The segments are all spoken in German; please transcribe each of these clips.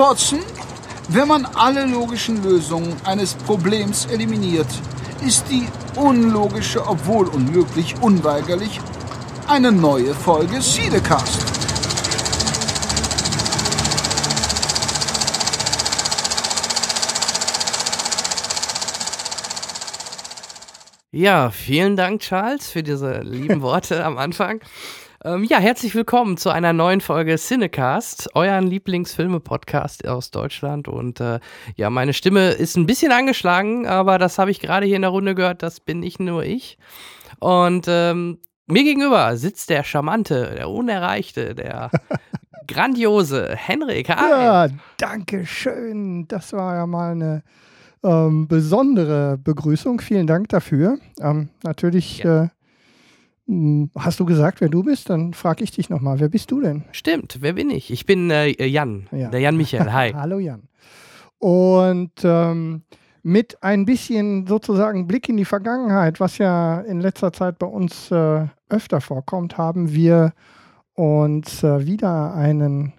Watson, wenn man alle logischen Lösungen eines Problems eliminiert, ist die unlogische, obwohl unmöglich, unweigerlich eine neue Folge Siedecast. Ja, vielen Dank, Charles, für diese lieben Worte am Anfang. Ähm, ja, herzlich willkommen zu einer neuen Folge Cinecast, euren Lieblingsfilme-Podcast aus Deutschland. Und äh, ja, meine Stimme ist ein bisschen angeschlagen, aber das habe ich gerade hier in der Runde gehört, das bin nicht nur ich. Und ähm, mir gegenüber sitzt der charmante, der unerreichte, der grandiose Henrik. Hi. Ja, danke schön. Das war ja mal eine ähm, besondere Begrüßung. Vielen Dank dafür. Ähm, natürlich Ja. äh, hast du gesagt, wer du bist. Dann frage ich dich nochmal. Wer bist du denn? Stimmt, wer bin ich? Ich bin äh, Jan, Ja. der Jan Michael. Hi. Hallo Jan. Und ähm, mit ein bisschen sozusagen Blick in die Vergangenheit, was ja in letzter Zeit bei uns äh, öfter vorkommt, haben wir uns äh, wieder einen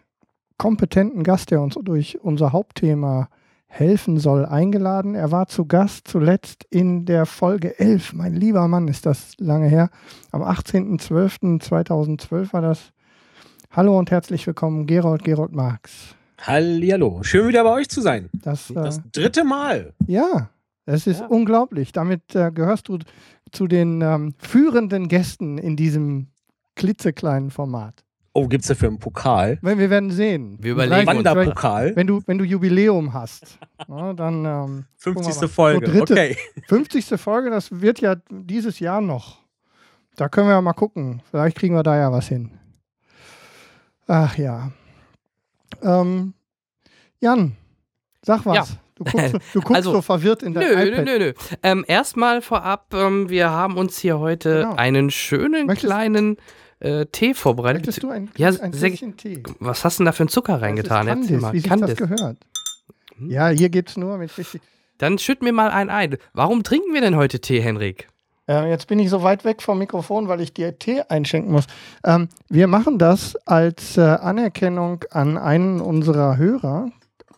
kompetenten Gast, der uns durch unser Hauptthema helfen soll, eingeladen. Er war zu Gast zuletzt in der Folge 11. Mein lieber Mann, ist das lange her. Am 18.12.2012 war das. Hallo und herzlich willkommen, Gerold, Gerold Marx. Hallihallo, schön wieder bei euch zu sein. Das, äh, Das dritte Mal. ja, es ist Ja. unglaublich. Damit äh, gehörst du zu den ähm, führenden Gästen in diesem klitzekleinen Format. Oh, gibt's dafür einen Pokal? Wenn wir werden sehen. Wir überlegen Vielleicht- Wanderpokal. Wenn du, wenn du Jubiläum hast, ja, dann ähm, 50. gucken wir mal. Folge. So, dritte, Okay. 50. Folge, das wird ja dieses Jahr noch. Da können wir ja mal gucken. Vielleicht kriegen wir da ja was hin. Ach ja. Ähm, Jan, sag was. Ja. Du guckst, du guckst Also, so verwirrt in dein Nö, nö, iPad. nö, nö. Ähm, Erstmal vorab, ähm, wir haben uns hier heute Genau. einen schönen Möchtest- kleinen äh, Tee vorbereitet. Möchtest du ein, Ja, ein Tässchen Tee? Was hast du denn da für einen Zucker Das reingetan? ist Erzähl Candice, mal. wie Candice. das gehört. Hm? Ja, hier geht es nur mit richtig. Dann schütt mir mal einen ein. Warum trinken wir denn heute Tee, Henrik? Äh, jetzt bin ich so weit weg vom Mikrofon, weil ich dir Tee einschenken muss. Ähm, wir machen das als äh, Anerkennung an einen unserer Hörer,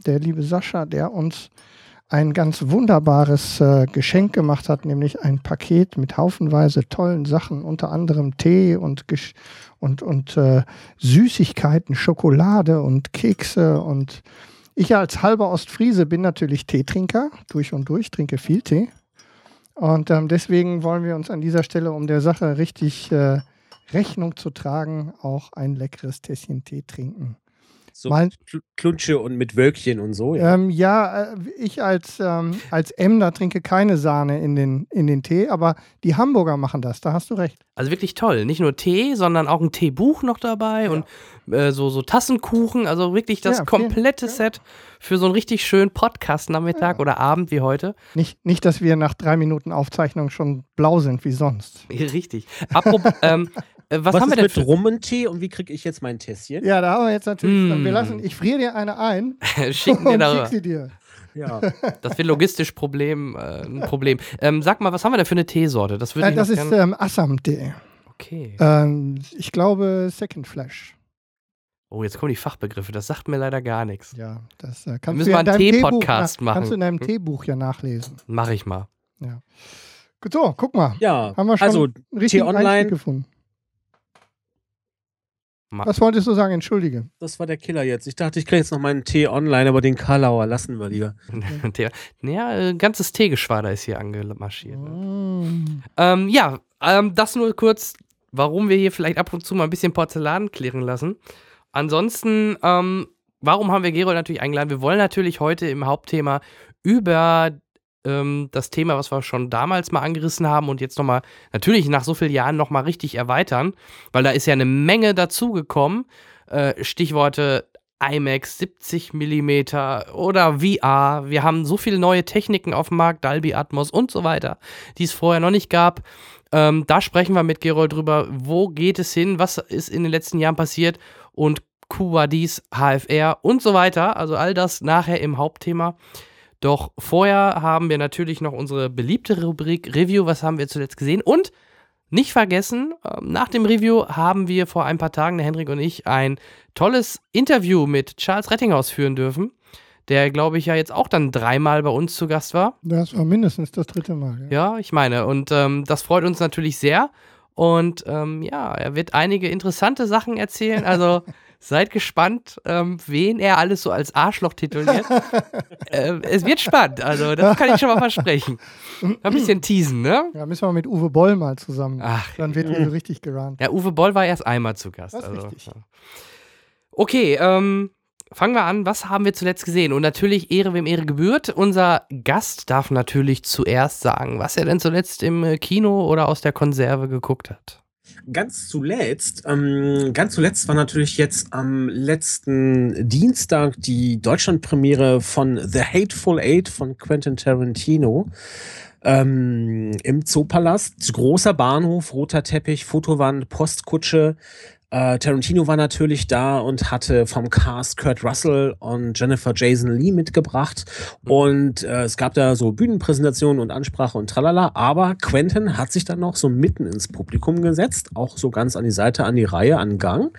der liebe Sascha, der uns ein ganz wunderbares äh, Geschenk gemacht hat, nämlich ein Paket mit haufenweise tollen Sachen, unter anderem Tee und, Gesch und, und äh, Süßigkeiten, Schokolade und Kekse. Und ich als halber Ostfriese bin natürlich Teetrinker, durch und durch, trinke viel Tee. Und ähm, deswegen wollen wir uns an dieser Stelle, um der Sache richtig äh, Rechnung zu tragen, auch ein leckeres Tässchen Tee trinken. So Mein- Kl- Klunsche und mit Wölkchen und so. Ja. Ähm, ja, äh, ich als, ähm, als Emder trinke keine Sahne in den, in den Tee, aber die Hamburger machen das, da hast du recht. Also wirklich toll. Nicht nur Tee, sondern auch ein Teebuch noch dabei und äh, so, so Tassenkuchen. Also wirklich das Ja, komplette Set für so einen richtig schönen Podcast-Nachmittag Ja. oder Abend wie heute. Nicht, nicht, dass wir nach drei Minuten Aufzeichnung schon blau sind wie sonst. Richtig. Apropos, ähm, äh, was, Was haben wir ist denn mit für. Rummentee und wie kriege ich jetzt mein Tässchen? Ja, da haben wir jetzt natürlich, Mm. wir lassen, ich friere dir eine ein Schicken wir und darüber. schick sie dir. Ja. Das wird logistisch Problem, äh, ein Problem. Ähm, sag mal, was haben wir denn für eine Teesorte? Das würde Äh, ich das ist gern- ähm, Assam-Tee. Okay. Ähm, ich glaube Second Flash. Oh, jetzt kommen die Fachbegriffe. Das sagt mir leider gar nichts. Ja, das äh, kannst müssen du ja wir in einen deinem Teebuch Tee-Podcast machen. Kannst du in deinem Hm? Teebuch ja nachlesen. Mach ich mal. Gut, so, guck mal. ja. Haben wir schon Also, T-Online. Einstieg gefunden. Ma- Was wolltest du sagen? Entschuldige. das war der Killer jetzt. Ich dachte, ich kriege jetzt noch meinen Tee online, aber den Karlauer lassen wir lieber. Naja, äh, ganzes Teegeschwader ist hier angemarschiert. Mm. Ähm, ja, ähm, das nur kurz, warum wir hier vielleicht ab und zu mal ein bisschen Porzellan klären lassen. Ansonsten, ähm, warum haben wir Gerold natürlich eingeladen? Wir wollen natürlich heute im Hauptthema über ähm, das Thema, was wir schon damals mal angerissen haben und jetzt nochmal, natürlich nach so vielen Jahren nochmal richtig erweitern, weil da ist ja eine Menge dazugekommen. Äh, Stichworte IMAX 70 mm oder VR. Wir haben so viele neue Techniken auf dem Markt, Dolby Atmos und so weiter, die es vorher noch nicht gab. Ähm, da sprechen wir mit Gerold drüber, wo geht es hin, was ist in den letzten Jahren passiert und QADs, HFR und so weiter. Also all das nachher im Hauptthema. Doch vorher haben wir natürlich noch unsere beliebte Rubrik Review, was haben wir zuletzt gesehen und nicht vergessen, ähm, nach dem Review haben wir vor ein paar Tagen, der Henrik und ich, ein tolles Interview mit Charles Rettinghaus führen dürfen, der, glaube ich, ja jetzt auch dann dreimal bei uns zu Gast war. Das war mindestens das dritte Mal. Ja, ich meine, und ähm, das freut uns natürlich sehr. Und ähm, ja, er wird einige interessante Sachen erzählen. Also seid gespannt, ähm, wen er alles so als Arschloch tituliert. äh, es wird spannend, also das kann ich schon mal versprechen. Ein bisschen teasen, ne? Ja, müssen wir mit Uwe Boll mal zusammen. Ach, Dann wird hier so richtig gerannt. ja, Uwe Boll war erst einmal zu Gast. Das ist also, richtig. Okay, ähm, fangen wir an. Was haben wir zuletzt gesehen? Und natürlich Ehre, wem Ehre gebührt. Unser Gast darf natürlich zuerst sagen, was er denn zuletzt im äh, Kino oder aus der Konserve geguckt hat. Ganz zuletzt, ähm, ganz zuletzt war natürlich jetzt am letzten Dienstag die Deutschlandpremiere von The Hateful Eight von Quentin Tarantino. Ähm, Im Zoopalast, großer Bahnhof, roter Teppich, Fotowand, Postkutsche. Äh, Tarantino war natürlich da und hatte vom Cast Kurt Russell und Jennifer Jason Lee mitgebracht. Und äh, es gab da so Bühnenpräsentationen und Ansprache und tralala. Aber Quentin hat sich dann noch so mitten ins Publikum gesetzt, auch so ganz an die Seite, an die Reihe, an Gang.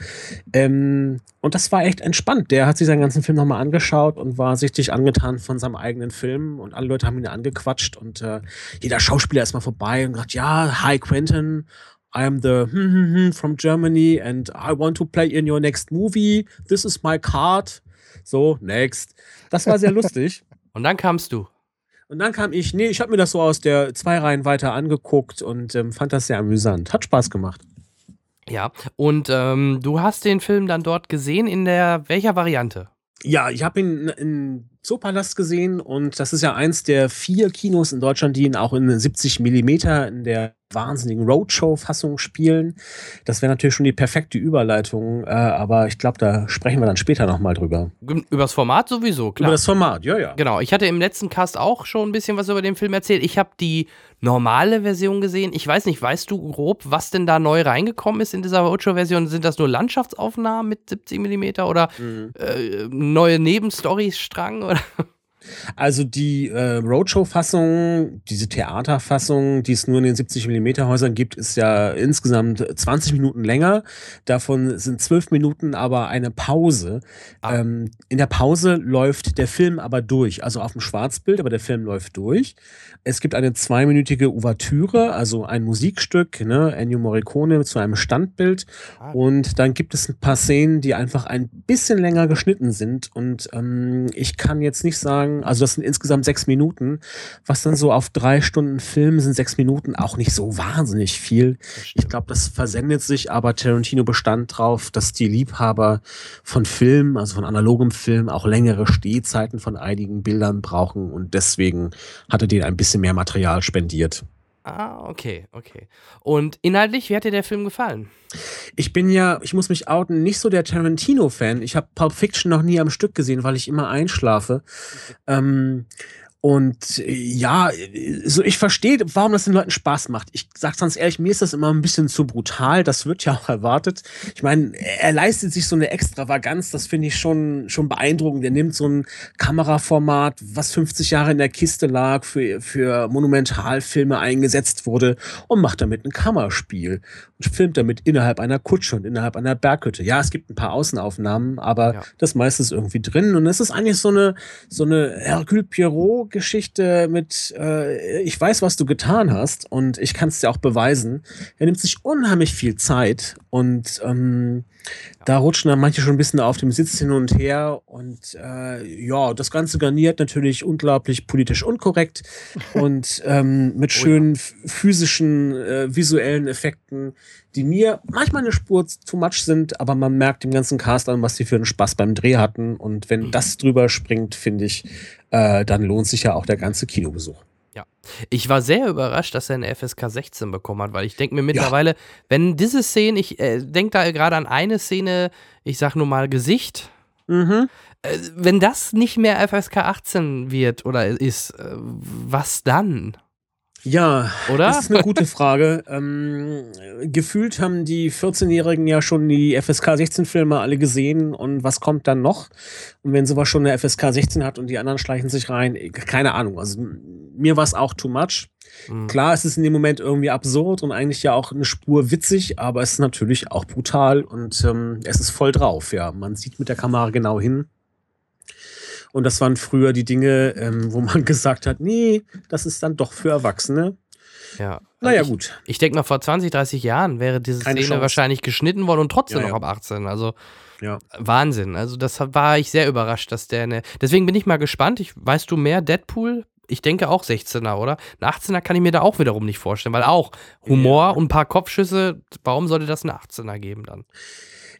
Ähm, und das war echt entspannt. Der hat sich seinen ganzen Film nochmal angeschaut und war sichtlich angetan von seinem eigenen Film. Und alle Leute haben ihn angequatscht und äh, jeder Schauspieler ist mal vorbei und gesagt, ja, hi Quentin. I'm the hm, hm, hm from Germany and I want to play in your next movie. This is my card. So, next. Das war sehr lustig. Und dann kamst du. Und dann kam ich, nee, ich habe mir das so aus der zwei Reihen weiter angeguckt und ähm, fand das sehr amüsant. Hat Spaß gemacht. Ja, und ähm, du hast den Film dann dort gesehen in der welcher Variante? Ja, ich habe ihn in Zoopalast gesehen und das ist ja eins der vier Kinos in Deutschland, die ihn auch in 70 Millimeter in der wahnsinnigen Roadshow-Fassung spielen. Das wäre natürlich schon die perfekte Überleitung, äh, aber ich glaube, da sprechen wir dann später nochmal drüber. Übers Format sowieso, klar. Über das Format, ja, ja. Genau, ich hatte im letzten Cast auch schon ein bisschen was über den Film erzählt. Ich habe die normale Version gesehen. Ich weiß nicht, weißt du grob, was denn da neu reingekommen ist in dieser Roadshow-Version? Sind das nur Landschaftsaufnahmen mit 70 mm oder Mhm. äh, neue Nebenstories-Strang? Oder? Also die äh, Roadshow-Fassung, diese Theaterfassung, die es nur in den 70 mm Häusern gibt, ist ja insgesamt 20 Minuten länger. Davon sind 12 Minuten aber eine Pause. Ah. Ähm, in der Pause läuft der Film aber durch, also auf dem Schwarzbild, aber der Film läuft durch. Es gibt eine zweiminütige Ouvertüre, also ein Musikstück, ne, Ennio Morricone zu einem Standbild. Ah. Und dann gibt es ein paar Szenen, die einfach ein bisschen länger geschnitten sind. Und ähm, ich kann jetzt nicht sagen, also das sind insgesamt sechs Minuten, was dann so auf drei Stunden Film sind sechs Minuten auch nicht so wahnsinnig viel. Ich glaube, das versendet sich, aber Tarantino bestand drauf, dass die Liebhaber von Film, also von analogem Film, auch längere Stehzeiten von einigen Bildern brauchen und deswegen hatte den ein bisschen mehr Material spendiert. Ah, okay, okay. Und inhaltlich, wie hat dir der Film gefallen? Ich bin ja, ich muss mich outen, nicht so der Tarantino-Fan. Ich habe Pulp Fiction noch nie am Stück gesehen, weil ich immer einschlafe. Ähm, und äh, ja, so ich verstehe, warum das den Leuten Spaß macht. Ich sag's ganz ehrlich, mir ist das immer ein bisschen zu brutal. Das wird ja auch erwartet. Ich meine, er leistet sich so eine Extravaganz, das finde ich schon, schon beeindruckend. Er nimmt so ein Kameraformat, was 50 Jahre in der Kiste lag, für, für Monumentalfilme eingesetzt wurde und macht damit ein Kammerspiel und filmt damit innerhalb einer Kutsche und innerhalb einer Berghütte. Ja, es gibt ein paar Außenaufnahmen, aber Ja. das meiste ist irgendwie drin und es ist eigentlich so eine, so eine Hercule Pierrot Geschichte mit, äh, ich weiß, was du getan hast und ich kann es dir auch beweisen. Er nimmt sich unheimlich viel Zeit und ähm, da rutschen dann manche schon ein bisschen auf dem Sitz hin und her und äh, ja, das Ganze garniert natürlich unglaublich politisch unkorrekt und ähm, mit Oh ja. schönen f- physischen, äh, visuellen Effekten, die mir manchmal eine Spur too much sind, aber man merkt dem ganzen Cast an, was die für einen Spaß beim Dreh hatten und wenn Mhm. das drüber springt, finde ich, äh, dann lohnt sich ja auch der ganze Kinobesuch. Ich war sehr überrascht, dass er eine FSK 16 bekommen hat, weil ich denke mir mittlerweile, wenn diese Szene, ich äh, denke da gerade an eine Szene, ich sag nur mal Gesicht, Mhm. äh, wenn das nicht mehr FSK 18 wird oder ist, äh, was dann? Ja, Oder? das ist eine gute Frage. ähm, gefühlt haben die 14-Jährigen ja schon die FSK 16-Filme alle gesehen und was kommt dann noch? Und wenn sowas schon eine FSK 16 hat und die anderen schleichen sich rein, äh, keine Ahnung. Also mir war es auch too much. Mhm. Klar, es ist in dem Moment irgendwie absurd und eigentlich ja auch eine Spur witzig, aber es ist natürlich auch brutal und ähm, es ist voll drauf, ja. Man sieht mit der Kamera genau hin. Und das waren früher die Dinge, ähm, wo man gesagt hat, nee, das ist dann doch für Erwachsene. Ja. Naja, Also ich, gut. Ich denke mal, vor 20, 30 Jahren wäre diese Keine Szene Chance. wahrscheinlich geschnitten worden und trotzdem Ja, noch ja. ab 18. Also Ja. Wahnsinn. Also das war ich sehr überrascht, dass der eine. Deswegen bin ich mal gespannt. Ich, weißt du mehr, Deadpool? Ich denke auch 16er, oder? Ein 18er kann ich mir da auch wiederum nicht vorstellen, weil auch Humor und ein paar Kopfschüsse, warum sollte das einen 18er geben dann?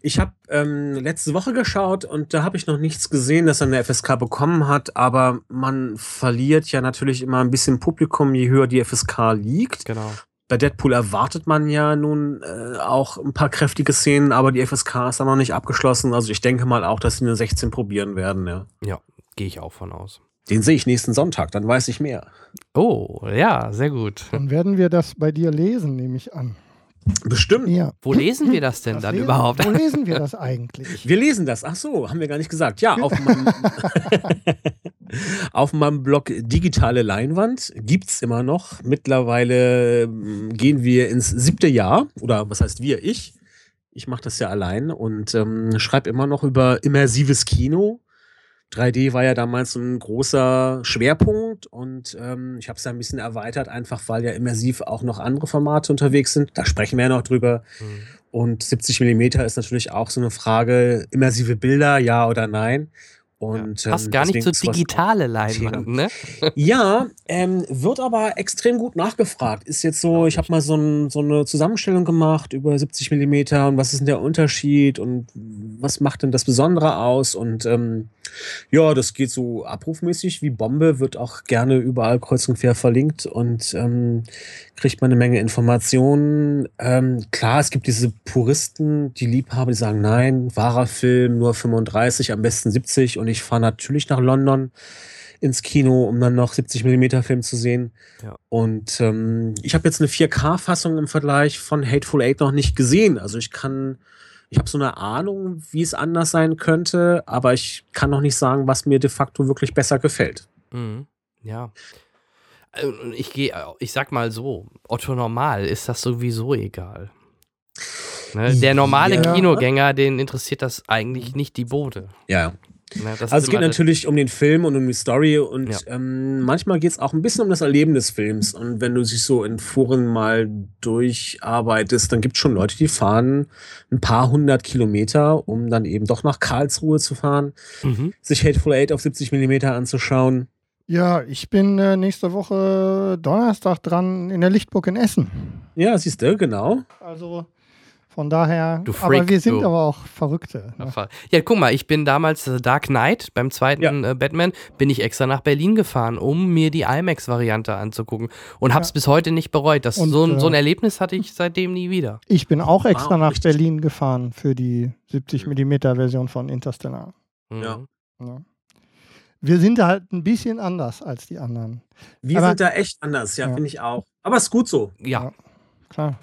Ich habe ähm, letzte Woche geschaut und da habe ich noch nichts gesehen, das er eine FSK bekommen hat, aber man verliert ja natürlich immer ein bisschen Publikum, je höher die FSK liegt. Genau. Bei Deadpool erwartet man ja nun äh, auch ein paar kräftige Szenen, aber die FSK ist da noch nicht abgeschlossen. Also ich denke mal auch, dass sie eine 16 probieren werden. Ja. Ja, gehe ich auch von aus. Den sehe ich nächsten Sonntag, dann weiß ich mehr. Oh, ja, sehr gut. Dann werden wir das bei dir lesen, nehme ich an. Bestimmt. Ja. Wo lesen wir das denn Das dann lesen, überhaupt? Wo lesen wir das eigentlich? Wir lesen das. Ach so, haben wir gar nicht gesagt. Ja, auf meinem, auf meinem Blog Digitale Leinwand gibt's immer noch. Mittlerweile ähm, gehen wir ins siebte Jahr. Oder was heißt wir? Ich. Ich mache das ja allein und ähm, schreibe immer noch über immersives Kino. 3D war ja damals ein großer Schwerpunkt und ähm, ich habe es ja ein bisschen erweitert, einfach weil ja immersiv auch noch andere Formate unterwegs sind. Da sprechen wir ja noch drüber. Hm. Und 70 Millimeter ist natürlich auch so eine Frage, immersive Bilder, ja oder nein. Und, ja. Passt ähm, gar nicht sowas digitale. Leinwand, ne? Ja, ähm, wird aber extrem gut nachgefragt. Ist jetzt so, ich habe mal so, ein, so eine Zusammenstellung gemacht über 70 Millimeter und was ist denn der Unterschied und was macht denn das Besondere aus? Und ähm, ja, das geht so abrufmäßig wie Bombe, wird auch gerne überall kreuz und quer verlinkt und ähm, kriegt man eine Menge Informationen. Ähm, klar, es gibt diese Puristen, die Liebhaber, die sagen, nein, wahrer Film, nur 35, am besten 70 und ich fahre natürlich nach London ins Kino, um dann noch 70 mm Film zu sehen. Ja. Und ähm, ich habe jetzt eine 4K-Fassung im Vergleich von Hateful Eight noch nicht gesehen. Also ich kann, ich habe so eine Ahnung, wie es anders sein könnte, aber ich kann noch nicht sagen, was mir de facto wirklich besser gefällt. Mhm. Ja. Äh, Ich gehe, ich sag mal so, Otto Normal ist das sowieso egal. Ne? Der normale Ja. Kinogänger, den interessiert das eigentlich nicht die Bode. Ja, Das Also es geht natürlich um den Film und um die Story und Ja. ähm, manchmal geht es auch ein bisschen um das Erleben des Films. Und wenn du dich so in Foren mal durcharbeitest, dann gibt es schon Leute, die fahren ein paar hundert Kilometer, um dann eben doch nach Karlsruhe zu fahren, Mhm. sich Hateful Eight auf 70 Millimeter anzuschauen. Ja, ich bin äh, nächste Woche Donnerstag dran in der Lichtburg in Essen. Ja, siehst du, genau. Also von daher, Du aber Freak, wir sind du. aber auch Verrückte. Ne? Ja, guck mal, ich bin damals äh, Dark Knight beim zweiten äh, Batman, bin ich extra nach Berlin gefahren, um mir die IMAX-Variante anzugucken und hab's Ja. bis heute nicht bereut. Das, Und, so, ein- so ein äh, Erlebnis hatte ich seitdem nie wieder. Ich bin auch extra Wow, nach richtig. Berlin gefahren für die 70 mm Version von Interstellar. Mhm. Ja. Ja. Wir sind halt ein bisschen anders als die anderen. Wir Aber- sind da echt anders, ja, Ja. finde ich auch. Aber ist gut so. ja. Klar.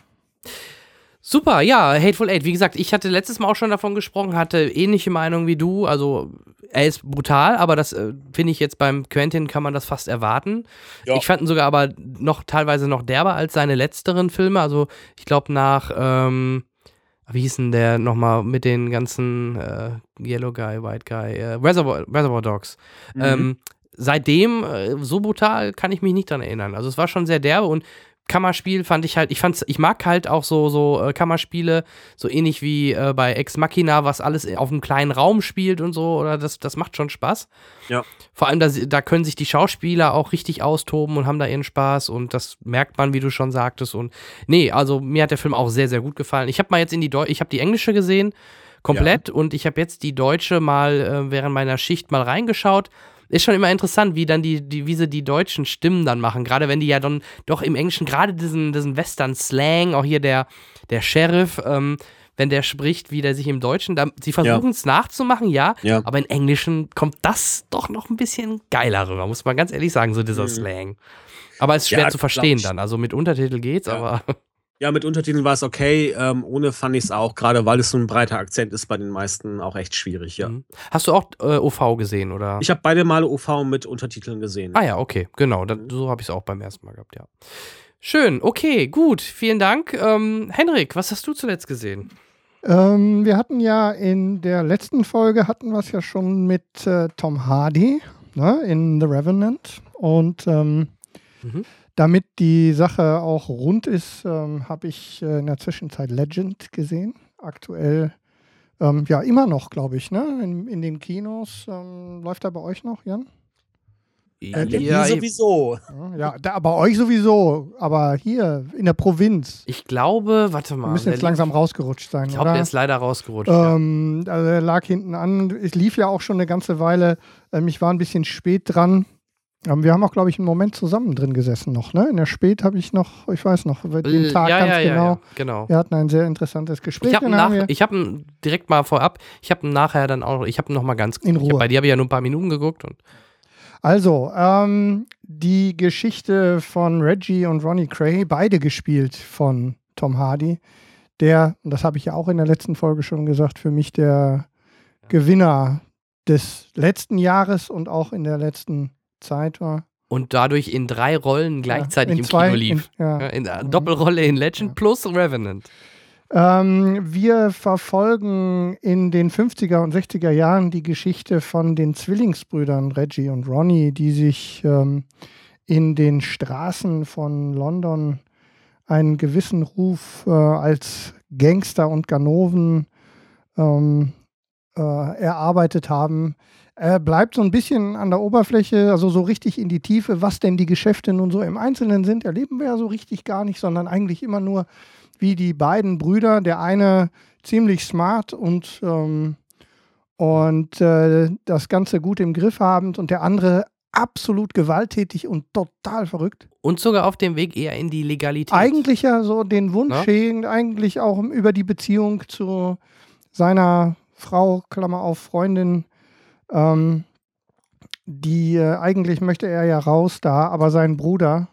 Super, ja, Hateful Eight. Wie gesagt, ich hatte letztes Mal auch schon davon gesprochen, hatte ähnliche Meinung wie du. Also, er ist brutal, aber das äh, finde ich jetzt beim Quentin kann man das fast erwarten. Ja. Ich fand ihn sogar aber noch teilweise noch derber als seine letzteren Filme. Also, ich glaube, nach, ähm, wie hieß denn der nochmal mit den ganzen äh, Yellow Guy, White Guy, äh, Reservoir, Reservoir Dogs. Mhm. Ähm, seitdem, äh, so brutal kann ich mich nicht dran erinnern. Also es war schon sehr derbe und Kammerspiel fand ich halt, ich fand's, ich mag halt auch so, so äh, Kammerspiele, so ähnlich wie äh, bei Ex Machina, was alles auf einem kleinen Raum spielt und so, oder das, das macht schon Spaß. Ja. Vor allem, da, da können sich die Schauspieler auch richtig austoben und haben da ihren Spaß und das merkt man, wie du schon sagtest. Und nee, also mir hat der Film auch sehr, sehr gut gefallen. Ich habe mal jetzt in die Deu ich habe die englische gesehen, komplett, und ich habe jetzt die deutsche mal äh, während meiner Schicht mal reingeschaut. Ist schon immer interessant, wie dann die, die, wie sie die deutschen Stimmen dann machen. Gerade wenn die ja dann doch im Englischen, gerade diesen, diesen Western-Slang, auch hier der, der Sheriff, ähm, wenn der spricht, wie der sich im Deutschen, da, sie versuchen es nachzumachen, ja, Ja. aber im Englischen kommt das doch noch ein bisschen geiler rüber, muss man ganz ehrlich sagen, so dieser Mhm. Slang. Aber es ist schwer Ja, zu verstehen dann, also mit Untertitel geht's, Ja. aber Ja, mit Untertiteln war es okay. Ähm, ohne fand ich es auch, gerade weil es so ein breiter Akzent ist, bei den meisten auch echt schwierig, ja. Mhm. hast du auch äh, OV gesehen, oder? Ich habe beide Male OV mit Untertiteln gesehen. Ah ja, okay, genau. Da, so habe ich es auch beim ersten Mal gehabt, ja. Schön, okay, gut, vielen Dank. Ähm, Henrik, was hast du zuletzt gesehen? Ähm, wir hatten ja in der letzten Folge hatten wir es ja schon mit äh, Tom Hardy ne, in The Revenant. Und ähm, Mhm. Damit die Sache auch rund ist, ähm, habe ich äh, in der Zwischenzeit Legend gesehen. Aktuell ähm, ja immer noch, glaube ich, ne? In, in den Kinos. Ähm, läuft er bei euch noch, Jan? Äh, Ja, sowieso. Ja, Ja, da, bei euch sowieso, aber hier in der Provinz. ich glaube, warte Wir mal. müssen der jetzt langsam rausgerutscht sein, Ich glaube, der ist leider rausgerutscht. ja. Ähm, also er lag hinten an. Es lief ja auch schon eine ganze Weile. Ähm, ich war ein bisschen spät dran. Wir haben auch, glaube ich, einen Moment zusammen drin gesessen noch. Ne? In der Spät habe ich noch, ich weiß noch, den Äh, Tag ja, ganz ja, genau. Ja, genau. Wir hatten ein sehr interessantes Gespräch. Ich habe ich hab ihn direkt mal vorab, ich habe ihn nachher dann auch, ich habe noch mal ganz In ich hab, Ruhe. bei dir habe ich ja nur ein paar Minuten geguckt Also, ähm, die Geschichte von Reggie und Ronnie Cray, beide gespielt von Tom Hardy, der, und das habe ich ja auch in der letzten Folge schon gesagt, für mich der Gewinner des letzten Jahres und auch in der letzten Zeit war. und dadurch in drei Rollen gleichzeitig in im zwei- Kino lief. In, ja. Ja, in der Doppelrolle in Legend Ja. plus Revenant. Ähm, wir verfolgen in den 50er und 60er Jahren die Geschichte von den Zwillingsbrüdern Reggie und Ronnie, die sich ähm, in den Straßen von London einen gewissen Ruf äh, als Gangster und Ganoven ähm, äh, erarbeitet haben. Er bleibt so ein bisschen an der Oberfläche, also so richtig in die Tiefe, was denn die Geschäfte nun so im Einzelnen sind, erleben wir ja so richtig gar nicht, sondern eigentlich immer nur, wie die beiden Brüder, der eine ziemlich smart und, ähm, und äh, das Ganze gut im Griff habend und der andere absolut gewalttätig und total verrückt. Und sogar auf dem Weg eher in die Legalität. Eigentlich ja so den Wunsch hegend, eigentlich auch über die Beziehung zu seiner Frau, Klammer auf Freundin, ähm, die äh, eigentlich möchte er ja raus da, aber sein Bruder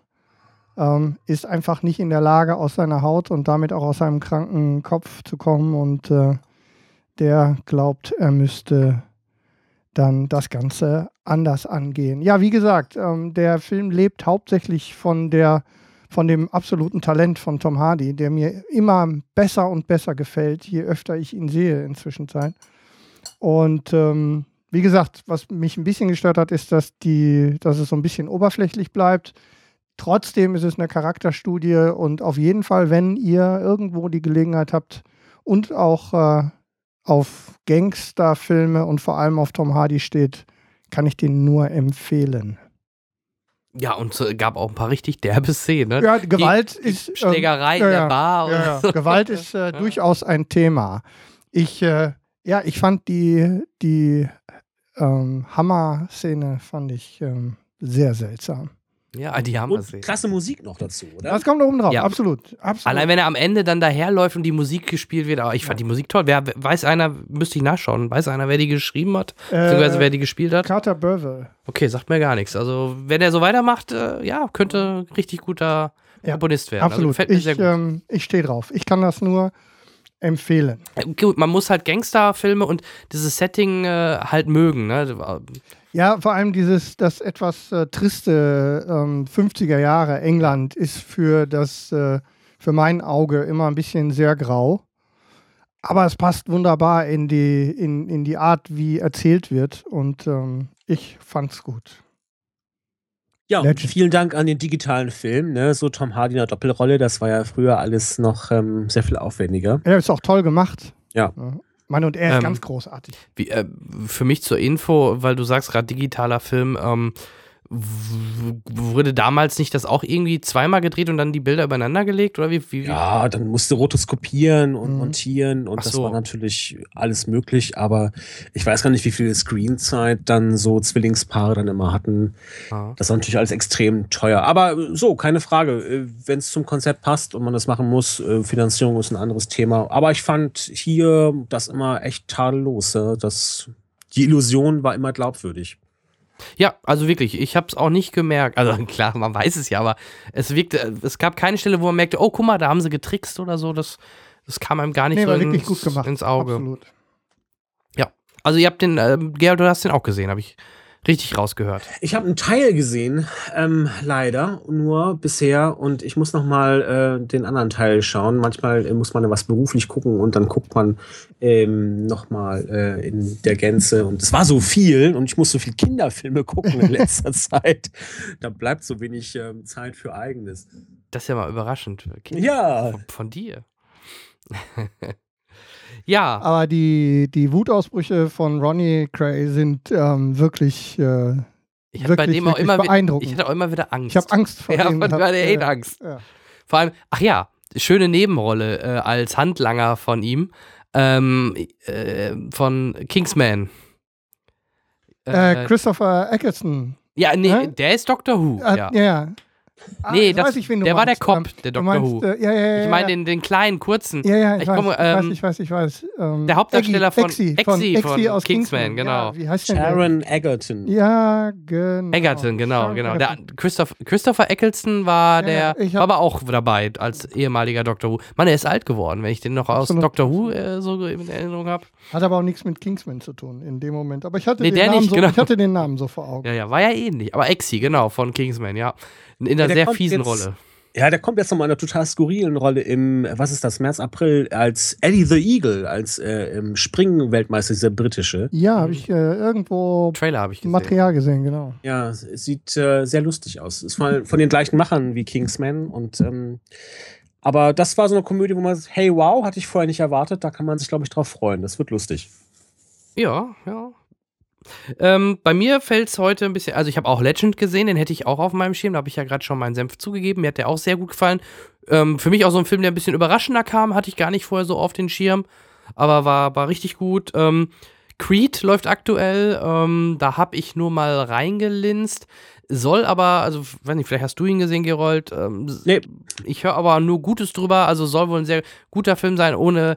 ähm, ist einfach nicht in der Lage, aus seiner Haut und damit auch aus seinem kranken Kopf zu kommen und äh, der glaubt, er müsste dann das Ganze anders angehen. Ja, wie gesagt, ähm, der Film lebt hauptsächlich von der von dem absoluten Talent von Tom Hardy, der mir immer besser und besser gefällt, je öfter ich ihn sehe inzwischen Zeit. Und ähm, wie gesagt, was mich ein bisschen gestört hat, ist, dass, die, dass es so ein bisschen oberflächlich bleibt. Trotzdem ist es eine Charakterstudie und auf jeden Fall, wenn ihr irgendwo die Gelegenheit habt und auch äh, auf Gangsterfilme und vor allem auf Tom Hardy steht, kann ich den nur empfehlen. Ja, und es gab auch ein paar richtig derbe Szenen. Ne? Ja, Gewalt die ist. ähm, Schlägerei ja, in der ja. Bar. Ja, und ja. Gewalt ist äh, durchaus ein Thema. Ich, äh, ja, ich fand die, die ähm, Hammer-Szene fand ich ähm, sehr seltsam. Ja, die haben wir Und klasse Musik noch dazu, oder? Das kommt da oben drauf, Ja. absolut. absolut. Allein wenn er am Ende dann daherläuft und die Musik gespielt wird, aber ich fand die Musik toll. Wer weiß einer, müsste ich nachschauen, weiß einer, wer die geschrieben hat, beziehungsweise wer äh, die gespielt hat? Carter Burwell. Okay, sagt mir gar nichts. Also, wenn er so weitermacht, äh, ja, könnte richtig guter Ja, Komponist werden. Also, Absolut. mir ich ähm, ich stehe drauf. Ich kann das nur empfehlen. Äh, Gut, man muss halt Gangsterfilme und dieses Setting äh, halt mögen. Ne? Ja, vor allem dieses, das etwas äh, triste ähm, 50er Jahre England ist für das, äh, für mein Auge immer ein bisschen sehr grau. Aber es passt wunderbar in die, in, in die Art, wie erzählt wird. Und ähm, ich fand's gut. Ja, und Legend. vielen Dank an den digitalen Film, ne? So Tom Hardy in der Doppelrolle, das war ja früher alles noch ähm, sehr viel aufwendiger. Er ist auch toll gemacht. Ja. Mann, und er ist Ähm, ganz großartig. Wie, äh, für mich zur Info, weil du sagst gerade digitaler Film, ähm, wurde damals nicht das auch irgendwie zweimal gedreht und dann die Bilder übereinander gelegt? Oder wie? wie, wie? Ja, dann musste rotoskopieren und Mhm. montieren und Ach das so. war natürlich alles möglich, aber ich weiß gar nicht, wie viel Screenzeit dann so Zwillingspaare dann immer hatten. Ah. Das war natürlich alles extrem teuer. Aber äh, so, keine Frage. Wenn es zum Konzept passt und man das machen muss, äh, Finanzierung ist ein anderes Thema. Aber ich fand hier das immer echt tadellos. ja. Das, die Illusion war immer glaubwürdig. Ja, also wirklich, ich habe es auch nicht gemerkt. Also klar, man weiß es ja, aber es wirkte, es gab keine Stelle, wo man merkte, oh, guck mal, da haben sie getrickst oder so. Das, das kam einem gar nicht Nee, so ins, wirklich gut gemacht. ins Auge. Absolut. Also ihr habt den, ähm, Gerald, du hast den auch gesehen, habe ich richtig rausgehört. Ich habe einen Teil gesehen, ähm, leider nur bisher und ich muss noch mal äh, den anderen Teil schauen. Manchmal äh, muss man was beruflich gucken und dann guckt man ähm, noch mal äh, in der Gänze und es war so viel und ich muss so viel Kinderfilme gucken in letzter Zeit. Da bleibt so wenig ähm, Zeit für eigenes. Das ist ja mal überraschend. Okay. Ja, Von, von dir. ja, Aber die, die Wutausbrüche von Ronnie Cray sind ähm, wirklich. Äh, ich hatte bei dem auch immer, beeindruckend. ich hatte auch immer wieder Angst. ich habe Angst vor Ja, dem. von hab- der äh, Angst. Ja. Vor allem, ach ja, schöne Nebenrolle äh, als Handlanger von ihm. Ähm, äh, von Kingsman. Äh, Christopher Eccleston. ja, nee, der ist Doctor Who. Äh, ja. ja. Ah, Nee, das- weiß ich, wen du der war der. Cop, Ähm, der Dr. meinst, Who. Äh, ja, ja, ja, Ich meine ja. den, den kleinen, kurzen. Ja, ja, ich, Ich weiß, komme, ich weiß, ähm, ich weiß, ich weiß. Ähm, der Hauptdarsteller von- Exi, Exi von, von Exi aus Kingsman, Kingsman, genau. Ja, wie heißt denn der? Sharon Egerton. Ja, genau. Egerton, genau, Sharon genau. Der. Christoph, Christopher Eccleston war Ja, der, ich war aber auch dabei als ehemaliger Doctor Who. Mann, er ist alt geworden, wenn ich den noch aus Absolut. Doctor Who äh, so in Erinnerung habe. Hat aber auch nichts mit Kingsman zu tun in dem Moment. Aber ich hatte, Nee, den, der Namen nicht, so, genau. ich hatte den Namen so vor Augen. Ja, ja, war ja ähnlich. Aber Exi, genau, von Kingsman, ja. In einer Ja, der sehr fiesen jetzt- Rolle. Ja, der kommt jetzt noch mal in einer total skurrilen Rolle im, was ist das, März, April, als Eddie the Eagle, als äh, im Springen-Weltmeister, dieser britische. Ja, habe ich äh, irgendwo Trailer habe ich gesehen. Material gesehen, genau. Ja, es sieht äh, sehr lustig aus. Ist von, von den gleichen Machern wie Kingsman und ähm, aber das war so eine Komödie, wo man sagt, hey wow, hatte ich vorher nicht erwartet, da kann man sich, glaube ich, drauf freuen. Das wird lustig. Ja, ja. Ähm, bei mir fällt es heute ein bisschen, also ich habe auch Legend gesehen, den hätte ich auch auf meinem Schirm, da habe ich ja gerade schon meinen Senf zugegeben, mir hat der auch sehr gut gefallen. Ähm, für mich auch so ein Film, der ein bisschen überraschender kam, hatte ich gar nicht vorher so auf den Schirm, aber war, war richtig gut. Ähm, Creed läuft aktuell, ähm, da habe ich nur mal reingelinst, soll aber, also weiß nicht, vielleicht hast du ihn gesehen, Gerold. Ähm, Nee. Ich höre aber nur Gutes drüber, also soll wohl ein sehr guter Film sein, ohne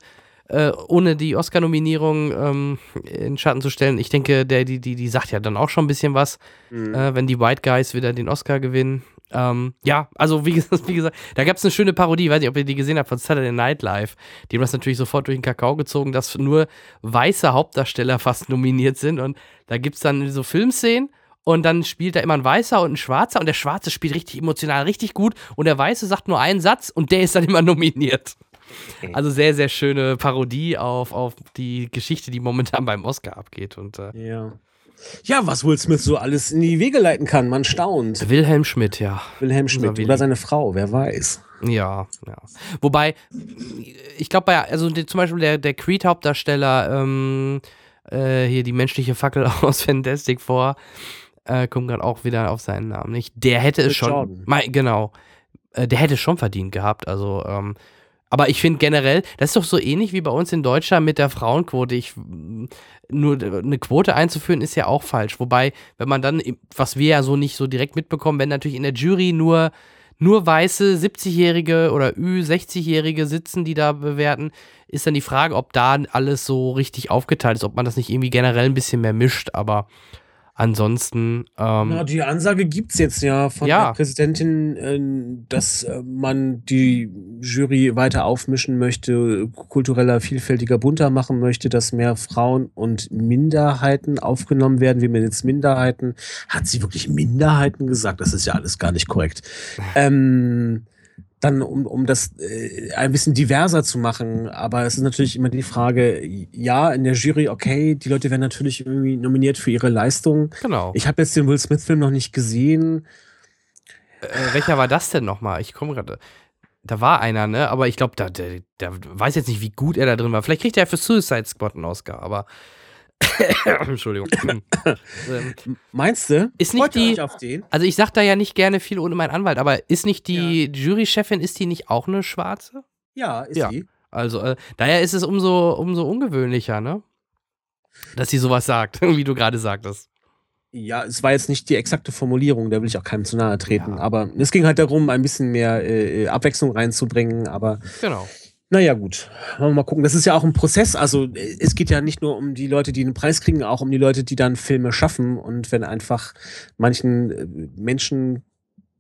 äh, ohne die Oscar-Nominierung ähm, in Schatten zu stellen. Ich denke, der, die, die, die sagt ja dann auch schon ein bisschen was, äh, wenn die White Guys wieder den Oscar gewinnen. Ähm, ja, also wie gesagt, wie gesagt da gab es eine schöne Parodie, weiß nicht, ob ihr die gesehen habt, von Saturday Night Live. Die haben das natürlich sofort durch den Kakao gezogen, dass nur weiße Hauptdarsteller fast nominiert sind. Und da gibt es dann so Filmszenen und dann spielt da immer ein Weißer und ein Schwarzer und der Schwarze spielt richtig emotional, richtig gut und der Weiße sagt nur einen Satz und der ist dann immer nominiert. Also sehr, sehr schöne Parodie auf, auf die Geschichte, die momentan beim Oscar abgeht. Und äh, Ja. Ja, was Will Smith so alles in die Wege leiten kann, man staunt. Wilhelm Schmidt, ja. Wilhelm Schmidt oder seine Frau, wer weiß. Ja, ja. Wobei, ich glaube, bei, also die, zum Beispiel der, der Creed-Hauptdarsteller, ähm, äh, hier die menschliche Fackel aus Fantastic Four, äh, kommt gerade auch wieder auf seinen Namen nicht. Der hätte es Chris schon, Jordan. Mei- genau, äh, der hätte es schon verdient gehabt. Also, ähm, aber ich finde generell, das ist doch so ähnlich wie bei uns in Deutschland mit der Frauenquote. Ich, nur eine Quote einzuführen ist ja auch falsch. Wobei, wenn man dann, was wir ja so nicht so direkt mitbekommen, wenn natürlich in der Jury nur nur weiße 70-Jährige oder Ü60-Jährige sitzen, die da bewerten, ist dann die Frage, ob da alles so richtig aufgeteilt ist, ob man das nicht irgendwie generell ein bisschen mehr mischt, aber ansonsten, ähm, Na, die Ansage gibt es jetzt ja von Ja. der Präsidentin, äh, dass äh, man die Jury weiter aufmischen möchte, kultureller, vielfältiger, bunter machen möchte, dass mehr Frauen und Minderheiten aufgenommen werden. Wie man jetzt Minderheiten, hat sie wirklich Minderheiten gesagt? Das ist ja alles gar nicht korrekt. Ähm, dann, um, um das äh, ein bisschen diverser zu machen. Aber es ist natürlich immer die Frage, ja, in der Jury, okay, die Leute werden natürlich irgendwie nominiert für ihre Leistung. genau. Ich habe jetzt den Will Smith-Film noch nicht gesehen. äh, welcher war das denn nochmal? Ich komme gerade. Da war einer, ne? Aber ich glaube, da, der, der weiß jetzt nicht, wie gut er da drin war. Vielleicht kriegt er für Suicide Squad einen Oscar, aber Entschuldigung. ähm, Meinst du? Ist nicht die- euch auf den? also ich sag da ja nicht gerne viel ohne meinen Anwalt, aber ist nicht die Jurychefin, ist die nicht auch eine Schwarze? Ja, ist Ja. die. Also äh, daher ist es umso, umso ungewöhnlicher, ne? Dass sie sowas sagt, wie du gerade sagtest. Ja, es war jetzt nicht die exakte Formulierung, da will ich auch keinem zu nahe treten. Ja. Aber es ging halt darum, ein bisschen mehr äh, Abwechslung reinzubringen. Aber Genau. Naja, gut. Wollen wir mal gucken. Das ist ja auch ein Prozess. Also äh, es geht ja nicht nur um die Leute, die einen Preis kriegen, auch um die Leute, die dann Filme schaffen. Und wenn einfach manchen äh, Menschen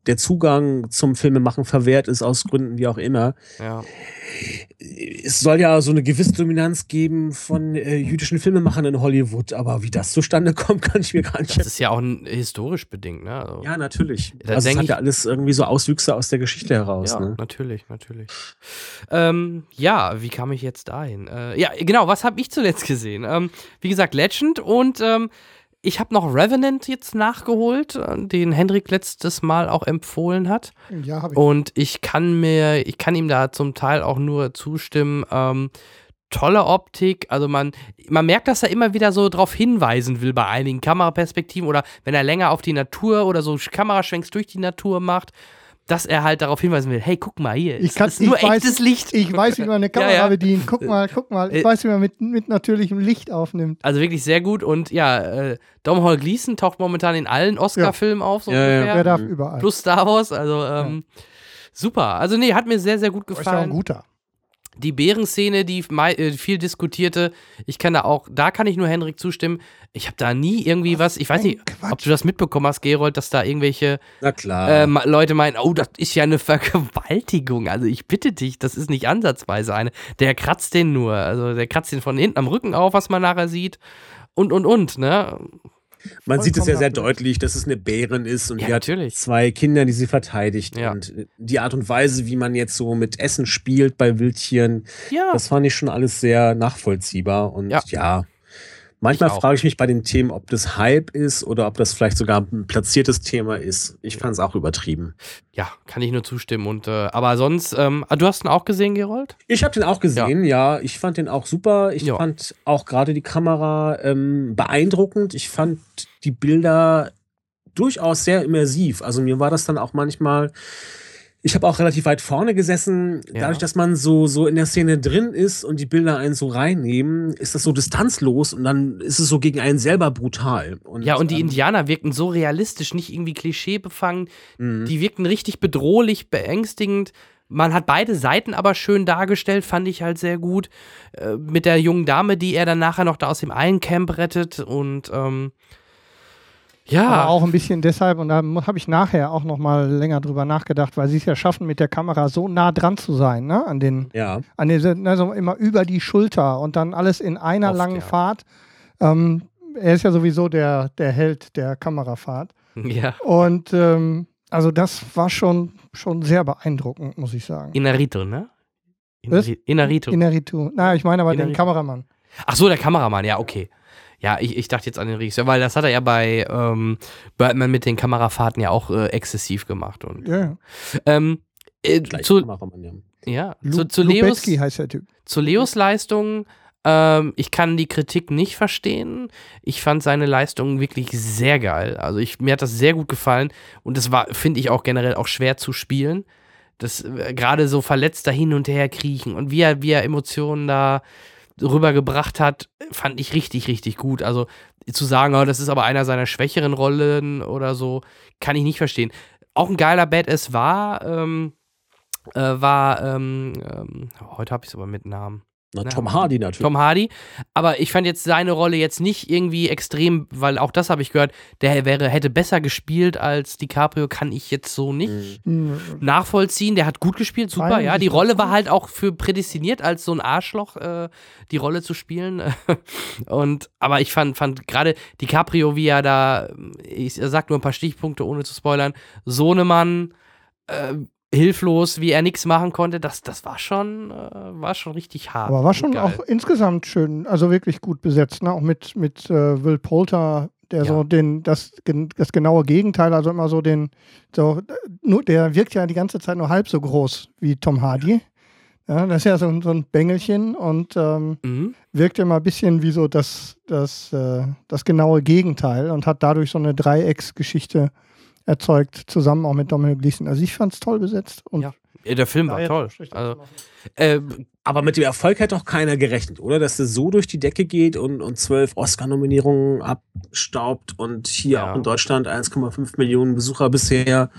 der Zugang zum Filmemachen verwehrt ist, aus Gründen wie auch immer, Ja. es soll ja so eine gewisse Dominanz geben von äh, jüdischen Filmemachern in Hollywood, aber wie das zustande kommt, kann ich mir gar nicht Das ist ja auch ein, historisch bedingt, ne? Also, Ja, natürlich. Da also denk hat ja alles irgendwie so Auswüchse aus der Geschichte heraus. ja, Ne? natürlich, natürlich. Ähm, ja, wie kam ich jetzt dahin? Äh, ja, genau, was habe ich zuletzt gesehen? Ähm, wie gesagt, Legend und ähm, ich habe noch Revenant jetzt nachgeholt, äh, den Hendrik letztes Mal auch empfohlen hat. Ja, habe ich. Und ich kann mir, ich kann ihm da zum Teil auch nur zustimmen. Ähm, tolle Optik, also man, man merkt, dass er immer wieder so drauf hinweisen will bei einigen Kameraperspektiven oder wenn er länger auf die Natur oder so Kameraschwenks durch die Natur macht, dass er halt darauf hinweisen will, hey, guck mal hier, Ich kann- ist nur ich weiß- echtes Licht. Ich weiß, wie man eine Kamera Ja, ja. bedient. Guck mal, guck mal. Ich Äh, weiß, wie man mit, mit natürlichem Licht aufnimmt. Also wirklich sehr gut und ja, äh, Dom Hall Gleason taucht momentan in allen Oscar-Filmen auf, so Ja, ja. ungefähr. Wer darf Mhm. überall. Plus Star Wars, also ähm, super. Also nee, hat mir sehr, sehr gut ist ja auch ein gefallen. guter. Die Bärenszene, die äh, viel diskutierte, ich kann da auch, da kann ich nur Henrik zustimmen. Ich habe da nie irgendwie was, ich weiß nicht, Quatsch. ob du das mitbekommen hast, Gerold, dass da irgendwelche äh, Leute meinen, oh, das ist ja eine Vergewaltigung. Also ich bitte dich, das ist nicht ansatzweise eine. Der kratzt den nur, also der kratzt den von hinten am Rücken auf, was man nachher sieht. Und, und, und, ne? Man sieht es ja sehr deutlich, dass es eine Bärin ist und Ja, die hat natürlich. zwei Kinder, die sie verteidigt. Ja. Und die Art und Weise, wie man jetzt so mit Essen spielt bei Wildtieren, Ja. das fand ich schon alles sehr nachvollziehbar. Und Ja. ja, manchmal Ich frage ich mich bei den Themen, ob das Hype ist oder ob das vielleicht sogar ein platziertes Thema ist. Ich fand es auch übertrieben. Ja, kann ich nur zustimmen. Und, äh, aber sonst, ähm, ah, du hast ihn auch gesehen, Gerold? Ich habe den auch gesehen, ja. Ich fand den auch super. Ich Ja. fand auch gerade die Kamera ähm, beeindruckend. Ich fand die Bilder durchaus sehr immersiv. Also mir war das dann auch manchmal. Ich habe auch relativ weit vorne gesessen. Ja. Dadurch, dass man so, so in der Szene drin ist und die Bilder einen so reinnehmen, ist das so distanzlos und dann ist es so gegen einen selber brutal. Und, Ja, und die ähm, Indianer wirkten so realistisch, nicht irgendwie klischeebefangen. mh. Die wirkten richtig bedrohlich, beängstigend. Man hat beide Seiten aber schön dargestellt, fand ich halt sehr gut. Äh, mit der jungen Dame, die er dann nachher noch da aus dem einen Camp rettet. Und ähm, ja, Aber auch ein bisschen deshalb, und da habe ich nachher auch noch mal länger drüber nachgedacht, weil sie es ja schaffen, mit der Kamera so nah dran zu sein, ne? An den, ja. an den, also immer über die Schulter und dann alles in einer Oft, langen ja. Fahrt. Ähm, er ist ja sowieso der, der Held der Kamerafahrt. ja. Und ähm, also das war schon, schon sehr beeindruckend, muss ich sagen. Inarito, ne? Was? Inari- Inarito. Inaritu. Na, ich meine aber den Inaritu. Kameramann. Ach so, der Kameramann, ja, okay. Ja, ich, ich dachte jetzt an den Regisseur, weil das hat er ja bei ähm, Birdman mit den Kamerafahrten ja auch äh, exzessiv gemacht. Und, Ja, ja. ähm, äh, zu, Kameramann, ja. ja, Lu zu, zu Leos, heißt der Typ. zu Leos Leistung, ähm, ich kann die Kritik nicht verstehen. Ich fand seine Leistung wirklich sehr geil. Also ich, mir hat das sehr gut gefallen und es war, finde ich, auch generell auch schwer zu spielen. Das äh, gerade so verletzt da hin und her kriechen und wie er, wie er Emotionen da rübergebracht hat, fand ich richtig, richtig gut. Also zu sagen, oh, das ist aber einer seiner schwächeren Rollen oder so, kann ich nicht verstehen. Auch ein geiler Badass war, ähm, äh, war, ähm, ähm, heute habe ich es aber mit Namen. Na. Tom Hardy natürlich. Tom Hardy. Aber ich fand jetzt seine Rolle jetzt nicht irgendwie extrem, weil auch das habe ich gehört, der wäre, hätte besser gespielt als DiCaprio, kann ich jetzt so nicht Mhm. Hm, nachvollziehen. Der hat gut gespielt, super, Feiern ja. Die Rolle war halt auch für prädestiniert, als so ein Arschloch äh, die Rolle zu spielen. Und aber ich fand, fand gerade DiCaprio, wie er da, ich sag nur ein paar Stichpunkte, ohne zu spoilern, Sohnemann, äh, hilflos, wie er nichts machen konnte, das, das war schon, äh, war schon richtig hart. Aber war schon Geil. auch insgesamt schön, also wirklich gut besetzt, ne? Auch mit, mit äh, Will Poulter, der Ja. so den, das, das genaue Gegenteil, also immer so den, so, äh, nur, der wirkt ja die ganze Zeit nur halb so groß wie Tom Hardy. Ja, das ist ja so, ein- so ein Bengelchen und ähm, Mhm. wirkt immer ein bisschen wie so das, das, äh, das genaue Gegenteil und hat dadurch so eine Dreiecksgeschichte erzeugt, zusammen auch mit Dominic Gleason. Also ich fand es toll besetzt. Und Ja, Ja, Der Film war daher toll. Also, äh, Aber mit dem Erfolg hat doch keiner gerechnet, oder? Dass das so durch die Decke geht und, und zwölf Oscar-Nominierungen abstaubt und hier Ja. auch in Deutschland 1,5 Millionen Besucher bisher.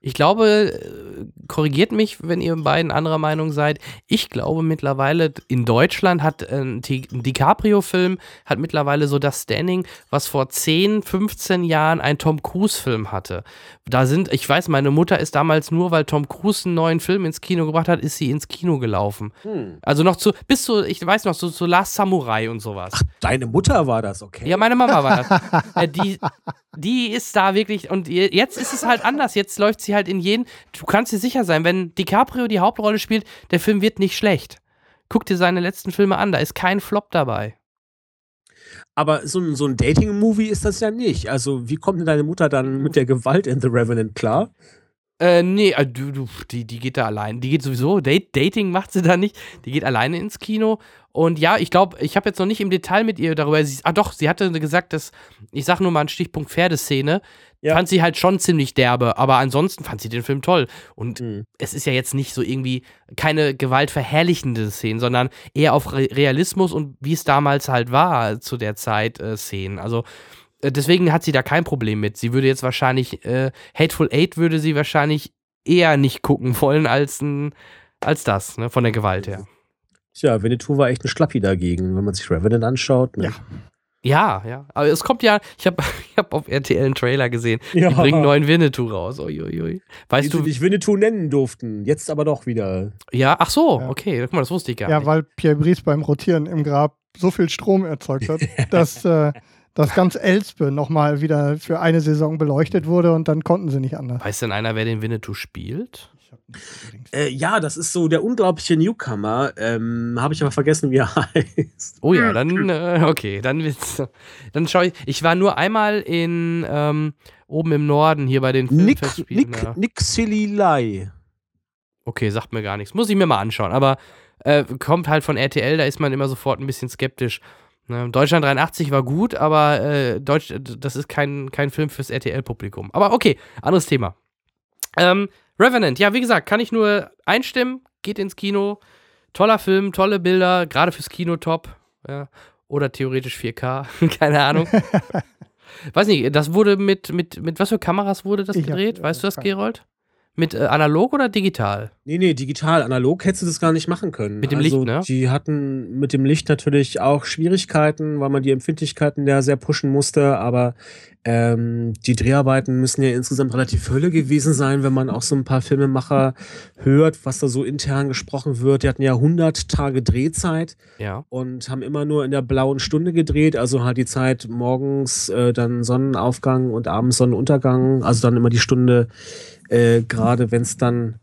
Ich glaube, äh, korrigiert mich, wenn ihr beiden anderer Meinung seid. Ich glaube mittlerweile, in Deutschland hat äh, ein Di- ein DiCaprio-Film hat mittlerweile so das Standing, was vor 10, 15 Jahren ein Tom Cruise-Film hatte. Da sind, ich weiß, meine Mutter ist damals nur, weil Tom Cruise einen neuen Film ins Kino gebracht hat, ist sie ins Kino gelaufen. Hm. Also noch zu, bis zu, ich weiß noch, so zu Last Samurai und sowas. Ach, deine Mutter war das, okay? Ja, meine Mama war das. äh, die, die ist da wirklich, und je- jetzt ist es halt anders. Jetzt läuft sie halt in jeden. Du kannst dir sicher sein, wenn DiCaprio die Hauptrolle spielt, der Film wird nicht schlecht. Guck dir seine letzten Filme an, da ist kein Flop dabei. Aber so, ein- so ein Dating-Movie ist das ja nicht. Also, wie kommt denn deine Mutter dann mit der Gewalt in The Revenant klar? Äh, nee, äh, du, du, die, die geht da allein. Die geht sowieso, Date, Dating macht sie da nicht. Die geht alleine ins Kino. Und ja, ich glaube, ich habe jetzt noch nicht im Detail mit ihr darüber. Sie, ah, doch, sie hatte gesagt, dass, ich sag nur mal einen Stichpunkt Pferdeszene. Ja. Fand sie halt schon ziemlich derbe, aber ansonsten fand sie den Film toll. Und Hm. es ist ja jetzt nicht so irgendwie keine gewaltverherrlichende Szene, sondern eher auf Re Realismus und wie es damals halt war zu der Zeit äh, Szenen. Also deswegen hat sie da kein Problem mit. Sie würde jetzt wahrscheinlich, äh, Hateful Eight würde sie wahrscheinlich eher nicht gucken wollen als, ein, als das, ne, von der Gewalt her. Tja, Winnetou war echt ein Schlappi dagegen, wenn man sich Revenant anschaut. Ne? Ja. Ja, ja. Aber es kommt ja, ich habe ich hab auf RTL einen Trailer gesehen. Ja. Die bringen einen neuen Winnetou raus. Uiuiui. Die Weißt sie du, nicht Winnetou nennen durften. Jetzt aber doch wieder. ja, ach so, Ja. okay, guck mal, das wusste ich gar Ja, nicht. weil Pierre Brice beim Rotieren im Grab so viel Strom erzeugt hat, dass äh, das ganz Elspe nochmal wieder für eine Saison beleuchtet wurde und dann konnten sie nicht anders. Weiß denn einer, wer den Winnetou spielt? Äh, ja, das ist so der unglaubliche Newcomer. Ähm, Habe ich aber vergessen, wie er heißt. Oh ja, dann, äh, okay, dann wird's. Dann schaue ich. Ich war nur einmal in ähm, oben im Norden hier bei den Nick, Filmfestspielen. Nick, ja. Nick Sililai. Okay, sagt mir gar nichts. Muss ich mir mal anschauen. Aber äh, kommt halt von RTL, da ist man immer sofort ein bisschen skeptisch. Ne? Deutschland 83 war gut, aber äh, Deutsch, das ist kein, kein Film fürs RTL-Publikum. Aber okay, anderes Thema. Ähm, Revenant, ja, wie gesagt, kann ich nur einstimmen. Geht ins Kino. Toller Film, tolle Bilder, gerade fürs Kino top. Ja. Oder theoretisch 4K, keine Ahnung. Weiß nicht, das wurde mit, mit, mit was für Kameras wurde das Ich hab, gedreht? äh, weißt du das, Gerold? Mit äh, analog oder digital? Nee, nee, digital, analog hättest du das gar nicht machen können. Mit dem also, Licht, ne? Die hatten mit dem Licht natürlich auch Schwierigkeiten, weil man die Empfindlichkeiten ja sehr pushen musste, aber ähm, die Dreharbeiten müssen ja insgesamt relativ Hölle gewesen sein, wenn man auch so ein paar Filmemacher hört, was da so intern gesprochen wird. Die hatten ja 100 Tage Drehzeit Ja. und haben immer nur in der blauen Stunde gedreht, also halt die Zeit morgens äh, dann Sonnenaufgang und abends Sonnenuntergang, also dann immer die Stunde, äh, gerade wenn es dann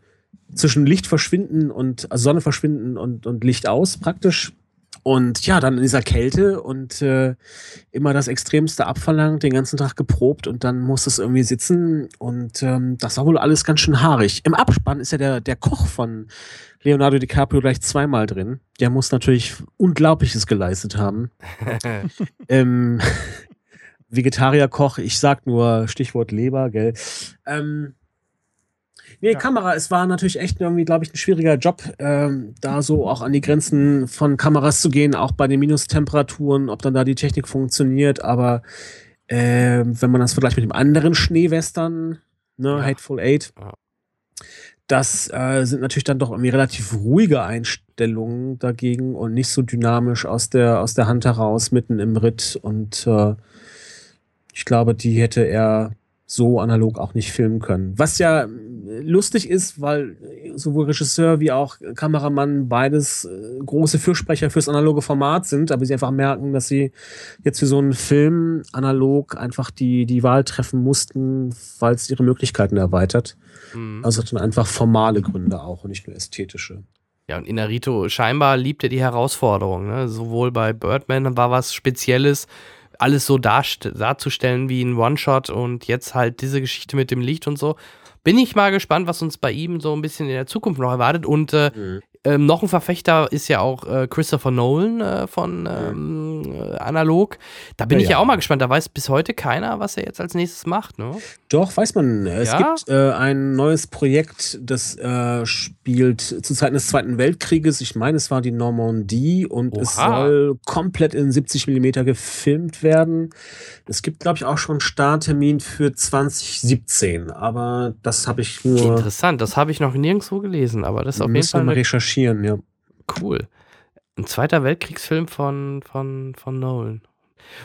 zwischen Licht verschwinden und also Sonne verschwinden und, und Licht aus praktisch. Und ja, dann in dieser Kälte und äh, immer das Extremste abverlangt, den ganzen Tag geprobt und dann muss es irgendwie sitzen. Und ähm, das war wohl alles ganz schön haarig. Im Abspann ist ja der, der Koch von Leonardo DiCaprio gleich zweimal drin. Der muss natürlich Unglaubliches geleistet haben. ähm, Vegetarierkoch, ich sag nur Stichwort Leber, gell. Ähm, nee, Ja. Kamera, es war natürlich echt irgendwie, glaube ich, ein schwieriger Job, ähm, da so auch an die Grenzen von Kameras zu gehen, auch bei den Minustemperaturen, ob dann da die Technik funktioniert, aber ähm, wenn man das vergleicht mit dem anderen Schneewestern, ne, Ja. Hateful Eight, Ja. das äh, sind natürlich dann doch irgendwie relativ ruhige Einstellungen dagegen und nicht so dynamisch aus der, aus der Hand heraus, mitten im Ritt. Und äh, ich glaube, die hätte er so analog auch nicht filmen können. Was ja äh, lustig ist, weil sowohl Regisseur wie auch Kameramann beides äh, große Fürsprecher fürs analoge Format sind, aber sie einfach merken, dass sie jetzt für so einen Film analog einfach die, die Wahl treffen mussten, weil es ihre Möglichkeiten erweitert. Mhm. Also dann einfach formale Gründe auch und nicht nur ästhetische. Ja, und Inarito scheinbar liebt er die Herausforderung. Ne? Sowohl bei Birdman war was Spezielles, alles so darzustellen wie ein One-Shot und jetzt halt diese Geschichte mit dem Licht und so. Bin ich mal gespannt, was uns bei ihm so ein bisschen in der Zukunft noch erwartet. Und äh, Ähm, noch ein Verfechter ist ja auch äh, Christopher Nolan äh, von ähm, äh, Analog. Da bin Ja, ich ja ja. auch mal gespannt. Da weiß bis heute keiner, was er jetzt als nächstes macht. Ne? Doch, weiß man. Es Ja? gibt äh, ein neues Projekt, das äh, spielt zu Zeiten des Zweiten Weltkrieges. Ich meine, es war die Normandie und es Oha. soll komplett in 70 mm gefilmt werden. Es gibt, glaube ich, auch schon einen Starttermin für 2017, aber das habe ich nur. Interessant, das habe ich noch nirgendwo gelesen, aber das ist auf jeden Fall eine recherchieren, ja. Cool. Ein zweiter Weltkriegsfilm von, von, von Nolan.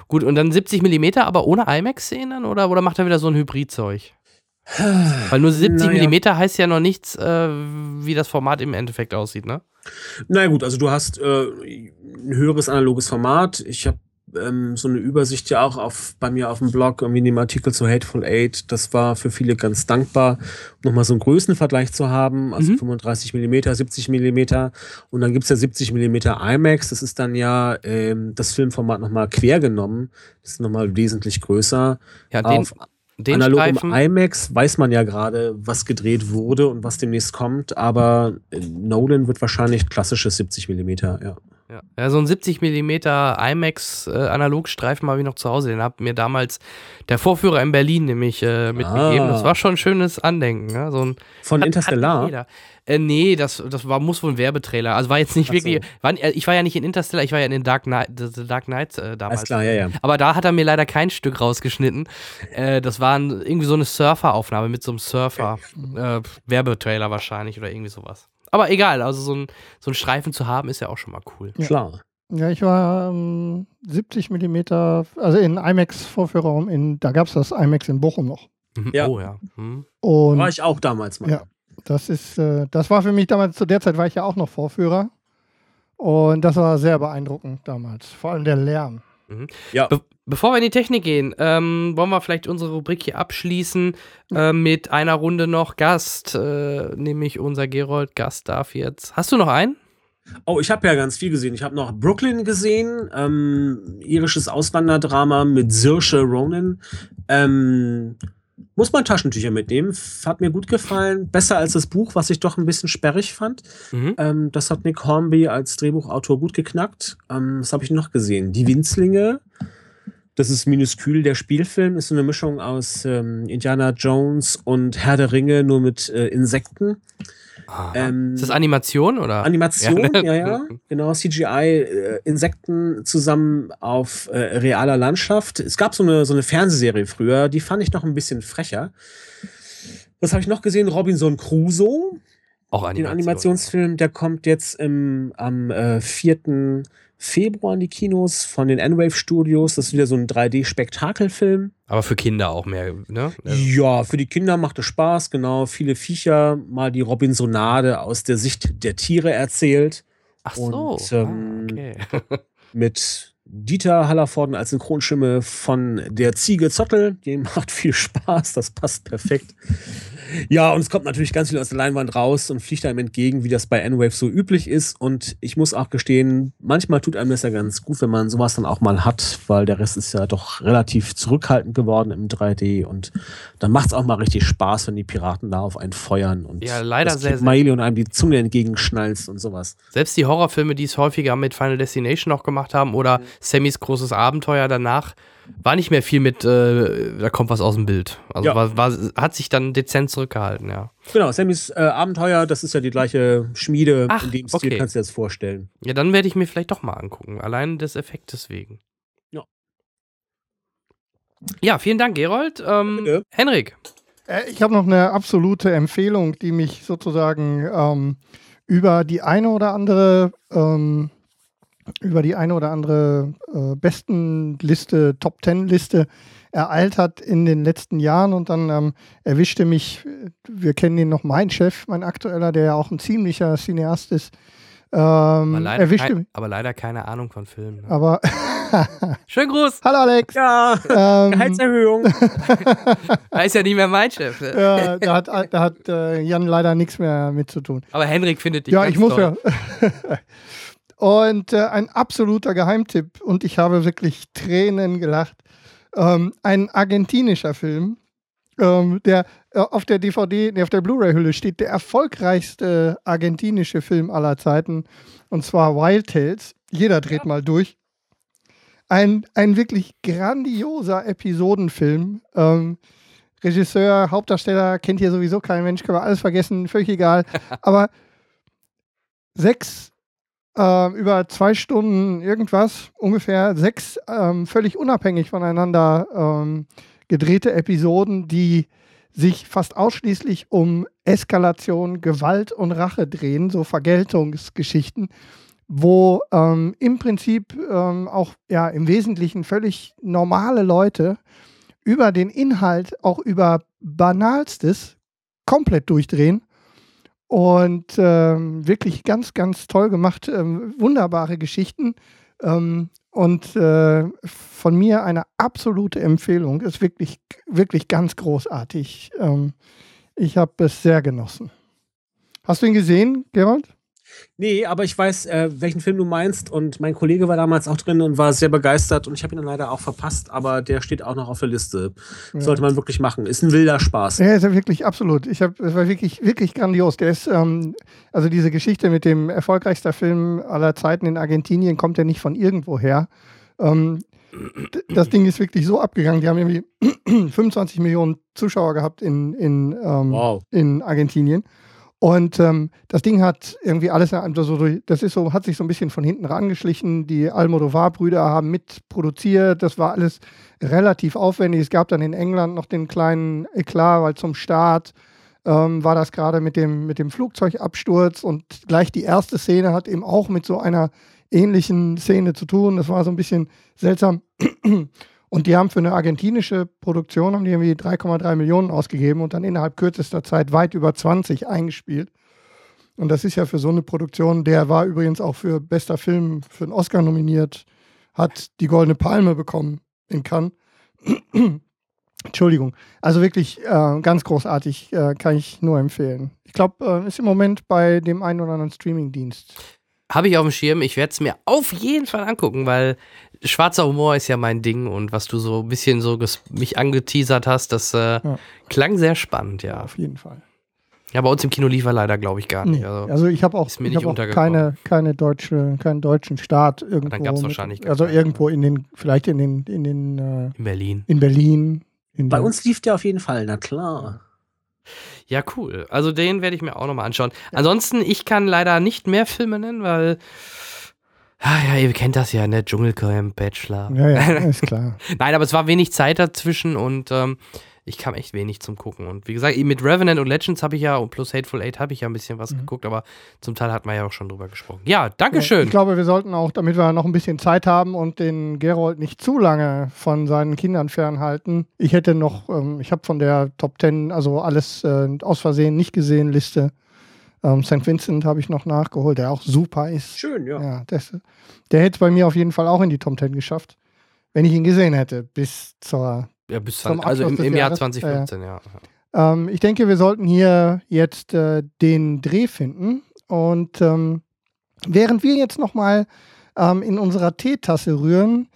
Gut, und dann 70 mm, aber ohne IMAX-Szenen oder, oder macht er wieder so ein Hybridzeug? Weil nur 70 Naja. mm heißt ja noch nichts, äh, wie das Format im Endeffekt aussieht, ne? Na gut, also du hast äh, ein höheres analoges Format. Ich habe ähm, so eine Übersicht ja auch auf, bei mir auf dem Blog, irgendwie in dem Artikel zu Hateful Eight. Das war für viele ganz dankbar, nochmal so einen Größenvergleich zu haben. Also Mhm. 35 mm, 70 mm. Und dann gibt's ja 70 mm IMAX. Das ist dann ja ähm, das Filmformat nochmal quer genommen. Das ist nochmal wesentlich größer. Ja, den, auf den analogem Streifen. IMAX weiß man ja gerade, was gedreht wurde und was demnächst kommt, aber äh, Nolan wird wahrscheinlich klassisches 70 mm, ja. Ja. ja, so ein 70 mm IMAX äh, Analogstreifen habe ich noch zu Hause. Den hat mir damals der Vorführer in Berlin nämlich äh, mitgegeben. Ah. Das war schon ein schönes Andenken. Ja? So ein, Von hat- Interstellar. Hat. Äh, nee, das, das war, muss wohl ein Werbetrailer. Also war jetzt nicht Ach so. wirklich. War, äh, ich war ja nicht in Interstellar, ich war ja in den Dark Knight, The, Dark Knight äh, damals. Alles klar, ja, ja. Aber da hat er mir leider kein Stück rausgeschnitten. Äh, das war ein, irgendwie so eine Surfer-Aufnahme mit so einem Surfer-Werbetrailer wahrscheinlich oder irgendwie sowas. Aber egal, also so ein, so ein Streifen zu haben, ist ja auch schon mal cool. Ja. Klar. Ja, ich war ähm, 70 Millimeter, also in IMAX-Vorführraum, in, da gab es das IMAX in Bochum noch. Mhm. Ja. Oh ja. Mhm. Und War ich auch damals mal. Ja. das ist, äh, das war für mich damals, zu der Zeit war ich ja auch noch Vorführer. Und das war sehr beeindruckend damals. Vor allem der Lärm. Ja. Be bevor wir in die Technik gehen, ähm, wollen wir vielleicht unsere Rubrik hier abschließen äh, mit einer Runde noch Gast, äh, nämlich unser Gerold Gast darf jetzt. Hast du noch einen? Oh, ich habe ja ganz viel gesehen. Ich habe noch Brooklyn gesehen, ähm, irisches Auswanderdrama mit Saoirse Ronan. Ähm, muss man Taschentücher mitnehmen. Hat mir gut gefallen. Besser als das Buch, was ich doch ein bisschen sperrig fand. Mhm. Ähm, das hat Nick Hornby als Drehbuchautor gut geknackt. Ähm, was habe ich noch gesehen? Die Winzlinge. Das ist Minuskül, der Spielfilm. Ist so eine Mischung aus ähm, Indiana Jones und Herr der Ringe, nur mit äh, Insekten. Ähm, ist das Animation oder? Animation, Ja, ja, ne? ja, genau, CGI, äh, Insekten zusammen auf äh, realer Landschaft. Es gab so eine, so eine Fernsehserie früher, die fand ich noch ein bisschen frecher. Was habe ich noch gesehen? Robinson Crusoe, Auch den Animation. Animationsfilm, der kommt jetzt im, am äh, 4. Februar in die Kinos von den N-Wave Studios. Das ist wieder so ein 3D-Spektakelfilm. Aber für Kinder auch mehr, ne? Ja, für die Kinder macht es Spaß, genau. Viele Viecher, mal die Robinsonade aus der Sicht der Tiere erzählt. Ach so. Und, ähm, ah, okay. mit Dieter Hallervorden als Synchronstimme von der Ziege Zottel. Die macht viel Spaß, das passt perfekt. Ja, und es kommt natürlich ganz viel aus der Leinwand raus und fliegt einem entgegen, wie das bei N-Wave so üblich ist. Und ich muss auch gestehen, manchmal tut einem das ja ganz gut, wenn man sowas dann auch mal hat, weil der Rest ist ja doch relativ zurückhaltend geworden im 3D. Und dann macht es auch mal richtig Spaß, wenn die Piraten da auf einen feuern und Ja, leider das sehr, sehr- und einem die Zunge entgegenschnalzt und sowas. Selbst die Horrorfilme, die es häufiger mit Final Destination noch gemacht haben oder Sammys großes Abenteuer danach, war nicht mehr viel mit, äh, da kommt was aus dem Bild. Also Ja. war, war, hat sich dann dezent zurückgehalten, ja. Genau, Sammys äh, Abenteuer, das ist ja die gleiche Schmiede. Ach, in dem Stil okay. kannst du dir das vorstellen. Ja, dann werde ich mir vielleicht doch mal angucken. Allein des Effektes wegen. Ja. Ja, vielen Dank, Gerold. Ähm, Bitte. Henrik. Äh, Ich habe noch eine absolute Empfehlung, die mich sozusagen ähm, über die eine oder andere ähm, über die eine oder andere äh, Bestenliste, Top Ten Liste ereilt hat in den letzten Jahren und dann ähm, erwischte mich, wir kennen ihn noch, mein Chef, mein aktueller, der ja auch ein ziemlicher Cineast ist, Aber ähm, leider, erwischte kein, mich. aber leider keine Ahnung von Filmen. Ne? Aber Schönen Gruß. hallo Alex. Ja, Ähm, Gehaltserhöhung. Er ist ja nicht mehr mein Chef. Ne? ja, da hat, da hat äh, Jan leider nichts mehr mit zu tun. Aber Henrik findet dich Ja, ganz ich muss toll. ja. Und äh, ein absoluter Geheimtipp und ich habe wirklich Tränen gelacht. Ähm, ein argentinischer Film, ähm, der äh, auf der DVD, nee, auf der Blu-ray-Hülle steht der erfolgreichste argentinische Film aller Zeiten und zwar Wild Tales. Jeder dreht mal durch. Ein, ein wirklich grandioser Episodenfilm. Ähm, Regisseur, Hauptdarsteller kennt hier sowieso kein Mensch, können wir alles vergessen, völlig egal. Aber sechs äh, über zwei Stunden irgendwas, ungefähr sechs ähm, völlig unabhängig voneinander ähm, gedrehte Episoden, die sich fast ausschließlich um Eskalation, Gewalt und Rache drehen, so Vergeltungsgeschichten, wo ähm, im Prinzip ähm, auch ja im Wesentlichen völlig normale Leute über den Inhalt, auch über Banalstes, komplett durchdrehen. Und ähm, wirklich ganz, ganz toll gemacht. Ähm, wunderbare Geschichten. Ähm, und äh, von mir eine absolute Empfehlung. Ist wirklich, wirklich ganz großartig. Ähm, ich habe es sehr genossen. Hast du ihn gesehen, Gerald? Nee, aber ich weiß, äh, welchen Film du meinst. Und mein Kollege war damals auch drin und war sehr begeistert. Und ich habe ihn dann leider auch verpasst, aber der steht auch noch auf der Liste. Ja. Sollte man wirklich machen. Ist ein wilder Spaß. Ja, ist ja wirklich absolut. Ich habe, es war wirklich, wirklich grandios. Der ist, ähm, also diese Geschichte mit dem erfolgreichsten Film aller Zeiten in Argentinien kommt ja nicht von irgendwoher. Ähm, das Ding ist wirklich so abgegangen. Die haben irgendwie 25 Millionen Zuschauer gehabt in, in, ähm, wow. in Argentinien. Und ähm, das Ding hat irgendwie alles, also das ist so, hat sich so ein bisschen von hinten rangeschlichen. Die Almodovar-Brüder haben mitproduziert. Das war alles relativ aufwendig. Es gab dann in England noch den kleinen Eklat, weil zum Start ähm, war das gerade mit dem, mit dem Flugzeugabsturz und gleich die erste Szene hat eben auch mit so einer ähnlichen Szene zu tun. Das war so ein bisschen seltsam. Und die haben für eine argentinische Produktion haben die irgendwie 3,3 Millionen ausgegeben und dann innerhalb kürzester Zeit weit über 20 eingespielt. Und das ist ja für so eine Produktion, der war übrigens auch für bester Film für einen Oscar nominiert, hat die Goldene Palme bekommen in Cannes. Entschuldigung. Also wirklich äh, ganz großartig, äh, kann ich nur empfehlen. Ich glaube, äh, ist im Moment bei dem einen oder anderen Streamingdienst. Habe ich auf dem Schirm. Ich werde es mir auf jeden Fall angucken, weil schwarzer Humor ist ja mein Ding und was du so ein bisschen so mich angeteasert hast, das äh, ja. klang sehr spannend, ja. Auf jeden Fall. Ja, bei uns im Kino lief er leider, glaube ich, gar nicht. Nee. Also, also, ich habe auch, ich hab auch keine, keine deutsche, keinen deutschen Start irgendwo. Dann gab es wahrscheinlich. Also irgendwo in den, vielleicht in den, in den äh, in Berlin. In Berlin. In bei uns lief der auf jeden Fall, na klar. Ja, cool. Also den werde ich mir auch nochmal anschauen. Ansonsten, ich kann leider nicht mehr Filme nennen, weil Ah, ja, ihr kennt das ja, ne? Dschungelcamp, Bachelor. Ja, ja, ist klar. Nein, aber es war wenig Zeit dazwischen und ähm, ich kam echt wenig zum Gucken. Und wie gesagt, mit Revenant und Legends habe ich ja und plus Hateful Eight habe ich ja ein bisschen was mhm. geguckt, aber zum Teil hat man ja auch schon drüber gesprochen. Ja, Dankeschön. Ja, ich glaube, wir sollten auch, damit wir noch ein bisschen Zeit haben und den Gerold nicht zu lange von seinen Kindern fernhalten. Ich hätte noch, ähm, ich habe von der Top Ten, also alles äh, aus Versehen nicht gesehen, Liste ähm, St. Vincent habe ich noch nachgeholt, der auch super ist. Schön, ja. ja das, der hätte es bei mir auf jeden Fall auch in die Top 10 geschafft, wenn ich ihn gesehen hätte, bis zur. Ja, bis zum also im, im Jahr 2015, ja. ja. Ähm, ich denke, wir sollten hier jetzt äh, den Dreh finden. Und ähm, während wir jetzt nochmal ähm, in unserer Teetasse rühren,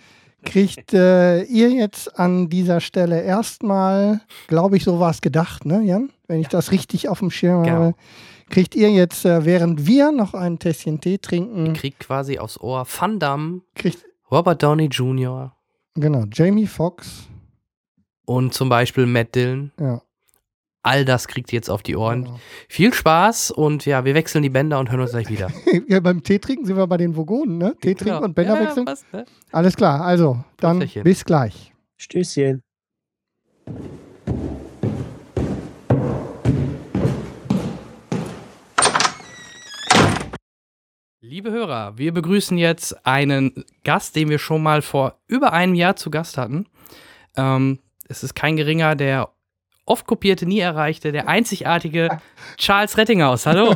kriegt äh, ihr jetzt an dieser Stelle erstmal, glaube ich, so war es gedacht, ne, Jan? Wenn ich das richtig auf dem Schirm genau. habe kriegt ihr jetzt, äh, während wir noch ein Tässchen Tee trinken. Kriegt quasi aufs Ohr Van Damme, kriegt, Robert Downey Jr. Genau, Jamie Foxx. Und zum Beispiel Matt Dillon. Ja. All das kriegt ihr jetzt auf die Ohren. Genau. Viel Spaß und ja, wir wechseln die Bänder und hören uns gleich wieder. ja, beim Tee trinken sind wir bei den Vogonen, ne? Tee trinken genau. und Bänder ja, wechseln. Was, ne? Alles klar, also dann bis gleich. Stößchen. Liebe Hörer, wir begrüßen jetzt einen Gast, den wir schon mal vor über einem Jahr zu Gast hatten. Ähm, es ist kein geringer, der oft kopierte, nie erreichte, der einzigartige Charles Rettinghaus. Hallo.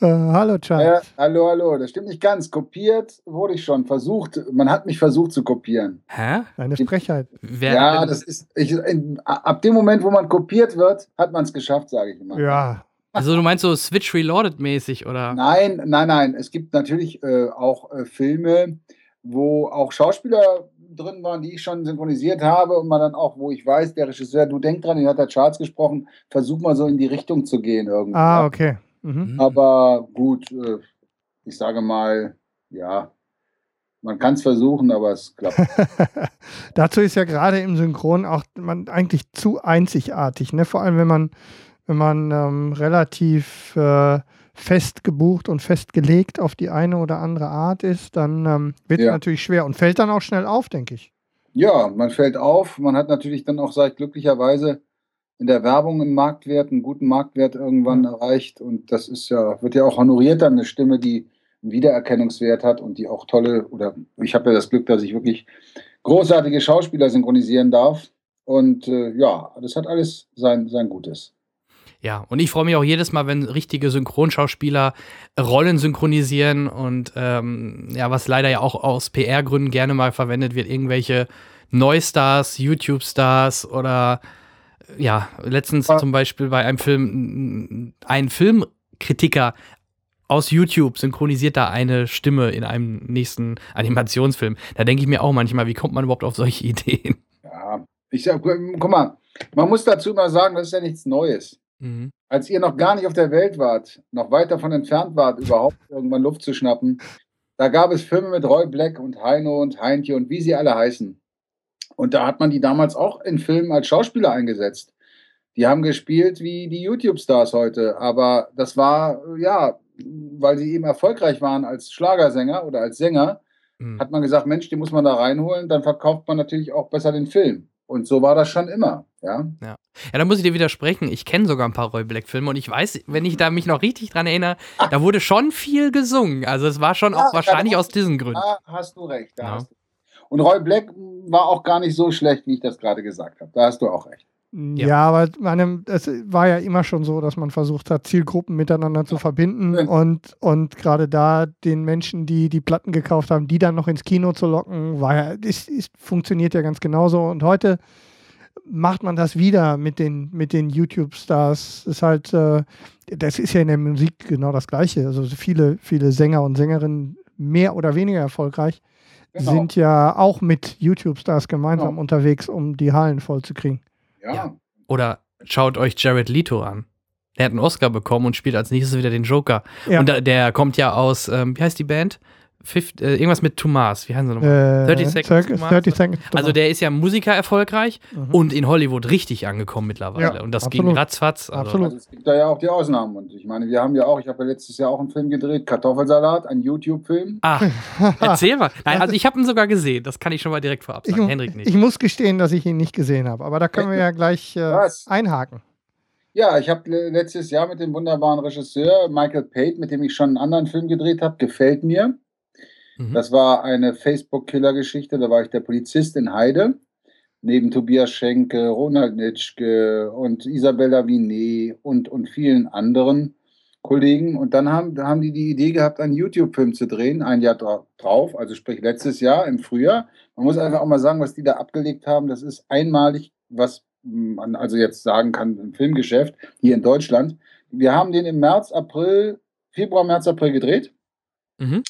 äh, hallo, Charles. Ja, hallo, hallo. Das stimmt nicht ganz. Kopiert wurde ich schon. Versucht, man hat mich versucht zu kopieren. Hä? Eine Frechheit. Wer ja, das ist. Ich, in, ab dem Moment, wo man kopiert wird, hat man es geschafft, sage ich immer. Ja, also du meinst so Switch Reloaded mäßig, oder? Nein, nein, nein. Es gibt natürlich äh, auch äh, Filme, wo auch Schauspieler drin waren, die ich schon synchronisiert habe und man dann auch, wo ich weiß, der Regisseur, du denk dran, den hat der Charles gesprochen, versuch mal so in die Richtung zu gehen irgendwie. Ah, okay. Mhm. Mhm. Aber gut, äh, ich sage mal, ja, man kann es versuchen, aber es klappt. Dazu ist ja gerade im Synchron auch man eigentlich zu einzigartig, ne? Vor allem wenn man, wenn man ähm, relativ äh, fest gebucht und festgelegt auf die eine oder andere Art ist, dann ähm, wird es Ja. natürlich schwer und fällt dann auch schnell auf, denke ich. Ja, man fällt auf. Man hat natürlich dann auch seit glücklicherweise in der Werbung einen Marktwert, einen guten Marktwert irgendwann erreicht. Und das ist ja, wird ja auch honoriert dann eine Stimme, die einen Wiedererkennungswert hat und die auch tolle, oder ich habe ja das Glück, dass ich wirklich großartige Schauspieler synchronisieren darf. Und äh, ja, das hat alles sein, sein Gutes. Ja, und ich freue mich auch jedes Mal, wenn richtige Synchronschauspieler Rollen synchronisieren und ähm, ja, was leider ja auch aus PR-Gründen gerne mal verwendet wird, irgendwelche Neustars, YouTube-Stars oder ja, letztens Ja. zum Beispiel bei einem Film, ein Filmkritiker aus YouTube synchronisiert da eine Stimme in einem nächsten Animationsfilm. Da denke ich mir auch manchmal, wie kommt man überhaupt auf solche Ideen? Ja, ich sag, guck mal, man muss dazu mal sagen, das ist ja nichts Neues. Mhm. als ihr noch gar nicht auf der Welt wart, noch weit davon entfernt wart, überhaupt irgendwann Luft zu schnappen, da gab es Filme mit Roy Black und Heino und Heintje und wie sie alle heißen. Und da hat man die damals auch in Filmen als Schauspieler eingesetzt. Die haben gespielt wie die YouTube-Stars heute, aber das war, ja, weil sie eben erfolgreich waren als Schlagersänger oder als Sänger, Mhm. hat man gesagt, Mensch, die muss man da reinholen, dann verkauft man natürlich auch besser den Film. Und so war das schon immer, ja. Ja, da muss ich dir widersprechen. Ich kenne sogar ein paar Roy Black-Filme und ich weiß, wenn ich da mich noch richtig dran erinnere, da wurde schon viel gesungen. Also es war schon Ja, auch wahrscheinlich ja, aus diesen Gründen. Da hast du recht. Da Ja. hast du. Und Roy Black war auch gar nicht so schlecht, wie ich das gerade gesagt habe. Da hast du auch recht. Ja, aber meine, es war ja immer schon so, dass man versucht hat, Zielgruppen miteinander zu verbinden Ja. und, und gerade da den Menschen, die die Platten gekauft haben, die dann noch ins Kino zu locken, war ja, ist, ist, funktioniert ja ganz genauso. Und heute macht man das wieder mit den, mit den YouTube-Stars. Ist halt, äh, das ist ja in der Musik genau das Gleiche. Also viele, viele Sänger und Sängerinnen mehr oder weniger erfolgreich Genau. sind ja auch mit YouTube-Stars gemeinsam Genau. unterwegs, um die Hallen voll zu kriegen. Ja. Ja. Oder schaut euch Jared Leto an. Der hat einen Oscar bekommen und spielt als nächstes wieder den Joker. Ja. Und da, der kommt ja aus, ähm, wie heißt die Band? Fif äh, irgendwas mit Thomas. Wie heißen sie nochmal? Äh, 30 Seconds Circus- to Mars. 30 Seconds Also der ist ja Musiker erfolgreich Mhm. und in Hollywood richtig angekommen mittlerweile. Ja, und das absolut. ging ratzfatz. Also, Absolut. Also es gibt da ja auch die Ausnahmen. Und ich meine, wir haben ja auch, ich habe ja letztes Jahr auch einen Film gedreht, Kartoffelsalat, ein YouTube-Film. Ah, erzähl mal. Nein, also ich habe ihn sogar gesehen. Das kann ich schon mal direkt vorab Ich, sagen. Henrik nicht. ich muss gestehen, dass ich ihn nicht gesehen habe, aber da können wir ja gleich äh, einhaken. Ja, ich habe letztes Jahr mit dem wunderbaren Regisseur Michael Pate, mit dem ich schon einen anderen Film gedreht habe, gefällt mir. Mhm. Das war eine Facebook-Killer-Geschichte. Da war ich der Polizist in Heide. Neben Tobias Schenke, Ronald Nitschke und Isabella Vinet und, und vielen anderen Kollegen. Und dann haben, haben die die Idee gehabt, einen YouTube-Film zu drehen, ein Jahr dra drauf, also sprich letztes Jahr im Frühjahr. Man muss einfach auch mal sagen, was die da abgelegt haben. Das ist einmalig, was man also jetzt sagen kann im Filmgeschäft hier in Deutschland. Wir haben den im März, April, Februar, März, April gedreht. Mhm.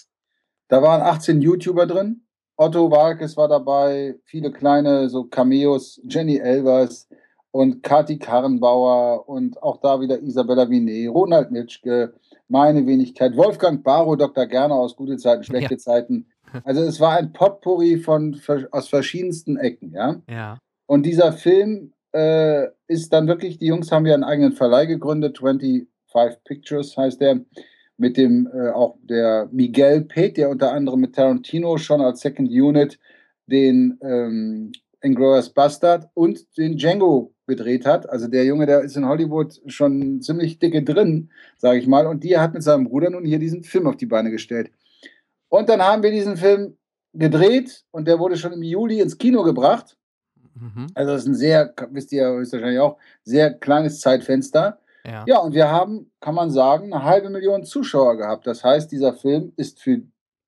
Da waren 18 YouTuber drin. Otto Walkes war dabei, viele kleine so Cameos, Jenny Elvers und Kati Karrenbauer und auch da wieder Isabella Vinet, Ronald Nitschke, meine Wenigkeit, Wolfgang Barrow, Dr. Gerner aus Gute Zeiten, Schlechte Zeiten. Also es war ein Potpourri von, aus verschiedensten Ecken, ja. Ja. Und dieser Film äh, ist dann wirklich, die Jungs haben ja einen eigenen Verleih gegründet, 25 Pictures heißt der, mit dem äh, auch der Miguel Pate, der unter anderem mit Tarantino schon als Second Unit den ähm, Inglourious Bastard und den Django gedreht hat. Also der Junge, der ist in Hollywood schon ziemlich dicke drin, sage ich mal. Und die hat mit seinem Bruder nun hier diesen Film auf die Beine gestellt. Und dann haben wir diesen Film gedreht und der wurde schon im Juli ins Kino gebracht. Mhm. Also das ist ein sehr, wisst ihr höchstwahrscheinlich auch, sehr kleines Zeitfenster. Ja. Ja, und wir haben, kann man sagen, eine halbe Million Zuschauer gehabt. Das heißt, dieser Film ist für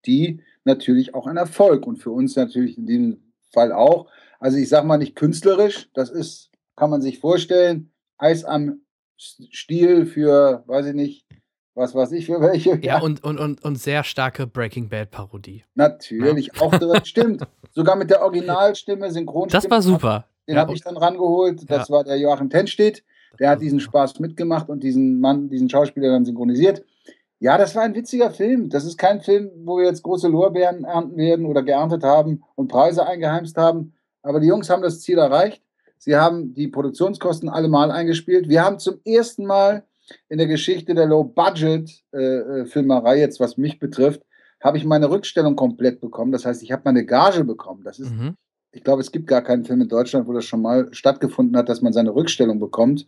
die natürlich auch ein Erfolg und für uns natürlich in diesem Fall auch. Also ich sage mal nicht künstlerisch, das ist, kann man sich vorstellen, Eis am Stiel für, weiß ich nicht, was weiß ich für welche. Ja, und, und, und, und sehr starke Breaking Bad-Parodie. Natürlich, ja. auch drin. Stimmt. Sogar mit der Originalstimme, Synchronstimme. Das war super. Den ja, habe ich dann rangeholt. Das ja. war der Joachim Tenstedt. Der hat diesen Spaß mitgemacht und diesen Mann, diesen Schauspieler dann synchronisiert. Ja, das war ein witziger Film. Das ist kein Film, wo wir jetzt große Lorbeeren ernten werden oder geerntet haben und Preise eingeheimst haben. Aber die Jungs haben das Ziel erreicht. Sie haben die Produktionskosten allemal eingespielt. Wir haben zum ersten Mal in der Geschichte der Low-Budget-Filmerei, äh, jetzt was mich betrifft, habe ich meine Rückstellung komplett bekommen. Das heißt, ich habe meine Gage bekommen. Das ist, mhm. Ich glaube, es gibt gar keinen Film in Deutschland, wo das schon mal stattgefunden hat, dass man seine Rückstellung bekommt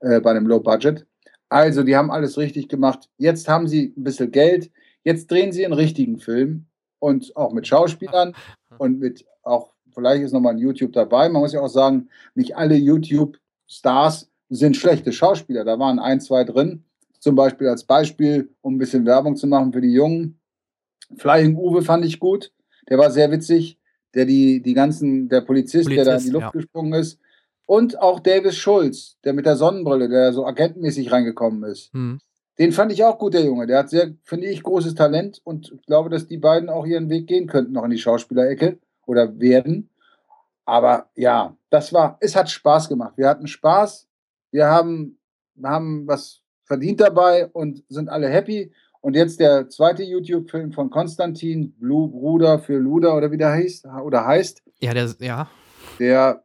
äh, bei einem Low-Budget. Also, die haben alles richtig gemacht. Jetzt haben sie ein bisschen Geld. Jetzt drehen sie einen richtigen Film und auch mit Schauspielern und mit auch, vielleicht ist nochmal ein YouTube dabei. Man muss ja auch sagen, nicht alle YouTube-Stars sind schlechte Schauspieler. Da waren ein, zwei drin. Zum Beispiel als Beispiel, um ein bisschen Werbung zu machen für die Jungen. Flying Uwe fand ich gut. Der war sehr witzig. Der die, die ganzen, der Polizist, Polizist der da in die Luft ja. gesprungen ist. Und auch Davis Schulz, der mit der Sonnenbrille, der so agentmäßig reingekommen ist. Hm. Den fand ich auch gut, der Junge. Der hat sehr, finde ich, großes Talent und ich glaube, dass die beiden auch ihren Weg gehen könnten, noch in die Schauspielerecke oder werden. Aber ja, das war, es hat Spaß gemacht. Wir hatten Spaß wir haben, haben was verdient dabei und sind alle happy. Und jetzt der zweite YouTube-Film von Konstantin, Blue Bruder für Luder oder wie der heißt, oder heißt. Ja, der, ja. Der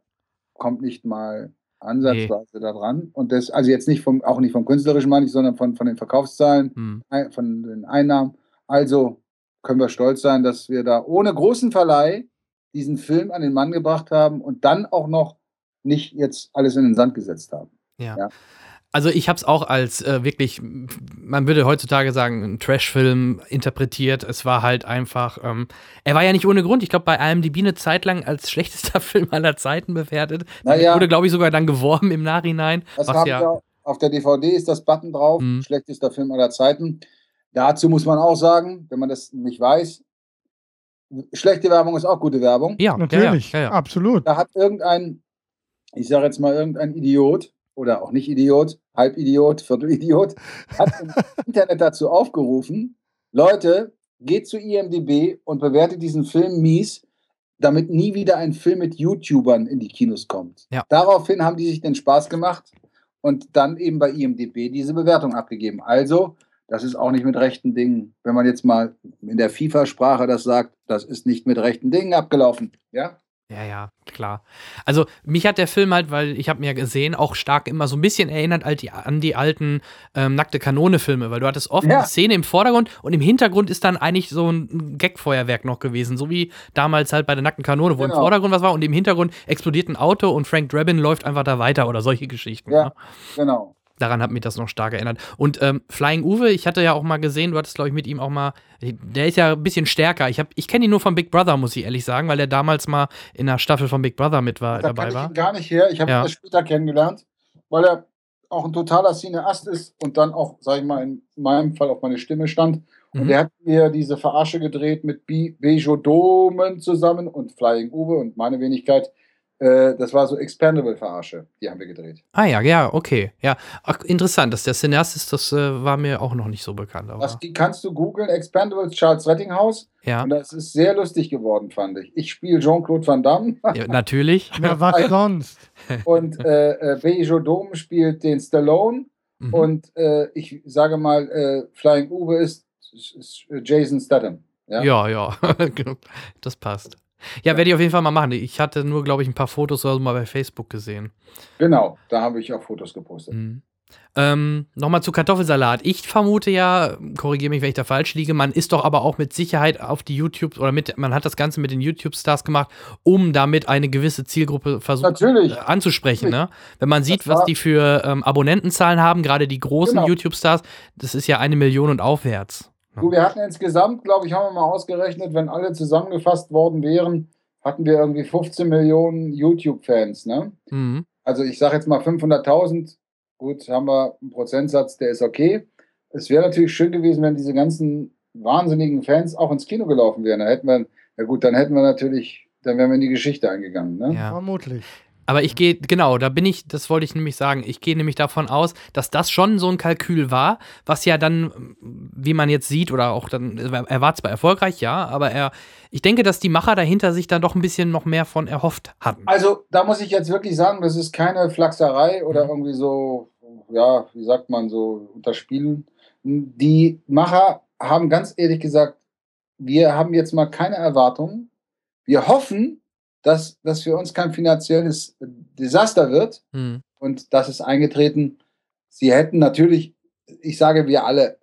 kommt nicht mal ansatzweise nee. da dran. Und das, also jetzt nicht vom, auch nicht vom künstlerischen meine ich, sondern von, von den Verkaufszahlen, hm. von den Einnahmen. Also können wir stolz sein, dass wir da ohne großen Verleih diesen Film an den Mann gebracht haben und dann auch noch nicht jetzt alles in den Sand gesetzt haben. Ja. ja. Also ich habe es auch als äh, wirklich, man würde heutzutage sagen, ein Trash-Film interpretiert. Es war halt einfach, ähm, er war ja nicht ohne Grund. Ich glaube, bei IMDb eine Zeit lang als schlechtester Film aller Zeiten bewertet. Naja. Wurde, glaube ich, sogar dann geworben im Nachhinein. Das was ja auf der DVD ist das Button drauf, mhm. schlechtester Film aller Zeiten. Dazu muss man auch sagen, wenn man das nicht weiß, schlechte Werbung ist auch gute Werbung. Ja, natürlich, ja, ja, ja. absolut. Da hat irgendein, ich sage jetzt mal irgendein Idiot, oder auch nicht Idiot, Halbidiot, Viertelidiot, hat im Internet dazu aufgerufen, Leute, geht zu IMDB und bewertet diesen Film mies, damit nie wieder ein Film mit YouTubern in die Kinos kommt. Ja. Daraufhin haben die sich den Spaß gemacht und dann eben bei IMDB diese Bewertung abgegeben. Also, das ist auch nicht mit rechten Dingen. Wenn man jetzt mal in der FIFA-Sprache das sagt, das ist nicht mit rechten Dingen abgelaufen. Ja? Ja, ja, klar. Also mich hat der Film halt, weil ich habe mir gesehen, auch stark immer so ein bisschen erinnert an die alten ähm, nackte Kanone-Filme, weil du hattest oft ja. eine Szene im Vordergrund und im Hintergrund ist dann eigentlich so ein Gagfeuerwerk noch gewesen, so wie damals halt bei der nackten Kanone, wo genau. im Vordergrund was war und im Hintergrund explodiert ein Auto und Frank Drabin läuft einfach da weiter oder solche Geschichten. Ja, ne? genau. Daran hat mich das noch stark erinnert. Und ähm, Flying Uwe, ich hatte ja auch mal gesehen, du hattest, glaube ich, mit ihm auch mal, der ist ja ein bisschen stärker. Ich, ich kenne ihn nur von Big Brother, muss ich ehrlich sagen, weil er damals mal in der Staffel von Big Brother mit war, da dabei war. Ich ihn gar nicht her. Ich habe ja. ihn später kennengelernt, weil er auch ein totaler Cineast ist und dann auch, sage ich mal, in meinem Fall auf meine Stimme stand. Und mhm. er hat mir diese Verarsche gedreht mit Bejo Domen zusammen und Flying Uwe und meine Wenigkeit äh, das war so Expandable-Verarsche, die haben wir gedreht. Ah ja, ja, okay. Ja, Ach, interessant, dass der Cineast ist, das äh, war mir auch noch nicht so bekannt. Aber. Das kannst du googeln, Expandables Charles Rettinghaus. Ja. Und das ist sehr lustig geworden, fand ich. Ich spiele Jean-Claude Van Damme. Ja, natürlich. ja, was sonst? Und äh, äh, Bejo Dom spielt den Stallone. Mhm. Und äh, ich sage mal, äh, Flying Uwe ist, ist Jason Statham. Ja, ja, ja. das passt. Ja, werde ich auf jeden Fall mal machen. Ich hatte nur, glaube ich, ein paar Fotos oder so mal bei Facebook gesehen. Genau, da habe ich auch Fotos gepostet. Mhm. Ähm, Nochmal zu Kartoffelsalat. Ich vermute ja, korrigiere mich, wenn ich da falsch liege, man ist doch aber auch mit Sicherheit auf die YouTube oder mit, man hat das Ganze mit den YouTube-Stars gemacht, um damit eine gewisse Zielgruppe versuchen äh, anzusprechen. Ne? Wenn man sieht, was die für ähm, Abonnentenzahlen haben, gerade die großen genau. YouTube-Stars, das ist ja eine Million und aufwärts. Du, wir hatten insgesamt, glaube ich, haben wir mal ausgerechnet, wenn alle zusammengefasst worden wären, hatten wir irgendwie 15 Millionen YouTube-Fans. Ne? Mhm. Also ich sage jetzt mal 500.000. Gut, haben wir einen Prozentsatz, der ist okay. Es wäre natürlich schön gewesen, wenn diese ganzen wahnsinnigen Fans auch ins Kino gelaufen wären. Da hätten wir, ja gut, dann hätten wir natürlich, dann wären wir in die Geschichte eingegangen. Ne? Ja. Vermutlich. Aber ich gehe, genau, da bin ich, das wollte ich nämlich sagen, ich gehe nämlich davon aus, dass das schon so ein Kalkül war, was ja dann, wie man jetzt sieht, oder auch dann, er war zwar erfolgreich, ja, aber er, ich denke, dass die Macher dahinter sich da doch ein bisschen noch mehr von erhofft hatten. Also, da muss ich jetzt wirklich sagen, das ist keine Flachserei oder mhm. irgendwie so, ja, wie sagt man, so unterspielen. Die Macher haben ganz ehrlich gesagt, wir haben jetzt mal keine Erwartungen. Wir hoffen, dass das für uns kein finanzielles Desaster wird. Mhm. Und das ist eingetreten. Sie hätten natürlich, ich sage, wir alle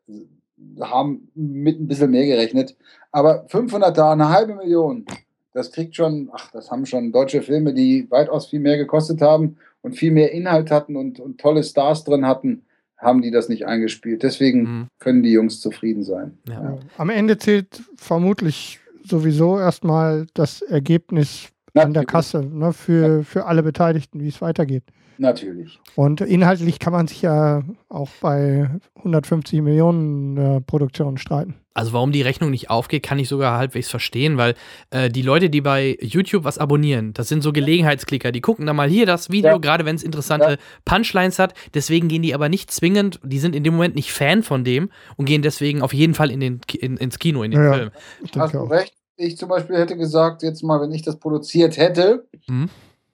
haben mit ein bisschen mehr gerechnet, aber 500 da, eine halbe Million, das kriegt schon, ach, das haben schon deutsche Filme, die weitaus viel mehr gekostet haben und viel mehr Inhalt hatten und, und tolle Stars drin hatten, haben die das nicht eingespielt. Deswegen mhm. können die Jungs zufrieden sein. Ja. Ja. Am Ende zählt vermutlich sowieso erstmal das Ergebnis an der Kasse ne, für, für alle Beteiligten, wie es weitergeht. Natürlich. Und inhaltlich kann man sich ja auch bei 150 Millionen äh, Produktionen streiten. Also warum die Rechnung nicht aufgeht, kann ich sogar halbwegs verstehen, weil äh, die Leute, die bei YouTube was abonnieren, das sind so Gelegenheitsklicker, die gucken dann mal hier das Video, ja. gerade wenn es interessante ja. Punchlines hat. Deswegen gehen die aber nicht zwingend, die sind in dem Moment nicht Fan von dem und gehen deswegen auf jeden Fall in den, in, ins Kino, in den ja, Film. Hast du recht. Ich zum Beispiel hätte gesagt, jetzt mal, wenn ich das produziert hätte, mhm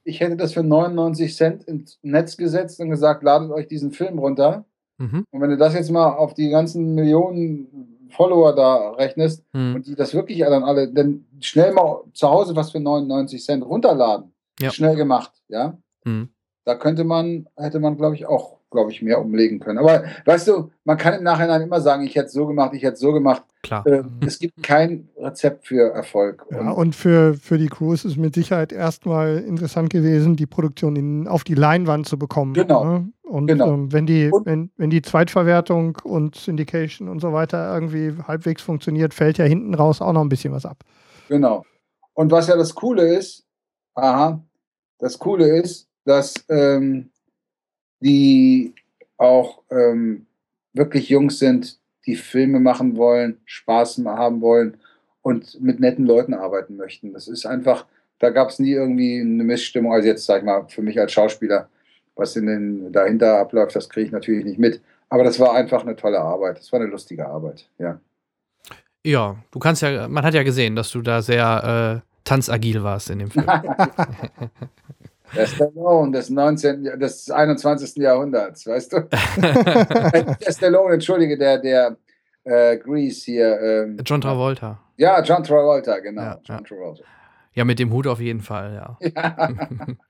ich hätte das für 99 Cent ins Netz gesetzt und gesagt, ladet euch diesen Film runter. Mhm. Und wenn du das jetzt mal auf die ganzen Millionen Follower da rechnest mhm. und die das wirklich dann alle, dann schnell mal zu Hause was für 99 Cent runterladen. Ja. Schnell gemacht, ja. Mhm. Da könnte man, hätte man, glaube ich, auch glaube ich, mehr umlegen können. Aber weißt du, man kann im Nachhinein immer sagen, ich hätte es so gemacht, ich hätte es so gemacht. Klar. Äh, es gibt kein Rezept für Erfolg. Ja, und, für, für die Crew ist es mit Sicherheit erstmal interessant gewesen, die Produktion in, auf die Leinwand zu bekommen. Genau. Ne? Und genau. Ähm, wenn, die, und, wenn, wenn die Zweitverwertung und Syndication und so weiter irgendwie halbwegs funktioniert, fällt ja hinten raus auch noch ein bisschen was ab. Genau. Und was ja das Coole ist, aha, das Coole ist, dass ähm, die auch ähm, wirklich Jungs sind, die Filme machen wollen, Spaß haben wollen und mit netten Leuten arbeiten möchten. Das ist einfach, da gab es nie irgendwie eine Missstimmung. Also jetzt sag ich mal, für mich als Schauspieler, was in den dahinter abläuft, das kriege ich natürlich nicht mit. Aber das war einfach eine tolle Arbeit. Das war eine lustige Arbeit, ja. Ja, du kannst ja, man hat ja gesehen, dass du da sehr äh, tanzagil warst in dem Film. Der Stallone des, 19, des 21. Jahrhunderts, weißt du? der Stallone, entschuldige, der, der äh, Grease hier. Ähm, John Travolta. Ja, John Travolta, genau. Ja, John Travolta. Ja, mit dem Hut auf jeden Fall, ja. ja.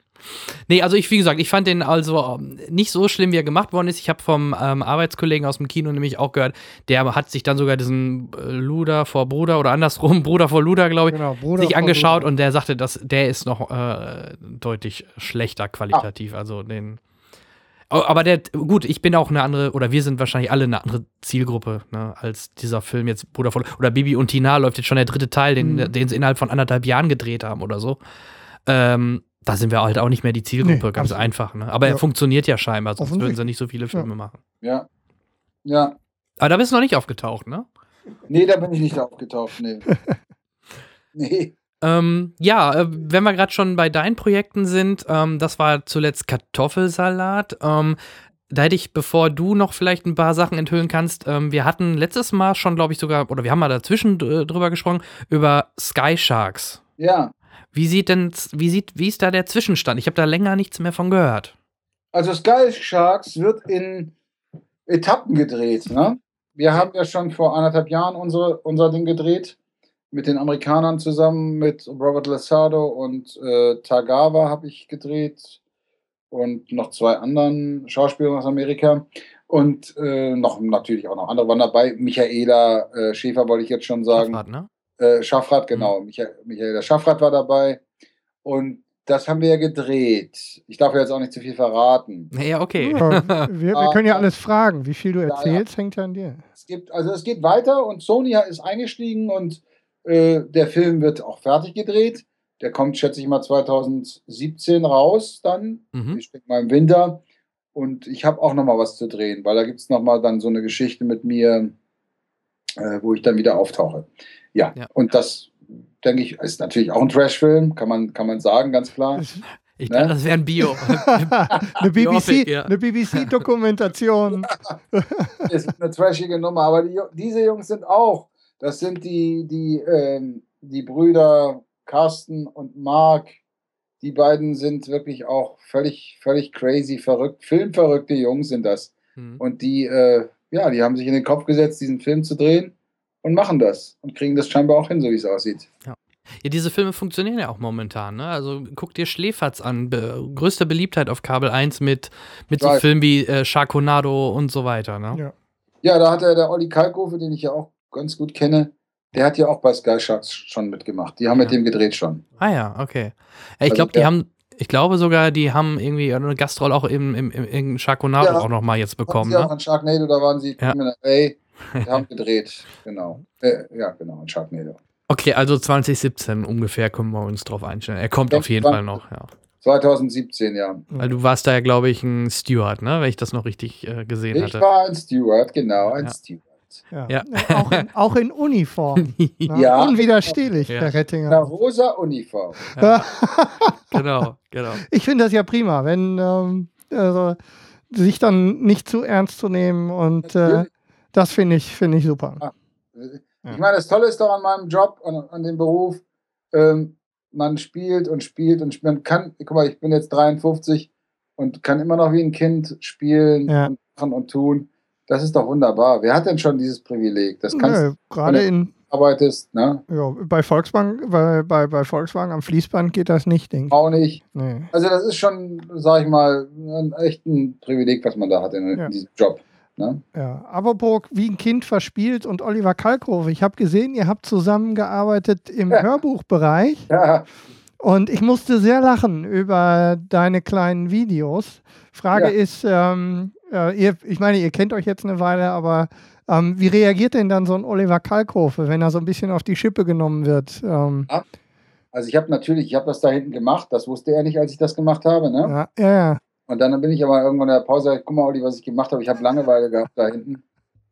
nee, also ich, wie gesagt, ich fand den also ähm, nicht so schlimm, wie er gemacht worden ist. Ich habe vom ähm, Arbeitskollegen aus dem Kino nämlich auch gehört, der hat sich dann sogar diesen äh, Luder vor Bruder oder andersrum, Bruder vor Luder, glaube ich, genau, sich angeschaut Bruder. und der sagte, dass der ist noch äh, deutlich schlechter qualitativ. Ah. Also den. Aber der, gut, ich bin auch eine andere, oder wir sind wahrscheinlich alle eine andere Zielgruppe, ne, als dieser Film jetzt Bruder vor Oder Bibi und Tina läuft jetzt schon der dritte Teil, den, mhm. den sie innerhalb von anderthalb Jahren gedreht haben oder so. Ähm, da sind wir halt auch nicht mehr die Zielgruppe, nee, ganz absolut. einfach. Ne? Aber ja. er funktioniert ja scheinbar, sonst würden sie nicht so viele Filme ja. machen. Ja. Ja. Aber da bist du noch nicht aufgetaucht, ne? Nee, da bin ich nicht aufgetaucht, nee. nee. Ähm, ja, äh, wenn wir gerade schon bei deinen Projekten sind, ähm, das war zuletzt Kartoffelsalat. Ähm, da hätte ich, bevor du noch vielleicht ein paar Sachen enthüllen kannst, ähm, wir hatten letztes Mal schon, glaube ich, sogar, oder wir haben mal dazwischen drüber gesprochen, über Sky Sharks. Ja. Wie sieht denn, wie sieht, wie ist da der Zwischenstand? Ich habe da länger nichts mehr von gehört. Also Sky Sharks wird in Etappen gedreht. Ne? Wir haben ja schon vor anderthalb Jahren unsere, unser Ding gedreht mit den Amerikanern zusammen, mit Robert Lasardo und äh, Tagawa habe ich gedreht und noch zwei anderen Schauspielern aus Amerika. Und äh, noch natürlich auch noch andere waren dabei. Michaela äh, Schäfer wollte ich jetzt schon sagen. Schaffrat, ne? Äh, Schaffrath, genau. Mhm. Michael, Michael Schaffrath war dabei. Und das haben wir ja gedreht. Ich darf ja jetzt auch nicht zu viel verraten. Ja, okay. Ja, wir, wir, können ja alles fragen. Wie viel du erzählst, ja, ja. hängt ja an dir. Es gibt, also es geht weiter und Sony ist eingestiegen und äh, der Film wird auch fertig gedreht. Der kommt, schätze ich mal, 2017 raus dann. Mhm. Ich denke mal im Winter. Und ich habe auch noch mal was zu drehen, weil da gibt es noch mal dann so eine Geschichte mit mir, äh, wo ich dann wieder auftauche. Ja, ja. und das, denke ich, ist natürlich auch ein Trash-Film, kann man, kann man sagen, ganz klar. Ich Ne? dachte, das wäre ein Bio. eine Biopic, BBC, ja. eine BBC-Dokumentation. ist eine trashige Nummer, aber die, diese Jungs sind auch. Das sind die, die, ähm, die Brüder Carsten und Mark. Die beiden sind wirklich auch völlig, völlig crazy, verrückt. Filmverrückte Jungs sind das. Hm. Und die, äh, ja, die haben sich in den Kopf gesetzt, diesen Film zu drehen und machen das. Und kriegen das scheinbar auch hin, so wie es aussieht. Ja, diese Filme funktionieren ja auch momentan. Ne? Also guck dir Schläferz an. Be größte Beliebtheit auf Kabel 1 mit, mit so. Filmen wie äh, Sharknado und so weiter. Ne? Ja. Ja, da hat er der Olli Kalkofe, den ich ja auch ganz gut kenne, der hat ja auch bei Sky Sharks schon mitgemacht. Die haben mit Ja. dem gedreht schon. Ah ja, okay. Ja, ich Also glaube, die der- haben, ich glaube sogar, die haben irgendwie eine Gastrolle auch im, im, im, Sharknado Ja. auch noch mal jetzt bekommen. sie auch Ne? an Sharknado, da waren sie Ja. in LA, die haben gedreht. Genau. Äh, ja, genau, an Sharknado. Okay, also 2017 ungefähr können wir uns drauf einstellen. Er kommt auf jeden wann- Fall noch, ja. 2017, ja. Weil du warst da ja, glaube ich, ein Steward, ne? Wenn ich das noch richtig äh, gesehen Ich hatte. war ein Steward, genau, ein Ja. Steward. Ja. Ja. Auch, in, auch in Uniform. Ne? Ja. Unwiderstehlich, Ja. der In einer Rettinger. rosa Uniform. genau, genau. Ich finde das ja prima, wenn ähm, also, sich dann nicht zu ernst zu nehmen und äh, das finde ich, finde ich super. Ja. Ich meine, das Tolle ist doch an meinem Job, an, an dem Beruf, ähm, man spielt und spielt und spielt. Man kann, guck mal, ich bin jetzt 53 und kann immer noch wie ein Kind spielen Ja. und machen und tun. Das ist doch wunderbar. Wer hat denn schon dieses Privileg? Das kannst Nö, Gerade in du arbeitest, ne? ja, bei Volkswagen, bei, bei, bei Volkswagen am Fließband geht das nicht, denke ich. Auch nicht. Nee. Also das ist schon, sag ich mal, ein echt ein Privileg, was man da hat in, Ja. in diesem Job. Ne? Ja, apropos wie ein Kind verspielt und Oliver Kalkofe. Ich habe gesehen, ihr habt zusammengearbeitet im Ja. Hörbuchbereich Ja, und ich musste sehr lachen über deine kleinen Videos. Frage Ja. ist, ähm, äh, ihr, ich meine, ihr kennt euch jetzt eine Weile, aber ähm, wie reagiert denn dann so ein Oliver Kalkofe, wenn er so ein bisschen auf die Schippe genommen wird? Ähm, also ich habe natürlich, ich habe das da hinten gemacht, das wusste er nicht, als ich das gemacht habe. Ne? ja, ja, ja. Und dann bin ich aber irgendwann in der Pause, guck mal, Olli, was ich gemacht habe. Ich habe Langeweile gehabt da hinten.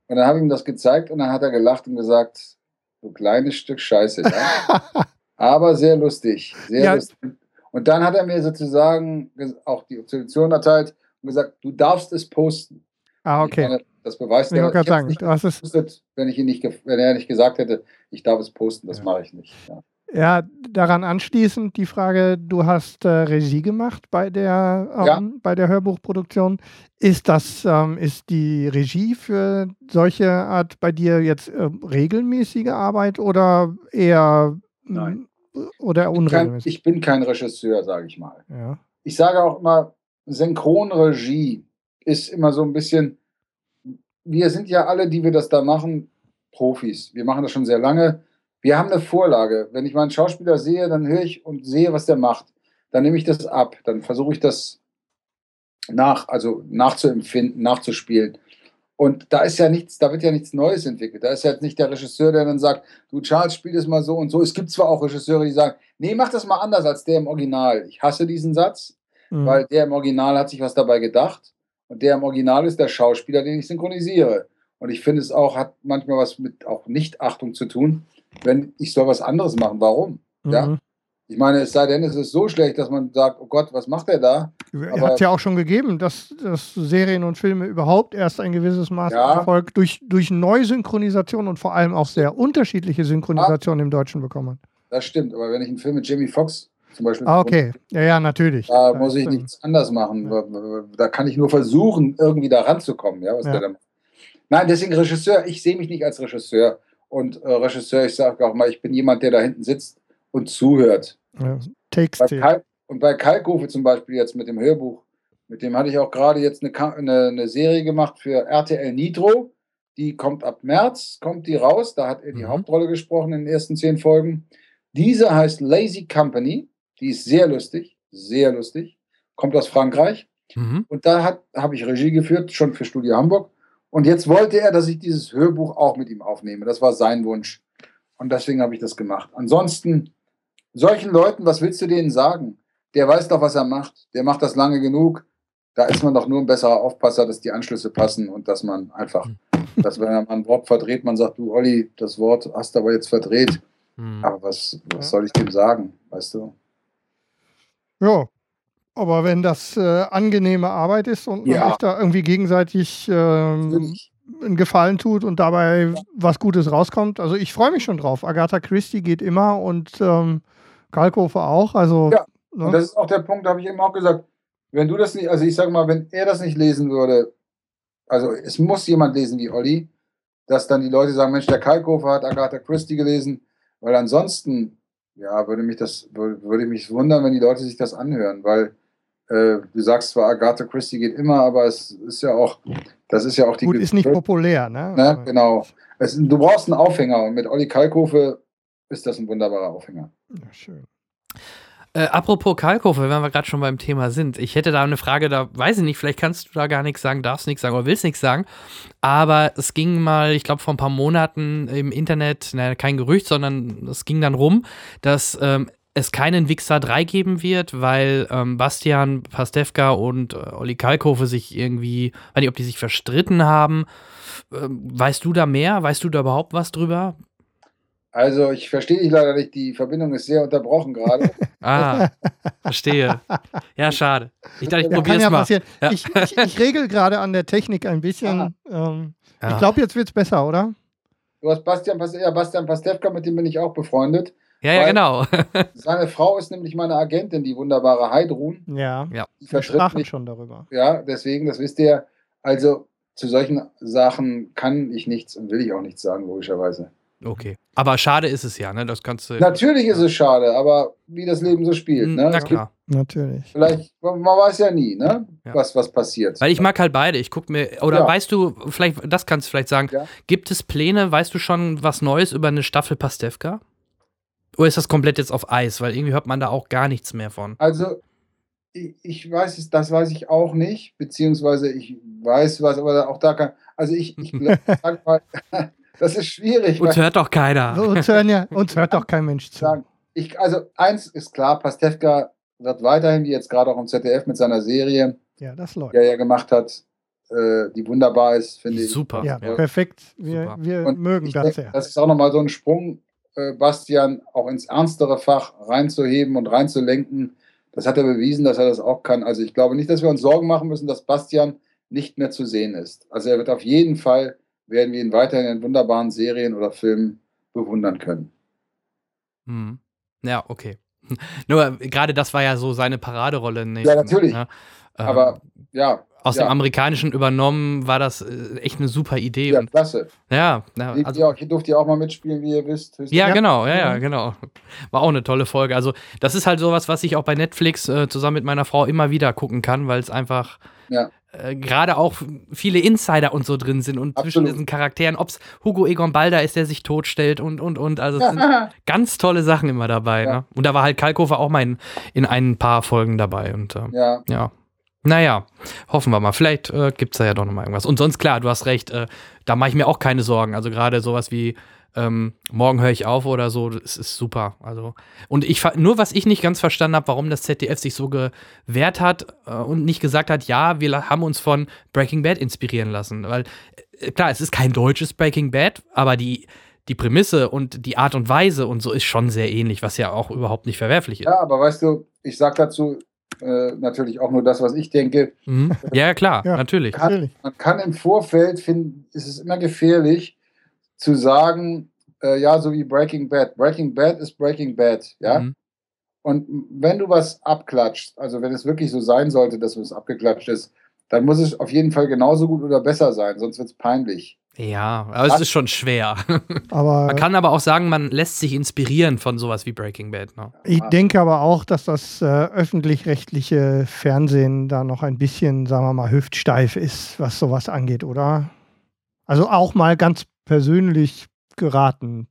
Und dann habe ich ihm das gezeigt und dann hat er gelacht und gesagt, du kleines Stück Scheiße. Ja? aber sehr lustig, sehr Ja. lustig. Und dann hat er mir sozusagen auch die Option erteilt und gesagt, du darfst es posten. Ah, okay. meine, das beweist er. wollte Ich sagen, es nicht gepostet, wenn, ich ihn nicht, wenn er nicht gesagt hätte, ich darf es posten. Das Ja. mache ich nicht. Ja. Ja, daran anschließend die Frage, du hast äh, Regie gemacht bei der, ähm, Ja. bei der Hörbuchproduktion. Ist das, ähm, ist die Regie für solche Art bei dir jetzt äh, regelmäßige Arbeit oder eher Nein. oder Ich bin kein, unregelmäßig? ich bin kein Regisseur, sage ich mal. Ja. ich sage auch immer, Synchronregie ist immer so ein bisschen, wir sind ja alle, die wir das da machen, Profis. Wir machen das schon sehr lange. Wir haben eine Vorlage. Wenn ich mal einen Schauspieler sehe, dann höre ich und sehe, was der macht. Dann nehme ich das ab. Dann versuche ich das nach, also nachzuempfinden, nachzuspielen. Und da ist ja nichts, da wird ja nichts Neues entwickelt. Da ist ja jetzt nicht der Regisseur, der dann sagt, du Charles, spiel das mal so und so. Es gibt zwar auch Regisseure, die sagen, nee, mach das mal anders als der im Original. Ich hasse diesen Satz, Mhm. weil der im Original hat sich was dabei gedacht und der im Original ist der Schauspieler, den ich synchronisiere. Und ich finde es auch, hat manchmal was mit auch Nichtachtung zu tun, wenn ich soll was anderes machen. Warum? Ja. Mhm. Ich meine, es sei denn, es ist so schlecht, dass man sagt, oh Gott, was macht er da? Hat Aber- es ja auch schon gegeben, dass, dass Serien und Filme überhaupt erst ein gewisses Maß Ja. Erfolg durch, durch Neusynchronisation und vor allem auch sehr unterschiedliche Synchronisation im Deutschen bekommen. Das stimmt, aber wenn ich einen Film mit Jamie Foxx zum Beispiel Ah, okay. Ja, ja, natürlich. Da Das muss ich nichts anders machen. Da kann ich nur versuchen, irgendwie da ranzukommen. Ja, was Ja. Der da macht. Nein, deswegen Regisseur. Ich sehe mich nicht als Regisseur. Und äh, Regisseur, ich sage auch mal, ich bin jemand, der da hinten sitzt und zuhört. Ja, Takes Bei. Kalk, und bei Kalkofe zum Beispiel jetzt mit dem Hörbuch, mit dem hatte ich auch gerade jetzt eine, eine, eine Serie gemacht für RTL Nitro. Die kommt ab März, kommt die raus. Da hat er die Mhm. Hauptrolle gesprochen in den ersten zehn Folgen. Diese heißt Lazy Company. Die ist sehr lustig, sehr lustig. Kommt aus Frankreich. Mhm. Und da habe ich Regie geführt, schon für Studio Hamburg. Und jetzt wollte er, dass ich dieses Hörbuch auch mit ihm aufnehme. Das war sein Wunsch. Und deswegen habe ich das gemacht. Ansonsten, solchen Leuten, was willst du denen sagen? Der weiß doch, was er macht. Der macht das lange genug. Da ist man doch nur ein besserer Aufpasser, dass die Anschlüsse passen und dass man einfach, dass wenn man ein Wort verdreht, man sagt, du Olli, das Wort hast du aber jetzt verdreht. Mhm. Aber was, was soll ich dem sagen? Weißt du? Ja. Aber wenn das äh, angenehme Arbeit ist und man Ja. sich da irgendwie gegenseitig ähm, einen Gefallen tut und dabei was Gutes rauskommt, also ich freue mich schon drauf. Agatha Christie geht immer und ähm, Kalkofe auch. Also Ja. ne? Und das ist auch der Punkt, da habe ich eben auch gesagt, wenn du das nicht, also ich sage mal, wenn er das nicht lesen würde, also es muss jemand lesen wie Olli, dass dann die Leute sagen, Mensch, der Kalkofer hat Agatha Christie gelesen, weil ansonsten, ja, würde mich das, würde mich wundern, wenn die Leute sich das anhören, weil äh, du sagst zwar, Agatha Christie geht immer, aber es ist ja auch, das ist ja auch die gut, ist nicht populär, ne? Ne? Genau. Es, du brauchst einen Aufhänger und mit Olli Kalkofe ist das ein wunderbarer Aufhänger. Ja, schön. Äh, apropos Kalkofe, wenn wir gerade schon beim Thema sind. Ich hätte da eine Frage, da weiß ich nicht, vielleicht kannst du da gar nichts sagen, darfst nichts sagen oder willst nichts sagen. Aber es ging mal, ich glaube, vor ein paar Monaten im Internet, naja, kein Gerücht, sondern es ging dann rum, dass ähm, es keinen Wixer 3 geben wird, weil ähm, Bastian Pastewka und äh, Olli Kalkofe sich irgendwie, weiß nicht, ob die sich verstritten haben. Ähm, weißt du da mehr? Weißt du da überhaupt was drüber? Also ich verstehe dich leider nicht, die Verbindung ist sehr unterbrochen gerade. Ah, verstehe. Ja, schade. Ich dachte, ich Ja, Kann probier's ja mal. passieren. Ja. Ich, ich, ich regel gerade an der Technik ein bisschen. Ähm, Ja. Ich glaube, jetzt wird es besser, oder? Du hast Bastian, ja, Bastian Pastewka, mit dem bin ich auch befreundet. Ja, ja, genau. Seine Frau ist nämlich meine Agentin, die wunderbare Heidrun. Ja. Ja. Die Wir sprachen mich. schon darüber. Ja, deswegen, das wisst ihr. Also zu solchen Sachen kann ich nichts und will ich auch nichts sagen, logischerweise. Okay. Aber schade ist es ja, ne? Das kannst du. Natürlich ist es schade, aber wie das Leben so spielt. Hm, Ne? Na gibt klar. Natürlich. Vielleicht, man man weiß ja nie, ne? Ja. was, was passiert. Weil ich mag halt beide. Ich guck mir. Oder Ja. weißt du, vielleicht, das kannst du vielleicht sagen. Ja. Gibt es Pläne, weißt du schon was Neues über eine Staffel Pastewka? Oder ist das komplett jetzt auf Eis? Weil irgendwie hört man da auch gar nichts mehr von. Also, ich, ich weiß es, das weiß ich auch nicht, beziehungsweise ich weiß was, aber auch da kann. Also ich, ich sag mal, das ist schwierig. Uns hört doch keiner. Uns, hören ja, uns hört doch kein Mensch zu. sagen, ich, also eins ist klar, Pastewka wird weiterhin, wie jetzt gerade auch im ZDF mit seiner Serie, Ja, das läuft. die er ja gemacht hat, äh, die wunderbar ist, finde ich. Super. Ja, Ja. perfekt. Wir, Super. wir Und mögen ich das sehr. das ist auch nochmal so ein Sprung, äh, Bastian auch ins ernstere Fach reinzuheben und reinzulenken. Das hat er bewiesen, dass er das auch kann. Also ich glaube nicht, dass wir uns Sorgen machen müssen, dass Bastian nicht mehr zu sehen ist. Also er wird auf jeden Fall, werden wir ihn weiterhin in wunderbaren Serien oder Filmen bewundern können. Hm. Ja, okay. Nur gerade das war ja so seine Paraderolle. Nicht, Ja, natürlich. Ne? Ähm, Aber ja, aus ja, dem Amerikanischen übernommen war das äh, echt eine super Idee. ja und, klasse. ja, ja, also, ihr auch, hier durft ihr auch mal mitspielen, wie ihr wisst. Ja, Ja. genau, ja, ja, Mhm. genau. War auch eine tolle Folge. Also, das ist halt sowas, was ich auch bei Netflix äh, zusammen mit meiner Frau immer wieder gucken kann, weil es einfach Ja. Äh, gerade auch viele Insider und so drin sind und zwischen Absolut. diesen Charakteren, ob es Hugo Egon Balder ist, der sich totstellt und, und, und. Also, es sind ganz tolle Sachen immer dabei. Ja. Ne? Und da war halt Kalkofer auch mal in, in ein paar Folgen dabei. Und äh, ja, ja. Naja, hoffen wir mal. Vielleicht äh, gibt es da ja doch noch mal irgendwas. Und sonst, klar, du hast recht, äh, da mache ich mir auch keine Sorgen. Also gerade sowas wie ähm, Morgen höre ich auf oder so, das ist super. Also, und ich nur was ich nicht ganz verstanden habe, warum das ZDF sich so gewehrt hat äh, und nicht gesagt hat, ja, wir haben uns von Breaking Bad inspirieren lassen. Weil, äh, klar, es ist kein deutsches Breaking Bad, aber die, die Prämisse und die Art und Weise und so ist schon sehr ähnlich, was ja auch überhaupt nicht verwerflich ist. ja, aber weißt du, ich sage dazu äh, natürlich auch nur das, was ich denke. Mhm. Ja, klar, Ja. natürlich. Kann, Natürlich. man kann im Vorfeld, finden, ist es immer gefährlich zu sagen, äh, ja, so wie Breaking Bad. Breaking Bad ist Breaking Bad, ja. Mhm. Und wenn du was abklatscht, also wenn es wirklich so sein sollte, dass es abgeklatscht ist, dann muss es auf jeden Fall genauso gut oder besser sein, sonst wird es peinlich. Ja, aber es ist schon schwer. Aber Man kann aber auch sagen, man lässt sich inspirieren von sowas wie Breaking Bad. Ne? ich denke aber auch, dass das äh, öffentlich-rechtliche Fernsehen da noch ein bisschen, sagen wir mal, hüftsteif ist, was sowas angeht, oder? Also auch mal ganz persönlich geraten.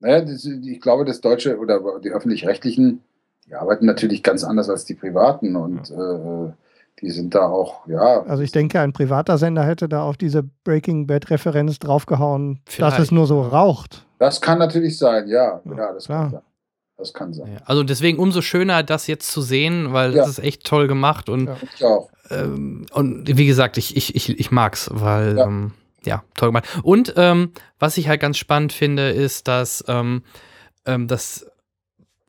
Naja, das, ich glaube, das Deutsche oder die Öffentlich-Rechtlichen, die arbeiten natürlich ganz anders als die Privaten und äh, die sind da auch, ja. Also ich denke, ein privater Sender hätte da auf diese Breaking Bad-Referenz draufgehauen, dass Vielleicht. es nur so raucht. Das kann natürlich sein, ja. Ja, Ja, das klar. kann sein. Das kann sein. Ja. Also deswegen umso schöner, das jetzt zu sehen, weil Ja. das ist echt toll gemacht und, Ja. Ich auch. ähm, und wie gesagt, ich, ich, ich, ich mag's, weil Ja. ähm, ja, toll gemacht. Und ähm, was ich halt ganz spannend finde, ist, dass ähm, ähm, das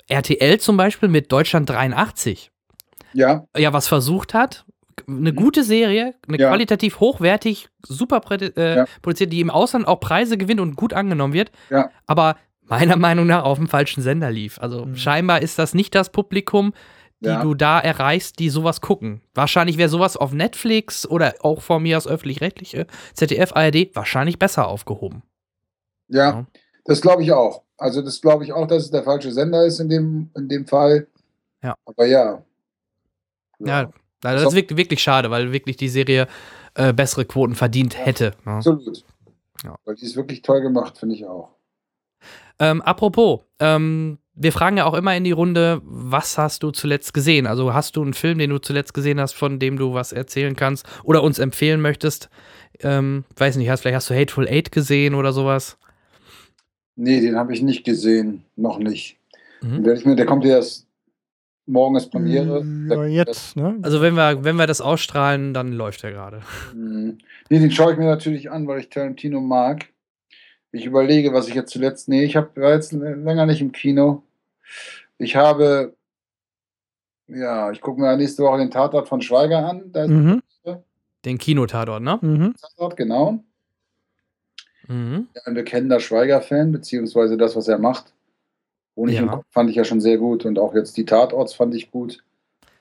RTL zum Beispiel mit Deutschland 83 Ja, ja was versucht hat. Eine gute Serie, eine Ja. qualitativ hochwertig, super äh, Ja. produziert, die im Ausland auch Preise gewinnt und gut angenommen wird. Ja. Aber meiner Meinung nach auf dem falschen Sender lief. Also Mhm. scheinbar ist das nicht das Publikum, die Ja. du da erreichst, die sowas gucken. Wahrscheinlich wäre sowas auf Netflix oder auch von mir aus öffentlich-rechtliche, ZDF, ARD, wahrscheinlich besser aufgehoben. ja, Ja. das glaube ich auch. Also das glaube ich auch, dass es der falsche Sender ist in dem, in dem Fall. Ja. Aber ja. Ja, das ist wirklich, wirklich schade, weil wirklich die Serie äh, bessere Quoten verdient hätte. Ja. Absolut. Ja. Weil die ist wirklich toll gemacht, finde ich auch. Ähm, apropos, ähm, wir fragen ja auch immer in die Runde, was hast du zuletzt gesehen? Also hast du einen Film, den du zuletzt gesehen hast, von dem du was erzählen kannst oder uns empfehlen möchtest? Ähm, weiß nicht, hast, vielleicht hast du Hateful Eight gesehen oder sowas. Nee, den habe ich nicht gesehen. Noch nicht. Mhm. Den werde ich mir, der kommt ja erst morgen ist Premiere. Mm, Ja, jetzt, ne? Also wenn wir, wenn wir das ausstrahlen, dann läuft er gerade. Mhm. Nee, den schaue ich mir natürlich an, weil ich Tarantino mag. Ich überlege, was ich jetzt zuletzt. Nee, ich hab, war jetzt länger nicht im Kino. Ich habe. Ja, ich gucke mir nächste Woche den Tatort von Schweiger an. Mhm. Den Kinotatort, ne? Mhm. Tatort, genau. Mhm. Ein bekennender Schweiger-Fan, beziehungsweise das, was er macht. Honig Ja. im Kopf fand ich ja schon sehr gut und auch jetzt die Tatorts fand ich gut.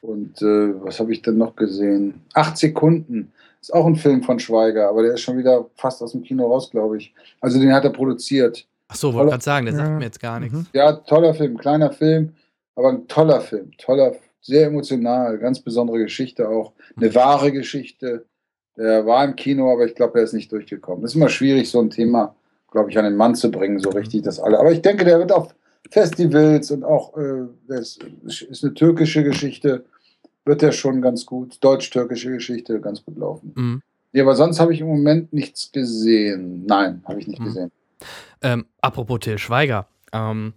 Und äh, was habe ich denn noch gesehen? Acht Sekunden. Ist auch ein Film von Schweiger, aber der ist schon wieder fast aus dem Kino raus, glaube ich. Also den hat er produziert. Achso, wollte gerade sagen, der sagt Ja. mir jetzt gar nichts. Mhm. Ja, toller Film, kleiner Film, aber ein toller Film. Toller, sehr emotional, ganz besondere Geschichte auch. Eine wahre Geschichte. Der war im Kino, aber ich glaube, er ist nicht durchgekommen. Das ist immer schwierig, so ein Thema, glaube ich, an den Mann zu bringen, so richtig das alle. Aber ich denke, der wird auf Festivals und auch, äh, das ist eine türkische Geschichte, wird der schon ganz gut, deutsch-türkische Geschichte, ganz gut laufen. Mhm. Ja, aber sonst habe ich im Moment nichts gesehen. Nein, habe ich nicht Mhm. gesehen. Ähm, apropos Till Schweiger. Ähm,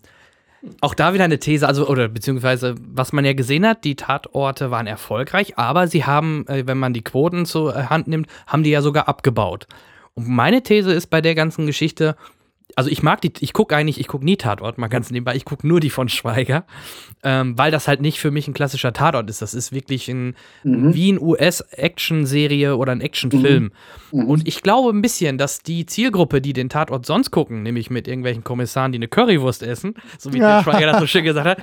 auch da wieder eine These, also, oder beziehungsweise, was man ja gesehen hat, die Tatorte waren erfolgreich, aber sie haben, äh, wenn man die Quoten zur äh, Hand nimmt, haben die ja sogar abgebaut. Und meine These ist bei der ganzen Geschichte, also ich mag die, ich gucke eigentlich, ich gucke nie Tatort, mal ganz nebenbei, ich gucke nur die von Schweiger, ähm, weil das halt nicht für mich ein klassischer Tatort ist. Das ist wirklich ein, Mhm. wie ein US-Action-Serie oder ein Actionfilm. Mhm. Und ich glaube ein bisschen, dass die Zielgruppe, die den Tatort sonst gucken, nämlich mit irgendwelchen Kommissaren, die eine Currywurst essen, so wie Ja. der Schweiger das so schön gesagt hat,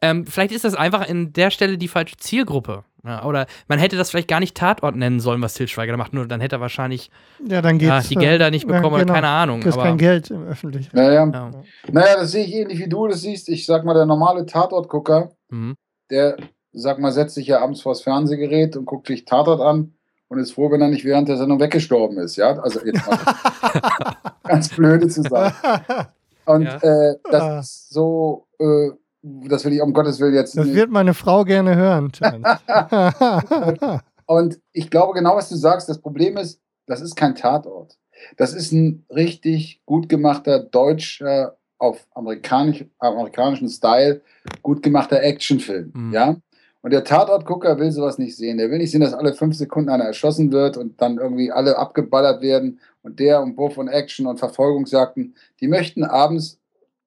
ähm, vielleicht ist das einfach in der Stelle die falsche Zielgruppe. Ja, oder man hätte das vielleicht gar nicht Tatort nennen sollen, was Til Schweiger da macht, nur dann hätte er wahrscheinlich Ja, dann geht's. ja, die äh, Gelder nicht ja, bekommen oder genau. keine Ahnung. Du kriegst Aber, kein Geld im öffentlichen. Naja, ja. Naja, das sehe ich ähnlich wie du das siehst. Ich sag mal, der normale Tatortgucker, Mhm. der, sag mal, setzt sich ja abends vors Fernsehgerät und guckt sich Tatort an und ist froh, wenn er nicht während der Sendung weggestorben ist. Ja, also jetzt mal ganz blöde zu sagen. Und Ja. äh, Ah. das ist so, äh, das will ich um Gottes Willen jetzt Das nicht. wird meine Frau gerne hören. Und ich glaube genau, was du sagst. Das Problem ist, das ist kein Tatort. Das ist ein richtig gut gemachter deutscher, auf amerikanisch, amerikanischen Style, gut gemachter Actionfilm. Mhm. Ja? Und der Tatortgucker will sowas nicht sehen. Der will nicht sehen, dass alle fünf Sekunden einer erschossen wird und dann irgendwie alle abgeballert werden und der und Buff und Action und Verfolgungsjagden. Die möchten abends,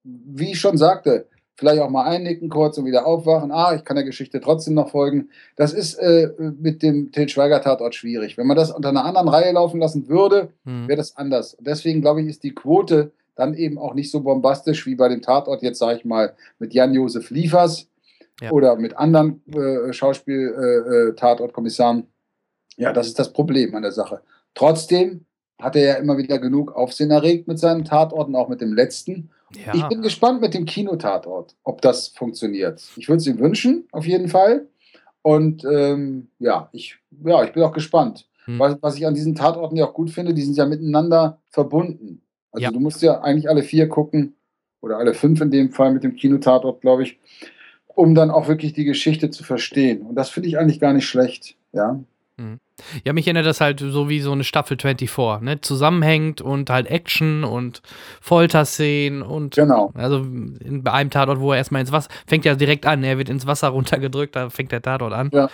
wie ich schon sagte, vielleicht auch mal einnicken kurz und wieder aufwachen. Ah, ich kann der Geschichte trotzdem noch folgen. Das ist äh, mit dem Til Schweiger Tatort schwierig. Wenn man das unter einer anderen Reihe laufen lassen würde, Mhm. wäre das anders. Und deswegen glaube ich, ist die Quote dann eben auch nicht so bombastisch wie bei dem Tatort, jetzt sage ich mal, mit Jan-Josef Liefers Ja. oder mit anderen äh, Schauspiel-Tatortkommissaren. ja, das ist das Problem an der Sache. Trotzdem hat er ja immer wieder genug Aufsehen erregt mit seinen Tatorten, auch mit dem letzten. Ja. Ich bin gespannt mit dem Kinotatort, ob das funktioniert. Ich würde es ihm wünschen, auf jeden Fall. Und ähm, ja, ich, ja, ich bin auch gespannt. Hm. Was, was ich an diesen Tatorten ja auch gut finde, die sind ja miteinander verbunden. Also Ja. du musst ja eigentlich alle vier gucken, oder alle fünf in dem Fall mit dem Kinotatort, glaube ich, um dann auch wirklich die Geschichte zu verstehen. Und das finde ich eigentlich gar nicht schlecht. Ja, Ja, mich erinnert das halt so wie so eine Staffel 24, ne? Zusammenhängt und halt Action und Folterszenen und genau. also in, bei einem Tatort, wo er erstmal ins Wasser, fängt ja direkt an, er wird ins Wasser runtergedrückt, da fängt der Tatort an. Ja,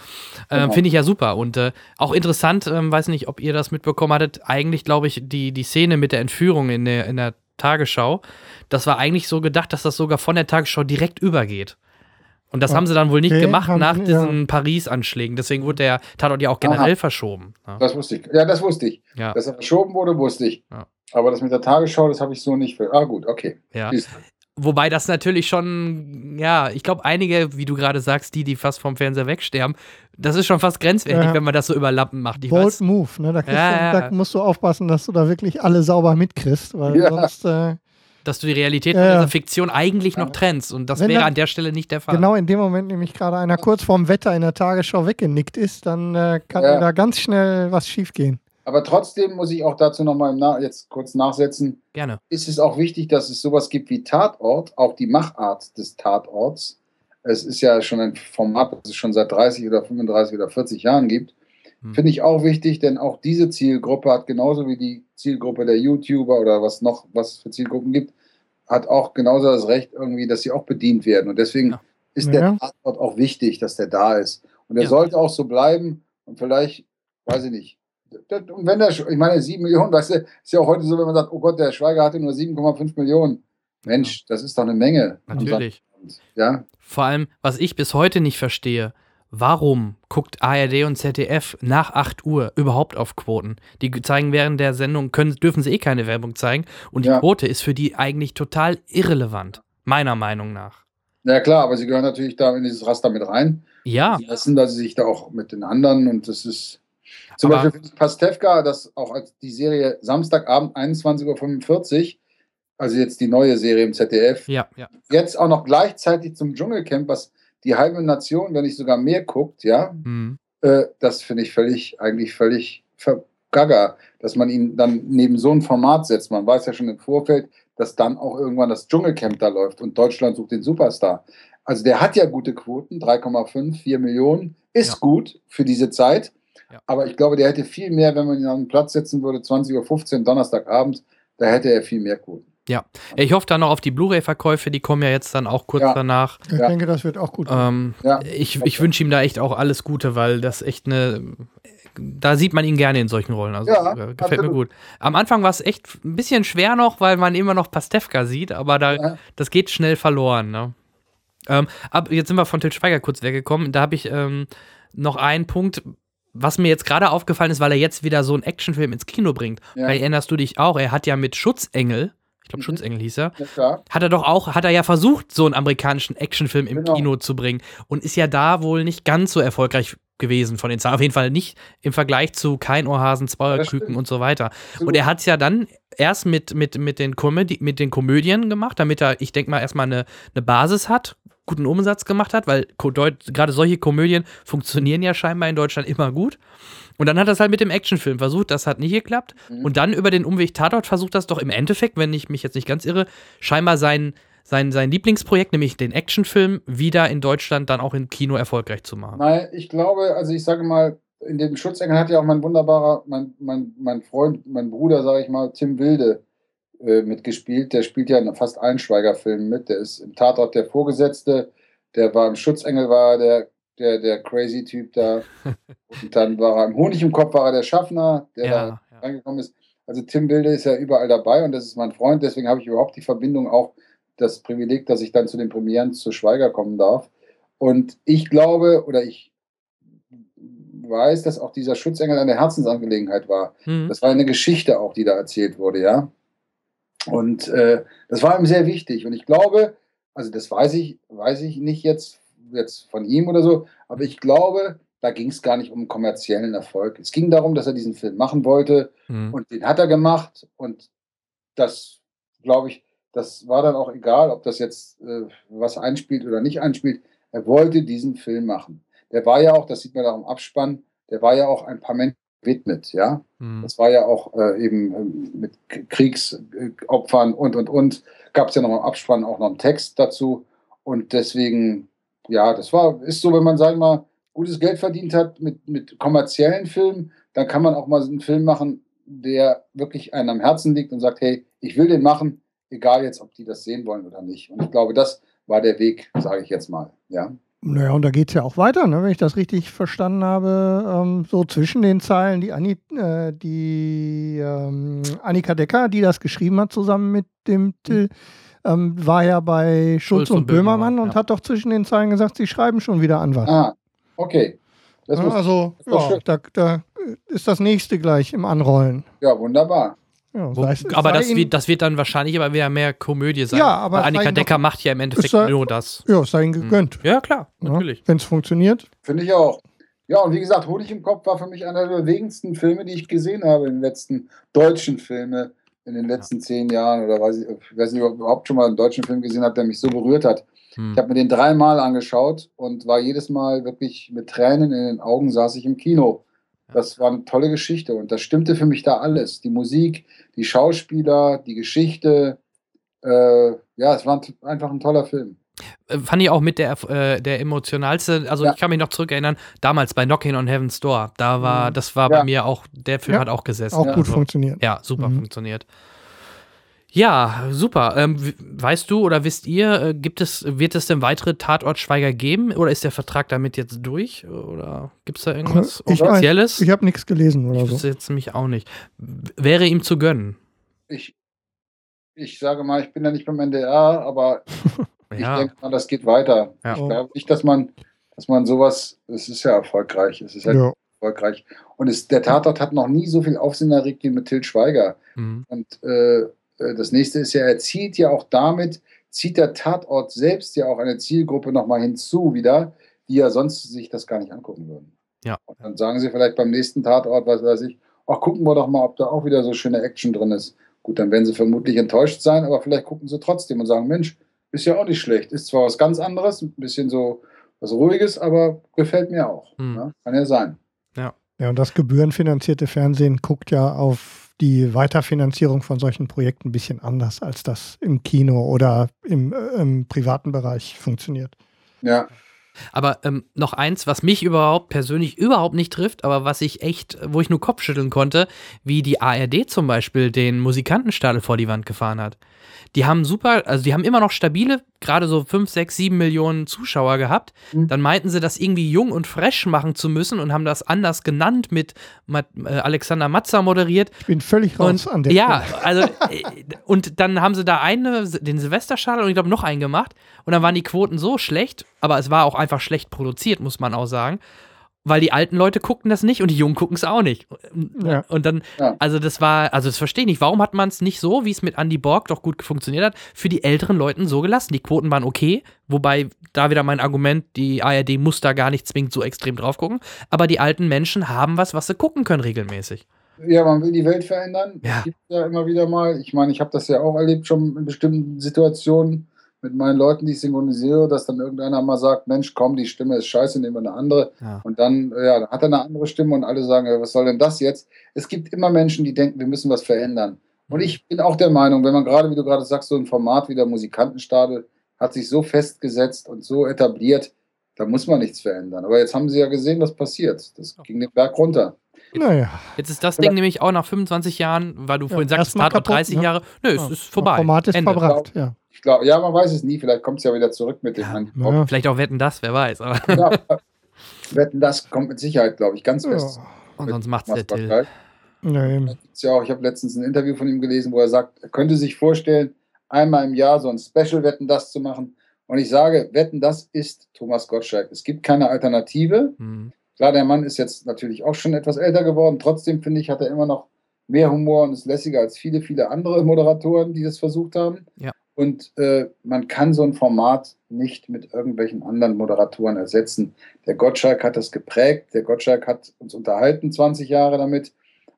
Ähm, genau. Finde ich ja super und äh, auch interessant, ähm, weiß nicht, ob ihr das mitbekommen hattet, eigentlich glaube ich, die, die Szene mit der Entführung in der, in der Tagesschau, das war eigentlich so gedacht, dass das sogar von der Tagesschau direkt übergeht. Und das haben sie dann wohl nicht okay, gemacht haben nach diesen Paris-Anschlägen. Deswegen wurde der Tatort ja auch generell Aha. verschoben. Ja. Das wusste ich. Ja, das wusste ich. Ja. Dass er verschoben wurde, wusste ich. Ja. Aber das mit der Tagesschau, das habe ich so nicht. Für. Ah, gut, okay. Ja. Wobei das natürlich schon, ja, ich glaube, einige, wie du gerade sagst, die, die fast vom Fernseher wegsterben, das ist schon fast grenzwertig, Ja. wenn man das so überlappen macht. Ich Bold weiß, Move, ne? Da, du, ja. da musst du aufpassen, dass du da wirklich alle sauber mitkriegst, weil Ja. sonst äh, dass du die Realität Ja, von ja. dieser Fiktion eigentlich noch trennst. Und das Wenn wäre an der Stelle nicht der Fall. genau in dem Moment nämlich gerade einer kurz vorm Wetter in der Tagesschau weggenickt ist, dann äh, kann Ja. da ganz schnell was schiefgehen. Aber trotzdem muss ich auch dazu nochmal jetzt kurz nachsetzen. Gerne. Ist es auch wichtig, dass es sowas gibt wie Tatort, auch die Machart des Tatorts. Es ist ja schon ein Format, das es schon seit 30 oder 35 oder 40 Jahren gibt. Hm. Finde ich auch wichtig, denn auch diese Zielgruppe hat genauso wie die Zielgruppe der YouTuber oder was noch, was es für Zielgruppen gibt, hat auch genauso das Recht irgendwie, dass sie auch bedient werden. Und deswegen Ja. ist Ja. der Tatort auch wichtig, dass der da ist. Und er Ja. sollte auch so bleiben und vielleicht, weiß ich nicht. Und wenn der, ich meine, sieben Millionen, weißt du, ist ja auch heute so, wenn man sagt, oh Gott, der Schweiger hatte nur 7,5 Millionen. Mensch, das ist doch eine Menge. Natürlich. Ja, Vor allem, was ich bis heute nicht verstehe, warum guckt ARD und ZDF nach 8 Uhr überhaupt auf Quoten? Die zeigen während der Sendung, können, dürfen sie eh keine Werbung zeigen. Und die Ja. Quote ist für die eigentlich total irrelevant. Meiner Meinung nach. ja klar, aber sie gehören natürlich da in dieses Raster mit rein. Ja, Sie wissen, dass sie sich da auch mit den anderen und das ist zum Aber- Beispiel Pastewka, das auch als die Serie Samstagabend 21.45 Uhr, also jetzt die neue Serie im ZDF, ja, ja. jetzt auch noch gleichzeitig zum Dschungelcamp, was die halbe Nation, wenn nicht sogar mehr guckt, ja, Hm. äh, das finde ich völlig, eigentlich völlig vergagger, dass man ihn dann neben so ein Format setzt. Man weiß ja schon im Vorfeld, dass dann auch irgendwann das Dschungelcamp da läuft und Deutschland sucht den Superstar. Also der hat ja gute Quoten, 3,5, 4 Millionen, ist Ja. gut für diese Zeit. Ja. Aber ich glaube, der hätte viel mehr, wenn man ihn an den Platz setzen würde, 20.15 Uhr Donnerstagabend, da hätte er viel mehr Quoten. Ich hoffe dann noch auf die Blu-ray-Verkäufe, die kommen ja jetzt dann auch kurz Ja. danach. Ich Ja. denke, das wird auch gut. Ähm, Ja. ich ich wünsche ihm da echt auch alles Gute, weil das echt eine. Da sieht man ihn gerne in solchen Rollen. Also Ja, äh, gefällt mir absolut. gut. Am Anfang war es echt ein bisschen schwer noch, weil man immer noch Pastewka sieht, aber da, Ja. das geht schnell verloren. Ne? Ähm, ab, jetzt sind wir von Til Schweiger kurz weggekommen. Da habe ich ähm, noch einen Punkt, was mir jetzt gerade aufgefallen ist, weil er jetzt wieder so einen Actionfilm ins Kino bringt. Ja. Weil erinnerst du dich auch, er hat ja mit Schutzengel, glaube Mhm. Schutzengel hieß er, Ja, hat er doch auch, hat er ja versucht, so einen amerikanischen Actionfilm im Genau. Kino zu bringen und ist ja da wohl nicht ganz so erfolgreich gewesen von den Zahlen. Auf jeden Fall nicht im Vergleich zu Kein Ohrhasen, Zweier-Küken und so weiter. Absolut. Und er hat es ja dann erst mit, mit, mit, den mit den Komödien gemacht, damit er, ich denke mal, erstmal eine, eine Basis hat, guten Umsatz gemacht hat, weil gerade solche Komödien funktionieren ja scheinbar in Deutschland immer gut. Und dann hat er es halt mit dem Actionfilm versucht, das hat nicht geklappt. Mhm. Und dann über den Umweg Tatort versucht das doch im Endeffekt, wenn ich mich jetzt nicht ganz irre, scheinbar sein, sein, sein Lieblingsprojekt, nämlich den Actionfilm, wieder in Deutschland dann auch im Kino erfolgreich zu machen. Nein, ich glaube, also ich sage mal, in dem Schutzengel hat ja auch mein wunderbarer, mein, mein, mein Freund, mein Bruder, sage ich mal, Tim Wilde äh, mitgespielt. Der spielt ja in fast allen Schweiger-Filmen mit. Der ist im Tatort der Vorgesetzte, der war im Schutzengel, war er der, der, der crazy Typ da. Und dann war er im Honig im Kopf, war er der Schaffner, der da Ja, ja. reingekommen ist. Also Tim Wilde ist ja überall dabei und das ist mein Freund, deswegen habe ich überhaupt die Verbindung auch, das Privileg, dass ich dann zu den Premieren zu Schweiger kommen darf. Und ich glaube oder ich weiß, dass auch dieser Schutzengel eine Herzensangelegenheit war. Hm. Das war eine Geschichte auch, die da erzählt wurde, ja. Und äh, das war ihm sehr wichtig. Und ich glaube, also das weiß ich, weiß ich nicht jetzt, jetzt von ihm oder so, aber ich glaube, da ging es gar nicht um kommerziellen Erfolg. Es ging darum, dass er diesen Film machen wollte Hm. und den hat er gemacht. Und das, glaube ich, das war dann auch egal, ob das jetzt äh, was einspielt oder nicht einspielt. Er wollte diesen Film machen. Der war ja auch, das sieht man da im Abspann, der war ja auch ein paar Menschen gewidmet, ja. Hm. Das war ja auch äh, eben ähm, mit Kriegsopfern und, und, und. Gab es ja noch im Abspann auch noch einen Text dazu. Und deswegen, ja, das war, ist so, wenn man, sagen wir mal, gutes Geld verdient hat mit, mit kommerziellen Filmen, dann kann man auch mal einen Film machen, der wirklich einem am Herzen liegt und sagt, hey, ich will den machen, egal jetzt, ob die das sehen wollen oder nicht. Und ich glaube, das war der Weg, sage ich jetzt mal, ja. Naja, und da geht es ja auch weiter, ne? wenn ich das richtig verstanden habe. Ähm, so zwischen den Zeilen, die, Anni, äh, die ähm, Annika Decker, die das geschrieben hat, zusammen mit dem Till, ähm, war ja bei Schulz, Schulz und, und Böhmermann, Böhmermann, und ja. hat doch zwischen den Zeilen gesagt, sie schreiben schon wieder an was. Ah, okay. Das Ja, muss, also, das ist ja, da, da ist das nächste gleich im Anrollen. ja, wunderbar. Ja, Wo, sei es- aber das wird, das wird dann wahrscheinlich aber wieder mehr Komödie sein. Ja, aber Annika Decker doch- macht ja im Endeffekt sei- nur das. Ja, sei Ihnen gegönnt. Ja, klar, natürlich. Wenn es funktioniert. Finde ich auch. Ja, und wie gesagt, Honig im Kopf war für mich einer der bewegendsten Filme, die ich gesehen habe in den letzten deutschen Filme in den letzten zehn Jahren oder weiß ich, ich weiß nicht, ob ich überhaupt schon mal einen deutschen Film gesehen habe, der mich so berührt hat. Hm. Ich habe mir den dreimal angeschaut und war jedes Mal wirklich mit Tränen in den Augen saß ich im Kino. Das war eine tolle Geschichte und das stimmte für mich da alles. Die Musik, die Schauspieler, die Geschichte. Äh, ja, es war ein- einfach ein toller Film. Äh, Fand ich auch mit der, äh, der emotionalste, also Ja. ich kann mich noch zurückerinnern, damals bei Knocking on Heaven's Door, da war, Mhm. das war Ja. bei mir auch, der Film Ja. hat auch gesessen. Auch gut also, funktioniert. Ja, super Mhm. funktioniert. Ja, super. Ähm, weißt du oder wisst ihr, äh, gibt es, wird es denn weitere Tatortschweiger geben oder ist der Vertrag damit jetzt durch? Oder gibt es da irgendwas Ich weiß- Offizielles? Ich habe nichts gelesen oder Ich so. wüsste jetzt mich auch nicht. W- Wäre ihm zu gönnen. Ich, ich sage mal, ich bin ja nicht beim NDR, aber ich Ja, denke mal, das geht weiter. Ja. Ich glaube nicht, dass man, dass man sowas, es ist ja erfolgreich, es ist ja, Ja. erfolgreich. Und es, der Tatort hat noch nie so viel Aufsehen erregt wie mit Til Schweiger. mhm. Und äh, äh, das nächste ist ja, er zieht ja auch damit, zieht der Tatort selbst ja auch eine Zielgruppe nochmal hinzu wieder, die ja sonst sich das gar nicht angucken würden. Ja. Und dann sagen sie vielleicht beim nächsten Tatort, was weiß ich, ach, gucken wir doch mal, ob da auch wieder so schöne Action drin ist. Gut, dann werden sie vermutlich enttäuscht sein, aber vielleicht gucken sie trotzdem und sagen, Mensch, ist ja auch nicht schlecht. Ist zwar was ganz anderes, ein bisschen so was Ruhiges, aber gefällt mir auch. Hm. Ja, kann ja sein. Ja, und das gebührenfinanzierte Fernsehen guckt ja auf die Weiterfinanzierung von solchen Projekten ein bisschen anders, als das im Kino oder im, äh, im privaten Bereich funktioniert. Ja, Aber ähm, noch eins, was mich überhaupt persönlich überhaupt nicht trifft, aber was ich echt, wo ich nur Kopfschütteln konnte, wie die ARD zum Beispiel den Musikantenstadel vor die Wand gefahren hat. Die haben super, also die haben immer noch stabile, gerade so 5, 6, 7 Millionen Zuschauer gehabt. Mhm. Dann meinten sie, das irgendwie jung und fresh machen zu müssen und haben das anders genannt mit, mit äh, Alexander Matzer moderiert. Ich bin völlig raus Und an der ja, Stelle. also äh, und dann haben sie da eine, den Silvesterschadel und ich glaube noch einen gemacht und dann waren die Quoten so schlecht, aber es war auch einfach schlecht produziert, muss man auch sagen, weil die alten Leute guckten das nicht und die Jungen gucken es auch nicht. Ja. Und dann, Ja. also das war, also das verstehe ich nicht. Warum hat man es nicht so, wie es mit Andy Borg doch gut funktioniert hat, für die älteren Leuten so gelassen? Die Quoten waren okay, wobei da wieder mein Argument, die ARD muss da gar nicht zwingend so extrem drauf gucken, aber die alten Menschen haben was, was sie gucken können regelmäßig. Ja, man will die Welt verändern. Ja. Es gibt ja immer wieder mal, ich meine, ich habe das ja auch erlebt schon in bestimmten Situationen mit meinen Leuten, die ich synchronisiere, dass dann irgendeiner mal sagt, Mensch, komm, die Stimme ist scheiße, nehmen wir eine andere. Ja. Und dann, ja, dann hat er eine andere Stimme und alle sagen, ja, was soll denn das jetzt? Es gibt immer Menschen, die denken, wir müssen was verändern. Und ich bin auch der Meinung, wenn man gerade, wie du gerade sagst, so ein Format wie der Musikantenstadel hat sich so festgesetzt und so etabliert, da muss man nichts verändern. Aber jetzt haben sie ja gesehen, was passiert. Das ging den Berg runter. Naja, Jetzt ist das Ding nämlich auch nach 25 Jahren, weil du Ja, vorhin sagst, es kaputt, 30 ne? Jahre. Nö, es Ja. ist vorbei. Format ist Ende. verbracht, ja. Ich glaube, ja, man weiß es nie. Vielleicht kommt es ja wieder zurück mit dem Ja, Andy ja. Vielleicht auch wetten das, wer weiß. Aber Ja, wetten, das kommt mit Sicherheit, glaube ich, ganz fest. ja. und sonst macht's der Thomas Till. Ja, auch, ich habe letztens ein Interview von ihm gelesen, wo er sagt, er könnte sich vorstellen, einmal im Jahr so ein Special Wetten das zu machen. Und ich sage, Wetten das ist Thomas Gottschalk. Es gibt keine Alternative. Hm. Klar, der Mann ist jetzt natürlich auch schon etwas älter geworden. Trotzdem finde ich, hat er immer noch mehr Humor und ist lässiger als viele, viele andere Moderatoren, die das versucht haben. Ja. Und äh, man kann so ein Format nicht mit irgendwelchen anderen Moderatoren ersetzen. Der Gottschalk hat das geprägt. Der Gottschalk hat uns unterhalten 20 Jahre damit.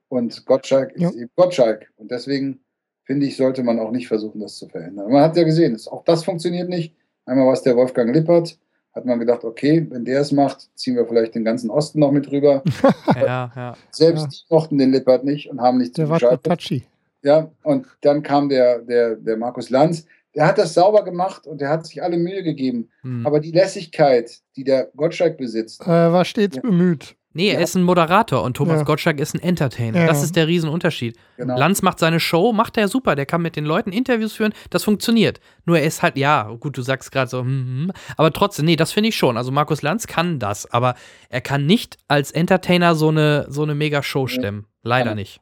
Und Gottschalk Ja. ist eben Gottschalk. Und deswegen finde ich, sollte man auch nicht versuchen, das zu verändern. Man hat ja gesehen, es- auch das funktioniert nicht. Einmal war es der Wolfgang Lippert. Hat man gedacht, okay, wenn der es macht, ziehen wir vielleicht den ganzen Osten noch mit rüber. Ja, ja. Selbst Ja. die mochten den Lippert nicht und haben nicht Der war zugeschaltet. touchy. Ja, und dann kam der, der, der Markus Lanz. Der hat das sauber gemacht und der hat sich alle Mühe gegeben. Hm. Aber die Lässigkeit, die der Gottschalk besitzt, Äh, war stets Ja. bemüht. Nee, er Ja. ist ein Moderator und Thomas Ja. Gottschalk ist ein Entertainer. Ja. Das ist der Riesenunterschied. genau. Lanz macht seine Show, macht er super. Der kann mit den Leuten Interviews führen, das funktioniert. Nur er ist halt, ja, gut, du sagst gerade so, hm, hm, aber trotzdem, nee, das finde ich schon. Also Markus Lanz kann das, aber er kann nicht als Entertainer so eine, so eine Mega-Show stemmen. Leider Ja. nicht.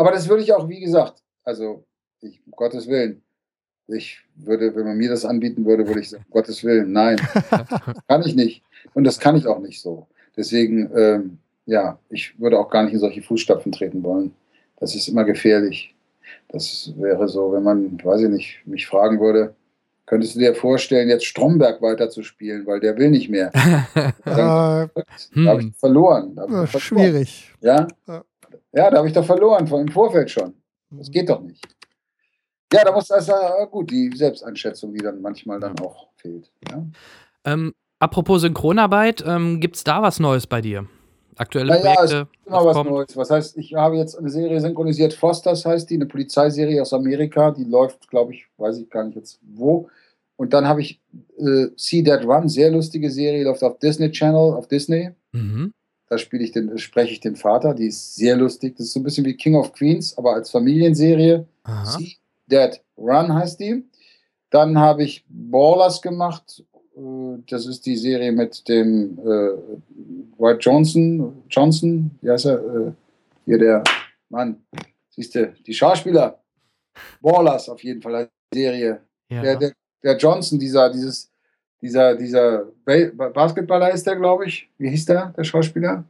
Aber das würde ich auch, wie gesagt, also ich, um Gottes Willen, ich würde, wenn man mir das anbieten würde, würde ich sagen, um Gottes Willen, nein, kann ich nicht. Und das kann ich auch nicht so. Deswegen, ähm, ja, ich würde auch gar nicht in solche Fußstapfen treten wollen. Das ist immer gefährlich. Das wäre so, wenn man, weiß ich nicht, mich fragen würde, könntest du dir vorstellen, jetzt Stromberg weiterzuspielen, weil der will nicht mehr. da Äh, habe ich verloren. Da hab ich äh, verloren. schwierig. Ja? Ja. Ja, da habe ich doch verloren, von, im Vorfeld schon. Das geht doch nicht. Ja, da muss das, äh, gut, die Selbsteinschätzung, die dann manchmal dann auch fehlt. Ja? Ähm, apropos Synchronarbeit, ähm, gibt es da was Neues bei dir? Aktuelle Naja, es Projekte? Immer was kommt? Neues. Was heißt, ich habe jetzt eine Serie synchronisiert, Fosters heißt die, eine Polizeiserie aus Amerika, die läuft, glaube ich, weiß ich gar nicht jetzt wo. Und dann habe ich äh, See That Run, sehr lustige Serie, läuft auf Disney Channel, auf Disney. Mhm. Da spiele ich den, spreche ich den Vater, die ist sehr lustig. Das ist so ein bisschen wie King of Queens, aber als Familienserie. Aha. See That Run heißt die. Dann habe ich Ballers gemacht. Äh, Das ist die Serie mit dem äh, White Johnson. Johnson, wie heißt er? Äh, hier der Mann. Siehst du, die Schauspieler. Ballers auf jeden Fall als Serie. Ja. Der, der, der Johnson, dieser, dieses, dieser, dieser Ba- Basketballer ist der, glaube ich. Wie hieß der, der Schauspieler?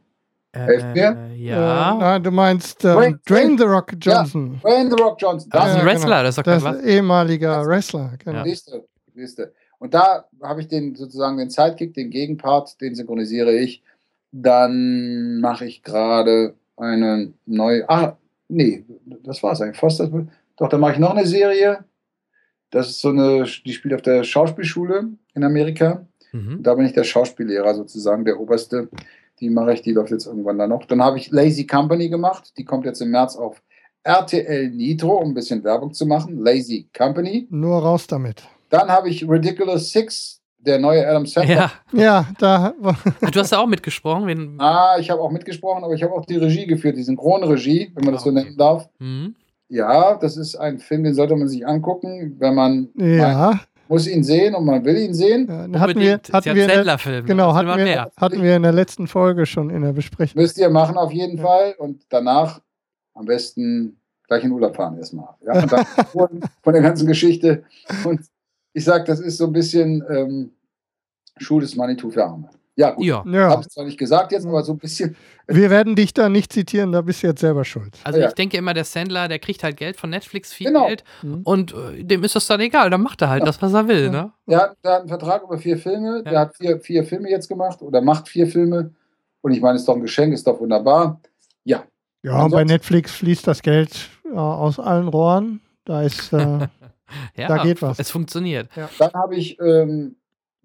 helft mir? Äh, Äh, ja. nein, du meinst ähm, Dwayne- Dwayne The Rock Johnson. Wayne The Rock Johnson. das ist ein ja, Wrestler, genau. das ist doch Das kein ist was. ehemaliger Wrestler. Genau. Siehst du. Und da habe ich den sozusagen den Sidekick, den Gegenpart, den synchronisiere ich. Dann mache ich gerade eine neue. Ah, nee, das war es eigentlich. Foster. Doch, dann mache ich noch eine Serie. Das ist so eine, die spielt auf der Schauspielschule in Amerika. Mhm. Da bin ich der Schauspiellehrer sozusagen, der Oberste. Die mache ich, die läuft jetzt irgendwann da noch. Dann habe ich Lazy Company gemacht. Die kommt jetzt im März auf RTL Nitro, um ein bisschen Werbung zu machen. Lazy Company. Nur raus damit. Dann habe ich Ridiculous Six, der neue Adam Sandler. Ja. Ja, da Ach, Du hast da auch mitgesprochen. Wen, Ah, ich habe auch mitgesprochen, aber ich habe auch die Regie geführt, die Synchronregie, wenn man das Ah, so okay. nennen darf. Mhm. Ja, das ist ein Film, den sollte man sich angucken, wenn man ja, muss ihn sehen und man will ihn sehen. ja, hatten wir, hatten Ist wir ja der, genau, hatten wir, mehr? hatten wir in der letzten Folge schon in der Besprechung. Müsst ihr machen auf jeden Fall und danach am besten gleich in Urlaub fahren erstmal. Ja, und dann von- von der ganzen Geschichte. Und ich sage, das ist so ein bisschen ähm, Schuh des Manitou für Arme. Ja, gut. Ja. Ja, Habe ich zwar nicht gesagt jetzt, aber so ein bisschen. wir werden dich da nicht zitieren, da bist du jetzt selber schuld. Also Ja. ich denke immer, der Sandler, der kriegt halt Geld von Netflix, viel Genau. Geld. Mhm. Und äh, dem ist das dann egal. Dann macht er halt das, was er will, Ja. ne? Der hat, der hat einen Vertrag über vier Filme. Ja. Der hat vier, vier Filme jetzt gemacht oder macht vier Filme. Und ich meine, es ist doch ein Geschenk, ist doch wunderbar. Ja, Ja, und bei Netflix fließt das Geld äh, aus allen Rohren. Da ist, äh, Ja, Da geht was. Es funktioniert. dann habe ich, ähm,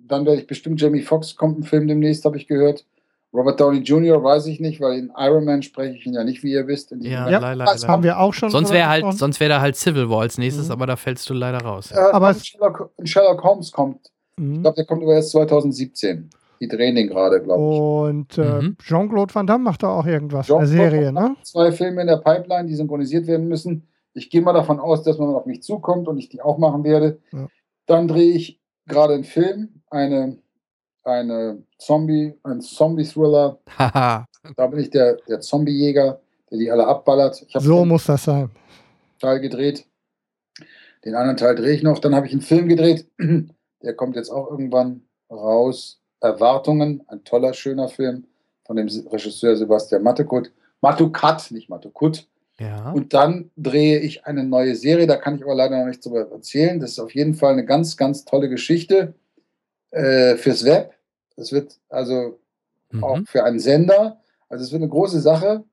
dann werde ich bestimmt, Jamie Foxx kommt ein Film demnächst, habe ich gehört. Robert Downey Jr. weiß ich nicht, weil in Iron Man spreche ich ihn ja nicht, wie ihr wisst. In Ja, Ja, leider. das leider. haben wir auch schon. Sonst wäre halt, sonst wäre da halt Civil War als nächstes, Mhm. aber da fällst du leider raus. Äh, Aber Sherlock, Sherlock Holmes kommt. Ich Mhm. glaube, der kommt aber erst 2017. Die drehen den gerade, glaube ich. Und äh, Mhm. Jean-Claude Van Damme macht da auch irgendwas. Jean-Claude Eine Serie, ne? Zwei Filme in der Pipeline, die synchronisiert werden müssen. Ich gehe mal davon aus, dass man auf mich zukommt und ich die auch machen werde. Ja. Dann drehe ich gerade einen Film, eine, eine Zombie, ein Zombie-Thriller. Da bin ich der, der Zombie-Jäger, der die alle abballert. Ich habe So muss das sein. Teil gedreht. Den anderen Teil drehe ich noch. Dann habe ich einen Film gedreht. Der kommt jetzt auch irgendwann raus. Erwartungen, ein toller, schöner Film von dem Regisseur Sebastian Mattekut. Matukat, nicht Matukut. ja. Und dann drehe ich eine neue Serie, da kann ich aber leider noch nichts darüber erzählen. Das ist auf jeden Fall eine ganz, ganz tolle Geschichte äh, fürs Web. Es wird also auch Mhm. für einen Sender. Also es wird eine große Sache,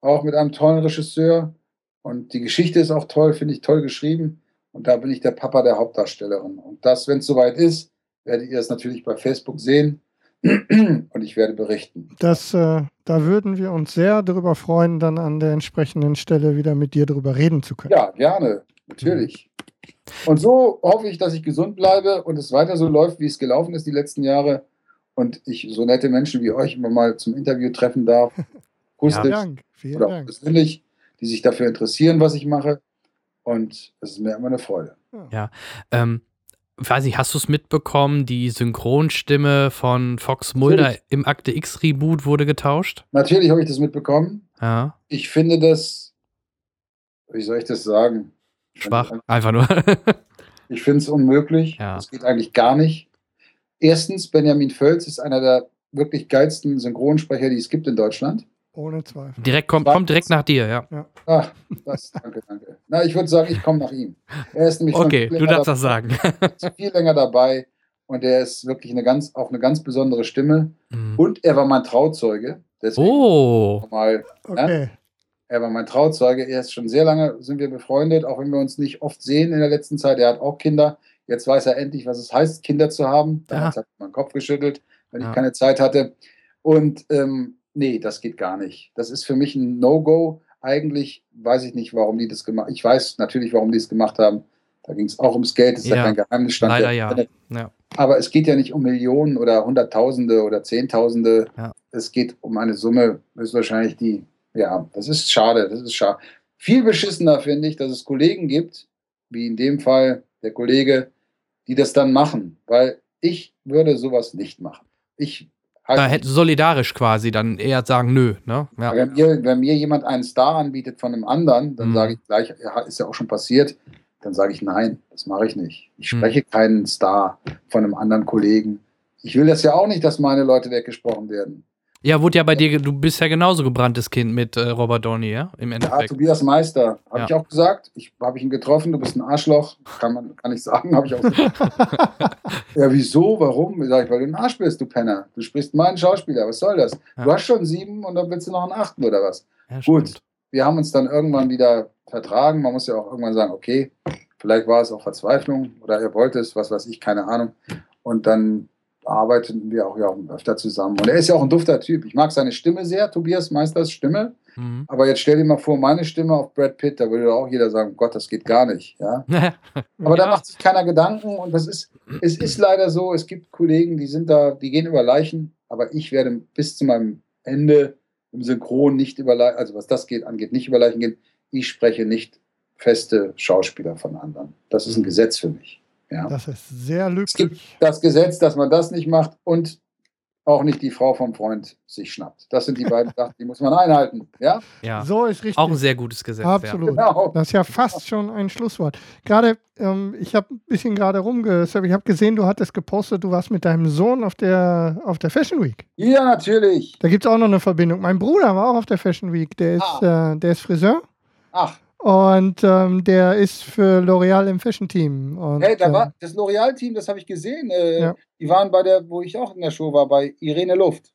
auch mit einem tollen Regisseur. Und die Geschichte ist auch toll, finde ich toll geschrieben. Und da bin ich der Papa der Hauptdarstellerin. Und das, wenn es soweit ist, werdet ihr es natürlich bei Facebook sehen. Und ich werde berichten. Das, äh, da würden wir uns sehr darüber freuen, dann an der entsprechenden Stelle wieder mit dir darüber reden zu können. Ja, gerne, natürlich. Und so hoffe ich, dass ich gesund bleibe und es weiter so läuft, wie es gelaufen ist die letzten Jahre. Und ich so nette Menschen wie euch immer mal zum Interview treffen darf. Vielen Kustisch Dank. Vielen oder Dank. persönlich, die sich dafür interessieren, was ich mache. Und es ist mir immer eine Freude. Ähm, weiß ich, hast du es mitbekommen? Die Synchronstimme von Fox Mulder Natürlich. im Akte X Reboot wurde getauscht. Natürlich habe ich das mitbekommen. Ja. Ich finde das, wie soll ich das sagen? Schwach. Einfach nur. Ich finde es unmöglich. Ja. Das geht eigentlich gar nicht. Erstens, Benjamin Völz ist einer der wirklich geilsten Synchronsprecher, die es gibt in Deutschland. Ohne Zweifel. Direkt kommt, kommt direkt nach dir, ja. Ach, das, danke, danke. Na, ich würde sagen, ich komme nach ihm. Er ist nämlich Okay, viel du länger darfst das sagen. dabei, viel länger dabei und er ist wirklich eine ganz, auch eine ganz besondere Stimme. Mhm. Und er war mein Trauzeuge. Deswegen Oh, mal, Okay. Er war mein Trauzeuge. Er ist schon sehr lange, sind wir befreundet, auch wenn wir uns nicht oft sehen in der letzten Zeit. Er hat auch Kinder. Jetzt weiß er endlich, was es heißt, Kinder zu haben. Damals hat er meinen Kopf geschüttelt, wenn Ja. ich keine Zeit hatte. Und ähm, nee, das geht gar nicht. Das ist für mich ein No-Go. Eigentlich weiß ich nicht, warum die das gemacht haben. Ich weiß natürlich, warum die es gemacht haben. Da ging es auch ums Geld, das ist ja, Ja, kein Geheimnis. leider ja. ja. ja. Aber es geht ja nicht um Millionen oder Hunderttausende oder Zehntausende. Ja. Es geht um eine Summe, ist wahrscheinlich die, ja, das ist schade, das ist schade. Viel beschissener finde ich, dass es Kollegen gibt, wie in dem Fall der Kollege, die das dann machen, weil ich würde sowas nicht machen. Ich Da hätte solidarisch quasi dann eher sagen, nö, ne? Ja. wenn, mir, wenn mir jemand einen Star anbietet von einem anderen, dann Mhm. sage ich gleich, ja, ist ja auch schon passiert, dann sage ich nein, das mache ich nicht. Ich Mhm. spreche keinen Star von einem anderen Kollegen. Ich will das ja auch nicht, dass meine Leute weggesprochen werden. Ja, wurde ja bei dir, du bist ja genauso gebranntes Kind mit äh, Robert Downey, ja? Im Ja, Endeffekt. Tobias Meister, habe Ja. ich auch gesagt. Ich habe ich ihn getroffen, du bist ein Arschloch. Kann man kann ich sagen, habe ich auch gesagt. ja, wieso? Warum? Sag ich, weil du ein Arsch bist, du Penner. Du sprichst meinen Schauspieler, was soll das? Ja. Du hast schon sieben und dann willst du noch einen achten oder was? Ja, Gut. wir haben uns dann irgendwann wieder vertragen. Man muss ja auch irgendwann sagen, okay, vielleicht war es auch Verzweiflung oder er wollte es, was weiß ich, keine Ahnung. Und dann arbeiteten wir auch ja öfter zusammen. Und er ist ja auch ein dufter Typ. Ich mag seine Stimme sehr, Tobias Meisters Stimme. Mhm. Aber jetzt stell dir mal vor, meine Stimme auf Brad Pitt, da würde auch jeder sagen, Gott, das geht gar nicht. Ja? Aber da macht sich keiner Gedanken und das ist, es ist leider so, es gibt Kollegen, die sind da, die gehen über Leichen, aber ich werde bis zu meinem Ende im Synchron nicht über Leichen, also was das geht, angeht, nicht über Leichen gehen. Ich spreche nicht feste Schauspieler von anderen. Das ist ein. Gesetz für mich. Ja. Das ist sehr Es gibt das Gesetz, dass man das nicht macht und auch nicht die Frau vom Freund sich schnappt. Das sind die beiden Sachen, die muss man einhalten. Ja, ja. So ist richtig. Auch ein sehr gutes Gesetz. Absolut. genau. Das ist ja fast schon ein Schlusswort. Gerade, ähm, ich habe ein bisschen gerade rumgesurft. Ich habe gesehen, du hattest gepostet, du warst mit deinem Sohn auf der, auf der Fashion Week. Ja, natürlich. Da gibt es auch noch eine Verbindung. Mein Bruder war auch auf der Fashion Week. Der ist, Ah. äh, der ist Friseur Ach, und ähm, der ist für L'Oreal im Fashion-Team. Hey, da äh, war das L'Oreal-Team, das habe ich gesehen. Äh, Ja. Die waren bei der, wo ich auch in der Show war, bei Irene Luft.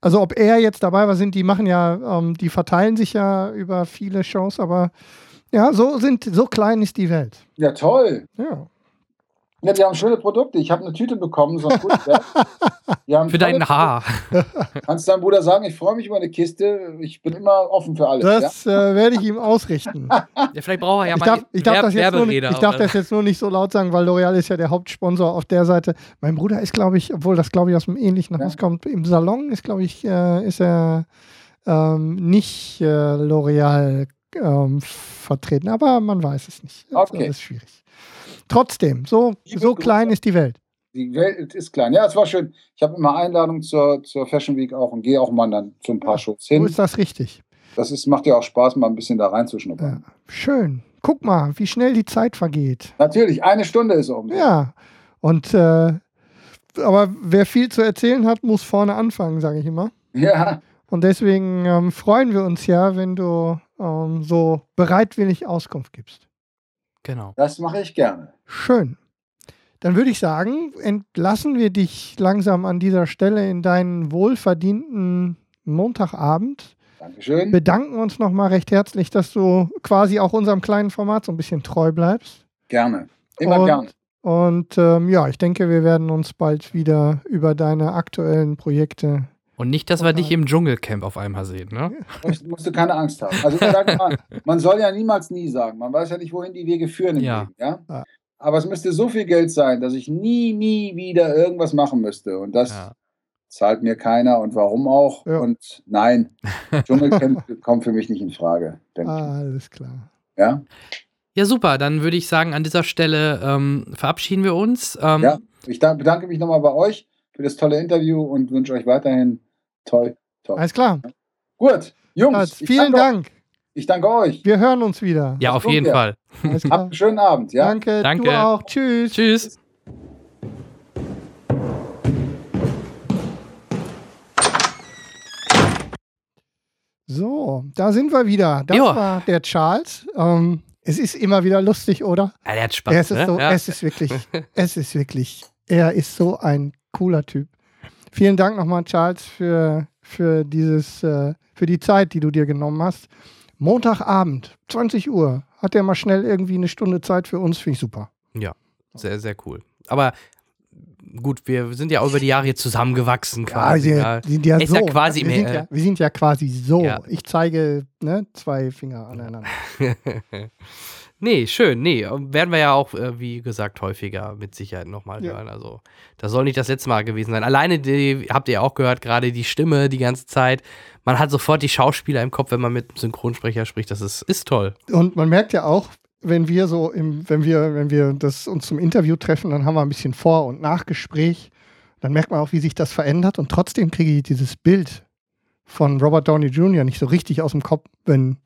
Also ob er jetzt dabei war, sind die machen ja, ähm, die verteilen sich ja über viele Shows, aber ja, so sind, so klein ist die Welt. Ja, toll. Ja. Ja, die haben schöne Produkte. Ich habe eine Tüte bekommen, so ein Für dein Haar. Produkte. Kannst deinem Bruder sagen, ich freue mich über eine Kiste. Ich bin immer offen für alles. Ja? Das äh, werde ich ihm ausrichten. Ja, vielleicht braucht er ja ich mal darf, ich, darf das jetzt nur, ich darf oder- das jetzt nur nicht so laut sagen, weil L'Oreal ist ja der Hauptsponsor auf der Seite. Mein Bruder ist, glaube ich, obwohl das, glaube ich, aus einem ähnlichen Ja. Haus kommt, im Salon ist, glaube ich, äh, ist er ähm, nicht äh, L'Oreal ähm, vertreten. Aber man weiß es nicht. Das Okay. ist schwierig. Trotzdem, so, Liebe so Grüße. klein ist die Welt. Die Welt ist klein. Ja, es war schön. Ich habe immer Einladungen zur, zur Fashion Week auch und gehe auch mal dann zu ein paar Shows So hin. ist das richtig. Das ist, macht ja auch Spaß, mal ein bisschen da reinzuschnuppern. Ja. Schön. Guck mal, wie schnell die Zeit vergeht. Natürlich, eine Stunde ist um. Ja. Und äh, aber wer viel zu erzählen hat, muss vorne anfangen, sage ich immer. Ja, Und deswegen ähm, freuen wir uns ja, wenn du ähm, so bereitwillig Auskunft gibst. Genau. das mache ich gerne. Schön. Dann würde ich sagen, entlassen wir dich langsam an dieser Stelle in deinen wohlverdienten Montagabend. Dankeschön. Bedanken uns nochmal recht herzlich, dass du quasi auch unserem kleinen Format so ein bisschen treu bleibst. Gerne. Immer Und- gerne. Und ähm, ja, ich denke, wir werden uns bald wieder über deine aktuellen Projekte. Und nicht, dass wir dich im Dschungelcamp auf einmal sehen, ne? Musst, musst du keine Angst haben. Also mal, man soll ja niemals nie sagen. Man weiß ja nicht, wohin die Wege führen im Ja. Leben. Ja? Aber es müsste so viel Geld sein, dass ich nie, nie wieder irgendwas machen müsste. Und das Ja. zahlt mir keiner. Und warum auch? Ja. Und nein, Dschungelcamp kommt für mich nicht in Frage. Denke Ah, alles klar. Ja? Ja, super. Dann würde ich sagen, an dieser Stelle ähm, verabschieden wir uns. Ähm, Ja. Ich da- bedanke mich nochmal bei euch für das tolle Interview und wünsche euch weiterhin toll, toll. Alles klar. Gut, Jungs, Also, vielen Dank. Ich danke euch. Wir hören uns wieder. ja Das auf jeden wir. Fall. Habt einen schönen Abend, ja? Danke, Danke. du auch. Tschüss. Tschüss. So, da sind wir wieder. Das Ja. war der Charles. Ähm, es ist immer wieder lustig, oder? Ja, der hat Spaß. es, ist ne? so, ja. es ist wirklich, es ist wirklich, er ist so ein cooler Typ. Vielen Dank nochmal, Charles, für, für dieses, äh, für die Zeit, die du dir genommen hast. Montagabend, 20 Uhr, hat er mal schnell irgendwie eine Stunde Zeit für uns, finde ich super. Sehr, sehr cool. Aber gut, wir sind ja auch über die Jahre jetzt zusammengewachsen Ja, quasi. wir, ja. sind ja Ist so. ja quasi wir, sind ja, wir sind ja quasi so. Ja. Ich zeige ne, zwei Finger aneinander. nee, schön. Nee, werden wir ja auch, äh, wie gesagt, häufiger mit Sicherheit nochmal Ja. hören. Also, das soll nicht das letzte Mal gewesen sein. Alleine, die, habt ihr auch gehört, gerade die Stimme die ganze Zeit. Man hat sofort die Schauspieler im Kopf, wenn man mit einem Synchronsprecher spricht. Das ist, ist toll. Und man merkt ja auch, wenn wir so im, wenn wir, wenn wir das uns zum Interview treffen, dann haben wir ein bisschen Vor- und Nachgespräch. Dann merkt man auch, wie sich das verändert. Und trotzdem kriege ich dieses Bild von Robert Downey Jr. nicht so richtig aus dem Kopf, wenn,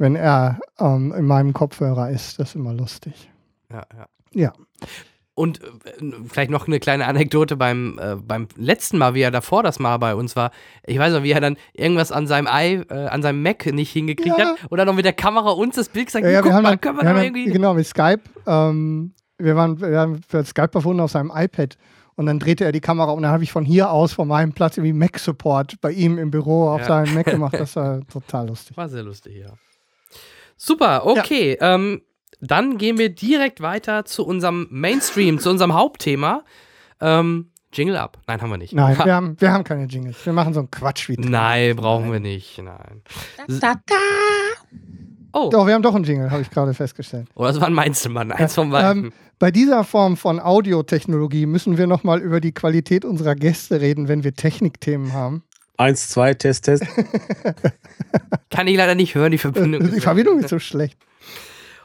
wenn er ähm, in meinem Kopfhörer ist. Das ist immer lustig. Ja, ja. Ja. Und äh, vielleicht noch eine kleine Anekdote beim, äh, beim letzten Mal, wie er davor das Mal bei uns war. Ich weiß noch, wie er dann irgendwas an seinem i, äh, an seinem Mac nicht hingekriegt Ja. hat dann noch mit der Kamera uns das Bild gesagt, Ja, ja, guck mal, dann, können wir wir haben irgendwie. genau, mit Skype. Ähm, wir, waren, wir haben für Skype verbunden auf seinem iPad. Und dann drehte er die Kamera und dann habe ich von hier aus, von meinem Platz, irgendwie Mac-Support bei ihm im Büro auf Ja. seinem Mac gemacht. Das war total lustig. War sehr lustig, ja. Super, okay. Ähm, dann gehen wir direkt weiter zu unserem Mainstream, zu unserem Hauptthema. Ähm, Jingle ab. Nein, haben wir nicht. Nein, Ha wir haben, wir haben keine Jingles. Wir machen so einen Quatsch wie Nein, brauchen wir nicht. Nein. Oh, Doch, wir haben doch einen Jingle, habe ich gerade festgestellt. oh, das war ein Mainzelmann. Eins von beiden. Ähm, bei dieser Form von Audiotechnologie müssen wir nochmal über die Qualität unserer Gäste reden, wenn wir Technikthemen haben. Eins, zwei, Test, Test. Kann ich leider nicht hören, die Verbindung. Die ist Verbindung ist so schlecht.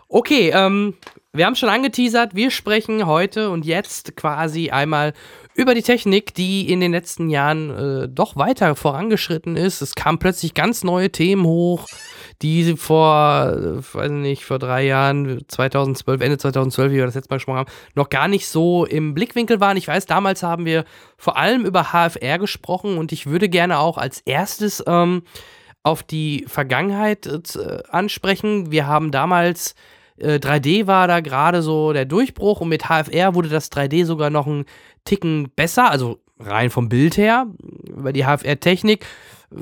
Okay, ähm, wir haben schon angeteasert, wir sprechen heute und jetzt quasi einmal über die Technik, die in den letzten Jahren äh, doch weiter vorangeschritten ist. Es kamen plötzlich ganz neue Themen hoch, die vor, äh, weiß nicht, vor drei Jahren, 2012, Ende 2012, wie wir das letzte Mal gesprochen haben, noch gar nicht so im Blickwinkel waren. Ich weiß, damals haben wir vor allem über HFR gesprochen und ich würde gerne auch als erstes ähm, auf die Vergangenheit äh, äh, ansprechen. Wir haben damals, äh, 3D war da gerade so der Durchbruch und mit HFR wurde das 3D sogar noch ein Ticken besser, also rein vom Bild her, über die HFR-Technik.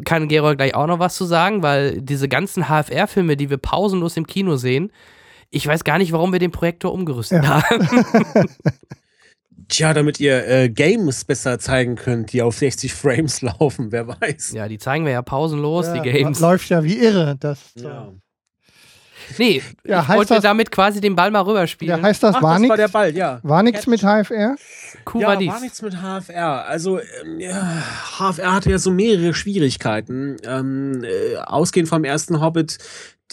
Kann Gerold gleich auch noch was zu sagen, weil diese ganzen HFR-Filme, die wir pausenlos im Kino sehen, ich weiß gar nicht, warum wir den Projektor umgerüstet Ja. haben. Tja, damit ihr äh, Games besser zeigen könnt, die auf 60 Frames laufen, wer weiß. ja, die zeigen wir ja pausenlos, Ja, die Games. Läuft ja wie irre. Das, Ja. Nee, Ja, ich wollte das- damit quasi den Ball mal ja, rüberspielen. heißt das, Ach, war das war der nichts Ball, ja. war nichts mit HFR? Cool ja, war dies. war nichts mit HFR. Also ähm, ja, HFR hatte ja so mehrere Schwierigkeiten. Ähm, äh, ausgehend vom ersten Hobbit,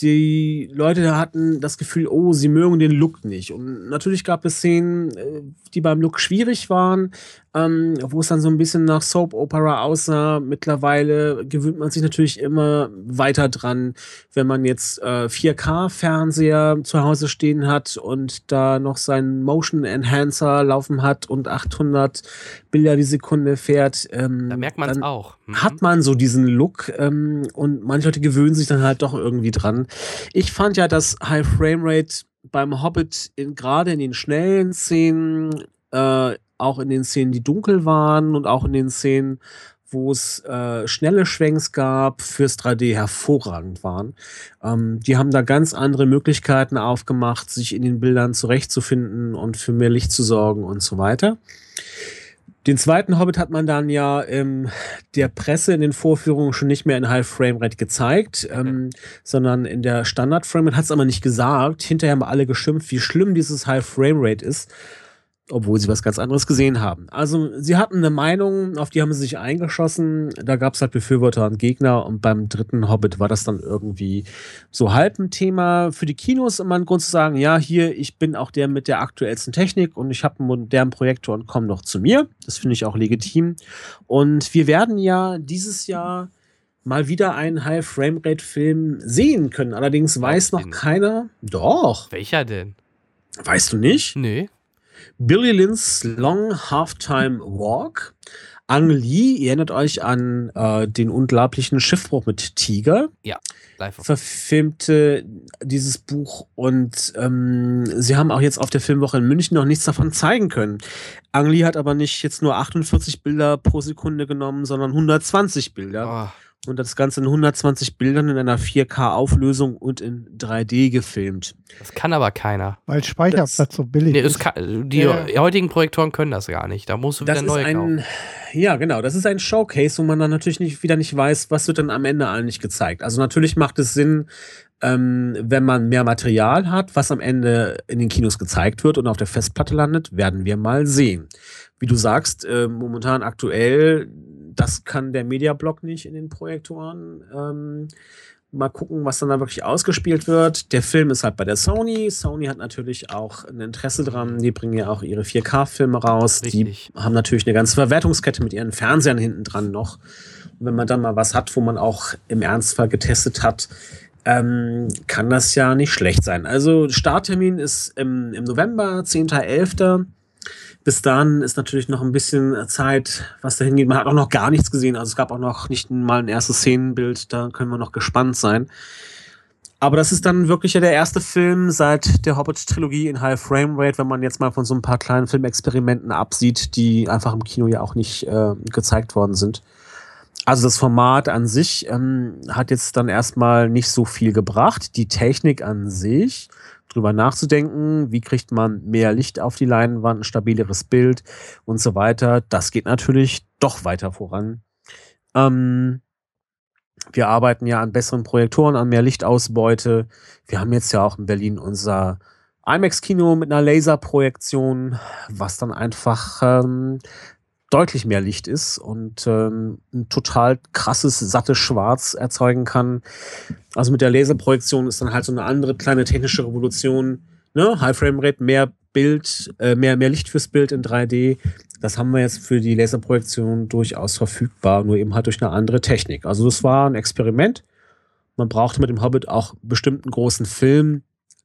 die Leute hatten das Gefühl, oh, sie mögen den Look nicht. Und natürlich gab es Szenen, äh, die beim Look schwierig waren, ähm, wo es dann so ein bisschen nach Soap Opera aussah. Mittlerweile gewöhnt man sich natürlich immer weiter dran, wenn man jetzt äh, 4K-Fernseher zu Hause stehen hat und da noch seinen Motion Enhancer laufen hat und 800 Bilder die Sekunde fährt. Ähm, Da merkt man es auch. Mhm. Hat man so diesen Look ähm, und manche Leute gewöhnen sich dann halt doch irgendwie dran. Ich fand ja das High Frame Rate beim Hobbit in, gerade in den schnellen Szenen, äh, auch in den Szenen, die dunkel waren und auch in den Szenen, wo es äh, schnelle Schwenks gab, fürs 3D hervorragend waren. Ähm, die haben da ganz andere Möglichkeiten aufgemacht, sich in den Bildern zurechtzufinden und für mehr Licht zu sorgen und so weiter. Den zweiten Hobbit hat man dann ja ähm, der Presse in den Vorführungen schon nicht mehr in High Frame Rate gezeigt, ähm, sondern in der Standard Frame Rate. Hat es aber nicht gesagt. Hinterher haben alle geschimpft, wie schlimm dieses High Frame Rate ist, obwohl sie was ganz anderes gesehen haben. Also sie hatten eine Meinung, auf die haben sie sich eingeschossen. Da gab es halt Befürworter und Gegner und beim dritten Hobbit war das dann irgendwie so halb ein Thema. Für die Kinos immer ein Grund zu sagen, ja, hier, ich bin auch der mit der aktuellsten Technik und ich habe einen modernen Projektor und komm doch zu mir. Das finde ich auch legitim. Und wir werden ja dieses Jahr mal wieder einen High-Frame-Rate-Film sehen können. Allerdings weiß noch keiner. Doch. Welcher denn? Weißt du nicht? Nee. Billy Lynn's Long Halftime Walk. Ang Lee, ihr erinnert euch an äh, den unglaublichen Schiffbruch mit Tiger, Live verfilmte dieses Buch und ähm, sie haben auch jetzt auf der Filmwoche in München noch nichts davon zeigen können. Ang Lee hat aber nicht jetzt nur 48 Bilder pro Sekunde genommen, sondern 120 Bilder. Oh, Und das Ganze in 120 Bildern in einer 4K-Auflösung und in 3D gefilmt. das kann aber keiner. Weil Speicherplatz so billig Nee, das ist. kann, die Ja. heutigen Projektoren können das gar nicht. Da musst du wieder Das ist neue kaufen. ein, ja, genau. Das ist ein Showcase, wo man dann natürlich nicht, wieder nicht weiß, was wird dann am Ende eigentlich gezeigt. Also natürlich macht es Sinn, ähm, wenn man mehr Material hat, was am Ende in den Kinos gezeigt wird und auf der Festplatte landet, werden wir mal sehen. Wie du sagst, äh, momentan aktuell, das kann der Mediablock nicht in den Projektoren. Ähm, mal gucken, was dann da wirklich ausgespielt wird. Der Film ist halt bei der Sony. Sony hat natürlich auch ein Interesse dran. Die bringen ja auch ihre 4K-Filme raus. Richtig. Die haben natürlich eine ganze Verwertungskette mit ihren Fernsehern hinten dran noch. Und wenn man dann mal was hat, wo man auch im Ernstfall getestet hat, ähm, kann das ja nicht schlecht sein. Also Starttermin ist im, im November, 10.11. Bis dann ist natürlich noch ein bisschen Zeit, was dahin geht. Man hat auch noch gar nichts gesehen. Also es gab auch noch nicht mal ein erstes Szenenbild. Da können wir noch gespannt sein. Aber das ist dann wirklich ja der erste Film seit der Hobbit-Trilogie in High Frame Rate, wenn man jetzt mal von so ein paar kleinen Filmexperimenten absieht, die einfach im Kino ja auch nicht äh, gezeigt worden sind. Also das Format an sich ähm, hat jetzt dann erstmal nicht so viel gebracht. Die Technik an sich, drüber nachzudenken, wie kriegt man mehr Licht auf die Leinwand, ein stabileres Bild und so weiter, das geht natürlich doch weiter voran. Ähm, wir arbeiten ja an besseren Projektoren, an mehr Lichtausbeute. Wir haben jetzt ja auch in Berlin unser IMAX-Kino mit einer Laserprojektion, was dann einfach ähm, deutlich mehr Licht ist und ähm, ein total krasses, sattes Schwarz erzeugen kann. Also mit der Laserprojektion ist dann halt so eine andere kleine technische Revolution. Ne? High Frame Rate, mehr Bild, äh, mehr, mehr Licht fürs Bild in 3D. Das haben wir jetzt für die Laserprojektion durchaus verfügbar, nur eben halt durch eine andere Technik. Also das war ein Experiment. Man brauchte mit dem Hobbit auch bestimmt einen großen Film,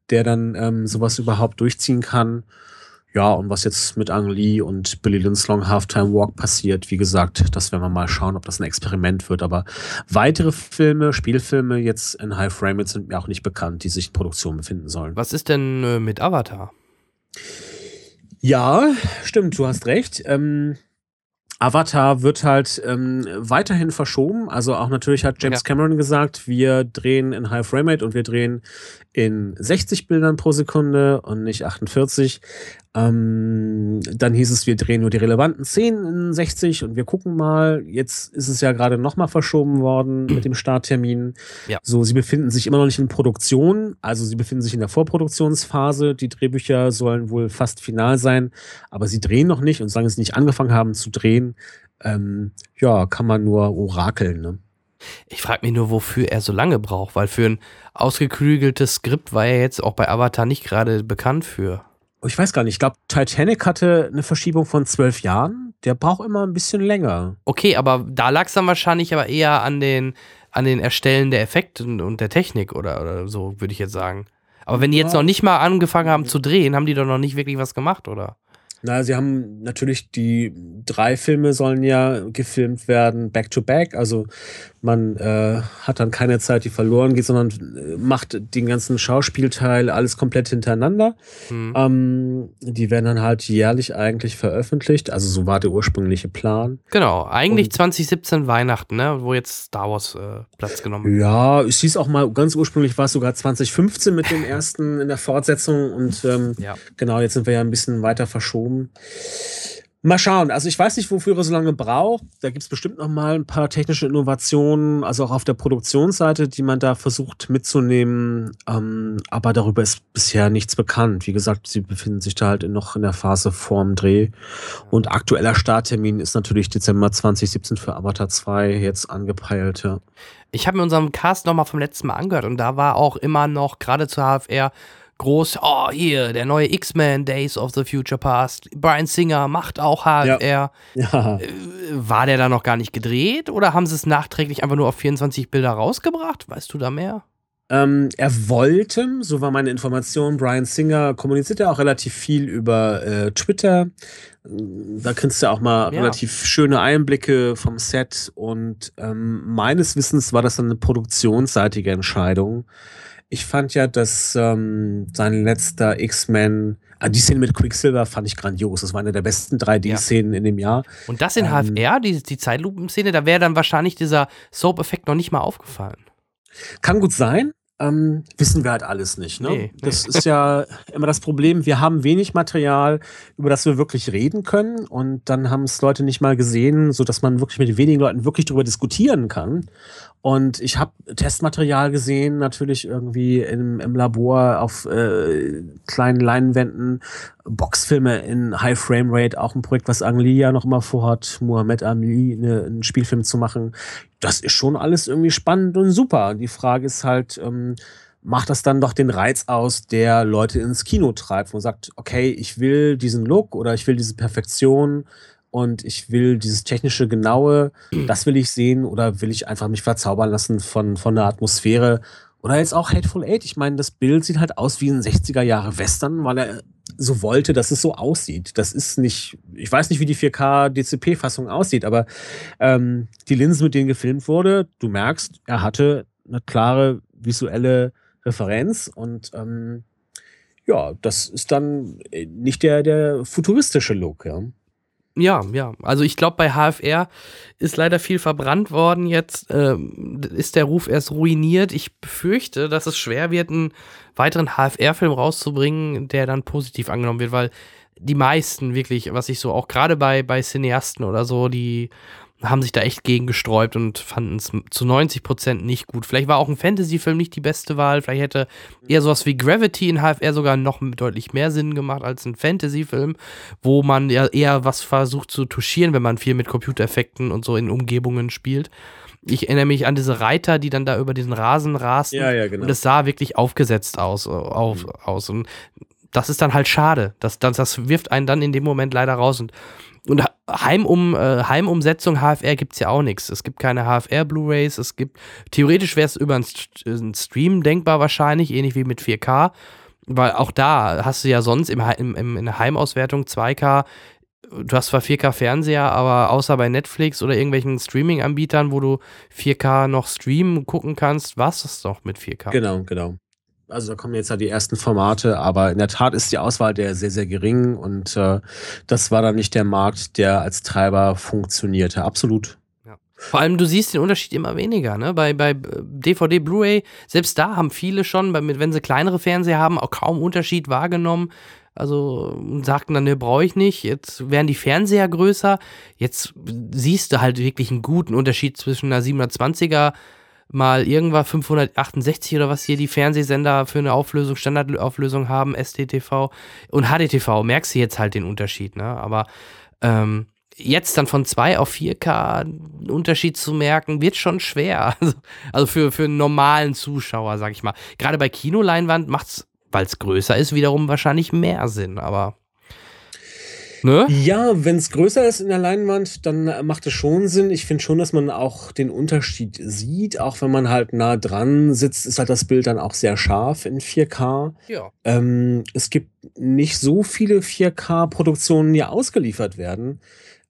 der dann ähm, sowas überhaupt durchziehen kann. Ja, und was jetzt mit Ang Lee und Billy Lynn's Long Halftime Walk passiert, wie gesagt, das werden wir mal schauen, ob das ein Experiment wird. Aber weitere Filme, Spielfilme jetzt in High Frame sind mir auch nicht bekannt, die sich in Produktion befinden sollen. Was ist denn äh, mit Avatar? Ja, stimmt, du hast recht. Ähm, Avatar wird halt ähm, weiterhin verschoben. Also auch natürlich hat James Ja. Cameron gesagt, wir drehen in High Frame Rate und wir drehen in 60 Bildern pro Sekunde und nicht 48. Ähm, dann hieß es, wir drehen nur die relevanten Szenen in 60 und wir gucken mal. Jetzt ist es ja gerade nochmal verschoben worden mit dem Starttermin. Ja. So, sie befinden sich immer noch nicht in Produktion, also sie befinden sich in der Vorproduktionsphase. Die Drehbücher sollen wohl fast final sein, aber sie drehen noch nicht und solange sie nicht angefangen haben zu drehen, ähm, ja, kann man nur orakeln. Ne? Ich frage mich nur, wofür er so lange braucht, weil für ein ausgeklügeltes Skript war er jetzt auch bei Avatar nicht gerade bekannt für. Oh, Ich weiß gar nicht, ich glaube, Titanic hatte eine Verschiebung von zwölf Jahren. Der braucht immer ein bisschen länger. Okay, aber da lag es dann wahrscheinlich aber eher an den, an den Erstellen der Effekte und, der Technik oder, oder so, würde ich jetzt sagen. Aber wenn die jetzt noch nicht mal angefangen haben zu drehen, haben die doch noch nicht wirklich was gemacht, oder? Na, sie haben natürlich die drei Filme sollen ja gefilmt werden, back to back. Also man äh, hat dann keine Zeit, die verloren geht, sondern äh, macht den ganzen Schauspielteil alles komplett hintereinander. Hm. Ähm, die werden dann halt jährlich eigentlich veröffentlicht. Also so war der ursprüngliche Plan. Genau, eigentlich Und- 2017 Weihnachten, ne, wo jetzt Star Wars äh, Platz genommen hat. Ja, es hieß auch mal, ganz ursprünglich war es sogar 2015 mit dem ersten in der Fortsetzung und ähm, Ja. genau, jetzt sind wir ja ein bisschen weiter verschoben. Mal schauen. Also ich weiß nicht, wofür er so lange braucht. Da gibt es bestimmt noch mal ein paar technische Innovationen, also auch auf der Produktionsseite, die man da versucht mitzunehmen. Ähm, aber darüber ist bisher nichts bekannt. Wie gesagt, sie befinden sich da halt noch in der Phase vorm Dreh. Und aktueller Starttermin ist natürlich Dezember 2017 für Avatar 2 jetzt angepeilt. Ich habe mir unseren Cast nochmal vom letzten Mal angehört und da war auch immer noch, gerade zur HFR, groß, oh, hier, der neue X-Men Days of the Future Past. Brian Singer macht auch HFR. Ja. Äh, War der da noch gar nicht gedreht oder haben sie es nachträglich einfach nur auf 24 Bilder rausgebracht? Weißt du da mehr? Ähm, er wollte, so war meine Information, Brian Singer kommuniziert ja auch relativ viel über äh, Twitter. Da kriegst du auch mal Ja. relativ schöne Einblicke vom Set und ähm, meines Wissens war das dann eine produktionsseitige Entscheidung. Ich fand ja, dass ähm, sein letzter X-Men, ah, die Szene mit Quicksilver fand ich grandios. Das war eine der besten 3D-Szenen in dem Jahr. Und das in Ähm. HFR, die, die Zeitlupenszene, da wäre dann wahrscheinlich dieser Soap-Effekt noch nicht mal aufgefallen. Kann gut sein. Ähm, wissen wir halt alles nicht. Ne? Nee, nee. Das ist ja immer das Problem. Wir haben wenig Material, über das wir wirklich reden können. Und dann haben es Leute nicht mal gesehen, sodass man wirklich mit wenigen Leuten wirklich darüber diskutieren kann. Und ich habe Testmaterial gesehen, natürlich irgendwie im, im Labor auf äh, kleinen Leinwänden, Boxfilme in High Frame Rate, auch ein Projekt, was Ang Lee ja noch immer vorhat, Muhammad Ali eine, einen Spielfilm zu machen. Das ist schon alles irgendwie spannend und super. Die Frage ist halt, ähm, macht das dann doch den Reiz aus, der Leute ins Kino treibt, man sagt, okay, ich will diesen Look oder ich will diese Perfektion und ich will dieses technische Genaue, das will ich sehen oder will ich einfach mich verzaubern lassen von, von der Atmosphäre oder jetzt auch Hateful Eight. Ich meine, das Bild sieht halt aus wie ein 60er Jahre Western, weil er so wollte, dass es so aussieht. Das ist nicht, ich weiß nicht, wie die 4K DCP-Fassung aussieht, aber ähm, die Linsen, mit denen gefilmt wurde, du merkst, er hatte eine klare visuelle Referenz und ähm, ja, das ist dann äh, nicht der, der futuristische Look, ja. Ja, ja. Also ich glaube, bei HFR ist leider viel verbrannt worden. Jetzt ähm, ist der Ruf erst ruiniert. Ich befürchte, dass es schwer wird, einen weiteren HFR-Film rauszubringen, der dann positiv angenommen wird, weil die meisten wirklich, was ich so auch gerade bei, bei Cineasten oder so, die haben sich da echt gegen gesträubt und fanden es zu 90 Prozent nicht gut. Vielleicht war auch ein Fantasy-Film nicht die beste Wahl. Vielleicht hätte eher sowas wie Gravity in HFR sogar noch deutlich mehr Sinn gemacht als ein Fantasy-Film, wo man ja eher was versucht zu touchieren, wenn man viel mit Computereffekten und so in Umgebungen spielt. Ich erinnere mich an diese Reiter, die dann da über diesen Rasen rasten. Ja, ja, genau. Und es sah wirklich aufgesetzt aus. Auf, Mhm. aus. Und das ist dann halt schade. Das, das, das wirft einen dann in dem Moment leider raus. Und, und Heimum, äh, Heimumsetzung HFR gibt es ja auch nichts. Es gibt keine HFR-Blu-Rays. Es gibt, theoretisch wäre es über einen, St einen Stream denkbar wahrscheinlich, ähnlich wie mit 4K. Weil auch da hast du ja sonst im, im, im, in der Heimauswertung 2K du hast zwar 4K-Fernseher, aber außer bei Netflix oder irgendwelchen Streaming-Anbietern, wo du 4K noch streamen gucken kannst, was ist doch mit 4K? Genau, genau. Also da kommen jetzt ja die ersten Formate, aber in der Tat ist die Auswahl der sehr, sehr gering und äh, das war dann nicht der Markt, der als Treiber funktionierte. Absolut. Vor allem, du siehst den Unterschied immer weniger, ne? Bei, bei DVD, Blu-ray, selbst da haben viele schon, wenn sie kleinere Fernseher haben, auch kaum Unterschied wahrgenommen. Also sagten dann, ne, brauche ich nicht. Jetzt werden die Fernseher größer. Jetzt siehst du halt wirklich einen guten Unterschied zwischen einer 720er mal irgendwas 568 oder was hier die Fernsehsender für eine Auflösung, Standardauflösung haben, STTV und HDTV. Merkst du jetzt halt den Unterschied, ne? Aber ähm, jetzt dann von 2 auf 4K einen Unterschied zu merken, wird schon schwer. Also, also für, für einen normalen Zuschauer, sag ich mal. Gerade bei Kinoleinwand macht's, weil es größer ist, wiederum wahrscheinlich mehr Sinn, aber. Ne? Ja, wenn es größer ist in der Leinwand, dann macht es schon Sinn. Ich finde schon, dass man auch den Unterschied sieht. Auch wenn man halt nah dran sitzt, ist halt das Bild dann auch sehr scharf in 4K. Ja. Ähm, es gibt nicht so viele 4K-Produktionen, die ausgeliefert werden.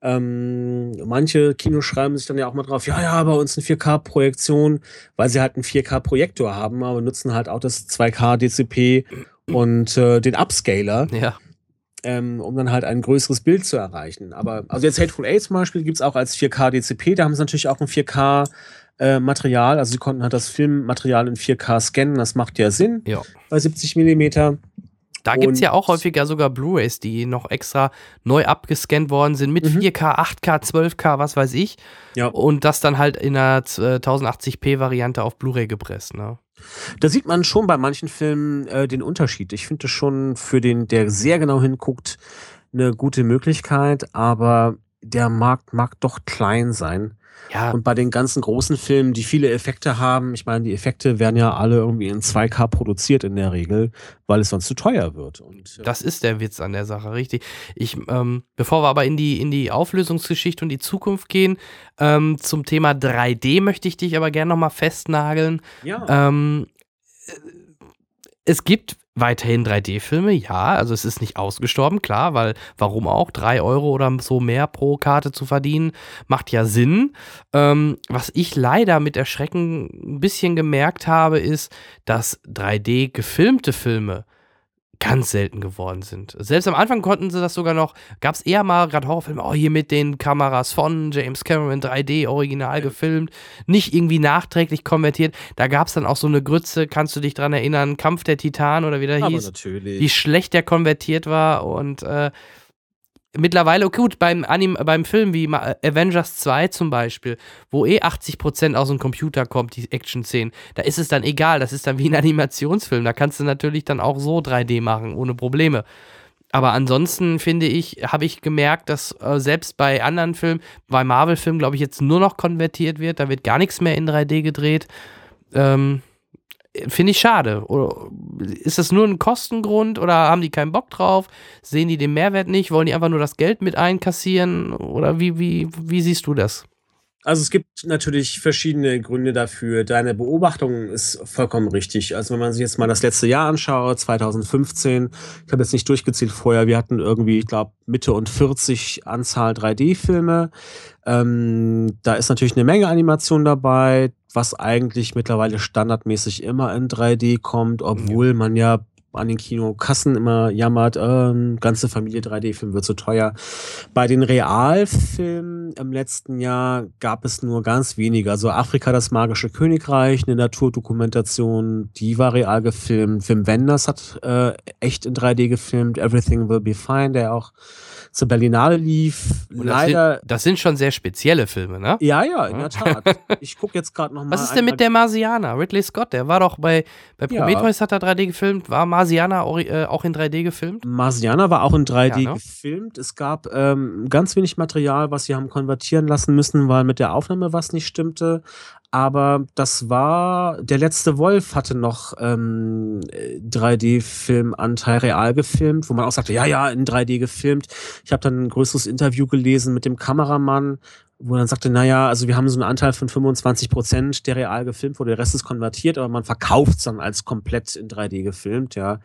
Ähm, manche Kinos schreiben sich dann ja auch mal drauf, ja, ja, bei uns eine 4K-Projektion, weil sie halt einen 4K-Projektor haben, aber nutzen halt auch das 2K DCP und äh, den Upscaler, Ja. Ähm, um dann halt ein größeres Bild zu erreichen. Aber, also jetzt Hateful Eight zum Beispiel gibt's auch als 4K DCP, da haben sie natürlich auch ein 4K äh, Material, also sie konnten halt das Filmmaterial in 4K scannen, das macht ja Sinn Ja. bei 70 Millimeter. Da gibt es ja auch häufiger sogar Blu-Rays, die noch extra neu abgescannt worden sind mit Mhm. 4K, 8K, 12K, was weiß ich. Ja. Und das dann halt in einer äh, 1080p-Variante auf Blu-ray gepresst. Ne? Da sieht man schon bei manchen Filmen äh, den Unterschied. Ich finde das schon für den, der sehr genau hinguckt, eine gute Möglichkeit. Aber der Markt mag doch klein sein. Ja, Und bei den ganzen großen Filmen, die viele Effekte haben, ich meine, die Effekte werden ja alle irgendwie in 2K produziert in der Regel, weil es sonst zu teuer wird. Und, äh, Das ist der Witz an der Sache, richtig. Ich, ähm, bevor wir aber in die, in die Auflösungsgeschichte und die Zukunft gehen, ähm, zum Thema 3D möchte ich dich aber gerne nochmal festnageln. ja, Ähm, äh, es gibt weiterhin 3D-Filme, ja, also es ist nicht ausgestorben, klar, weil warum auch? 3 Euro oder so mehr pro Karte zu verdienen, macht ja Sinn. Ähm, was ich leider mit Erschrecken ein bisschen gemerkt habe, ist, dass 3D gefilmte Filme ganz selten geworden sind. Selbst am Anfang konnten sie das sogar noch, gab es eher mal gerade Horrorfilme, oh, hier mit den Kameras von James Cameron 3D original gefilmt, nicht irgendwie nachträglich konvertiert. Da gab es dann auch so eine Grütze, kannst du dich dran erinnern, Kampf der Titan oder wie der aber hieß, natürlich. wie schlecht der konvertiert war und äh, mittlerweile, okay, gut, beim, Anim beim Film wie Avengers 2 zum Beispiel, wo eh 80% aus dem Computer kommt, die Action-Szenen, da ist es dann egal, das ist dann wie ein Animationsfilm, da kannst du natürlich dann auch so 3D machen, ohne Probleme. Aber ansonsten finde ich, habe ich gemerkt, dass äh, selbst bei anderen Filmen, bei Marvel-Filmen, glaube ich, jetzt nur noch konvertiert wird, da wird gar nichts mehr in 3D gedreht. Ähm, Finde ich schade. Oder ist das nur ein Kostengrund oder haben die keinen Bock drauf? Sehen die den Mehrwert nicht? Wollen die einfach nur das Geld mit einkassieren? Oder wie, wie, wie siehst du das? Also es gibt natürlich verschiedene Gründe dafür. Deine Beobachtung ist vollkommen richtig. Also wenn man sich jetzt mal das letzte Jahr anschaut, 2015, ich habe jetzt nicht durchgezählt vorher, wir hatten irgendwie, ich glaube, Mitte und 40 Anzahl 3D-Filme. Ähm, da ist natürlich eine Menge Animation dabei, was eigentlich mittlerweile standardmäßig immer in 3D kommt, obwohl man ja an den Kinokassen immer jammert, ähm, ganze Familie 3D-Film wird zu teuer. Bei den Realfilmen im letzten Jahr gab es nur ganz wenige. Also Afrika, das magische Königreich, eine Naturdokumentation, die war real gefilmt. Wim Wenders hat äh, echt in 3D gefilmt. Everything Will Be Fine, der auch zur Berlinale lief. Und Leider. Das sind, das sind schon sehr spezielle Filme, ne? Ja, ja, in der Tat. Ich gucke jetzt gerade noch mal. Was ist denn mit der Marsianer? Ridley Scott, der war doch bei, bei Ja. Prometheus hat er 3D gefilmt. War Marsianer äh, auch in 3D gefilmt? Marsianer war auch in 3D Ja, ne? gefilmt. Es gab ähm, ganz wenig Material, was sie haben konvertieren lassen müssen, weil mit der Aufnahme was nicht stimmte. Aber das war, der letzte Wolf hatte noch ähm, 3D-Filmanteil real gefilmt, wo man auch sagte, ja, ja, in 3D gefilmt. Ich habe dann ein größeres Interview gelesen mit dem Kameramann, wo er dann sagte, naja, also wir haben so einen Anteil von 25 Prozent, der real gefilmt wurde, der Rest ist konvertiert, aber man verkauft es dann als komplett in 3D gefilmt, ja.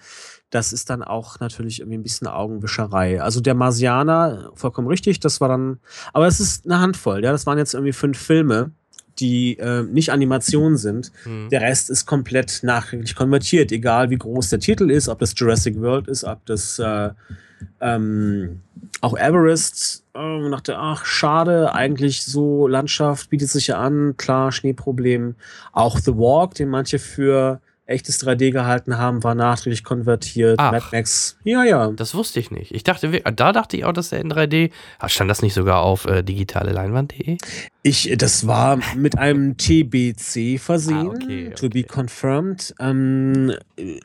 Das ist dann auch natürlich irgendwie ein bisschen Augenwischerei. Also der Marsianer, vollkommen richtig, das war dann, aber es ist eine Handvoll, ja, das waren jetzt irgendwie fünf Filme, die äh, nicht Animation sind. Hm. Der Rest ist komplett nachträglich konvertiert, egal wie groß der Titel ist, ob das Jurassic World ist, ob das äh, ähm, auch Everest. Äh, und dachte, ach, schade, eigentlich so Landschaft bietet sich ja an, klar, Schneeproblem. Auch The Walk, den manche für echtes 3D gehalten haben, war nachträglich konvertiert. Ach. Mad Max, ja, ja. Das wusste ich nicht. Ich dachte, da dachte ich auch, dass er in 3D. Ah, Stand das nicht sogar auf äh, digitale Leinwand.de? Ich, das war mit einem TBC versehen, Ah, okay, to be okay. confirmed. Ähm,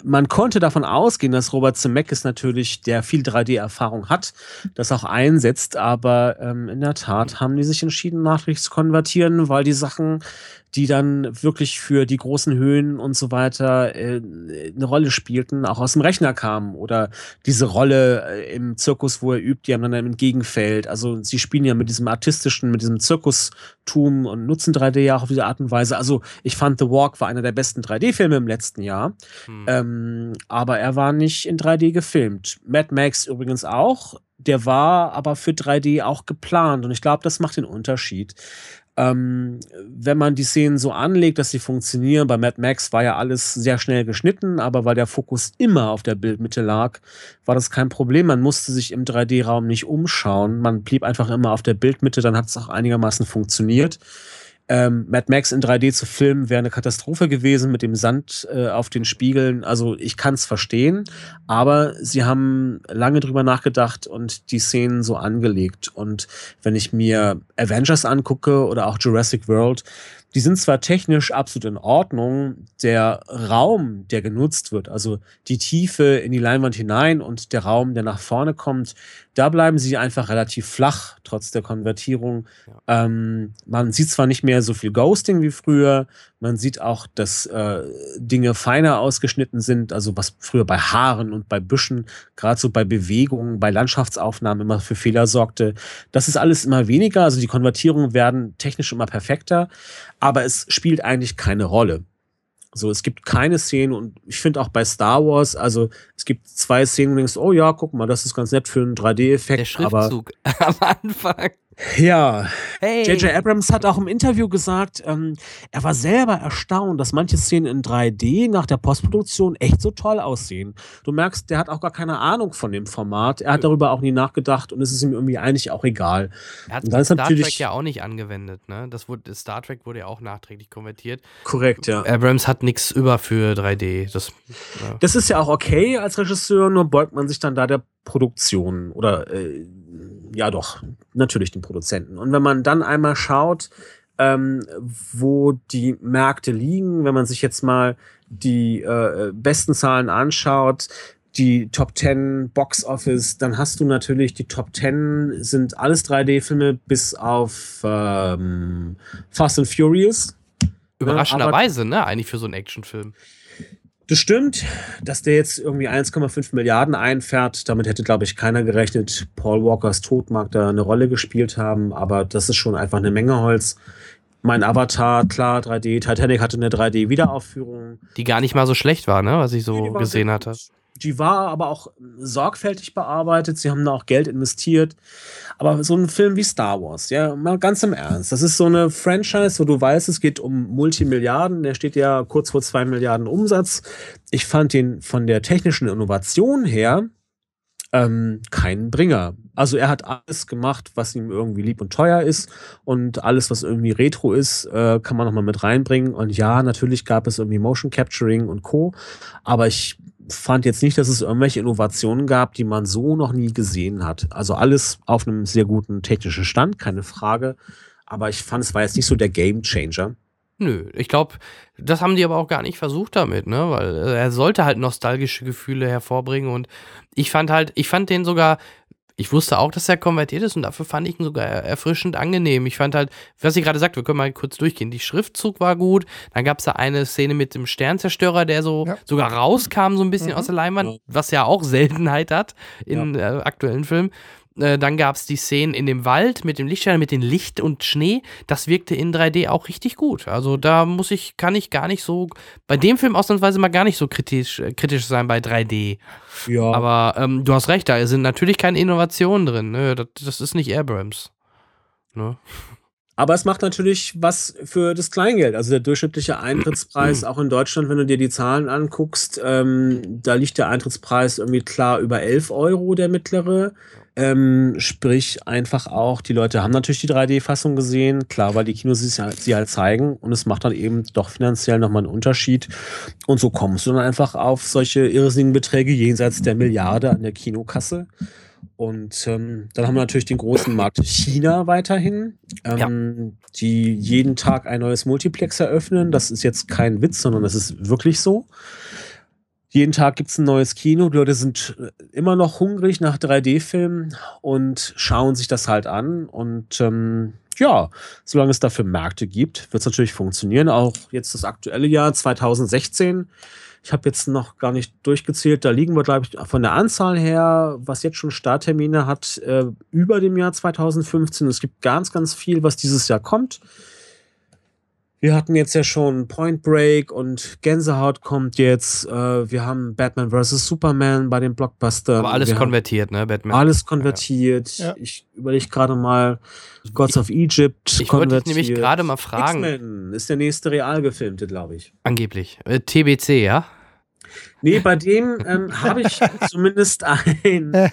man konnte davon ausgehen, dass Robert Zemeckis natürlich, der viel 3D-Erfahrung hat, das auch einsetzt, aber ähm, in der Tat haben die sich entschieden, nachträglich zu konvertieren, weil die Sachen, die dann wirklich für die großen Höhen und so weiter äh, eine Rolle spielten, auch aus dem Rechner kamen oder diese Rolle äh, im Zirkus, wo er übt, die haben dann im Gegenfeld. Also sie spielen ja mit diesem artistischen, mit diesem Zirkustum und nutzen 3D ja auch auf diese Art und Weise. Also ich fand The Walk war einer der besten 3D-Filme im letzten Jahr, Hm. ähm, aber er war nicht in 3D gefilmt. Mad Max übrigens auch. Der war aber für 3D auch geplant und ich glaube, das macht den Unterschied. Ähm, wenn man die Szenen so anlegt, dass sie funktionieren, bei Mad Max war ja alles sehr schnell geschnitten, aber weil der Fokus immer auf der Bildmitte lag, war das kein Problem. Man musste sich im 3D-Raum nicht umschauen. Man blieb einfach immer auf der Bildmitte, dann hat es auch einigermaßen funktioniert. Ähm, Mad Max in 3D zu filmen wäre eine Katastrophe gewesen mit dem Sand äh, auf den Spiegeln. Also ich kann es verstehen, aber sie haben lange drüber nachgedacht und die Szenen so angelegt. Und wenn ich mir Avengers angucke oder auch Jurassic World, die sind zwar technisch absolut in Ordnung, der Raum, der genutzt wird, also die Tiefe in die Leinwand hinein und der Raum, der nach vorne kommt, da bleiben sie einfach relativ flach, trotz der Konvertierung. Ja. Ähm, man sieht zwar nicht mehr so viel Ghosting wie früher, man sieht auch, dass äh, Dinge feiner ausgeschnitten sind, also was früher bei Haaren und bei Büschen, gerade so bei Bewegungen, bei Landschaftsaufnahmen immer für Fehler sorgte. Das ist alles immer weniger, also die Konvertierungen werden technisch immer perfekter, aber es spielt eigentlich keine Rolle. So, es gibt keine Szenen und ich finde auch bei Star Wars, also es gibt zwei Szenen, wo du denkst, oh ja, guck mal, das ist ganz nett für einen 3D-Effekt. Der Schriftzug am Anfang. Ja. J.J. Hey. Abrams hat auch im Interview gesagt, ähm, er war selber erstaunt, dass manche Szenen in 3D nach der Postproduktion echt so toll aussehen. Du merkst, der hat auch gar keine Ahnung von dem Format. Er hat darüber auch nie nachgedacht und es ist ihm irgendwie eigentlich auch egal. Er hat Star Trek ja auch nicht angewendet, ne? Das wurde, Star Trek wurde ja auch nachträglich konvertiert. Korrekt, ja. Abrams hat nichts über für 3D. Das, ja. das ist ja auch okay als Regisseur, nur beugt man sich dann da der Produktion oder äh, ja doch, natürlich den Produzenten. Und wenn man dann einmal schaut, ähm, wo die Märkte liegen, wenn man sich jetzt mal die äh, besten Zahlen anschaut, die Top 10 Box Office, dann hast du natürlich die Top 10 sind alles 3D-Filme bis auf ähm, Fast and Furious. Überraschenderweise, ne? Eigentlich für so einen Actionfilm. Das stimmt, dass der jetzt irgendwie 1,5 Milliarden einfährt. Damit hätte, glaube ich, keiner gerechnet. Paul Walkers Tod mag da eine Rolle gespielt haben, aber das ist schon einfach eine Menge Holz. Mein Avatar, klar, 3D. Titanic hatte eine 3D-Wiederaufführung. Die gar nicht mal so schlecht war, ne? Was ich so gesehen hatte. Die war aber auch sorgfältig bearbeitet. Sie haben da auch Geld investiert. Aber so ein Film wie Star Wars, ja, mal ganz im Ernst. Das ist so eine Franchise, wo du weißt, es geht um Multimilliarden. Der steht ja kurz vor zwei Milliarden Umsatz. Ich fand den von der technischen Innovation her ähm, kein Bringer. Also er hat alles gemacht, was ihm irgendwie lieb und teuer ist und alles, was irgendwie Retro ist, äh, kann man nochmal mit reinbringen. Und ja, natürlich gab es irgendwie Motion Capturing und Co. Aber ich fand jetzt nicht, dass es irgendwelche Innovationen gab, die man so noch nie gesehen hat. Also alles auf einem sehr guten technischen Stand, keine Frage. Aber ich fand, es war jetzt nicht so der Game Changer. Nö, ich glaube, das haben die aber auch gar nicht versucht damit, ne? Weil äh, er sollte halt nostalgische Gefühle hervorbringen und ich fand halt, ich fand den sogar ich wusste auch, dass er konvertiert ist und dafür fand ich ihn sogar erfrischend angenehm. Ich fand halt, was ich gerade sagte, wir können mal kurz durchgehen. Die Schriftzug war gut. Dann gab es da eine Szene mit dem Sternzerstörer, der so ja. sogar rauskam, so ein bisschen mhm. aus der Leinwand, was ja auch Seltenheit hat in ja. äh, aktuellen Filmen. Äh, dann gab es die Szenen in dem Wald mit dem Lichtschein, mit dem Licht und Schnee. Das wirkte in 3D auch richtig gut. Also da muss ich, kann ich gar nicht so, bei dem Film ausnahmsweise mal gar nicht so kritisch, äh, kritisch sein bei 3D. Ja. Aber ähm, du hast recht, da sind natürlich keine Innovationen drin. Ne? Das, das ist nicht Abrams. Ne? Aber es macht natürlich was für das Kleingeld. Also der durchschnittliche Eintrittspreis, auch in Deutschland, wenn du dir die Zahlen anguckst, ähm, da liegt der Eintrittspreis irgendwie klar über 11 Euro, der mittlere. Ähm, sprich, einfach auch, die Leute haben natürlich die 3D-Fassung gesehen, klar, weil die Kinos sie halt, sie halt zeigen und es macht dann eben doch finanziell nochmal einen Unterschied. Und so kommst du dann einfach auf solche irrsinnigen Beträge jenseits der Milliarde an der Kinokasse. Und ähm, dann haben wir natürlich den großen Markt China weiterhin, ähm, ja. die jeden Tag ein neues Multiplex eröffnen. Das ist jetzt kein Witz, sondern das ist wirklich so. Jeden Tag gibt es ein neues Kino. Die Leute sind äh, immer noch hungrig nach 3D-Filmen und schauen sich das halt an. Und ähm, ja, solange es dafür Märkte gibt, wird es natürlich funktionieren. Auch jetzt das aktuelle Jahr 2016. Ich habe jetzt noch gar nicht durchgezählt. Da liegen wir, glaube ich, von der Anzahl her, was jetzt schon Starttermine hat, äh, über dem Jahr 2015. Es gibt ganz, ganz viel, was dieses Jahr kommt. Wir hatten jetzt ja schon Point Break und Gänsehaut kommt jetzt. Äh, wir haben Batman vs. Superman bei den Blockbustern. Aber alles wir konvertiert, ne? Batman. Alles konvertiert. Ja. Ich überlege gerade mal Gods of Egypt. Ich wollte dich nämlich gerade mal fragen. X-Men ist der nächste real gefilmte, glaube ich. Angeblich. Äh, TBC, ja? Nee, bei dem ähm, habe ich zumindest ein,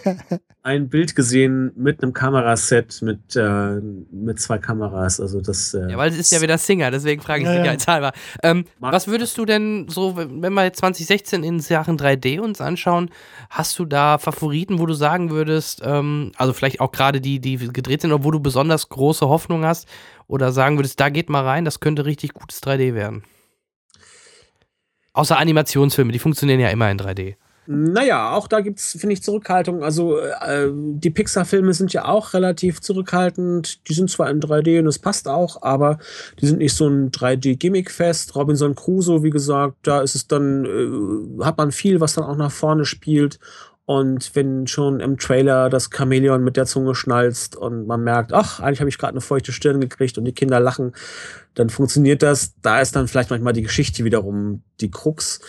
ein Bild gesehen mit einem Kameraset mit, äh, mit zwei Kameras. Also das, äh, Ja, weil es ist ja wieder Singer, deswegen frage ich Ja, ja. sicherheitshalber. Ähm, Mag- was würdest du denn so, wenn wir jetzt 2016 in Sachen 3D uns anschauen, hast du da Favoriten, wo du sagen würdest, ähm, also vielleicht auch gerade die, die gedreht sind, oder wo du besonders große Hoffnung hast oder sagen würdest, da geht mal rein, das könnte richtig gutes 3D werden? Außer Animationsfilme, die funktionieren ja immer in 3D. Naja, auch da gibt es, finde ich, Zurückhaltung. Also äh, die Pixar-Filme sind ja auch relativ zurückhaltend. Die sind zwar in 3D und es passt auch, aber die sind nicht so ein 3D-Gimmick-Fest. Robinson Crusoe, wie gesagt, da ist es dann, äh, hat man viel, was dann auch nach vorne spielt. Und wenn schon im Trailer das Chamäleon mit der Zunge schnalzt und man merkt, ach, eigentlich habe ich gerade eine feuchte Stirn gekriegt und die Kinder lachen, dann funktioniert das. Da ist dann vielleicht manchmal die Geschichte wiederum die Krux.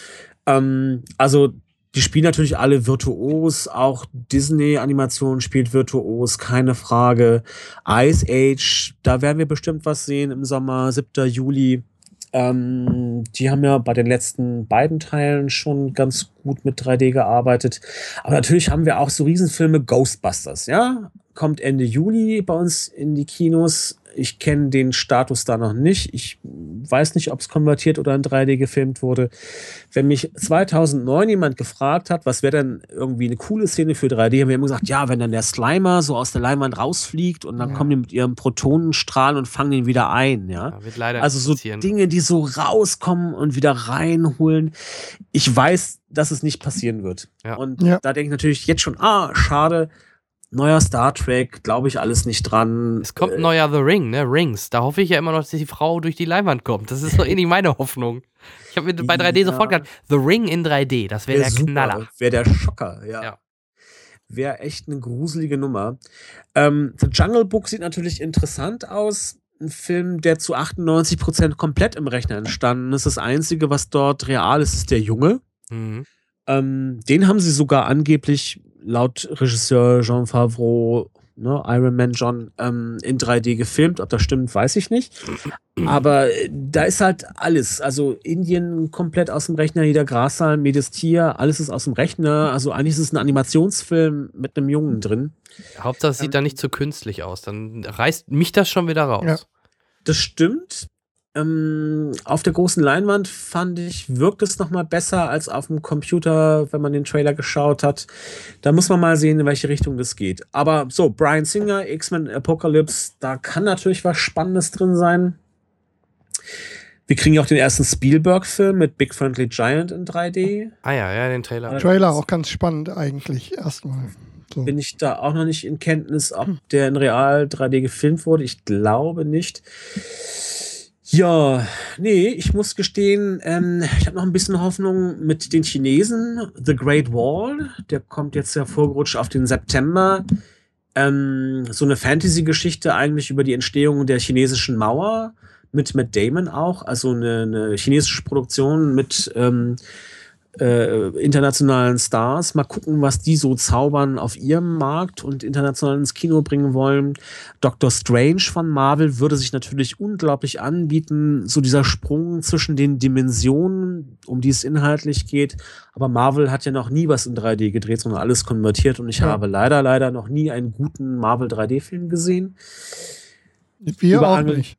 Ähm, also die spielen natürlich alle virtuos, auch Disney-Animation spielt virtuos, keine Frage. Ice Age, da werden wir bestimmt was sehen im Sommer, 7. Juli. Ähm, die haben ja bei den letzten beiden Teilen schon ganz gut mit 3D gearbeitet. Aber natürlich haben wir auch so Riesenfilme, Ghostbusters, ja? Kommt Ende Juli bei uns in die Kinos. Ich kenne den Status da noch nicht. Ich weiß nicht, ob es konvertiert oder in 3D gefilmt wurde. Wenn mich 2009 jemand gefragt hat, was wäre denn irgendwie eine coole Szene für 3D, haben wir immer gesagt, ja, wenn dann der Slimer so aus der Leinwand rausfliegt und dann Ja. kommen die mit ihrem Protonenstrahl und fangen ihn wieder ein, ja. Ja, wird leider Also so. Dinge, die so rauskommen und wieder reinholen. Ich weiß, dass es nicht passieren wird. Ja. Und Ja. da denke ich natürlich jetzt schon, ah, schade, neuer Star Trek, glaube ich alles nicht dran. Es kommt ein Äh, neuer The Ring, ne? Rings. Da hoffe ich ja immer noch, dass die Frau durch die Leinwand kommt. Das ist doch eh nicht meine Hoffnung. Ich habe mir bei 3D Ja. sofort gedacht, The Ring in 3D, das wäre wär der super, Knaller. Wäre der Schocker, ja. Ja. Wäre echt eine gruselige Nummer. Ähm, The Jungle Book sieht natürlich interessant aus. Ein Film, der zu 98% komplett im Rechner entstanden ist. Das Einzige, was dort real ist, ist der Junge. Mhm. Ähm, den haben sie sogar angeblich laut Regisseur Jean Favreau, ne, Iron Man John, ähm, in 3D gefilmt. Ob das stimmt, weiß ich nicht. Aber äh, da ist halt alles. Also Indien komplett aus dem Rechner, jeder Grassaal, jedes Tier, alles ist aus dem Rechner. Also eigentlich ist es ein Animationsfilm mit einem Jungen drin. Hauptsache, es sieht da nicht zu künstlich aus. Dann reißt mich das schon wieder raus. Ja. Das stimmt. Ähm, auf der großen Leinwand fand ich, wirkt es noch mal besser als auf dem Computer, wenn man den Trailer geschaut hat. Da muss man mal sehen, in welche Richtung das geht. Aber so, Brian Singer, X-Men Apocalypse, da kann natürlich was Spannendes drin sein. Wir kriegen ja auch den ersten Spielberg-Film mit Big Friendly Giant in 3D. Ah ja, ja, den Trailer. Trailer auch ganz spannend eigentlich erstmal. So. Bin ich da auch noch nicht in Kenntnis, ob der in real 3D gefilmt wurde. Ich glaube nicht. Ja, nee, ich muss gestehen, ähm, ich habe noch ein bisschen Hoffnung mit den Chinesen. The Great Wall, der kommt jetzt ja vorgerutscht auf den September. Ähm, so eine Fantasy-Geschichte eigentlich über die Entstehung der chinesischen Mauer mit Matt Damon auch. Also eine, eine chinesische Produktion mit ähm, äh, internationalen Stars. Mal gucken, was die so zaubern auf ihrem Markt und international ins Kino bringen wollen. Doctor Strange von Marvel würde sich natürlich unglaublich anbieten. So dieser Sprung zwischen den Dimensionen, um die es inhaltlich geht. Aber Marvel hat ja noch nie was in 3D gedreht, sondern alles konvertiert. Und ich Ja. habe leider, leider noch nie einen guten Marvel 3D-Film gesehen. Wir auch Überall- nicht.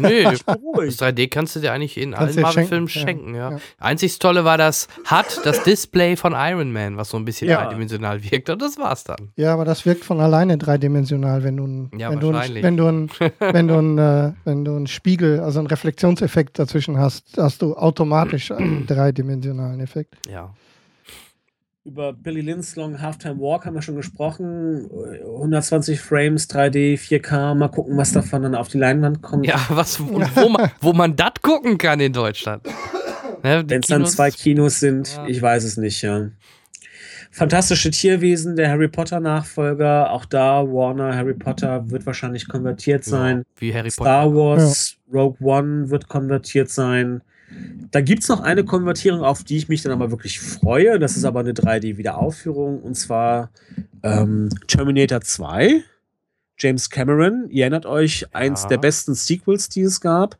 Nö, das Ruhig. 3D kannst du dir eigentlich in Kannst allen Marvel-Filmen schenken, schenken, ja. ja. Einzig Tolle war das HUD, das Display von Iron Man, was so ein bisschen Ja. dreidimensional wirkt. Und das war's dann. Ja, aber das wirkt von alleine dreidimensional, wenn du ein, Ja, wenn du ein, wahrscheinlich. wenn du ein, wenn du ein, äh, wenn du einen Spiegel, also einen Reflexionseffekt dazwischen hast, hast du automatisch einen dreidimensionalen Effekt. Ja. Über Billy Lynn's Long Halftime Walk haben wir schon gesprochen. 120 Frames, 3D, 4K. Mal gucken, was davon dann auf die Leinwand kommt. Ja, was, und wo man, wo man das gucken kann in Deutschland. Ne, Wenn es dann zwei Kinos sind, Ja. ich weiß es nicht, ja. Fantastische Tierwesen, der Harry Potter Nachfolger, auch da Warner Harry Potter wird wahrscheinlich konvertiert sein. Ja, wie Harry Potter. Star Wars Rogue One wird konvertiert sein. Da gibt es noch eine Konvertierung, auf die ich mich dann aber wirklich freue. Das ist aber eine 3D-Wiederaufführung und zwar ähm, Terminator 2. James Cameron, ihr erinnert euch, eins Ja. der besten Sequels, die es gab.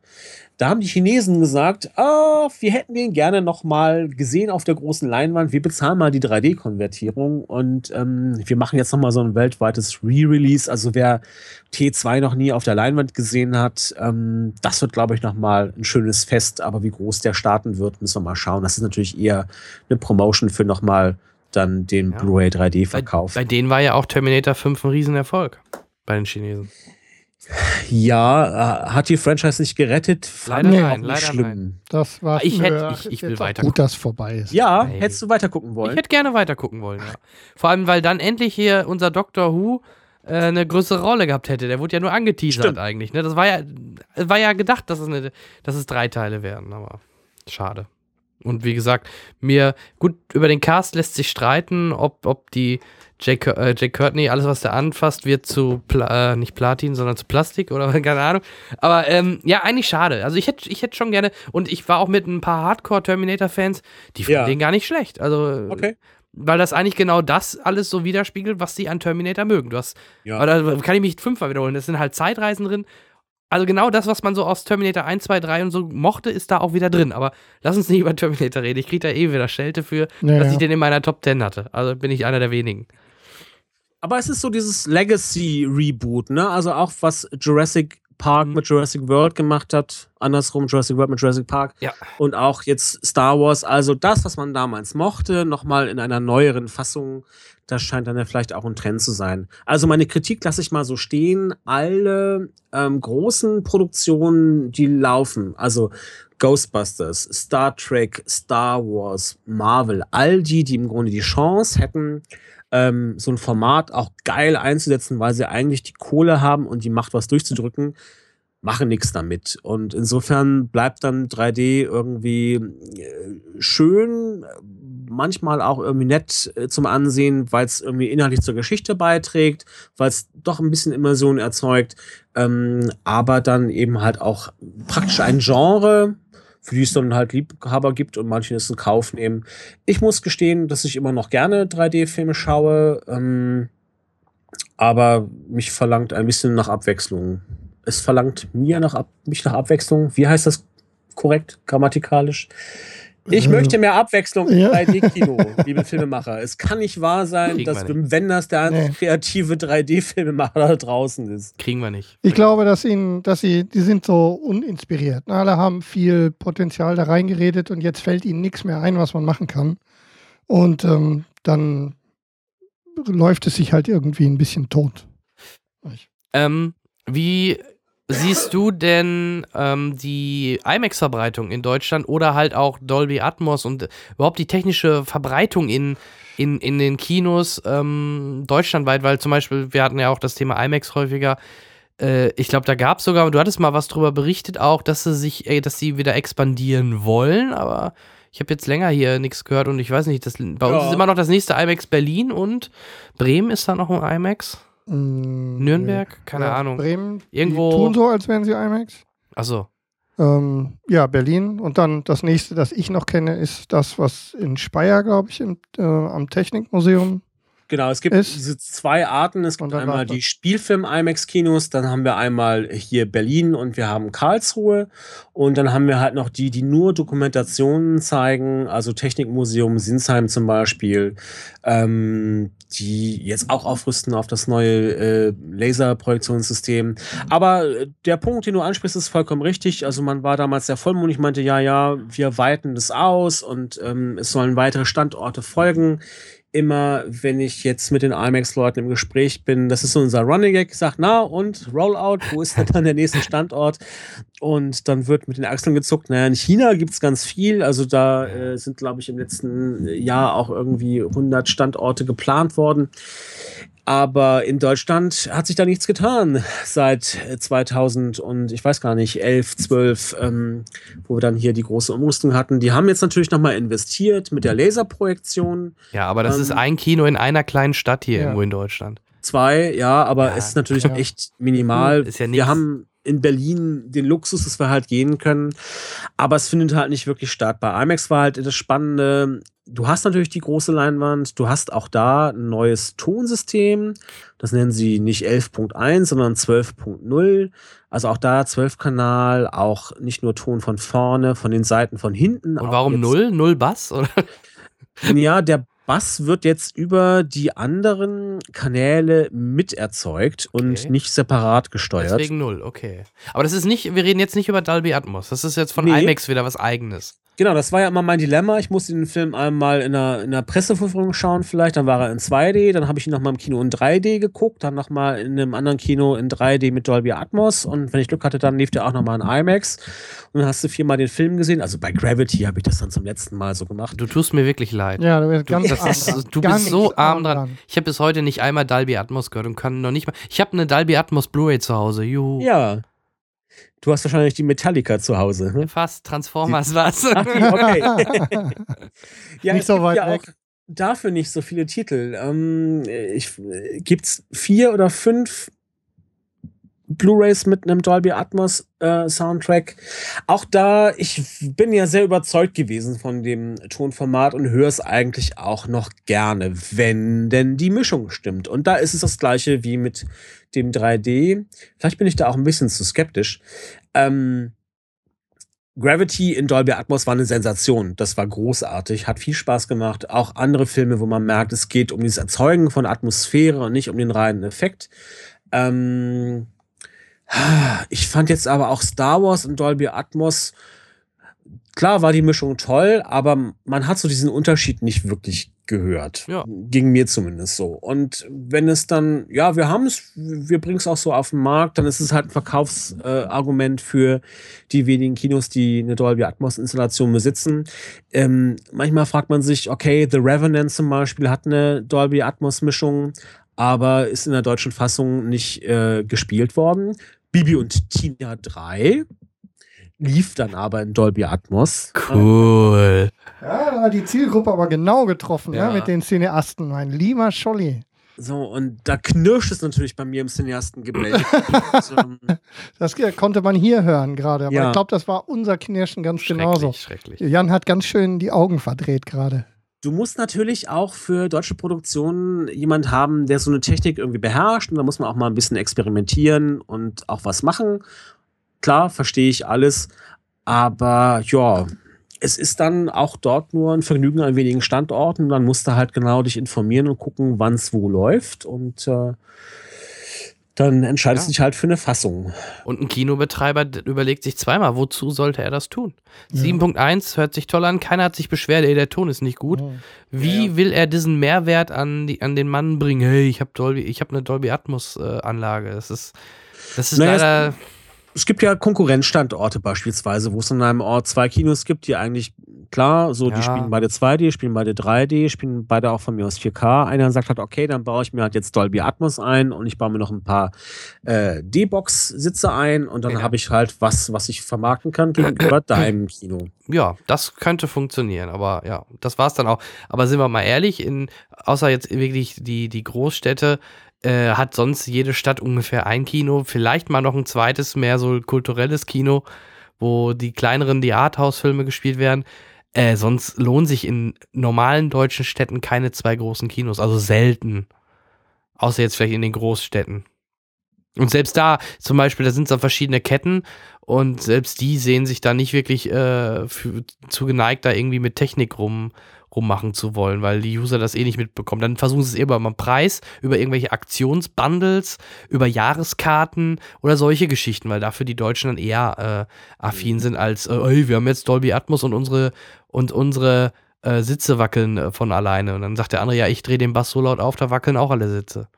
Da haben die Chinesen gesagt, ah, wir hätten den gerne noch mal gesehen auf der großen Leinwand. Wir bezahlen mal die 3D-Konvertierung und ähm, wir machen jetzt noch mal so ein weltweites Re-Release. Also wer T2 noch nie auf der Leinwand gesehen hat, ähm, das wird, glaube ich, noch mal ein schönes Fest. Aber wie groß der starten wird, müssen wir mal schauen. Das ist natürlich eher eine Promotion für noch mal dann den Ja. Blu-ray 3D-Verkauf. Bei denen war ja auch Terminator 5 ein Riesenerfolg. Bei den Chinesen. Ja, äh, hat die Franchise nicht gerettet? Fand Leider ich nein, leider nicht schlimm. nein. Das war Ich hätt- Nö, ich- ich will weiter Gut, dass vorbei ist. Ja, Hey. hättest du weiter gucken Ich wollen? hätte gerne weiter gucken wollen, ja. Vor allem, weil dann endlich hier unser Doctor Who äh, eine größere Rolle gehabt hätte. Der wurde ja nur angeteasert Stimmt. eigentlich. Ne? Das war ja, es war ja gedacht, dass es, eine, dass es drei Teile werden, aber schade. Und wie gesagt, mir, gut, über den Cast lässt sich streiten, ob, ob die Jake, äh, Jake Courtney, alles, was der anfasst, wird zu, Pla äh, nicht Platin, sondern zu Plastik oder keine Ahnung. Aber ähm, ja, eigentlich schade. Also ich hätte ich hätt schon gerne, und ich war auch mit ein paar Hardcore-Terminator-Fans, die fanden Ja. den gar nicht schlecht. Also, Okay. weil das eigentlich genau das alles so widerspiegelt, was sie an Terminator mögen. Du hast, Ja. oder kann ich mich fünfmal wiederholen, es sind halt Zeitreisen drin. Also genau das, was man so aus Terminator 1, 2, 3 und so mochte, ist da auch wieder drin. Aber lass uns nicht über Terminator reden. Ich kriege da eh wieder Schelte für, Ja, dass ich den in meiner Top 10 hatte. Also bin ich einer der wenigen. Aber es ist so dieses Legacy-Reboot, ne? Also auch was Jurassic Park Mhm. mit Jurassic World gemacht hat, andersrum Jurassic World mit Jurassic Park Ja. und auch jetzt Star Wars. Also das, was man damals mochte, nochmal in einer neueren Fassung, das scheint dann ja vielleicht auch ein Trend zu sein. Also meine Kritik lasse ich mal so stehen. Alle ähm, großen Produktionen, die laufen, also Ghostbusters, Star Trek, Star Wars, Marvel, all die, die im Grunde die Chance hätten, ähm, so ein Format auch geil einzusetzen, weil sie eigentlich die Kohle haben und die Macht, was durchzudrücken, machen nichts damit. Und insofern bleibt dann 3D irgendwie äh, schön, manchmal auch irgendwie nett äh, zum Ansehen, weil es irgendwie inhaltlich zur Geschichte beiträgt, weil es doch ein bisschen Immersion erzeugt, ähm, aber dann eben halt auch praktisch ein Genre, für die es dann halt Liebhaber gibt und manche es in Kauf nehmen. Ich muss gestehen, dass ich immer noch gerne 3D-Filme schaue, ähm, aber mich verlangt ein bisschen nach Abwechslung. Es verlangt mir nach Ab mich nach Abwechslung. Wie heißt das korrekt, grammatikalisch? Ich Äh, möchte mehr Abwechslung im ja. 3D-Kino, liebe Filmemacher. Es kann nicht wahr sein, Kriegen dass Wim Wenders der Nee. kreative 3D-Filmemacher da draußen ist. Kriegen wir nicht. Ich glaube, dass ihnen, dass sie, die sind so uninspiriert. Alle haben viel Potenzial da reingeredet und jetzt fällt ihnen nichts mehr ein, was man machen kann. Und ähm, dann läuft es sich halt irgendwie ein bisschen tot. Ähm, wie siehst du denn ähm, die IMAX-Verbreitung in Deutschland oder halt auch Dolby Atmos und überhaupt die technische Verbreitung in, in, in den Kinos ähm, deutschlandweit? Weil zum Beispiel, wir hatten ja auch das Thema IMAX häufiger. Äh, ich glaube, da gab es sogar, du hattest mal was drüber berichtet auch, dass sie sich, äh, dass sie wieder expandieren wollen, aber ich habe jetzt länger hier nichts gehört und ich weiß nicht, das, bei uns Ja. ist immer noch das nächste IMAX Berlin und Bremen ist da noch ein IMAX? Mm, Nürnberg? Keine ja, Ahnung. Bremen. Irgendwo- Die tun so, als wären sie IMAX. Achso. Ähm, ja, Berlin. Und dann das nächste, das ich noch kenne, ist das, was in Speyer, glaube ich, im, äh, am Technikmuseum. Genau, es gibt Ist- diese zwei Arten. Es gibt einmal die Spielfilm-IMAX-Kinos, dann haben wir einmal hier Berlin und wir haben Karlsruhe. Und dann haben wir halt noch die, die nur Dokumentationen zeigen, also Technikmuseum Sinsheim zum Beispiel, ähm, die jetzt auch aufrüsten auf das neue äh, Laserprojektionssystem. Aber äh, der Punkt, den du ansprichst, ist vollkommen richtig. Also man war damals sehr vollmundig, meinte, ja, ja, wir weiten das aus und ähm, es sollen weitere Standorte folgen immer, wenn ich jetzt mit den IMAX-Leuten im Gespräch bin, das ist so unser Running Gag, sagt, na und Rollout, wo ist denn dann der nächste Standort? Und dann wird mit den Achseln gezuckt, naja, in China gibt es ganz viel, also da äh, sind, glaube ich, im letzten Jahr auch irgendwie 100 Standorte geplant worden. Aber in Deutschland hat sich da nichts getan seit äh, 2000 und ich weiß gar nicht, 11, 12, ähm, wo wir dann hier die große Umrüstung hatten. Die haben jetzt natürlich nochmal investiert mit der Laserprojektion. Ja, aber das Ähm, ist ein Kino in einer kleinen Stadt hier Ja. irgendwo in Deutschland. Zwei, ja, aber Ja, es ist natürlich ja. auch echt minimal. Ist ja wir haben in Berlin den Luxus, dass wir halt gehen können, aber es findet halt nicht wirklich statt. Bei IMAX war halt das Spannende, du hast natürlich die große Leinwand, du hast auch da ein neues Tonsystem. Das nennen sie nicht 11.1, sondern 12.0. Also auch da 12 Kanal, auch nicht nur Ton von vorne, von den Seiten, von hinten. Und warum null? Null Bass? Oder? Ja, der Bass wird jetzt über die anderen Kanäle miterzeugt und Okay. nicht separat gesteuert. Deswegen null, okay. Aber das ist nicht, wir reden jetzt nicht über Dolby Atmos. Das ist jetzt von Nee. IMAX wieder was eigenes. Genau, das war ja immer mein Dilemma. Ich musste den Film einmal in einer, in einer Pressevorführung schauen, vielleicht. Dann war er in 2D, dann habe ich ihn nochmal im Kino in 3D geguckt, dann nochmal in einem anderen Kino in 3D mit Dolby Atmos. Und wenn ich Glück hatte, dann lief der auch nochmal in IMAX. Und dann hast du viermal den Film gesehen. Also bei Gravity habe ich das dann zum letzten Mal so gemacht. Du tust mir wirklich leid. Ja, du bist ganz Das arm ist, dran. du Ganz bist so arm dran. Ich habe bis heute nicht einmal Dolby Atmos gehört und kann noch nicht mal. Ich habe eine Dolby Atmos Blu-ray zu Hause. Juhu. Ja. Du hast wahrscheinlich die Metallica zu Hause. Hm? Fast Transformers was. Ach, okay. ja, Nicht so weit ja weg. auch dafür nicht so viele Titel. Ähm, ich, äh, gibt's vier oder fünf Blu-rays mit einem Dolby Atmos äh, Soundtrack. Auch da, ich bin ja sehr überzeugt gewesen von dem Tonformat und höre es eigentlich auch noch gerne, wenn denn die Mischung stimmt. Und da ist es das gleiche wie mit dem 3D. Vielleicht bin ich da auch ein bisschen zu skeptisch. Ähm, Gravity in Dolby Atmos war eine Sensation. Das war großartig, hat viel Spaß gemacht. Auch andere Filme, wo man merkt, es geht um dieses Erzeugen von Atmosphäre und nicht um den reinen Effekt. Ähm, ich fand jetzt aber auch Star Wars in Dolby Atmos. Klar war die Mischung toll, aber man hat so diesen Unterschied nicht wirklich gehört. Ja. Ging mir zumindest so. Und wenn es dann, ja, wir haben es, wir bringen es auch so auf den Markt, dann ist es halt ein Verkaufsargument äh, für die wenigen Kinos, die eine Dolby Atmos Installation besitzen. Ähm, manchmal fragt man sich, okay, The Revenant zum Beispiel hat eine Dolby Atmos Mischung, aber ist in der deutschen Fassung nicht äh, gespielt worden. Bibi und Tina 3 lief dann aber in Dolby Atmos. Cool. Ja, die Zielgruppe aber genau getroffen, Ja. ne, mit den Cineasten. Mein lieber Scholli. So, und da knirscht es natürlich bei mir im Cineastengebälk. Ähm, Das konnte man hier hören gerade. Aber Ja. ich glaube, das war unser Knirschen ganz genauso. Schrecklich, schrecklich. Jan hat ganz schön die Augen verdreht gerade. Du musst natürlich auch für deutsche Produktionen jemand haben, der so eine Technik irgendwie beherrscht und da muss man auch mal ein bisschen experimentieren und auch was machen. Klar, verstehe ich alles, aber ja, es ist dann auch dort nur ein Vergnügen an wenigen Standorten. Dann musst du halt genau dich informieren und gucken, wann es wo läuft und äh, dann entscheidest du Ja. dich halt für eine Fassung. Und ein Kinobetreiber überlegt sich zweimal, wozu sollte er das tun? Ja. 7.1 hört sich toll an, keiner hat sich beschwert, ey, der Ton ist nicht gut. Mhm. Wie Ja. will er diesen Mehrwert an, die, an den Mann bringen? Hey, ich habe Dolby, ich habe eine Dolby Atmos äh, Anlage. Das ist, das ist Naja, leider. Es gibt ja Konkurrenzstandorte beispielsweise, wo es in einem Ort zwei Kinos gibt, die eigentlich, klar, so, Ja. die spielen beide 2D, spielen beide 3D, spielen beide auch von mir aus 4K. Einer sagt halt, okay, dann baue ich mir halt jetzt Dolby Atmos ein und ich baue mir noch ein paar äh, D-Box-Sitze ein und dann Ja. habe ich halt was, was ich vermarkten kann gegenüber deinem Kino. Ja, das könnte funktionieren, aber ja, das war's dann auch. Aber sind wir mal ehrlich, in, außer jetzt wirklich die, die Großstädte, äh, hat sonst jede Stadt ungefähr ein Kino, vielleicht mal noch ein zweites, mehr so kulturelles Kino, wo die kleineren, die Arthouse-Filme gespielt werden. Äh, sonst lohnen sich in normalen deutschen Städten keine zwei großen Kinos, also selten. Außer jetzt vielleicht in den Großstädten. Und selbst da, zum Beispiel, da sind so verschiedene Ketten und selbst die sehen sich da nicht wirklich äh, für, zu geneigt, da irgendwie mit Technik rum, rummachen zu wollen, weil die User das eh nicht mitbekommen. Dann versuchen sie es eher über einen Preis, über irgendwelche Aktionsbundles, über Jahreskarten oder solche Geschichten, weil dafür die Deutschen dann eher äh, affin sind als, äh, ey, wir haben jetzt Dolby Atmos und unsere und unsere äh, Sitze wackeln äh, von alleine. Und dann sagt der andere, ja, ich drehe den Bass so laut auf, da wackeln auch alle Sitze.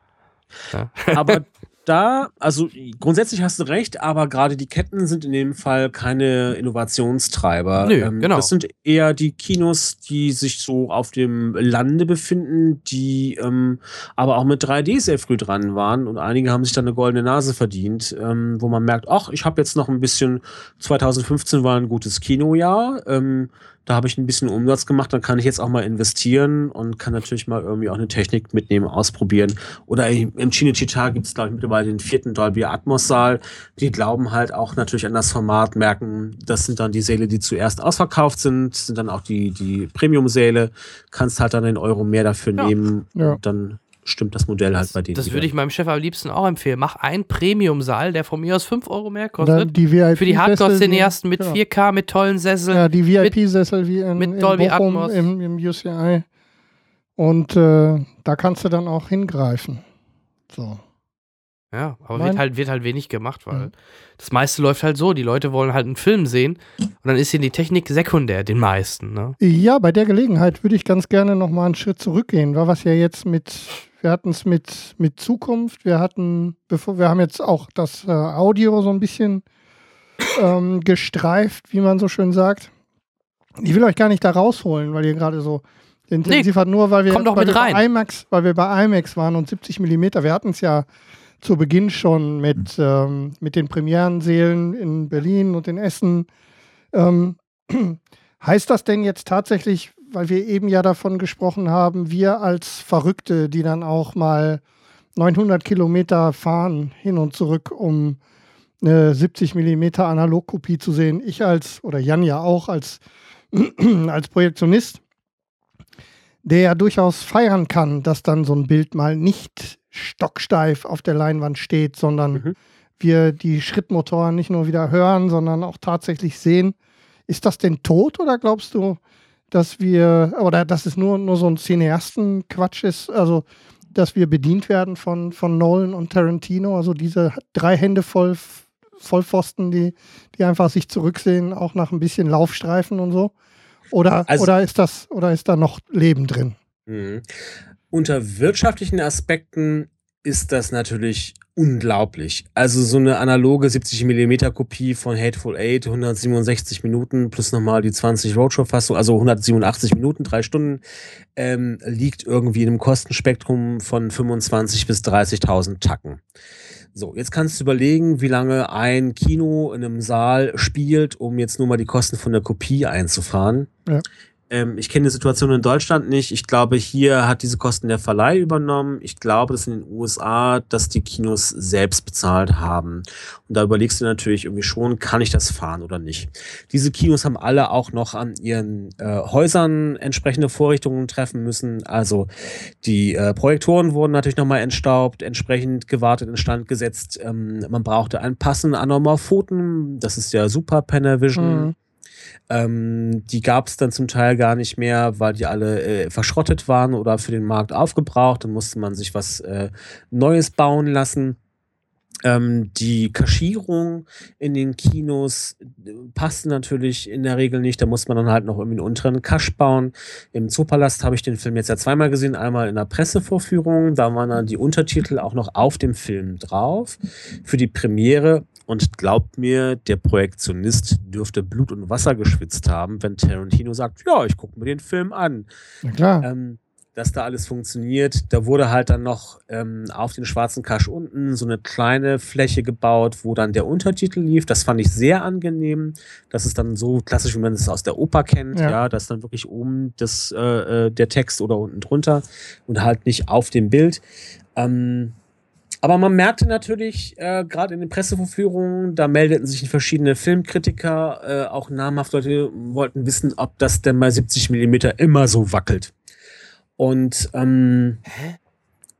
Ja. Aber da, also grundsätzlich hast du recht, aber gerade die Ketten sind in dem Fall keine Innovationstreiber. Ähm, Nö, genau. Das sind eher die Kinos, die sich so auf dem Lande befinden, die ähm, aber auch mit 3D sehr früh dran waren und einige haben sich dann eine goldene Nase verdient, ähm, wo man merkt, ach, ich habe jetzt noch ein bisschen, 2015 war ein gutes Kinojahr, ähm, da habe ich ein bisschen Umsatz gemacht, dann kann ich jetzt auch mal investieren und kann natürlich mal irgendwie auch eine Technik mitnehmen, ausprobieren. Oder im Cinecittà gibt es, glaube ich, mittlerweile den vierten Dolby Atmos Saal. Die glauben halt auch natürlich an das Format, merken, das sind dann die Säle, die zuerst ausverkauft sind, sind dann auch die, die Premium-Säle, kannst halt dann den Euro mehr dafür ja. nehmen ja. und dann stimmt das Modell halt bei denen. Das würde ich meinem Chef am liebsten auch empfehlen. Mach einen Premium-Saal, der von mir aus 5 Euro mehr kostet. Die VIP Für die Hardcore-Cineasten mit genau. 4K, mit tollen Sesseln. Ja, die VIP-Sessel wie in, mit in Dolby Bochum, Atmos. Im, im UCI. Und äh, da kannst du dann auch hingreifen. So. Ja, aber wird halt, wird halt wenig gemacht, weil mhm. das meiste läuft halt so. Die Leute wollen halt einen Film sehen und dann ist hier die Technik sekundär, den meisten. Ne? Ja, bei der Gelegenheit würde ich ganz gerne nochmal einen Schritt zurückgehen, weil was ja jetzt mit wir hatten es mit, mit Zukunft, wir hatten, bevor, wir haben jetzt auch das äh, Audio so ein bisschen ähm, gestreift, wie man so schön sagt. Ich will euch gar nicht da rausholen, weil ihr gerade so intensiv nee, hat, nur weil wir, weil wir bei IMAX, weil wir bei IMAX waren und 70 mm. Wir hatten es ja zu Beginn schon mit, ähm, mit den Premierenseelen in Berlin und in Essen. Ähm, heißt das denn jetzt tatsächlich, weil wir eben ja davon gesprochen haben, wir als Verrückte, die dann auch mal 900 Kilometer fahren hin und zurück, um eine 70 Millimeter Analogkopie zu sehen. Ich als, oder Jan ja auch als, als Projektionist, der ja durchaus feiern kann, dass dann so ein Bild mal nicht stocksteif auf der Leinwand steht, sondern mhm. wir die Schrittmotoren nicht nur wieder hören, sondern auch tatsächlich sehen. Ist das denn tot oder glaubst du, dass wir, oder dass es nur, nur so ein Cineasten-Quatsch ist, also dass wir bedient werden von, von Nolan und Tarantino, also diese drei Hände voll Vollpfosten, die, die einfach sich zurücksehen, auch nach ein bisschen Laufstreifen und so? Oder, also, oder, ist, das, oder ist da noch Leben drin? Mhm. Unter wirtschaftlichen Aspekten ist das natürlich unglaublich. Also so eine analoge 70 mm Kopie von Hateful Eight, 167 Minuten plus nochmal die 20 Roadshow-Fassung, also 187 Minuten, drei Stunden, ähm, liegt irgendwie in einem Kostenspektrum von 25 bis 30.000 Tacken. So, jetzt kannst du überlegen, wie lange ein Kino in einem Saal spielt, um jetzt nur mal die Kosten von der Kopie einzufahren. Ja. Ähm, ich kenne die Situation in Deutschland nicht. Ich glaube, hier hat diese Kosten der Verleih übernommen. Ich glaube, dass in den USA, dass die Kinos selbst bezahlt haben. Und da überlegst du natürlich irgendwie schon, kann ich das fahren oder nicht. Diese Kinos haben alle auch noch an ihren äh, Häusern entsprechende Vorrichtungen treffen müssen. Also die äh, Projektoren wurden natürlich nochmal entstaubt, entsprechend gewartet, instand gesetzt. Ähm, man brauchte einen passenden Anamorphoten. Das ist ja Super Panavision. Mhm. Ähm, die gab es dann zum Teil gar nicht mehr, weil die alle äh, verschrottet waren oder für den Markt aufgebraucht. Dann musste man sich was äh, Neues bauen lassen. Ähm, die Kaschierung in den Kinos äh, passte natürlich in der Regel nicht. Da muss man dann halt noch irgendwie einen unteren Kasch bauen. Im Zoopalast habe ich den Film jetzt ja zweimal gesehen. Einmal in der Pressevorführung. Da waren dann die Untertitel auch noch auf dem Film drauf. Für die Premiere und glaubt mir, der Projektionist dürfte Blut und Wasser geschwitzt haben, wenn Tarantino sagt, ja, ich gucke mir den Film an. Na klar. Ähm, dass da alles funktioniert. Da wurde halt dann noch ähm, auf den schwarzen Kasch unten so eine kleine Fläche gebaut, wo dann der Untertitel lief. Das fand ich sehr angenehm. Das ist dann so klassisch, wie man es aus der Oper kennt. Ja, ja dass dann wirklich oben das, äh, äh der Text oder unten drunter und halt nicht auf dem Bild. Ähm, aber man merkte natürlich, äh, gerade in den Pressevorführungen, da meldeten sich verschiedene Filmkritiker, äh, auch namhaft Leute wollten wissen, ob das denn bei 70 mm immer so wackelt. Und ähm, Hä?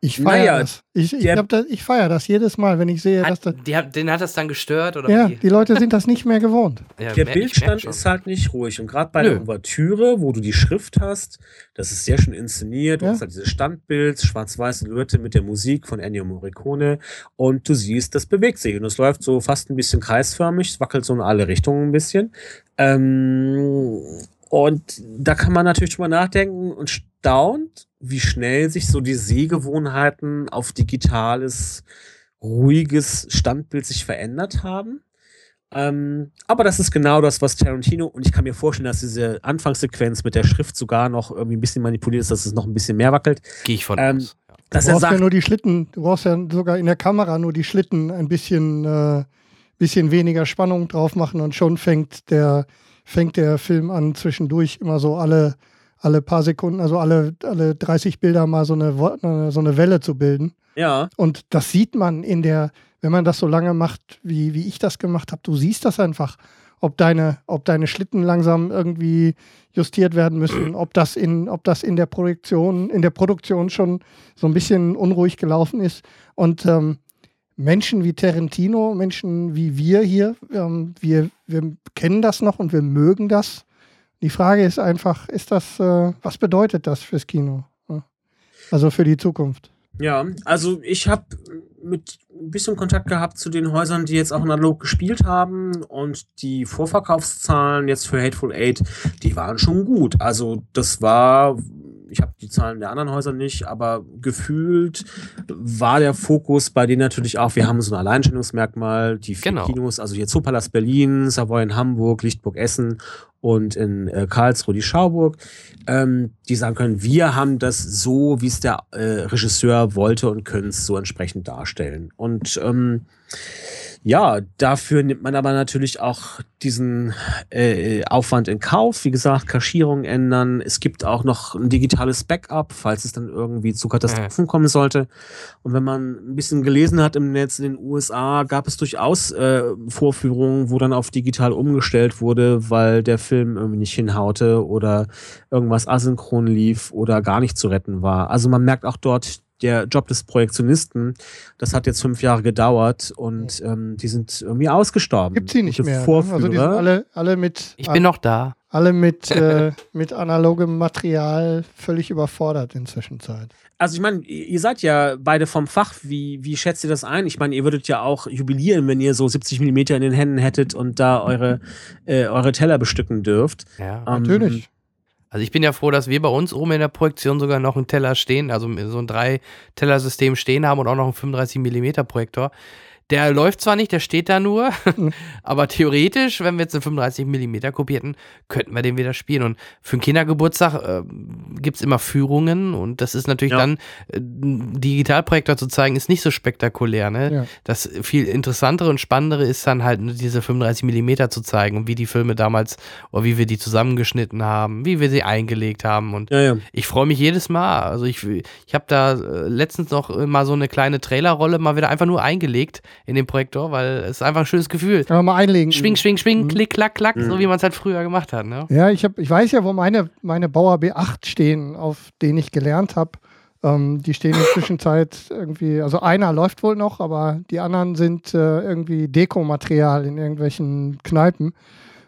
Ich feiere naja, das. Ich, ich, das, ich feiere das jedes Mal, wenn ich sehe, hat, dass das. Die, den hat das dann gestört? Oder ja, wie? die Leute sind das nicht mehr gewohnt. Ja, der Bildstand ist halt nicht ruhig. Und gerade bei Nö. der Ouvertüre, wo du die Schrift hast, das ist sehr schön inszeniert. Du ja. hast halt dieses Standbild, schwarz-weiße Leute mit der Musik von Ennio Morricone. Und du siehst, das bewegt sich. Und es läuft so fast ein bisschen kreisförmig. Es wackelt so in alle Richtungen ein bisschen. Ähm, und da kann man natürlich drüber nachdenken und staunt, wie schnell sich so die Sehgewohnheiten auf digitales, ruhiges Standbild sich verändert haben. Ähm, aber das ist genau das, was Tarantino, und ich kann mir vorstellen, dass diese Anfangssequenz mit der Schrift sogar noch irgendwie ein bisschen manipuliert ist, dass es noch ein bisschen mehr wackelt. Gehe ich von ähm, aus. Du brauchst sagt, ja nur die Schlitten, du brauchst ja sogar in der Kamera nur die Schlitten ein bisschen, äh, bisschen weniger Spannung drauf machen und schon fängt der, fängt der Film an, zwischendurch immer so alle, alle paar Sekunden, also alle, alle 30 Bilder mal so eine, so eine Welle zu bilden. Ja. Und das sieht man in der, wenn man das so lange macht, wie, wie ich das gemacht habe, du siehst das einfach, ob deine, ob deine Schlitten langsam irgendwie justiert werden müssen, ob das in, ob das in der Produktion, in der Produktion schon so ein bisschen unruhig gelaufen ist. Und ähm, Menschen wie Tarantino, Menschen wie wir hier, ähm, wir, wir kennen das noch und wir mögen das. Die Frage ist einfach, ist das, äh, was bedeutet das fürs Kino? Also für die Zukunft. Ja, also ich habe mit ein bisschen Kontakt gehabt zu den Häusern, die jetzt auch analog gespielt haben und die Vorverkaufszahlen jetzt für Hateful Eight, die waren schon gut. Also das war, ich habe die Zahlen der anderen Häuser nicht, aber gefühlt war der Fokus bei denen natürlich auch, wir haben so ein Alleinstellungsmerkmal, die vier Genau. Kinos, also hier Zoopalast Berlin, Savoy in Hamburg, Lichtburg Essen und in äh, Karlsruhe die Schauburg, ähm, die sagen können, wir haben das so, wie es der äh, Regisseur wollte und können es so entsprechend darstellen. Und ähm, ja, dafür nimmt man aber natürlich auch diesen äh, Aufwand in Kauf. Wie gesagt, Kaschierung ändern. Es gibt auch noch ein digitales Backup, falls es dann irgendwie zu Katastrophen kommen sollte. Und wenn man ein bisschen gelesen hat im Netz in den USA, gab es durchaus äh, Vorführungen, wo dann auf digital umgestellt wurde, weil der Film irgendwie nicht hinhaute oder irgendwas asynchron lief oder gar nicht zu retten war. Also man merkt auch dort, der Job des Projektionisten, das hat jetzt fünf Jahre gedauert und ähm, die sind irgendwie ausgestorben. Gibt sie nicht Gute mehr. Ne? Vorführer. Also die sind alle, alle mit, Ich bin noch da. alle mit, äh, mit analogem Material völlig überfordert inzwischen Zeit. Also ich meine, ihr ihr seid ja beide vom Fach. Wie, wie schätzt ihr das ein? Ich meine, ihr würdet ja auch jubilieren, wenn ihr so 70 Millimeter in den Händen hättet und da eure, äh, eure Teller bestücken dürft. Ja. Ähm, Natürlich. Also ich bin ja froh, dass wir bei uns oben in der Projektion sogar noch einen Teller stehen, also so ein Drei-Teller-System stehen haben und auch noch einen 35 mm Projektor. Der läuft zwar nicht, der steht da nur, aber theoretisch, wenn wir jetzt einen 35 mm kopierten, könnten wir den wieder spielen. Und für einen Kindergeburtstag äh, gibt es immer Führungen und das ist natürlich Ja. dann, äh, Digitalprojektor zu zeigen, ist nicht so spektakulär. Ne? Ja. Das viel interessantere und spannendere ist dann halt diese 35 mm zu zeigen und wie die Filme damals oder wie wir die zusammengeschnitten haben, wie wir sie eingelegt haben und Ja, ja. ich freue mich jedes Mal. Also ich, ich habe da äh, letztens noch mal so eine kleine Trailerrolle mal wieder einfach nur eingelegt in den Projektor, weil es ist einfach ein schönes Gefühl. Kann man mal einlegen. Schwing, schwing, schwing, Mhm. klick, klack, klack, so wie man es halt früher gemacht hat. Ne? Ja, ich, hab, ich weiß ja, wo meine, meine Bauer B8 stehen, auf denen ich gelernt habe. Ähm, die stehen in der Zwischenzeit irgendwie, also einer läuft wohl noch, aber die anderen sind äh, irgendwie Dekomaterial in irgendwelchen Kneipen.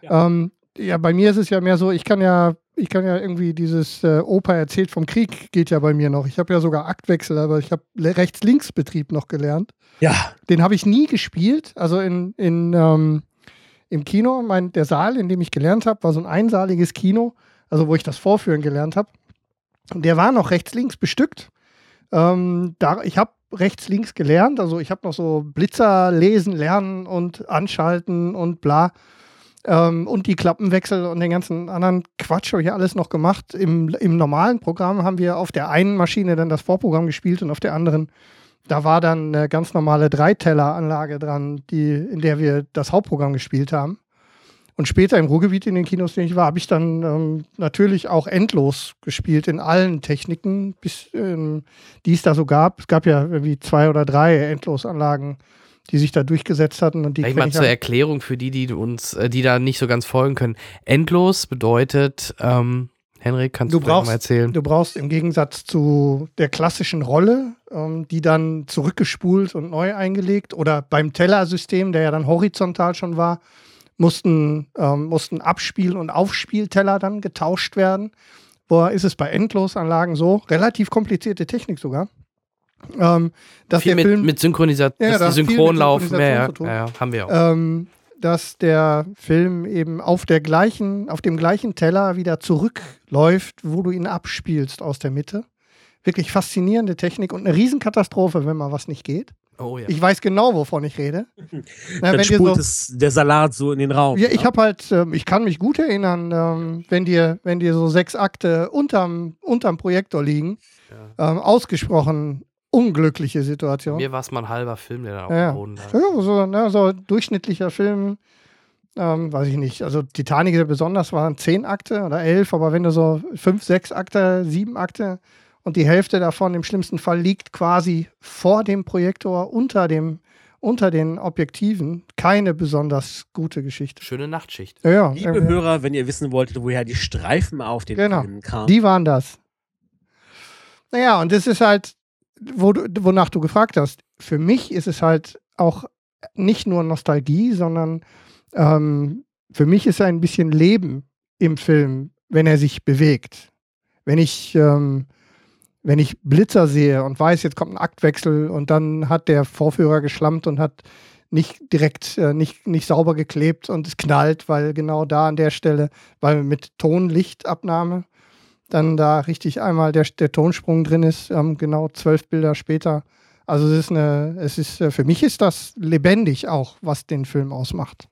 Ja. Ähm, ja, bei mir ist es ja mehr so, ich kann ja, ich kann ja irgendwie dieses äh, Opa erzählt vom Krieg geht ja bei mir noch. Ich habe ja sogar Aktwechsel, aber ich habe Rechts-Links-Betrieb noch gelernt. Ja, Den habe ich nie gespielt. Also in, in, ähm, im Kino, mein, der Saal, in dem ich gelernt habe, war so ein einsaaliges Kino, also wo ich das Vorführen gelernt habe. Der war noch rechts-links bestückt. Ähm, da, ich habe rechts-links gelernt, also ich habe noch so Blitzer lesen, lernen und anschalten und bla. Ähm, und die Klappenwechsel und den ganzen anderen Quatsch habe ich ja alles noch gemacht. Im, Im normalen Programm haben wir auf der einen Maschine dann das Vorprogramm gespielt und auf der anderen da war dann eine ganz normale Dreiteller-Anlage dran, die, in der wir das Hauptprogramm gespielt haben. Und später im Ruhrgebiet in den Kinos, in denen ich war, habe ich dann ähm, natürlich auch endlos gespielt in allen Techniken, bis, ähm, die es da so gab. Es gab ja irgendwie zwei oder drei Endlosanlagen, die sich da durchgesetzt hatten. Und die Vielleicht mal zur. Erklärung für die, die uns, äh, die da nicht so ganz folgen können. Endlos bedeutet, ähm, Henrik, kannst Du du, brauchst- mal erzählen? Du brauchst im Gegensatz zu der klassischen Rolle, ähm, die dann zurückgespult und neu eingelegt, oder beim Tellersystem, der ja dann horizontal schon war, mussten, ähm, mussten Abspiel- und Aufspielteller dann getauscht werden. Wo ist es bei Endlosanlagen so? Relativ komplizierte Technik sogar. Ähm, dass viel der mit, Film mit Synchronisation, Ja, mit synchron laufen. Ja, Synchronisation ja, ja, ja, haben wir auch. ähm, dass der Film eben auf der gleichen, auf dem gleichen Teller wieder zurückläuft, wo du ihn abspielst aus der Mitte. Wirklich faszinierende Technik und eine Riesenkatastrophe, wenn mal was nicht geht. oh ja. Ich weiß genau, wovon ich rede. Na, dann wenn dir spult so, es der Salat so in den Raum. ja, ich habe halt, ähm, ich kann mich gut erinnern, ähm, wenn dir, wenn dir so sechs Akte unterm, unterm Projektor liegen, ähm, ausgesprochen unglückliche Situation. Mir war es mal ein halber Film, der da auf Ja. dem Boden lag. Ja, so, ne, so durchschnittlicher Film. ähm, weiß ich nicht. Also Titanic besonders waren zehn Akte oder elf, aber wenn du so fünf, sechs Akte, sieben Akte und die Hälfte davon im schlimmsten Fall liegt quasi vor dem Projektor unter dem unter den Objektiven keine besonders gute Geschichte. Schöne Nachtschicht. Ja, ja, Liebe irgendwie- Hörer, wenn ihr wissen wolltet, woher die Streifen auf den Genau. Filmen kamen. Die waren das. Naja, und das ist halt, wo du, wonach du gefragt hast. Für mich ist es halt auch nicht nur Nostalgie, sondern ähm, für mich ist ein bisschen Leben im Film, wenn er sich bewegt. Wenn ich, ähm, wenn ich Blitzer sehe und weiß, jetzt kommt ein Aktwechsel und dann hat der Vorführer geschlammt und hat nicht direkt, äh, nicht, nicht sauber geklebt und es knallt, weil genau da an der Stelle, weil mit Tonlichtabnahme dann da richtig einmal der, der Tonsprung drin ist, ähm, genau zwölf Bilder später. Also es ist eine, es ist, äh, für mich ist das lebendig auch, was den Film ausmacht.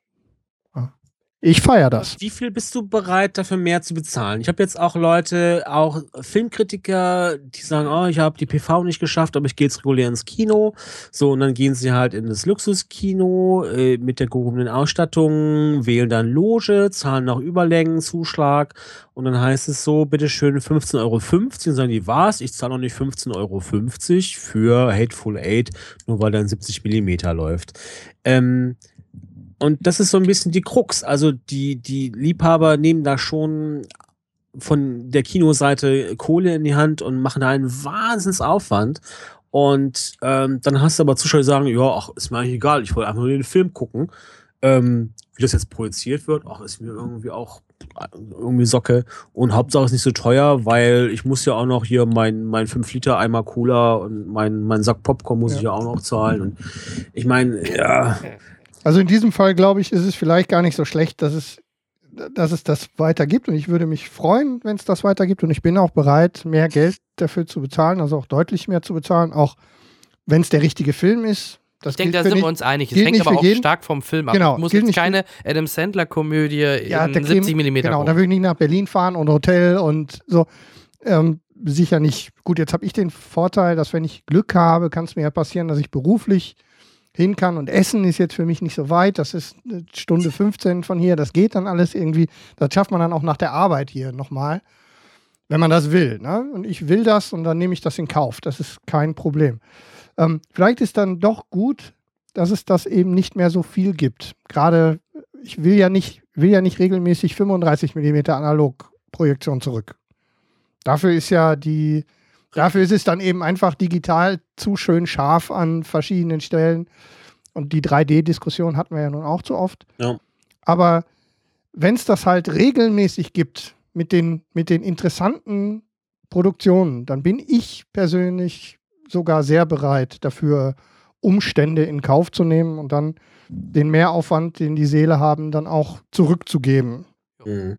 Ich feiere das. Wie viel bist du bereit, dafür mehr zu bezahlen? Ich habe jetzt auch Leute, auch Filmkritiker, die sagen, oh, ich habe die PV nicht geschafft, aber ich gehe jetzt regulär ins Kino. So, und dann gehen sie halt in das Luxuskino äh, mit der gehobenen Ausstattung, wählen dann Loge, zahlen nach Überlängen, Zuschlag und dann heißt es so, bitteschön 15,50 Euro. Und sagen die, was? Ich zahle noch nicht 15,50 Euro für Hateful Eight, nur weil da ein 70 Millimeter läuft. Ähm, und das ist so ein bisschen die Krux. Also die, die Liebhaber nehmen da schon von der Kinoseite Kohle in die Hand und machen da einen Wahnsinnsaufwand. Und ähm, dann hast du aber Zuschauer, die sagen, ja, ach, ist mir eigentlich egal, ich wollte einfach nur den Film gucken. Ähm, wie das jetzt projiziert wird, ach, ist mir irgendwie auch irgendwie Socke. Und Hauptsache ist nicht so teuer, weil ich muss ja auch noch hier mein, mein 5 Liter Eimer Cola und mein, mein Sack Popcorn muss Ja. ich ja auch noch zahlen. Und ich meine, ja, Also in diesem Fall, glaube ich, ist es vielleicht gar nicht so schlecht, dass es, dass es das weitergibt. Und ich würde mich freuen, wenn es das weitergibt. Und ich bin auch bereit, mehr Geld dafür zu bezahlen, also auch deutlich mehr zu bezahlen, auch wenn es der richtige Film ist. Das ich denke, da sind nicht- wir uns einig. Es hängt aber auch jeden. stark vom Film ab. Genau, es muss jetzt keine Adam Sandler-Komödie Ja, in der 70 Creme- mm Genau, da würde ich nicht nach Berlin fahren und Hotel und so. Ähm, sicher nicht. Gut, jetzt habe ich den Vorteil, dass wenn ich Glück habe, kann es mir ja passieren, dass ich beruflich hin kann und Essen ist jetzt für mich nicht so weit. Das ist eine Stunde 15 von hier. Das geht dann alles irgendwie. Das schafft man dann auch nach der Arbeit hier nochmal, wenn man das will. Ne? Und ich will das und dann nehme ich das in Kauf. Das ist kein Problem. Ähm, vielleicht ist dann doch gut, dass es das eben nicht mehr so viel gibt. Gerade ich will ja nicht, will ja nicht regelmäßig 35 mm Analogprojektion zurück. Dafür ist ja die, dafür ist es dann eben einfach digital zu schön scharf an verschiedenen Stellen. Und die 3D-Diskussion hatten wir ja nun auch zu oft. Ja. Aber wenn es das halt regelmäßig gibt mit den, mit den interessanten Produktionen, dann bin ich persönlich sogar sehr bereit dafür, Umstände in Kauf zu nehmen und dann den Mehraufwand, den die Seele haben, dann auch zurückzugeben. Mhm.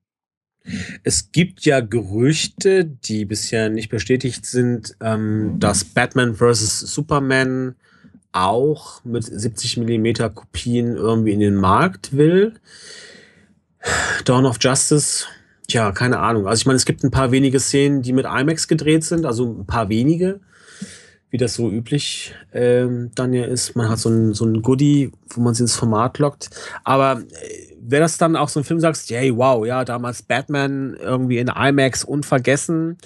Es gibt ja Gerüchte, die bisher nicht bestätigt sind, ähm, dass Batman vs. Superman auch mit 70 mm Kopien irgendwie in den Markt will. Dawn of Justice, tja, keine Ahnung. Also ich meine, es gibt ein paar wenige Szenen, die mit IMAX gedreht sind, also ein paar wenige, wie das so üblich ähm, dann ja ist. Man hat so ein, so ein Goodie, wo man sie ins Format lockt. Aber äh, wäre das dann auch so ein Film, sagst, hey, wow, ja, damals Batman irgendwie in IMAX unvergessen.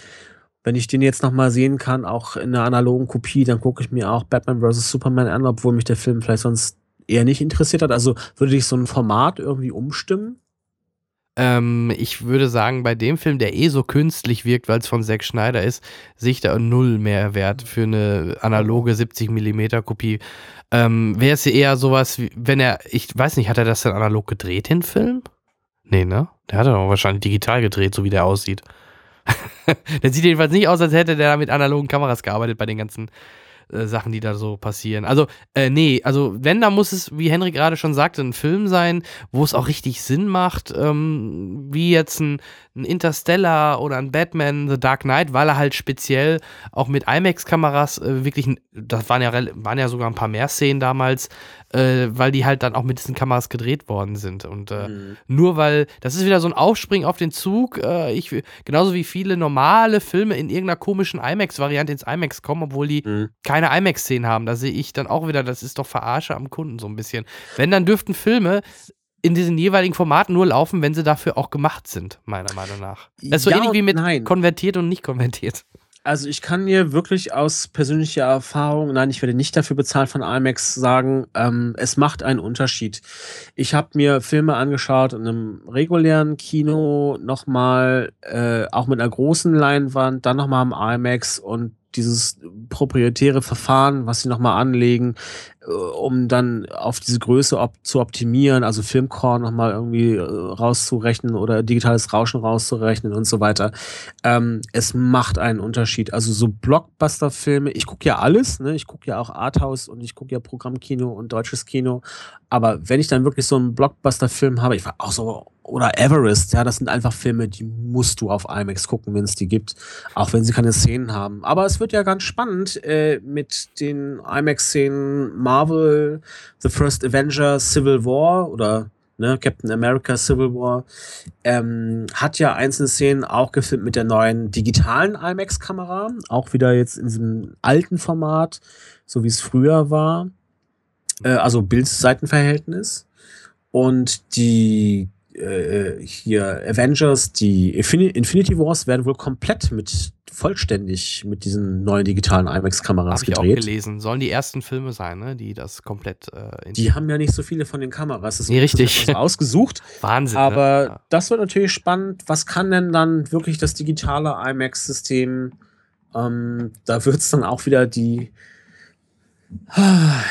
Wenn ich den jetzt nochmal sehen kann, auch in einer analogen Kopie, dann gucke ich mir auch Batman vs. Superman an, obwohl mich der Film vielleicht sonst eher nicht interessiert hat. Also würde dich so ein Format irgendwie umstimmen? Ähm, ich würde sagen, bei dem Film, der eh so künstlich wirkt, weil es von Zack Schneider ist, sehe ich da null Mehrwert für eine analoge 70 mm Kopie. Ähm, Wäre es eher sowas, wie, wenn er, ich weiß nicht, hat er das denn analog gedreht, den Film? Nee, ne? Der hat er doch wahrscheinlich digital gedreht, so wie der aussieht. der sieht jedenfalls nicht aus, als hätte der mit analogen Kameras gearbeitet bei den ganzen äh, Sachen, die da so passieren. Also, äh, nee, also wenn, dann muss es, wie Henrik gerade schon sagte, ein Film sein, wo es auch richtig Sinn macht, ähm, wie jetzt ein, ein Interstellar oder ein Batman The Dark Knight, weil er halt speziell auch mit IMAX-Kameras äh, wirklich, das waren ja, waren ja sogar ein paar mehr Szenen damals, äh, weil die halt dann auch mit diesen Kameras gedreht worden sind. Und äh, Mhm. nur weil, das ist wieder so ein Aufspringen auf den Zug. Äh, ich, genauso wie viele normale Filme in irgendeiner komischen IMAX-Variante ins IMAX kommen, obwohl die Mhm. keine IMAX-Szenen haben. Da sehe ich dann auch wieder, das ist doch Verarsche am Kunden so ein bisschen. Wenn, dann dürften Filme in diesen jeweiligen Formaten nur laufen, wenn sie dafür auch gemacht sind, meiner Meinung nach. Das ist so Ja ähnlich wie mit nein. konvertiert und nicht konvertiert. Also ich kann dir wirklich aus persönlicher Erfahrung, nein, ich werde nicht dafür bezahlt von IMAX sagen, ähm, es macht einen Unterschied. Ich habe mir Filme angeschaut in einem regulären Kino, nochmal äh, auch mit einer großen Leinwand, dann nochmal im IMAX und dieses proprietäre Verfahren, was sie nochmal anlegen, um dann auf diese Größe op zu optimieren, also Filmcore nochmal irgendwie äh, rauszurechnen oder digitales Rauschen rauszurechnen und so weiter. Ähm, es macht einen Unterschied. Also so Blockbuster-Filme, ich gucke ja alles, ne? ich gucke ja auch Arthouse und ich gucke ja Programmkino und deutsches Kino. Aber wenn ich dann wirklich so einen Blockbuster-Film habe, ich war auch so, oder Everest, ja, das sind einfach Filme, die musst du auf IMAX gucken, wenn es die gibt, auch wenn sie keine Szenen haben. Aber es wird ja ganz spannend äh, mit den IMAX-Szenen Marvel, The First Avenger, Civil War oder ne, Captain America, Civil War, ähm, hat ja einzelne Szenen auch gefilmt mit der neuen digitalen IMAX-Kamera, auch wieder jetzt in diesem alten Format, so wie es früher war, äh, also Bild-Seitenverhältnis. Und die äh, hier Avengers, die Infin Infinity Wars werden wohl komplett mit vollständig mit diesen neuen digitalen IMAX-Kameras Habe ich auch gedreht. gelesen. Sollen die ersten Filme sein, ne? die das komplett äh, in Die haben ja nicht so viele von den Kameras. Das Nee, richtig. ausgesucht. Wahnsinn. Aber ne? das wird natürlich spannend. Was kann denn dann wirklich das digitale IMAX-System? Ähm, da wird es dann auch wieder die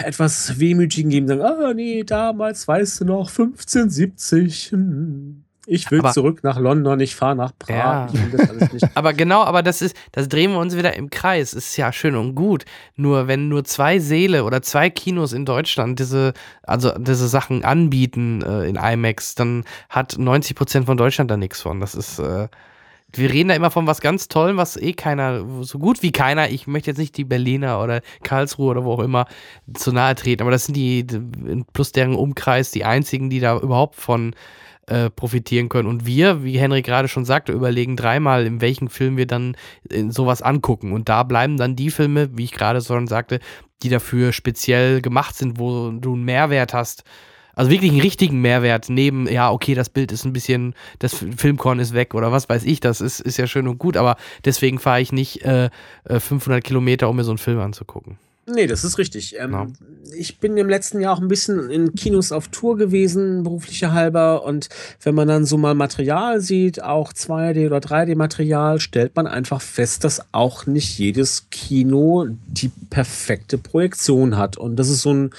etwas wehmütigen geben, sagen, ah nee, damals weißt du noch, 1570. Hm. Ich will Aber- zurück nach London, ich fahre nach Prag. Ja. Ich will das alles nicht. Aber genau, aber das ist, das drehen wir uns wieder im Kreis. Ist ja schön und gut. Nur wenn nur zwei Säle oder zwei Kinos in Deutschland diese, also diese Sachen anbieten äh, in IMAX, dann hat 90 Prozent von Deutschland da nichts von. Das ist, äh, wir reden da immer von was ganz Tollem, was eh keiner, so gut wie keiner, ich möchte jetzt nicht die Berliner oder Karlsruhe oder wo auch immer zu nahe treten, aber das sind die, plus deren Umkreis die einzigen, die da überhaupt von äh, profitieren können. Und wir, wie Henrik gerade schon sagte, überlegen dreimal, in welchen Film wir dann äh, sowas angucken. Und da bleiben dann die Filme, wie ich gerade schon sagte, die dafür speziell gemacht sind, wo du einen Mehrwert hast. Also wirklich einen richtigen Mehrwert neben, ja, okay, das Bild ist ein bisschen, das Filmkorn ist weg oder was weiß ich, das ist, ist ja schön und gut, aber deswegen fahre ich nicht äh, äh, 500 Kilometer, um mir so einen Film anzugucken. Nee, das ist richtig. Ähm, Ja. Ich bin im letzten Jahr auch ein bisschen in Kinos auf Tour gewesen, beruflicher halber. Und wenn man dann so mal Material sieht, auch 2D- oder 3D-Material, stellt man einfach fest, dass auch nicht jedes Kino die perfekte Projektion hat. Und das ist so ein,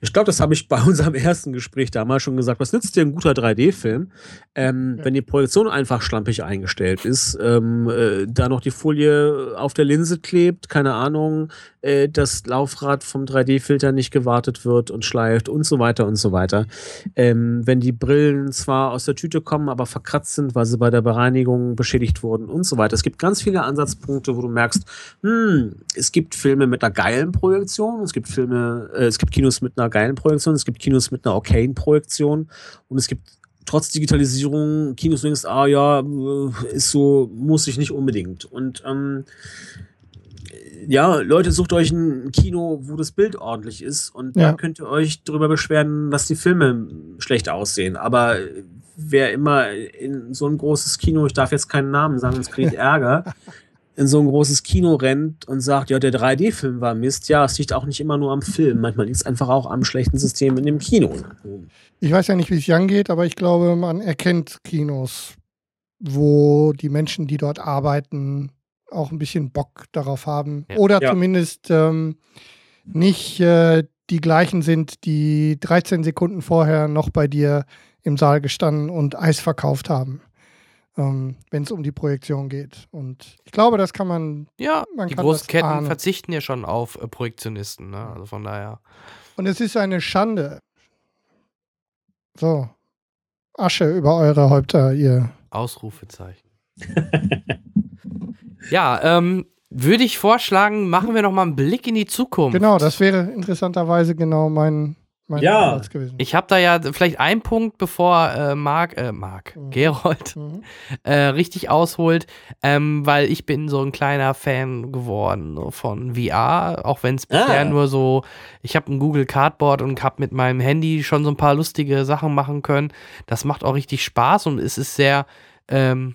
ich glaube, das habe ich bei unserem ersten Gespräch damals schon gesagt, was nützt dir ein guter 3D-Film, ähm, wenn die Projektion einfach schlampig eingestellt ist, ähm, äh, da noch die Folie auf der Linse klebt, keine Ahnung, äh, das Laufrad vom 3D-Filter nicht gewartet wird und schleift und so weiter und so weiter. Ähm, wenn die Brillen zwar aus der Tüte kommen, aber verkratzt sind, weil sie bei der Bereinigung beschädigt wurden und so weiter. Es gibt ganz viele Ansatzpunkte, wo du merkst, hm, es gibt Filme mit einer geilen Projektion, es gibt Filme, äh, es gibt Kinos mit einer geilen Projektion, es gibt Kinos mit einer okayen Projektion und es gibt trotz Digitalisierung Kinos, denkst, ah ja, äh, ist so, muss ich nicht unbedingt. Und ähm, ja, Leute, sucht euch ein Kino, wo das Bild ordentlich ist und Ja. dann könnt ihr euch darüber beschweren, dass die Filme schlecht aussehen. Aber wer immer in so ein großes Kino, ich darf jetzt keinen Namen sagen, sonst kriege ich Ärger, in so ein großes Kino rennt und sagt, ja, der 3D-Film war Mist, ja, es liegt auch nicht immer nur am Film. Manchmal liegt es einfach auch am schlechten System in dem Kino. Ich weiß ja nicht, wie es Jan geht, aber ich glaube, man erkennt Kinos, wo die Menschen, die dort arbeiten, auch ein bisschen Bock darauf haben. Ja. Oder Ja. zumindest ähm, nicht äh, die gleichen sind, die 13 Sekunden vorher noch bei dir im Saal gestanden und Eis verkauft haben, ähm, wenn es um die Projektion geht. Und ich glaube, das kann man. Ja, Man die kann großen das Ketten ahnen. verzichten ja schon auf äh, Projektionisten, ne? Also von daher. Und es ist eine Schande. So. Asche über eure Häupter, ihr. Ausrufezeichen. ja, ähm, würde ich vorschlagen, machen wir noch mal einen Blick in die Zukunft. Genau, das wäre interessanterweise genau mein, mein Ja. Ansatz gewesen. Ich habe da ja vielleicht einen Punkt, bevor äh, Marc, äh, Marc, Mhm. Gerold Mhm. äh, richtig ausholt, ähm, weil ich bin so ein kleiner Fan geworden von VR, auch wenn es bisher Ah. nur so, ich habe ein Google Cardboard und habe mit meinem Handy schon so ein paar lustige Sachen machen können. Das macht auch richtig Spaß und es ist sehr, ähm,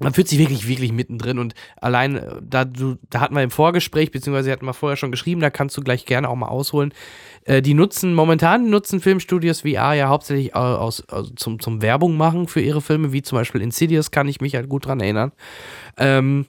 man fühlt sich wirklich, wirklich mittendrin und allein, äh, da du, da hatten wir im Vorgespräch, beziehungsweise hatten wir vorher schon geschrieben, da kannst du gleich gerne auch mal ausholen. Äh, die nutzen, momentan nutzen Filmstudios VR ja hauptsächlich äh, aus, aus, zum, zum Werbung machen für ihre Filme, wie zum Beispiel Insidious, kann ich mich halt gut dran erinnern. Ähm,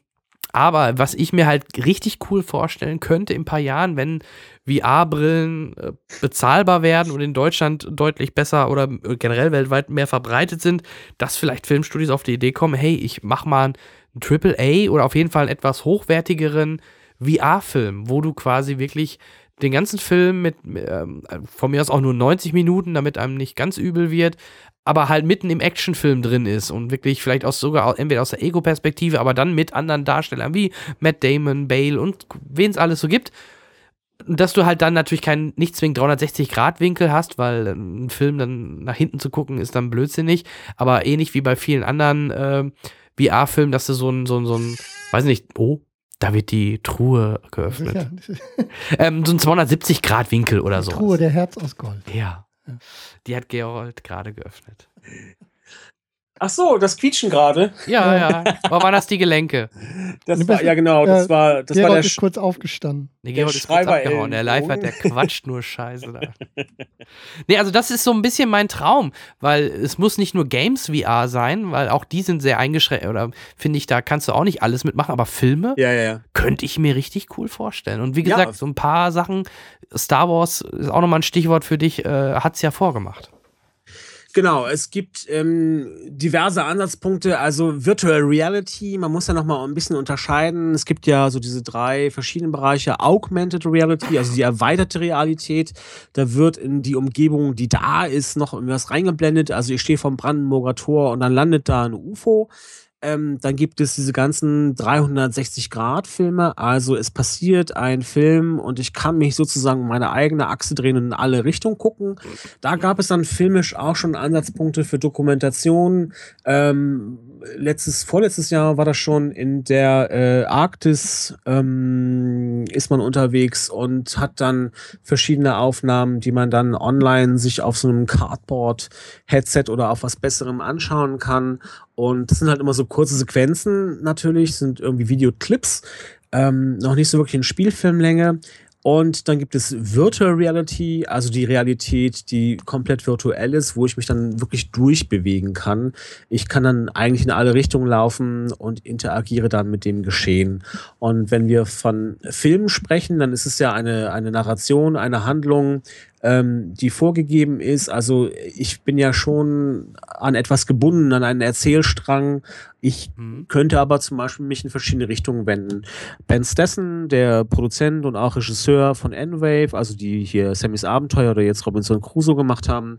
aber was ich mir halt richtig cool vorstellen könnte in ein paar Jahren, wenn VR-Brillen äh, bezahlbar werden und in Deutschland deutlich besser oder äh, generell weltweit mehr verbreitet sind, dass vielleicht Filmstudios auf die Idee kommen, hey, ich mach mal einen AAA oder auf jeden Fall einen etwas hochwertigeren VR-Film, wo du quasi wirklich den ganzen Film mit, ähm, von mir aus auch nur 90 Minuten, damit einem nicht ganz übel wird, aber halt mitten im Actionfilm drin ist und wirklich vielleicht auch sogar entweder aus der Ego-Perspektive, aber dann mit anderen Darstellern wie Matt Damon, Bale und wen es alles so gibt. Dass du halt dann natürlich keinen, nicht zwingend 360-Grad-Winkel hast, weil ein Film dann nach hinten zu gucken ist dann blödsinnig, aber ähnlich wie bei vielen anderen äh, VR-Filmen, dass du so ein, so ein, so ein, weiß nicht, oh, da wird die Truhe geöffnet. Ähm, so ein 270-Grad-Winkel oder so. Truhe der Herz aus Gold. Ja. Ja. Die hat Gerold gerade geöffnet. Ach so, das Quietschen gerade. Ja, ja. Oder waren das die Gelenke? Das war, ja genau, das war, das war Gerold der ist kurz aufgestanden. Nee, Der Gerold ist kurz Schreiber abgehauen. Der Live hat, der quatscht nur Scheiße da. Nee, also das ist so ein bisschen mein Traum, weil es muss nicht nur Games VR sein, weil auch die sind sehr eingeschränkt, oder finde ich, da kannst du auch nicht alles mitmachen, aber Filme Ja, ja, ja. könnte ich mir richtig cool vorstellen. Und wie Ja. gesagt, so ein paar Sachen, Star Wars ist auch nochmal ein Stichwort für dich, äh, hat es ja vorgemacht. Genau, es gibt ähm, diverse Ansatzpunkte, also Virtual Reality, man muss ja nochmal ein bisschen unterscheiden. Es gibt ja so diese drei verschiedenen Bereiche. Augmented Reality, also die erweiterte Realität. Da wird in die Umgebung, die da ist, noch irgendwas reingeblendet. Also ich stehe vom Brandenburger Tor und dann landet da ein UFO. Ähm, dann gibt es diese ganzen 360-Grad-Filme. Also es passiert ein Film und ich kann mich sozusagen um meine eigene Achse drehen und in alle Richtungen gucken. Da gab es dann filmisch auch schon Ansatzpunkte für Dokumentation. Ähm, letztes, vorletztes Jahr war das schon in der äh, Arktis, ähm, ist man unterwegs und hat dann verschiedene Aufnahmen, die man dann online sich auf so einem Cardboard-Headset oder auf was Besserem anschauen kann. Und das sind halt immer so kurze Sequenzen natürlich, sind irgendwie Videoclips, ähm, noch nicht so wirklich in Spielfilmlänge. Und dann gibt es Virtual Reality, also die Realität, die komplett virtuell ist, wo ich mich dann wirklich durchbewegen kann. Ich kann dann eigentlich in alle Richtungen laufen und interagiere dann mit dem Geschehen. Und wenn wir von Filmen sprechen, dann ist es ja eine, eine Narration, eine Handlung, ähm, die vorgegeben ist. Also ich bin ja schon an etwas gebunden, an einen Erzählstrang. Ich Mhm. könnte aber zum Beispiel mich in verschiedene Richtungen wenden. Ben Stessen, der Produzent und auch Regisseur von N-Wave, also die hier Sammys Abenteuer oder jetzt Robinson Crusoe gemacht haben,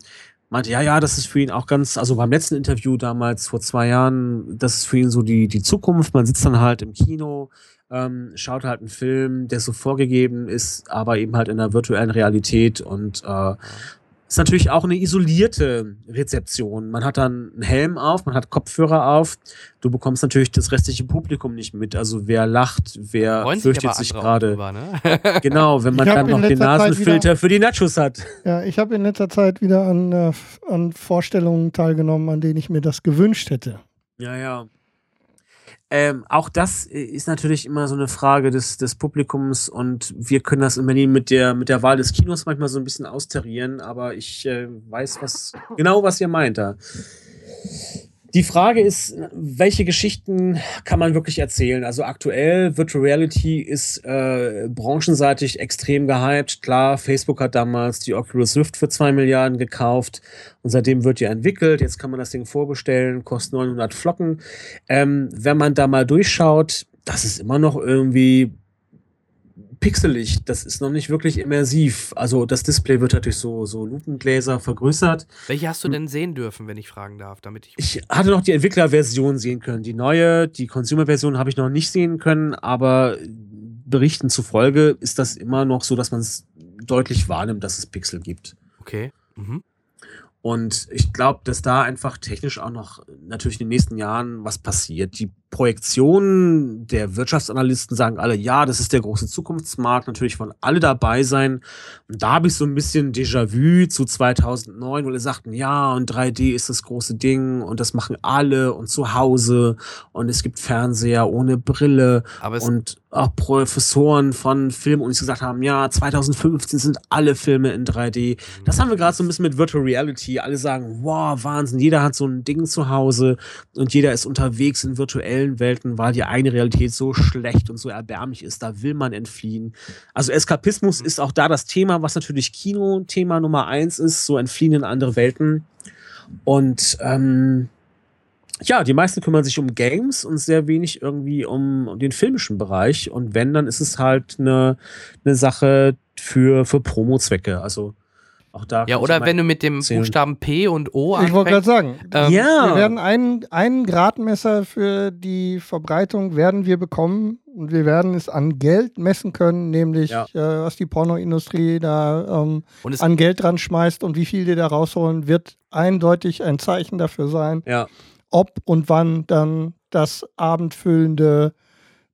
meinte, ja, ja, das ist für ihn auch ganz, also beim letzten Interview damals vor zwei Jahren, das ist für ihn so die, die Zukunft. Man sitzt dann halt im Kino, ähm, schaut halt einen Film, der so vorgegeben ist, aber eben halt in der virtuellen Realität und äh, ist natürlich auch eine isolierte Rezeption. Man hat dann einen Helm auf, man hat Kopfhörer auf. Du bekommst natürlich das restliche Publikum nicht mit. Also wer lacht, wer Freuen sich fürchtet sich gerade. ne? Genau, wenn man dann noch den Nasenfilter für die Nachos hat. Ja, ich habe in letzter Zeit wieder an, äh, an Vorstellungen teilgenommen, an denen ich mir das gewünscht hätte. Ja, ja. Ähm, auch das äh, ist natürlich immer so eine Frage des, des Publikums und wir können das in Berlin mit der, mit der Wahl des Kinos manchmal so ein bisschen austarieren, aber ich äh, weiß was, genau, was ihr meint da. Die Frage ist, welche Geschichten kann man wirklich erzählen? Also aktuell, Virtual Reality ist äh, branchenseitig extrem gehypt. Klar, Facebook hat damals die Oculus Rift für zwei Milliarden gekauft und seitdem wird die entwickelt. Jetzt kann man das Ding vorbestellen, kostet 900 Flocken. Ähm, wenn man da mal durchschaut, das ist immer noch irgendwie pixelig. Das ist noch nicht wirklich immersiv. Also das Display wird durch so, so Lupengläser vergrößert. Welche hast du denn sehen dürfen, wenn ich fragen darf, damit ich. Ich hatte noch die Entwicklerversion sehen können. Die neue, die Consumer-Version habe ich noch nicht sehen können, aber Berichten zufolge ist das immer noch so, dass man es deutlich wahrnimmt, dass es Pixel gibt. Okay. Mhm. Und ich glaube, dass da einfach technisch auch noch natürlich in den nächsten Jahren was passiert. Die Projektionen der Wirtschaftsanalysten sagen alle, ja, das ist der große Zukunftsmarkt. Natürlich wollen alle dabei sein. Und da habe ich so ein bisschen Déjà-vu zu 2009, wo alle sagten, ja, und 3D ist das große Ding und das machen alle und zu Hause und es gibt Fernseher ohne Brille und auch Professoren von Film und gesagt haben, ja, 2015 sind alle Filme in 3D. Das haben wir gerade so ein bisschen mit Virtual Reality. Alle sagen, wow, Wahnsinn, jeder hat so ein Ding zu Hause und jeder ist unterwegs in virtuellen Welten, weil die eigene Realität so schlecht und so erbärmlich ist. Da will man entfliehen. Also Eskapismus ist auch da das Thema, was natürlich Kino-Thema Nummer eins ist, so entfliehen in andere Welten. Und ähm, ja, die meisten kümmern sich um Games und sehr wenig irgendwie um, um den filmischen Bereich. Und wenn, dann ist es halt eine, eine Sache für, für Promo-Zwecke. Also auch da. ja, oder wenn du mit dem erzählen. Buchstaben P und O Ich wollte gerade anfängst, sagen, ähm, ja. wir werden einen, einen Gradmesser für die Verbreitung werden wir bekommen und wir werden es an Geld messen können, nämlich Ja. äh, was die Pornoindustrie da ähm, an Geld dran schmeißt und wie viel die da rausholen, wird eindeutig ein Zeichen dafür sein, Ja, ob und wann dann das abendfüllende,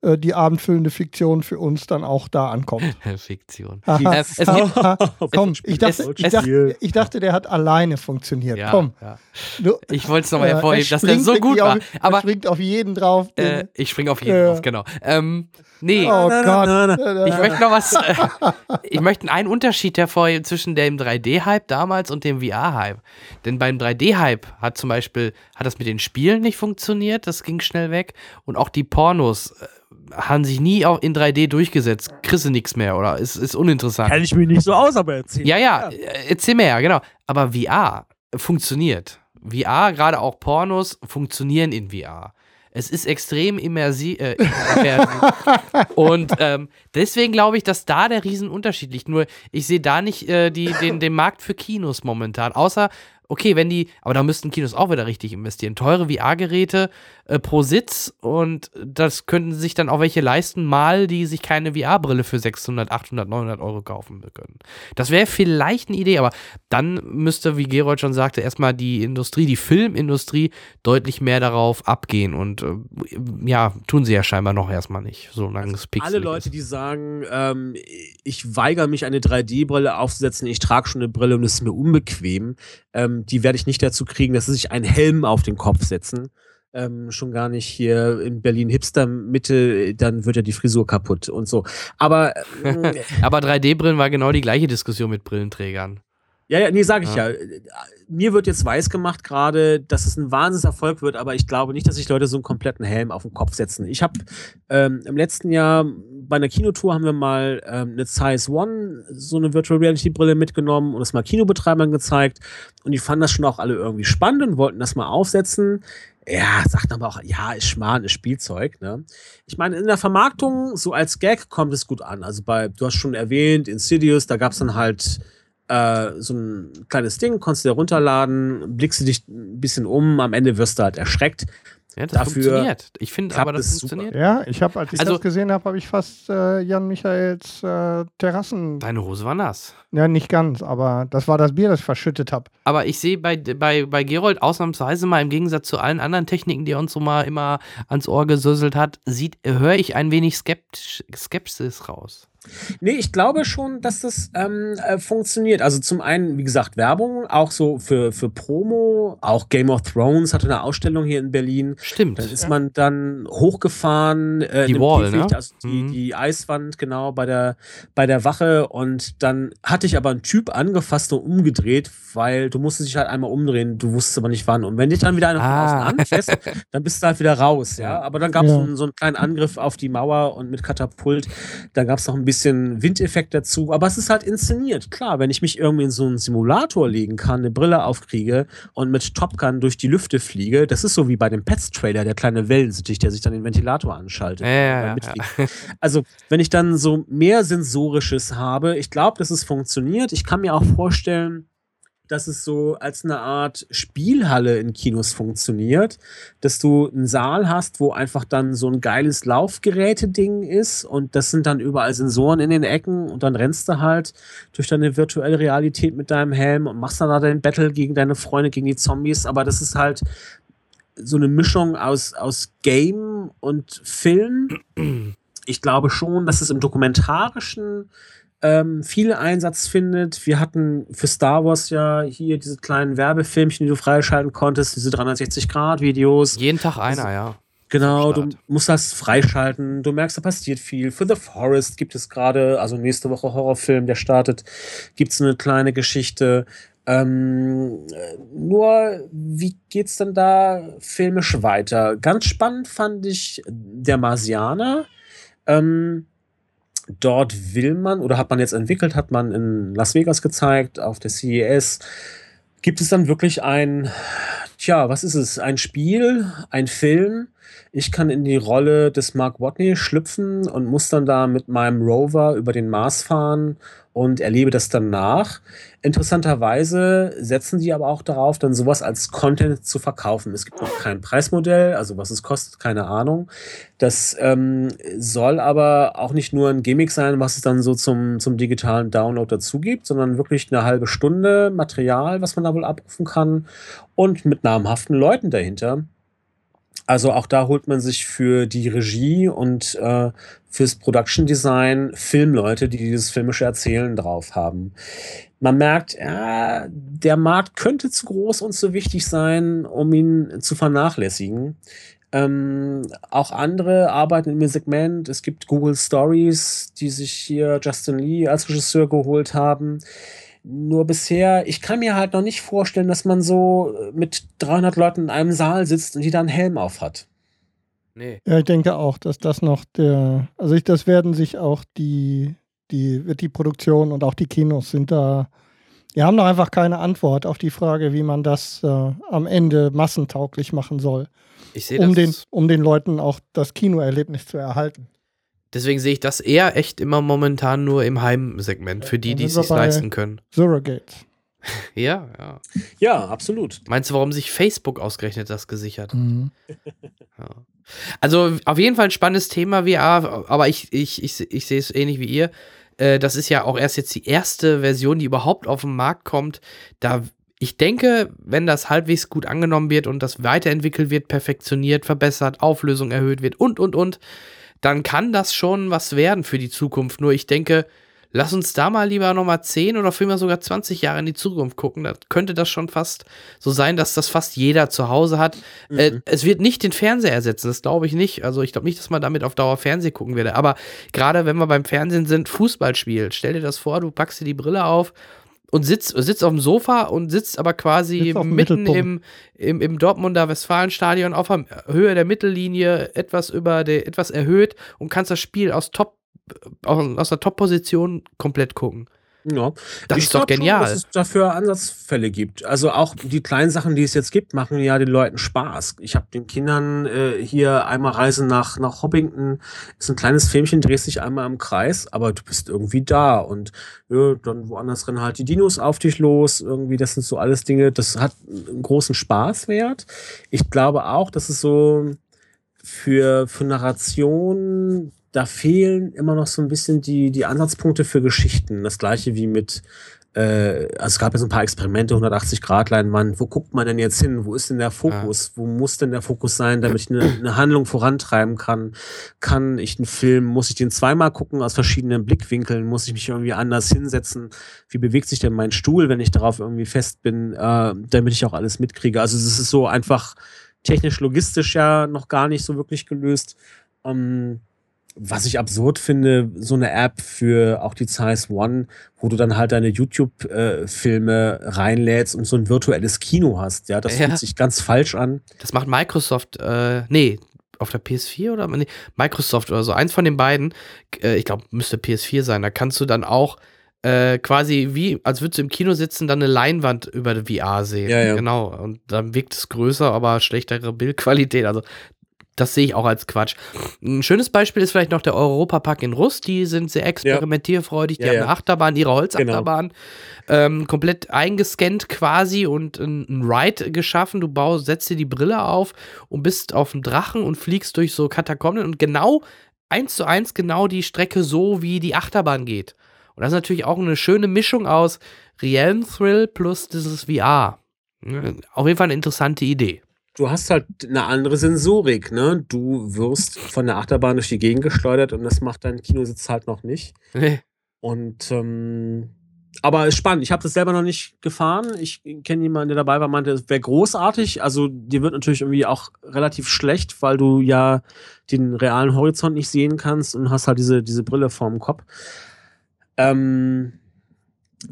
äh, die abendfüllende Fiktion für uns dann auch da ankommt. Fiktion. Aha. Äh, es gibt, Komm, ich dachte, ich, dachte, ich dachte, der hat alleine funktioniert. ja, Komm, ja. du, Ich wollte es nochmal äh, hervorheben, er dass der so gut war. Auf, er Aber springt auf jeden drauf. äh, ich springe auf jeden drauf, genau. Ähm, nee, oh Gott. Ich möchte noch was. Äh, ich möchte einen Unterschied hervorheben zwischen dem 3D-Hype damals und dem VR-Hype. Denn beim 3D-Hype hat zum Beispiel hat das mit den Spielen nicht funktioniert, das ging schnell weg. Und auch die Pornos haben sich nie auch in 3D durchgesetzt. Kriegst du nichts mehr oder ist, ist uninteressant. Kenn ich mich nicht so aus, aber erzähl. Ja, ja, äh, erzähl mir ja, genau. Aber VR funktioniert. VR, gerade auch Pornos, funktionieren in VR. Es ist extrem immersiv. Äh, immersiv. Und ähm, deswegen glaube ich, dass da der Riesenunterschied liegt. Nur ich sehe da nicht äh, die, den, den Markt für Kinos momentan. Außer, okay, wenn die, aber da müssten Kinos auch wieder richtig investieren. Teure VR-Geräte äh, pro Sitz und das könnten sich dann auch welche leisten, mal die sich keine VR-Brille für 600, 800, 900 Euro kaufen können. Das wäre vielleicht eine Idee, aber dann müsste, wie Gerold schon sagte, erstmal die Industrie, die Filmindustrie deutlich mehr darauf abgehen und äh, ja, tun sie ja scheinbar noch erstmal nicht, solange es pixelig Alle Leute, ist. die sagen, ähm, ich weigere mich, eine 3D-Brille aufzusetzen, ich trage schon eine Brille und es ist mir unbequem, ähm, die werde ich nicht dazu kriegen, dass sie sich einen Helm auf den Kopf setzen. Ähm, schon gar nicht hier in Berlin Hipster Mitte, dann wird ja die Frisur kaputt und so. Aber ähm, Aber 3D-Brillen war genau die gleiche Diskussion mit Brillenträgern. Ja, ja, nee, sage ich Ja. ja. Mir wird jetzt weiß gemacht gerade, dass es ein Wahnsinnserfolg wird, aber ich glaube nicht, dass sich Leute so einen kompletten Helm auf den Kopf setzen. Ich habe ähm, im letzten Jahr bei einer Kinotour haben wir mal ähm, eine Size One, so eine Virtual Reality Brille mitgenommen und es mal Kinobetreibern gezeigt und die fanden das schon auch alle irgendwie spannend und wollten das mal aufsetzen. Ja, sagten aber auch, ja, ist Schmarrn, ist Spielzeug. Ne? Ich meine, in der Vermarktung, so als Gag kommt es gut an. Also bei, du hast schon erwähnt, Insidious, da gab es dann halt äh, so ein kleines Ding, konntest du dir runterladen, blickst du dich ein bisschen um, am Ende wirst du halt erschreckt. Ja, das Dafür funktioniert. Ich finde aber, das es super. funktioniert. Ja, ich habe, als ich Also- das gesehen habe, habe ich fast äh, Jan Michaels äh, Terrassen. Deine Hose war nass. Ja, nicht ganz, aber das war das Bier, das ich verschüttet habe. Aber ich sehe bei, bei, bei Gerold ausnahmsweise mal im Gegensatz zu allen anderen Techniken, die er uns so mal immer ans Ohr gesüsselt hat, sieht, höre ich ein wenig Skeptisch, Skepsis raus. Nee, ich glaube schon, dass das ähm, äh, funktioniert. Also zum einen, wie gesagt, Werbung, auch so für, für Promo, auch Game of Thrones hatte eine Ausstellung hier in Berlin. Stimmt. Dann ist man dann hochgefahren, äh, Die Wall, ne? also die, Mhm. die Eiswand, genau, bei der, bei der Wache. Und dann hatte ich aber einen Typ angefasst und umgedreht, weil du musstest dich halt einmal umdrehen, du wusstest aber nicht wann. Und wenn dich dann wieder einer von Ah. außen anfasst, dann bist du halt wieder raus, ja. Aber dann gab es Ja. so, so einen kleinen Angriff auf die Mauer und mit Katapult. Dann gab es noch ein bisschen Windeffekt dazu. Aber es ist halt inszeniert. Klar, wenn ich mich irgendwie in so einen Simulator legen kann, eine Brille aufkriege und mit Top Gun durch die Lüfte fliege, das ist so wie bei dem Pets-Trailer, der kleine Wellensittich, der sich dann den Ventilator anschaltet. Ja, ja, ja. Also, wenn ich dann so mehr Sensorisches habe, ich glaube, dass es funktioniert. Ich kann mir auch vorstellen, dass es so als eine Art Spielhalle in Kinos funktioniert, dass du einen Saal hast, wo einfach dann so ein geiles Laufgeräte-Ding ist und das sind dann überall Sensoren in den Ecken und dann rennst du halt durch deine virtuelle Realität mit deinem Helm und machst dann da dein Battle gegen deine Freunde, gegen die Zombies, aber das ist halt so eine Mischung aus, aus Game und Film. Ich glaube schon, dass es im dokumentarischen ähm, viel Einsatz findet. Wir hatten für Star Wars ja hier diese kleinen Werbefilmchen, die du freischalten konntest, diese 360-Grad-Videos. Jeden Tag einer, also, ja. Genau, du musst das freischalten. Du merkst, da passiert viel. Für The Forest gibt es gerade, also nächste Woche Horrorfilm, der startet, gibt es eine kleine Geschichte. Ähm, nur, wie geht's denn da filmisch weiter? Ganz spannend fand ich der Marsianer. Ähm, dort will man oder hat man jetzt entwickelt, hat man in Las Vegas gezeigt, auf der CES. Gibt es dann wirklich ein, tja, was ist es? Ein Spiel, ein Film? Ich kann in die Rolle des Mark Watney schlüpfen und muss dann da mit meinem Rover über den Mars fahren und erlebe das dann nach. Interessanterweise setzen die aber auch darauf, dann sowas als Content zu verkaufen. Es gibt noch kein Preismodell, also was es kostet, keine Ahnung. Das ähm, soll aber auch nicht nur ein Gimmick sein, was es dann so zum, zum digitalen Download dazu gibt, sondern wirklich eine halbe Stunde Material, was man da wohl abrufen kann und mit namhaften Leuten dahinter. Also auch da holt man sich für die Regie und äh, fürs Production Design Filmleute, die dieses filmische Erzählen drauf haben. Man merkt, ja, der Markt könnte zu groß und zu wichtig sein, um ihn zu vernachlässigen. Ähm, auch andere arbeiten im Segment. Es gibt Google Stories, die sich hier Justin Lee als Regisseur geholt haben. Nur bisher, ich kann mir halt noch nicht vorstellen, dass man so äh, mit 300 Leuten in einem Saal sitzt und die da einen Helm auf hat. Nee. Ja, ich denke auch, dass das noch der, also ich, das werden sich auch die, die, wird die Produktion und auch die Kinos sind da, die haben noch einfach keine Antwort auf die Frage, wie man das äh, am Ende massentauglich machen soll. Ich sehe um den, um den Leuten auch das Kinoerlebnis zu erhalten. Deswegen sehe ich das eher echt immer momentan nur im Heimsegment, für die, die es sich leisten können. Surrogate. ja, ja. Ja, absolut. Meinst du, warum sich Facebook ausgerechnet das gesichert hat? Mhm. Ja. Also auf jeden Fall ein spannendes Thema VR, aber ich, ich, ich, ich sehe es ähnlich wie ihr. Äh, das ist ja auch erst jetzt die erste Version, die überhaupt auf den Markt kommt. Da ich denke, wenn das halbwegs gut angenommen wird und das weiterentwickelt wird, perfektioniert, verbessert, Auflösung erhöht wird und, und, und, dann kann das schon was werden für die Zukunft. Nur ich denke, lass uns da mal lieber nochmal 10 oder vielmehr sogar 20 Jahre in die Zukunft gucken. Da könnte das schon fast so sein, dass das fast jeder zu Hause hat. Mhm. Äh, es wird nicht den Fernseher ersetzen, das glaube ich nicht. Also ich glaube nicht, dass man damit auf Dauer Fernsehen gucken werde. Aber gerade wenn wir beim Fernsehen sind, Fußballspiel, stell dir das vor, du packst dir die Brille auf und sitzt, sitzt auf dem Sofa und sitzt aber quasi mitten im, im, im Dortmunder Westfalenstadion auf der Höhe der Mittellinie, etwas über der, etwas erhöht und kannst das Spiel aus Top, aus, aus der Top-Position komplett gucken. Ja. Das ich ist doch genial. Schon, dass es dafür Ansatzfälle gibt. Also auch die kleinen Sachen, die es jetzt gibt, machen ja den Leuten Spaß. Ich habe den Kindern äh, hier einmal Reise nach, nach Hobbington. Ist ein kleines Filmchen, drehst dich einmal im Kreis, aber du bist irgendwie da. Und ja, dann woanders rennen halt die Dinos auf dich los. Irgendwie, das sind so alles Dinge, das hat einen großen Spaßwert. Ich glaube auch, dass es so für, für Narration da fehlen immer noch so ein bisschen die, die Ansatzpunkte für Geschichten. Das gleiche wie mit, äh, also es gab ja so ein paar Experimente, 180 Grad Leinwand. Wo guckt man denn jetzt hin? Wo ist denn der Fokus? Ja. Wo muss denn der Fokus sein, damit ich eine, eine Handlung vorantreiben kann? Kann ich einen Film, muss ich den zweimal gucken aus verschiedenen Blickwinkeln? Muss ich mich irgendwie anders hinsetzen? Wie bewegt sich denn mein Stuhl, wenn ich darauf irgendwie fest bin, äh, damit ich auch alles mitkriege? Also es ist so einfach technisch-logistisch ja noch gar nicht so wirklich gelöst. Ähm, was ich absurd finde, so eine App für auch die Zeiss One, wo du dann halt deine YouTube-Filme äh, reinlädst und so ein virtuelles Kino hast. Ja, das ja. fühlt sich ganz falsch an. Das macht Microsoft, äh, nee, auf der PS4 oder nee, Microsoft oder so, eins von den beiden. Äh, ich glaube, müsste PS4 sein. Da kannst du dann auch äh, quasi wie, als würdest du im Kino sitzen, dann eine Leinwand über die VR sehen. Ja, ja. Genau. Und dann wirkt es größer, aber schlechtere Bildqualität. Also das sehe ich auch als Quatsch. Ein schönes Beispiel ist vielleicht noch der Europapark in Rust. Die sind sehr experimentierfreudig. Die Ja, haben ja. eine Achterbahn, ihre Holzachterbahn, ähm, komplett eingescannt quasi und ein, Ride geschaffen. Du baust, setzt dir die Brille auf und bist auf dem Drachen und fliegst durch so Katakomben und genau eins zu eins genau die Strecke so, wie die Achterbahn geht. Und das ist natürlich auch eine schöne Mischung aus reellem Thrill plus dieses VR. Ne, Auf jeden Fall eine interessante Idee. Du hast halt eine andere Sensorik, ne? Du wirst von der Achterbahn durch die Gegend geschleudert und das macht dein Kinositz halt noch nicht. Und ähm, aber ist spannend. Ich habe das selber noch nicht gefahren. Ich kenne jemanden, der dabei war, meinte, es wäre großartig. Also dir wird natürlich irgendwie auch relativ schlecht, weil du ja den realen Horizont nicht sehen kannst und hast halt diese, diese Brille vorm Kopf. Ähm,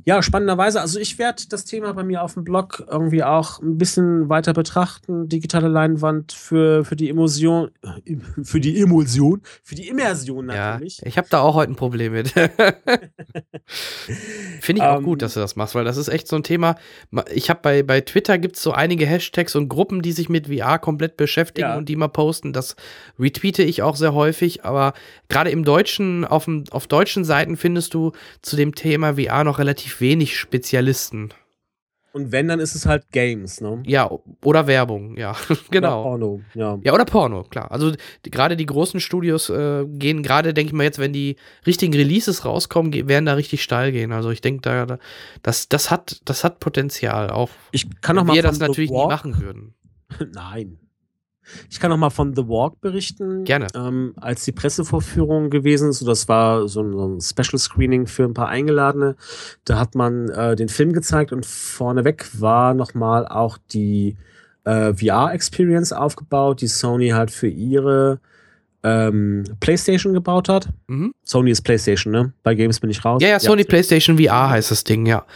ja, spannenderweise. Also ich werde das Thema bei mir auf dem Blog irgendwie auch ein bisschen weiter betrachten. Digitale Leinwand für, für die Emotion, äh, für die Emulsion, für die Immersion Ja, natürlich. ich habe da auch heute ein Problem mit. Finde ich auch Ähm, gut, dass du das machst, weil das ist echt so ein Thema. Ma- Ich habe bei, bei Twitter gibt es so einige Hashtags und Gruppen, die sich mit VR komplett beschäftigen Ja. und die mal posten. Das retweete ich auch sehr häufig, aber gerade im Deutschen, auf, dem, auf deutschen Seiten findest du zu dem Thema VR noch relativ wenig Spezialisten. Und wenn, dann ist es halt Games, ne? Ja, oder Werbung, ja, Oder genau. Porno, ja. Ja, oder Porno, klar. Also gerade die großen Studios äh, gehen gerade, denke ich mal, jetzt, wenn die richtigen Releases rauskommen, werden da richtig steil gehen. Also ich denke, da, da, das, das, hat, das hat Potenzial, auch Ich kann noch mal wir das natürlich nie Walk- machen würden. Nein. Ich kann noch mal von The Walk berichten. Gerne. Ähm, als die Pressevorführung gewesen ist, das war so ein, so ein Special Screening für ein paar Eingeladene, da hat man äh, den Film gezeigt und vorneweg war noch mal auch die äh, VR-Experience aufgebaut, die Sony halt für ihre ähm, PlayStation gebaut hat. Mhm. Sony ist PlayStation, ne? Bei Games bin ich raus. Ja, ja, Sony PlayStation VR heißt das Ding, ja.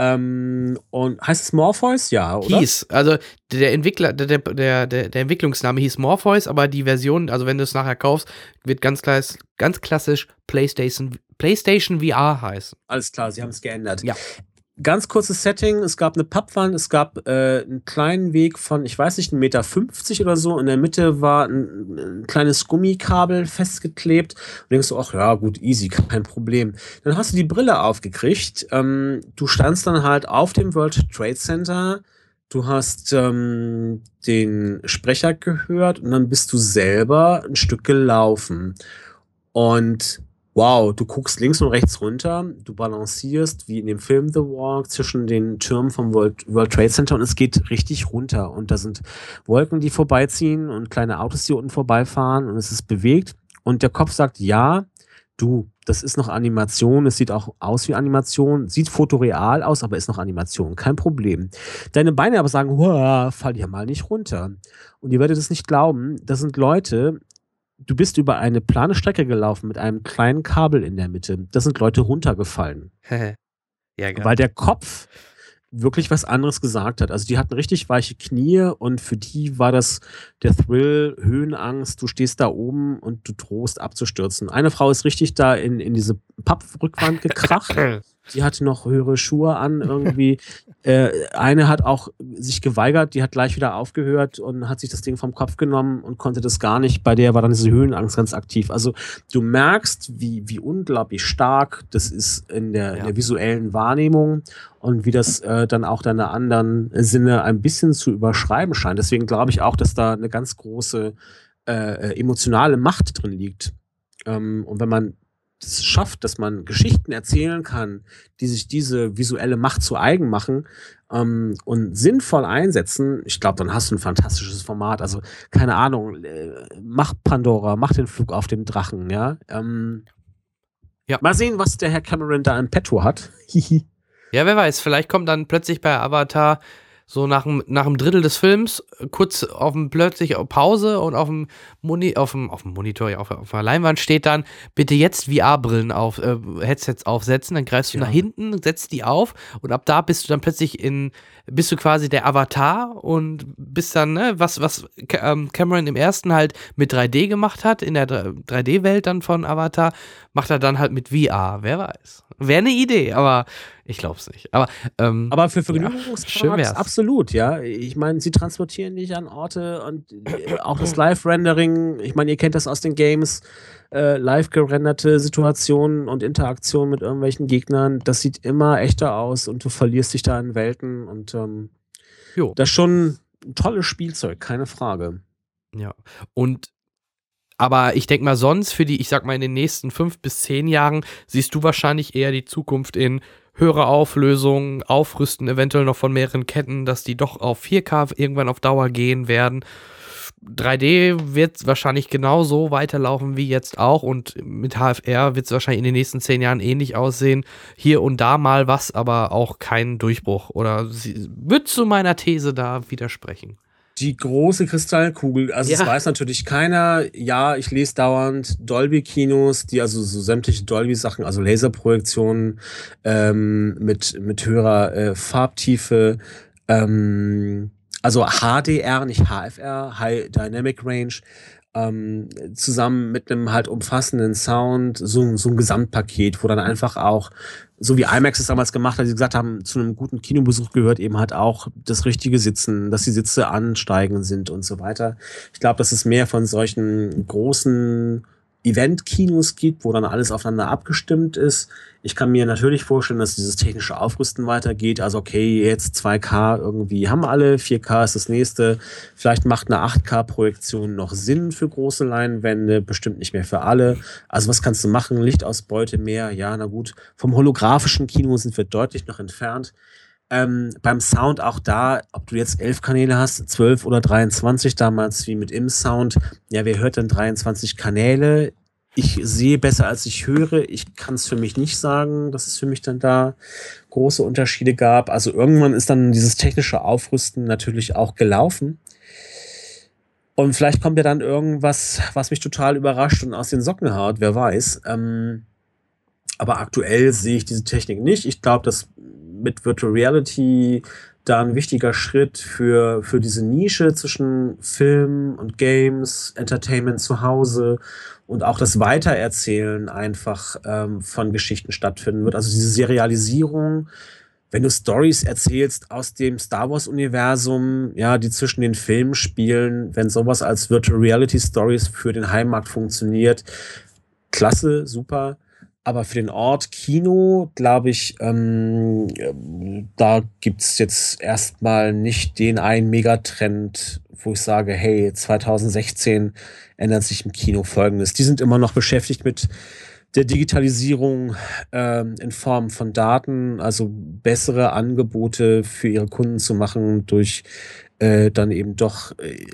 Ähm, und heißt es Morpheus? Ja, oder? Hieß, also der Entwickler, der, der, der, der Entwicklungsname hieß Morpheus, aber die Version, also wenn du es nachher kaufst, wird ganz, klass, ganz klassisch PlayStation, PlayStation VR heißen. Alles klar, sie haben es geändert. Ja. Ganz kurzes Setting, es gab eine Pappwand, es gab äh, einen kleinen Weg von, ich weiß nicht, 1,50 Meter oder so. In der Mitte war ein, ein kleines Gummikabel festgeklebt. Und denkst du, ach ja, gut, easy, kein Problem. Dann hast du die Brille aufgekriegt. Ähm, du standst dann halt auf dem World Trade Center. Du hast ähm, den Sprecher gehört und dann bist du selber ein Stück gelaufen. Und wow, du guckst links und rechts runter, du balancierst wie in dem Film The Walk zwischen den Türmen vom World, World Trade Center und es geht richtig runter. Und da sind Wolken, die vorbeiziehen und kleine Autos, die unten vorbeifahren und es ist bewegt. Und der Kopf sagt, ja, du, das ist noch Animation, es sieht auch aus wie Animation, sieht fotoreal aus, aber ist noch Animation, kein Problem. Deine Beine aber sagen, "Huah, fall ja mal nicht runter. Und ihr werdet es nicht glauben, das sind Leute, du bist über eine plane Strecke gelaufen mit einem kleinen Kabel in der Mitte. Das sind Leute runtergefallen, ja, geil. weil der Kopf wirklich was anderes gesagt hat. Also die hatten richtig weiche Knie und für die war das der Thrill, Höhenangst, du stehst da oben und du drohst abzustürzen. Eine Frau ist richtig da in, in diese Papprückwand gekracht. Die hatte noch höhere Schuhe an irgendwie. äh, eine hat auch sich geweigert, die hat gleich wieder aufgehört und hat sich das Ding vom Kopf genommen und konnte das gar nicht. Bei der war dann diese Höhenangst ganz aktiv. Also du merkst, wie, wie unglaublich stark das ist in der, in Ja. der visuellen Wahrnehmung und wie das äh, dann auch deine anderen Sinne ein bisschen zu überschreiben scheint. Deswegen glaube ich auch, dass da eine ganz große äh, äh, emotionale Macht drin liegt. Ähm, und wenn man es schafft, dass man Geschichten erzählen kann, die sich diese visuelle Macht zu eigen machen ähm, und sinnvoll einsetzen, ich glaube, dann hast du ein fantastisches Format. Also keine Ahnung, äh, mach Pandora, mach den Flug auf dem Drachen, ja. Ähm, Ja. Mal sehen, was der Herr Cameron da im Petto hat. Ja, wer weiß, vielleicht kommt dann plötzlich bei Avatar so nach einem, nach einem Drittel des Films äh, kurz auf dem plötzlich auf Pause und auf dem, Moni, auf dem, auf dem Monitor, ja, auf, auf der Leinwand steht dann, bitte jetzt VR-Brillen auf, äh, Headsets aufsetzen, dann greifst du Ja. nach hinten, setzt die auf und ab da bist du dann plötzlich in, bist du quasi der Avatar und bist dann, ne, was, was ähm, Cameron im ersten halt mit 3D gemacht hat, in der 3D-Welt dann von Avatar, macht er dann halt mit VR, wer weiß. Wäre eine Idee, aber ich glaube es nicht. Aber, ähm, Aber für Vergnügungsparks wär's. absolut, ja. Ich meine, sie transportieren dich an Orte und äh, auch das Live-Rendering, ich meine, ihr kennt das aus den Games, äh, live gerenderte Situationen und Interaktionen mit irgendwelchen Gegnern, das sieht immer echter aus und du verlierst dich da in Welten und ähm, das ist schon ein tolles Spielzeug, keine Frage. Ja. Und aber ich denke mal, sonst für die, ich sag mal, in den nächsten fünf bis zehn Jahren siehst du wahrscheinlich eher die Zukunft in höhere Auflösung, Aufrüsten eventuell noch von mehreren Ketten, dass die doch auf 4K irgendwann auf Dauer gehen werden. 3D wird wahrscheinlich genauso weiterlaufen wie jetzt auch und mit HFR wird es wahrscheinlich in den nächsten zehn Jahren ähnlich aussehen. Hier und da mal was, aber auch kein Durchbruch. Oder wird zu meiner These da widersprechen? Die große Kristallkugel, also Ja. es weiß natürlich keiner. Ja, ich lese dauernd Dolby-Kinos, die also so sämtliche Dolby-Sachen, also Laserprojektionen ähm, mit, mit höherer äh, Farbtiefe, ähm, also HDR, nicht HFR, High Dynamic Range, ähm, zusammen mit einem halt umfassenden Sound, so, so ein Gesamtpaket, wo dann einfach auch, so wie IMAX es damals gemacht hat, sie gesagt haben, zu einem guten Kinobesuch gehört eben halt auch das richtige Sitzen, dass die Sitze ansteigend sind und so weiter. Ich glaube, dass es mehr von solchen großen Event-Kinos gibt, wo dann alles aufeinander abgestimmt ist. Ich kann mir natürlich vorstellen, dass dieses technische Aufrüsten weitergeht. Also okay, jetzt 2K irgendwie haben alle, 4K ist das nächste. Vielleicht macht eine 8K-Projektion noch Sinn für große Leinwände, bestimmt nicht mehr für alle. Also was kannst du machen? Lichtausbeute mehr, ja, na gut. Vom holographischen Kino sind wir deutlich noch entfernt. Ähm, beim Sound auch da, ob du jetzt elf Kanäle hast, 12 oder 23 damals, wie mit im Sound. Ja, wer hört denn 23 Kanäle? Ich sehe besser, als ich höre. Ich kann es für mich nicht sagen, dass es für mich dann da große Unterschiede gab. Also irgendwann ist dann dieses technische Aufrüsten natürlich auch gelaufen. Und vielleicht kommt ja dann irgendwas, was mich total überrascht und aus den Socken haut, wer weiß. Ähm, aber aktuell sehe ich diese Technik nicht. Ich glaube, dass mit Virtual Reality da ein wichtiger Schritt für, für diese Nische zwischen Film und Games, Entertainment zu Hause und auch das Weitererzählen einfach ähm, von Geschichten stattfinden wird. Also diese Serialisierung, wenn du Stories erzählst aus dem Star Wars Universum, ja, die zwischen den Filmen spielen, wenn sowas als Virtual Reality Stories für den Heimmarkt funktioniert, klasse, super. Aber für den Ort Kino, glaube ich, ähm, da gibt's jetzt erstmal nicht den einen Megatrend, wo ich sage, hey, 2016 ändert sich im Kino Folgendes. Die sind immer noch beschäftigt mit der Digitalisierung ähm, in Form von Daten, also bessere Angebote für ihre Kunden zu machen durch äh, dann eben doch äh,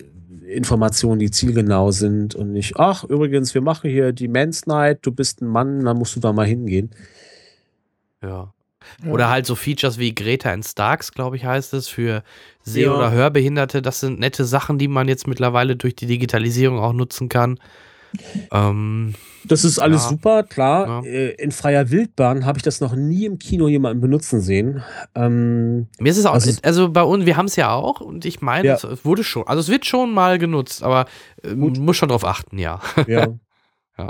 Informationen, die zielgenau sind und nicht, ach, übrigens, wir machen hier die Men's Night, du bist ein Mann, dann musst du da mal hingehen. Ja. Ja. Oder halt so Features wie Greta and Starks, glaube ich, heißt es, für Seh- Ja. oder Hörbehinderte. Das sind nette Sachen, die man jetzt mittlerweile durch die Digitalisierung auch nutzen kann. Ähm, Das ist alles Ja. super, klar. Ja. Äh, In freier Wildbahn habe ich das noch nie im Kino jemanden benutzen sehen. Ähm, mir ist es auch, Also- also, bei uns, wir haben es ja auch und ich meine, Ja. es, wurde schon, also es wird schon mal genutzt, aber äh, muss schon drauf achten, ja. ja. Ja.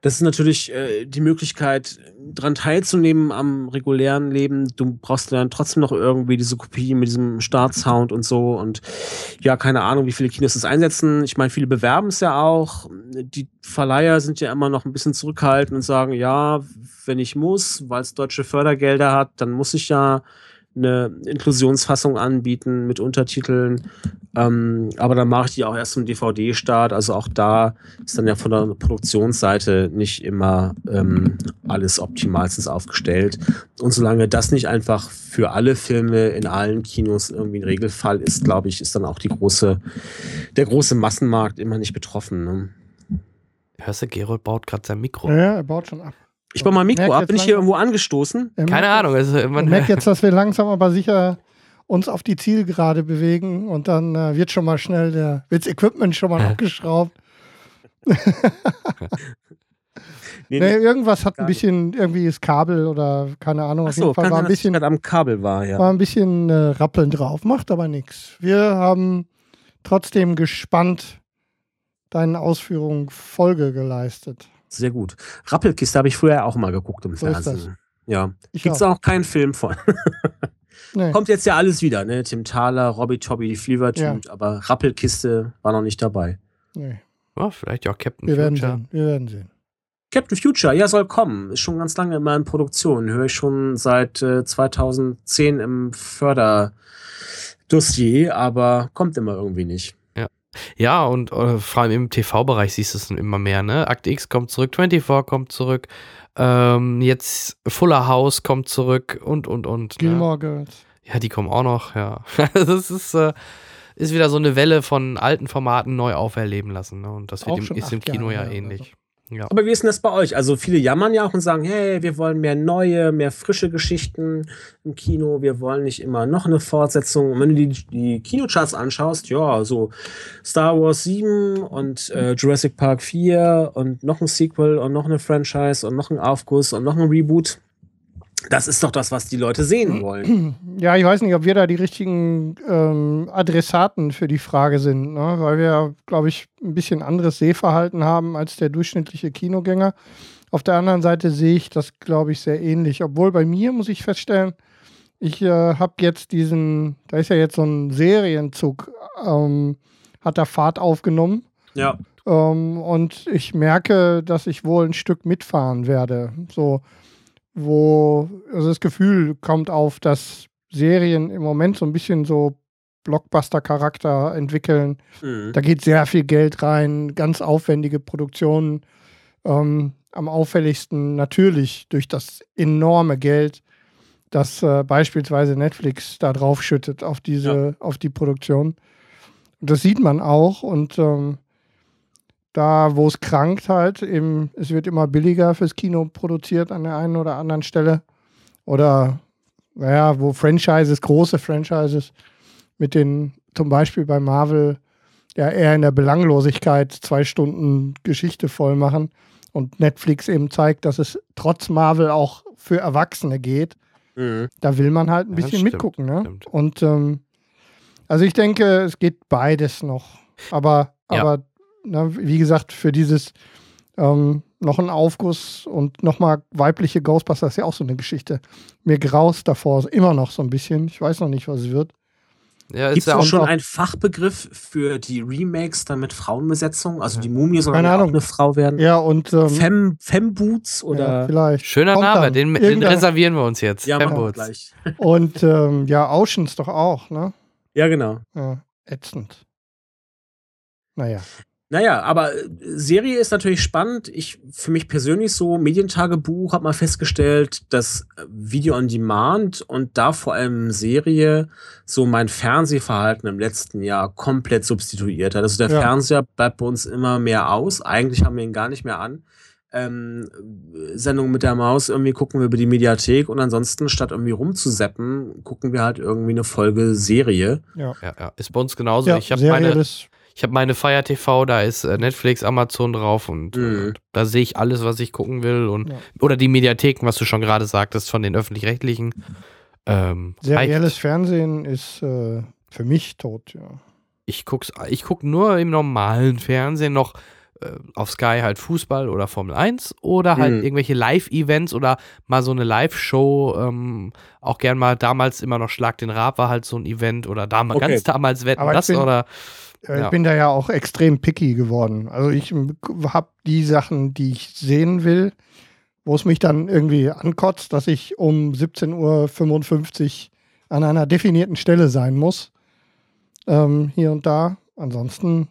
Das ist natürlich äh, die Möglichkeit, daran teilzunehmen am regulären Leben. Du brauchst dann trotzdem noch irgendwie diese Kopie mit diesem Startsound und so. Und ja, keine Ahnung, wie viele Kinos das einsetzen. Ich meine, viele bewerben es ja auch. Die Verleiher sind ja immer noch ein bisschen zurückhaltend und sagen, ja, wenn ich muss, weil es deutsche Fördergelder hat, dann muss ich ja eine Inklusionsfassung anbieten mit Untertiteln. Ähm, aber dann mache ich die auch erst zum DVD-Start. Also auch da ist dann ja von der Produktionsseite nicht immer ähm, alles optimalstens aufgestellt. Und solange das nicht einfach für alle Filme in allen Kinos irgendwie ein Regelfall ist, glaube ich, ist dann auch die große, der große Massenmarkt immer nicht betroffen. Ne? Hörst du, Gerold baut gerade sein Mikro. Ja, er baut schon ab. Ich baue mal Mikro ab. Bin ich hier irgendwo angestoßen? Er Keine merkt Ahnung, also Jetzt, man, merkt jetzt, dass wir langsam aber sicher uns auf die Zielgerade bewegen und dann äh, wird schon mal schnell der, wird das Equipment schon mal abgeschraubt. Nee, Nee, irgendwas hat ein bisschen, irgendwie ist Kabel oder keine Ahnung. Auf Achso, jeden Fall war ein bisschen, am Kabel war, ja. war ein bisschen äh, Rappeln drauf. Macht aber nichts. Wir haben trotzdem gespannt deinen Ausführungen Folge geleistet. Sehr gut. Rappelkiste habe ich früher auch mal geguckt im So. Fernsehen. Ja. Ich Gibt es auch. keinen Film von. Nee. Kommt jetzt ja alles wieder, ne? Tim Thaler, Robbie Tobby, Flievertüt, aber Rappelkiste war noch nicht dabei. Nee. Ja, vielleicht auch Captain Wir werden Future. sehen. Wir werden sehen. Captain Future, ja, soll kommen. Ist schon ganz lange immer in Produktion. Höre ich schon seit äh, 2010 im Förderdossier, aber kommt immer irgendwie nicht. Ja, und äh, vor allem im TV-Bereich siehst du es immer mehr, ne? Akt X kommt zurück, 24 kommt zurück, ähm, jetzt Fuller House kommt zurück und, und, und. Ne? Gilmore Girls. Ja, die kommen auch noch, ja. das ist, äh, ist wieder so eine Welle von alten Formaten neu auferleben lassen, ne? Und das wird im, ist im Kino Jahre ja ähnlich. Ja. Aber wie ist denn das bei euch? Also viele jammern ja auch und sagen, hey, wir wollen mehr neue, mehr frische Geschichten im Kino. Wir wollen nicht immer noch eine Fortsetzung. Und wenn du die, die Kinocharts anschaust, ja, so Star Wars 7 und äh, Jurassic Park 4 und noch ein Sequel und noch eine Franchise und noch ein Aufguss und noch ein Reboot. Das ist doch das, was die Leute sehen wollen. Ja, ich weiß nicht, ob wir da die richtigen ähm, Adressaten für die Frage sind, ne? weil wir, glaube ich, ein bisschen anderes Sehverhalten haben als der durchschnittliche Kinogänger. Auf der anderen Seite sehe ich das, glaube ich, sehr ähnlich. Obwohl bei mir, muss ich feststellen, ich äh, habe jetzt diesen, da ist ja jetzt so ein Serienzug, ähm, hat da Fahrt aufgenommen. Ja. Ähm, und ich merke, dass ich wohl ein Stück mitfahren werde. So, wo also das Gefühl kommt auf, dass Serien im Moment so ein bisschen so Blockbuster-Charakter entwickeln. Mhm. Da geht sehr viel Geld rein, ganz aufwendige Produktionen. Ähm, am auffälligsten natürlich durch das enorme Geld, das äh, beispielsweise Netflix da drauf schüttet auf diese, auf die Produktion. Und das sieht man auch und ähm, da, wo es krankt halt, eben, es wird immer billiger fürs Kino produziert an der einen oder anderen Stelle. Oder, naja, wo Franchises, große Franchises mit den, zum Beispiel bei Marvel, ja eher in der Belanglosigkeit zwei Stunden Geschichte voll machen und Netflix eben zeigt, dass es trotz Marvel auch für Erwachsene geht. Mhm. Da will man halt ein Ja, bisschen stimmt, mitgucken. Ne? stimmt. Und ähm, also ich denke, es geht beides noch. Aber, Ja. aber na, wie gesagt, für dieses ähm, noch ein Aufguss und nochmal weibliche Ghostbusters ist ja auch so eine Geschichte. Mir graust davor immer noch so ein bisschen. Ich weiß noch nicht, was es wird. Ja, Gibt ist es ja auch schon einen Fachbegriff für die Remakes dann mit Frauenbesetzung? Also die Mumie soll Keine ja auch eine Frau werden. Ja, und ähm, Fem, Femboots ja, oder vielleicht. schöner Kommt Name, den, den reservieren wir uns jetzt. ja, gleich. Und ähm, ja, Oceans doch auch, ne? Ja, genau. Ja, ätzend. Naja. Naja, aber äh, Serie ist natürlich spannend. Ich, für mich persönlich so, Medientagebuch, habe mal festgestellt, dass äh, Video on Demand und da vor allem Serie so mein Fernsehverhalten im letzten Jahr komplett substituiert hat. Also der Ja. Fernseher bleibt bei uns immer mehr aus. Eigentlich haben wir ihn gar nicht mehr an. Ähm, Sendung mit der Maus, irgendwie gucken wir über die Mediathek und ansonsten statt irgendwie rumzuseppen, gucken wir halt irgendwie eine Folge Serie. Ja, Ja, ja, ist bei uns genauso. ja ich habe meine, des ich habe meine Fire TV, da ist äh, Netflix, Amazon drauf und, Mhm. und da sehe ich alles, was ich gucken will und Ja. oder die Mediatheken, was du schon gerade sagtest von den öffentlich-rechtlichen. Ähm, serielles reicht. Fernsehen ist äh, für mich tot, ja. ich guck's, ich guck nur im normalen Fernsehen noch äh, auf Sky halt Fußball oder Formel 1 oder halt Mhm. irgendwelche Live-Events oder mal so eine Live-Show. Ähm, auch gern mal damals immer noch Schlag den Rab war halt so ein Event oder damals, Okay. ganz damals wetten das bin- oder Äh, Ja. Ich bin da ja auch extrem picky geworden. Also ich habe die Sachen, die ich sehen will, wo es mich dann irgendwie ankotzt, dass ich um 17.55 Uhr an einer definierten Stelle sein muss. Ähm, hier und da. Ansonsten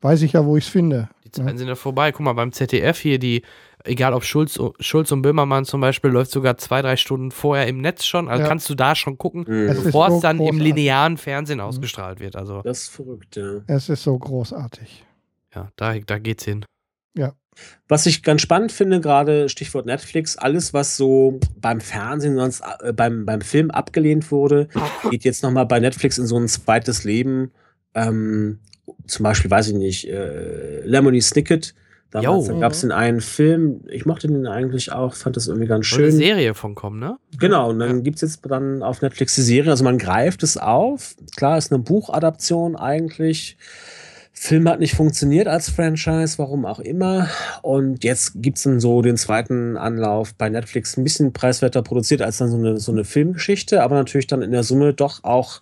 weiß ich ja, wo ich es finde. Die Zeiten sind ja vorbei. Guck mal, beim ZDF hier, die, egal ob Schulz, Schulz und Böhmermann zum Beispiel, läuft sogar zwei, drei Stunden vorher im Netz schon. Also Ja. kannst du da schon gucken, Mhm. Es bevor so es dann im großartig. linearen Fernsehen ausgestrahlt wird. Also, Das ist verrückt, ja. Es ist so großartig. ja, da, da geht's hin. Was ich ganz spannend finde, gerade Stichwort Netflix, alles, was so beim Fernsehen, sonst äh, beim, beim Film abgelehnt wurde, geht jetzt nochmal bei Netflix in so ein zweites Leben. Ähm, zum Beispiel, weiß ich nicht, äh, Lemony Snicket. Damals Jo. gab es den einen Film, ich mochte den eigentlich auch, fand das irgendwie ganz Soll eine schön. Serie von kommen, ne? Genau, und dann gibt's jetzt dann auf Netflix die Serie. Also man greift es auf. Klar, ist eine Buchadaption eigentlich. Film hat nicht funktioniert als Franchise, warum auch immer. Und jetzt gibt es dann so den zweiten Anlauf bei Netflix, ein bisschen preiswerter produziert als dann so eine, so eine Filmgeschichte, aber natürlich dann in der Summe doch auch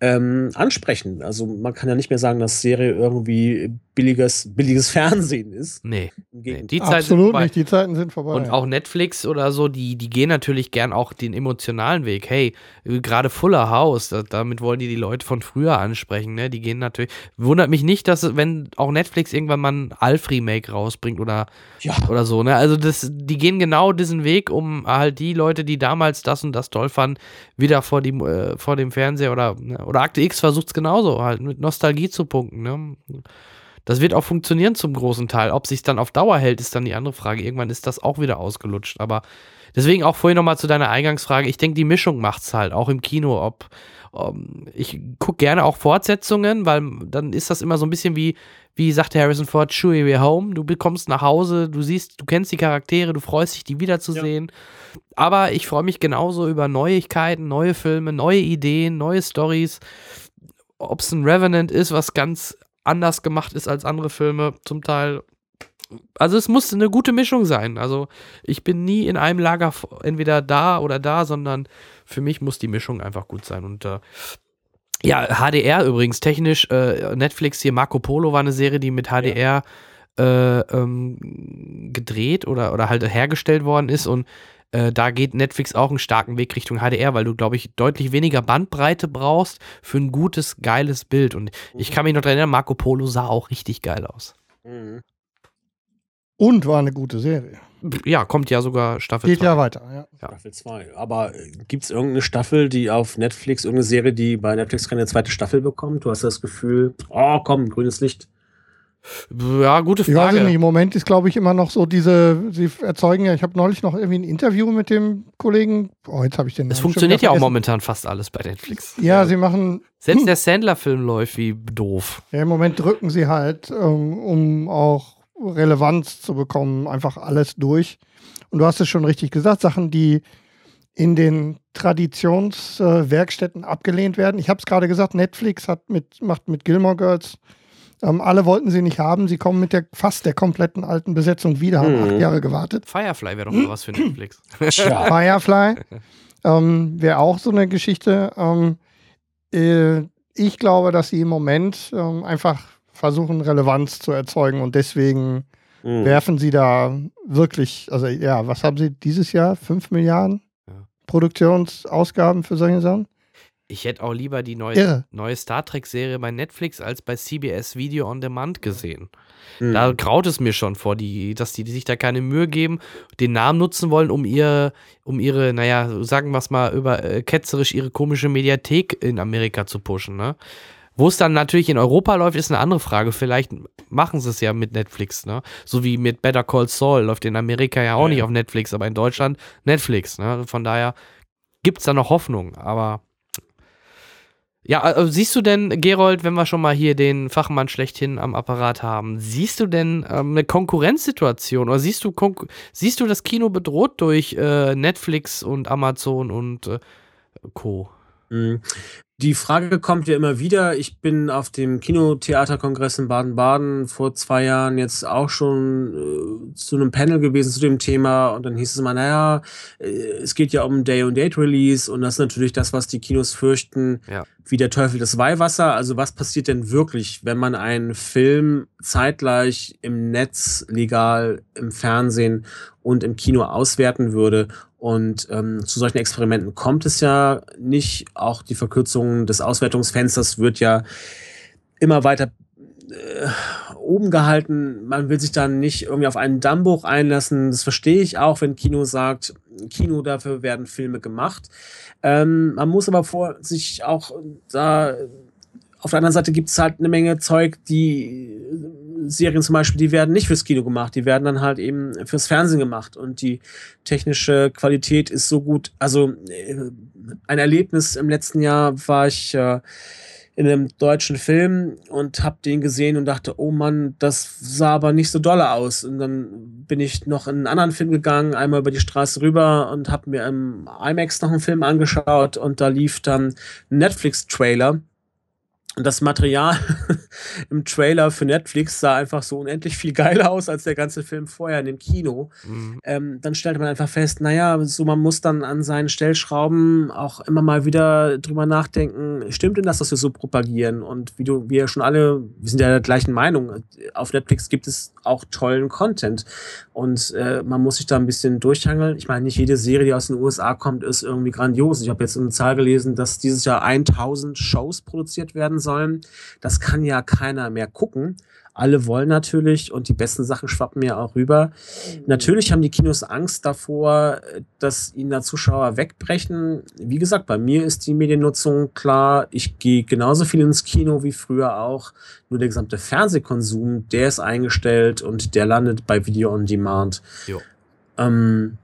ähm, ansprechen. Also man kann ja nicht mehr sagen, dass Serie irgendwie billiges, billiges Fernsehen ist. Nee. nee die Zeiten Absolut nicht, die Zeiten sind vorbei. Und auch Netflix oder so, die, die gehen natürlich gern auch den emotionalen Weg. Hey, gerade Fuller House, da, damit wollen die die Leute von früher ansprechen. Ne? Die gehen natürlich. Wundert mich nicht, dass wenn auch Netflix irgendwann mal ein Alf-Remake rausbringt oder, ja. oder so. Ne? Also das, die gehen genau diesen Weg, um halt die Leute, die damals das und das toll fanden, wieder vor, die, äh, vor dem Fernseher oder, ne? Oder Akte X versucht es genauso, halt mit Nostalgie zu punkten. Ne? Das wird auch funktionieren zum großen Teil. Ob sich dann auf Dauer hält, ist dann die andere Frage. Irgendwann ist das auch wieder ausgelutscht. Aber deswegen auch vorhin nochmal zu deiner Eingangsfrage. Ich denke, die Mischung macht es halt, auch im Kino. Ob, um, ich gucke gerne auch Fortsetzungen, weil dann ist das immer so ein bisschen wie, wie sagte Harrison Ford, Chewie, we're home. Du bekommst nach Hause, du siehst, du kennst die Charaktere, du freust dich, die wiederzusehen. Ja. Aber ich freue mich genauso über Neuigkeiten, neue Filme, neue Ideen, neue Stories. Ob es ein Revenant ist, was ganz anders gemacht ist als andere Filme, zum Teil. Also es muss eine gute Mischung sein. Also ich bin nie in einem Lager entweder da oder da, sondern für mich muss die Mischung einfach gut sein. Und äh, ja, HDR übrigens, technisch, äh, Netflix hier, Marco Polo war eine Serie, die mit HDR ja. äh, ähm, gedreht oder, oder halt hergestellt worden ist und äh, da geht Netflix auch einen starken Weg Richtung HDR, weil du, glaube ich, deutlich weniger Bandbreite brauchst für ein gutes, geiles Bild. Und ich kann mich noch daran erinnern, Marco Polo sah auch richtig geil aus. Mhm. Und war eine gute Serie. Ja, kommt ja sogar Staffel 2. Geht ja weiter, ja. Staffel 2. Aber äh, gibt es irgendeine Staffel, die auf Netflix, irgendeine Serie, die bei Netflix keine zweite Staffel bekommt? Du hast das Gefühl, oh komm, grünes Licht. Ja, gute Frage. Ich weiß nicht, im Moment ist, glaube ich, immer noch so diese, sie erzeugen ja, ich habe neulich noch irgendwie ein Interview mit dem Kollegen, oh, jetzt habe ich den Es funktioniert ja auch momentan fast alles bei Netflix. Ja, ja. sie machen. Selbst hm. der Sandler-Film läuft wie doof. Ja, im Moment drücken sie halt, ähm, um auch Relevanz zu bekommen, einfach alles durch. Und du hast es schon richtig gesagt, Sachen, die in den Traditionswerkstätten äh, abgelehnt werden. Ich habe es gerade gesagt, Netflix hat mit, macht mit Gilmore Girls ähm, alle wollten sie nicht haben. Sie kommen mit der fast der kompletten alten Besetzung wieder, haben mhm. acht Jahre gewartet. Firefly wäre doch mal was für Netflix. Firefly ähm, wäre auch so eine Geschichte. Ähm, äh, ich glaube, dass sie im Moment ähm, einfach versuchen, Relevanz zu erzeugen und deswegen mhm. werfen sie da wirklich, also ja, was haben sie dieses Jahr? Fünf Milliarden ja. Produktionsausgaben für solche Sachen? Ich hätte auch lieber die neue, neue Star Trek-Serie bei Netflix als bei CBS Video on Demand gesehen. Mhm. Da graut es mir schon vor, die, dass die, die, sich da keine Mühe geben, den Namen nutzen wollen, um ihr, um ihre, naja, sagen wir es mal, über äh, ketzerisch ihre komische Mediathek in Amerika zu pushen, ne? Wo es dann natürlich in Europa läuft, ist eine andere Frage. Vielleicht machen sie es ja mit Netflix, ne? So wie mit Better Call Saul läuft in Amerika ja auch ja. nicht auf Netflix, aber in Deutschland Netflix, ne? Von daher gibt es da noch Hoffnung, aber ja, äh, siehst du denn, Gerold, wenn wir schon mal hier den Fachmann schlechthin am Apparat haben, siehst du denn ähm, eine Konkurrenzsituation oder siehst du, siehst du das Kino bedroht durch äh, Netflix und Amazon und äh, Co.? Die Frage kommt ja immer wieder. Ich bin auf dem Kinotheaterkongress in Baden-Baden vor zwei Jahren jetzt auch schon äh, zu einem Panel gewesen zu dem Thema und dann hieß es immer, naja, äh, es geht ja um Day-and-Date-Release und das ist natürlich das, was die Kinos fürchten, ja. wie der Teufel das Weihwasser. Also was passiert denn wirklich, wenn man einen Film zeitgleich im Netz, legal, im Fernsehen und im Kino auswerten würde und ähm, zu solchen Experimenten kommt es ja nicht. Auch die Verkürzung des Auswertungsfensters wird ja immer weiter äh, oben gehalten. Man will sich dann nicht irgendwie auf einen Dammbruch einlassen. Das verstehe ich auch, wenn Kino sagt, Kino, dafür werden Filme gemacht. Ähm, man muss aber vor sich auch da auf der anderen Seite gibt es halt eine Menge Zeug, die Serien zum Beispiel, die werden nicht fürs Kino gemacht, die werden dann halt eben fürs Fernsehen gemacht und die technische Qualität ist so gut. Also äh, ein Erlebnis im letzten Jahr war ich äh, in einem deutschen Film und habe den gesehen und dachte, oh Mann, das sah aber nicht so dolle aus. Und dann bin ich noch in einen anderen Film gegangen, einmal über die Straße rüber und habe mir im IMAX noch einen Film angeschaut und da lief dann ein Netflix-Trailer Und das Material im Trailer für Netflix sah einfach so unendlich viel geiler aus als der ganze Film vorher in dem Kino. Mhm. Ähm, dann stellte man einfach fest, naja, so man muss dann an seinen Stellschrauben auch immer mal wieder drüber nachdenken, stimmt denn das, was wir so propagieren? Und wie du, wir schon alle, wir sind ja der gleichen Meinung, auf Netflix gibt es auch tollen Content. Und äh, man muss sich da ein bisschen durchhangeln. Ich meine, nicht jede Serie, die aus den USA kommt, ist irgendwie grandios. Ich habe jetzt eine Zahl gelesen, dass dieses Jahr 1000 Shows produziert werden sollen. Das kann ja keiner mehr gucken. Alle wollen natürlich und die besten Sachen schwappen ja auch rüber. Natürlich haben die Kinos Angst davor, dass ihnen da Zuschauer wegbrechen. Wie gesagt, bei mir ist die Mediennutzung klar. Ich gehe genauso viel ins Kino wie früher auch. Nur der gesamte Fernsehkonsum, der ist eingestellt und der landet bei Video on Demand. Jo. Ähm,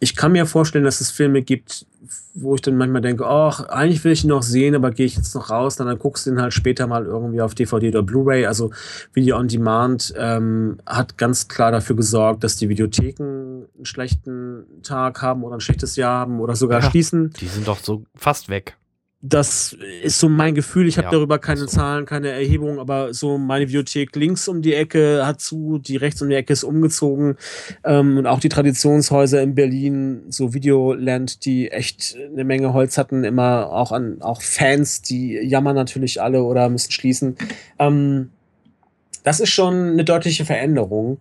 ich kann mir vorstellen, dass es Filme gibt, wo ich dann manchmal denke, ach, eigentlich will ich ihn noch sehen, aber gehe ich jetzt noch raus, dann, dann guckst du ihn halt später mal irgendwie auf DVD oder Blu-ray. Also Video on Demand ähm, hat ganz klar dafür gesorgt, dass die Videotheken einen schlechten Tag haben oder ein schlechtes Jahr haben oder sogar Ja. schließen. Die sind doch so fast weg. Das ist so mein Gefühl. Ich habe Ja, darüber keine so. Zahlen, keine Erhebung, aber so meine Videothek links um die Ecke hat zu, die rechts um die Ecke ist umgezogen. Ähm, und auch die Traditionshäuser in Berlin, so Videoland, die echt eine Menge Holz hatten, immer auch an auch Fans, die jammern natürlich alle oder müssen schließen. Ähm, das ist schon eine deutliche Veränderung.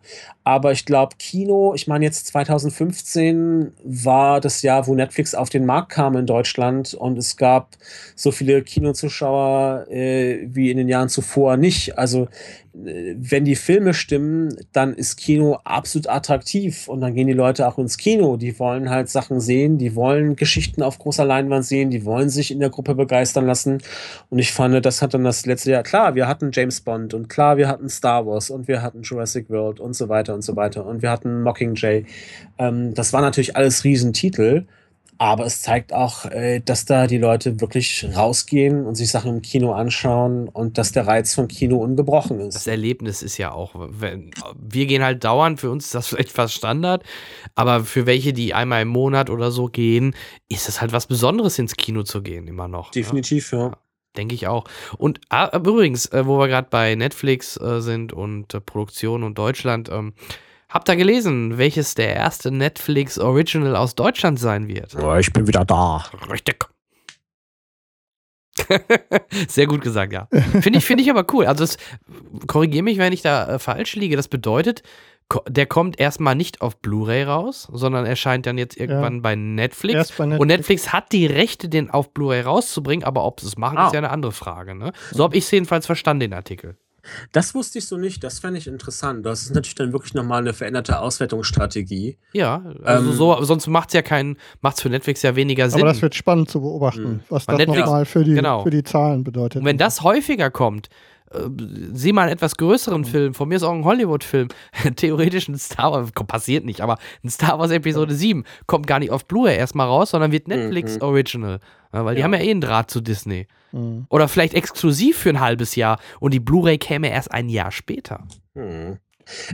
Aber ich glaube, Kino, ich meine, jetzt 2015 war das Jahr, wo Netflix auf den Markt kam in Deutschland. Und es gab so viele Kinozuschauer äh, wie in den Jahren zuvor nicht. Also, äh, wenn die Filme stimmen, dann ist Kino absolut attraktiv. Und dann gehen die Leute auch ins Kino. Die wollen halt Sachen sehen, die wollen Geschichten auf großer Leinwand sehen, die wollen sich in der Gruppe begeistern lassen. Und ich fand, das hat dann das letzte Jahr, klar, wir hatten James Bond. Und klar, wir hatten Star Wars. Und wir hatten Jurassic World. Und so weiter und so weiter. Und wir hatten Mockingjay. Ähm, das war natürlich alles Riesentitel. Aber es zeigt auch, äh, dass da die Leute wirklich rausgehen und sich Sachen im Kino anschauen und dass der Reiz von Kino ungebrochen ist. Das Erlebnis ist ja auch, wenn, wir gehen halt dauernd, für uns ist das vielleicht fast Standard, aber für welche, die einmal im Monat oder so gehen, ist es halt was Besonderes, ins Kino zu gehen, immer noch. ne? Definitiv, ja. Denke ich auch. Und ah, übrigens, äh, wo wir gerade bei Netflix äh, sind und äh, Produktion und Deutschland, ähm, habt ihr gelesen, welches der erste Netflix Original aus Deutschland sein wird? ich bin wieder da. Richtig. Sehr gut gesagt, ja. Finde ich, finde ich aber cool. Also, es, korrigiere mich, wenn ich da äh, falsch liege. Das bedeutet, ko- der kommt erstmal nicht auf Blu-ray raus, sondern erscheint dann jetzt irgendwann bei Netflix. Erst bei Netflix. Und Netflix hat die Rechte, den auf Blu-ray rauszubringen, aber ob sie es machen, Ah. ist ja eine andere Frage. Ne? So habe ich es jedenfalls verstanden, den Artikel. Das wusste ich so nicht, das fände ich interessant. Das ist natürlich dann wirklich nochmal eine veränderte Auswertungsstrategie. Ja, also Ähm, so, sonst macht es ja keinen, macht es für Netflix ja weniger Sinn. Aber das wird spannend zu beobachten, Mhm. was Bei das nochmal für die, genau. für die Zahlen bedeutet. Und wenn das häufiger kommt, äh, sieh mal einen etwas größeren Film, von mir ist auch ein Hollywood-Film, theoretisch ein Star Wars, passiert nicht, aber ein Star Wars Episode 7 kommt gar nicht auf Blu-ray erstmal raus, sondern wird Netflix Mhm. Original. Ja, weil die Ja. haben ja eh einen Draht zu Disney. Mhm. Oder vielleicht exklusiv für ein halbes Jahr und die Blu-ray käme erst ein Jahr später. Hm.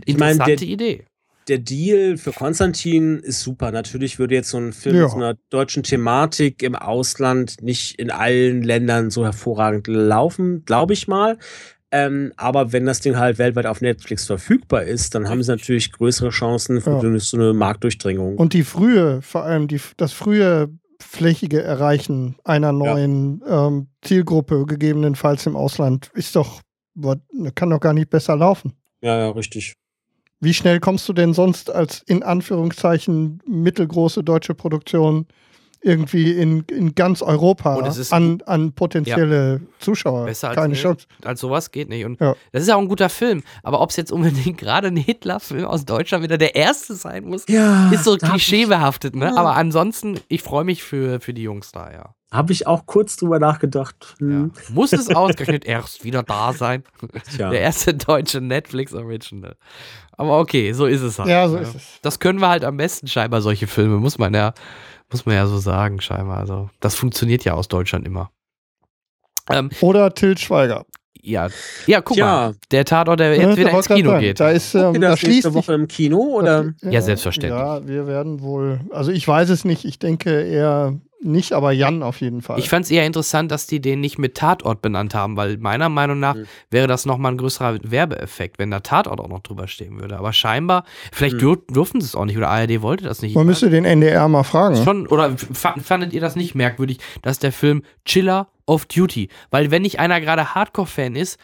Ich meine, Interessante der, Idee. Der Deal für Konstantin ist super. Natürlich würde jetzt so ein Film Ja. mit so einer deutschen Thematik im Ausland nicht in allen Ländern so hervorragend laufen, glaube ich mal. Ähm, aber wenn das Ding halt weltweit auf Netflix verfügbar ist, dann haben sie natürlich größere Chancen für Ja. so eine- Marktdurchdringung. Und die frühe, vor allem die, das frühe flächige Erreichen einer neuen ähm, Zielgruppe, gegebenenfalls im Ausland, ist doch, kann doch gar nicht besser laufen. ja, ja, richtig. Wie schnell kommst du denn sonst als in Anführungszeichen mittelgroße deutsche Produktion irgendwie in, in ganz Europa Und es ist an, an potenzielle Zuschauer? Besser als Keine eine- Chance. Als sowas geht nicht. Und Ja. das ist ja auch ein guter Film. Aber ob es jetzt unbedingt gerade ein Hitler-Film aus Deutschland wieder der erste sein muss, Ja, ist so klischeebehaftet, ne? Ja. Aber ansonsten, ich freue mich für, für die Jungs da, ja. Habe ich auch kurz drüber nachgedacht. ja. Hm. Muss es ausgerechnet erst wieder da sein? Tja. Der erste deutsche Netflix-Original. Aber okay, so ist es halt. Ja, so ne? ist es. Das können wir halt am besten scheinbar, solche Filme, muss man ja, muss man ja so sagen, scheinbar. Also, das funktioniert ja aus Deutschland immer. Ähm, Oder Til Schweiger. ja, ja, guck Tja. mal, der Tatort, der Ja, jetzt da wieder ins Kino geht. Da, ist, ähm, da das schließt nächste Woche im Kino oder? Ja, selbstverständlich. Ja, wir werden wohl, also ich weiß es nicht, ich denke eher nicht, aber Jan auf jeden Fall. Ich fand es eher interessant, dass die den nicht mit Tatort benannt haben, weil meiner Meinung nach Mhm. wäre das nochmal ein größerer Werbeeffekt, wenn da Tatort auch noch drüber stehen würde. Aber scheinbar, vielleicht Mhm. dur durften sie es auch nicht oder ARD wollte das nicht. Man müsste den NDR mal fragen. Schon, oder fa- fandet ihr das nicht merkwürdig, dass der Film Chiller of Duty, weil wenn nicht einer gerade Hardcore-Fan ist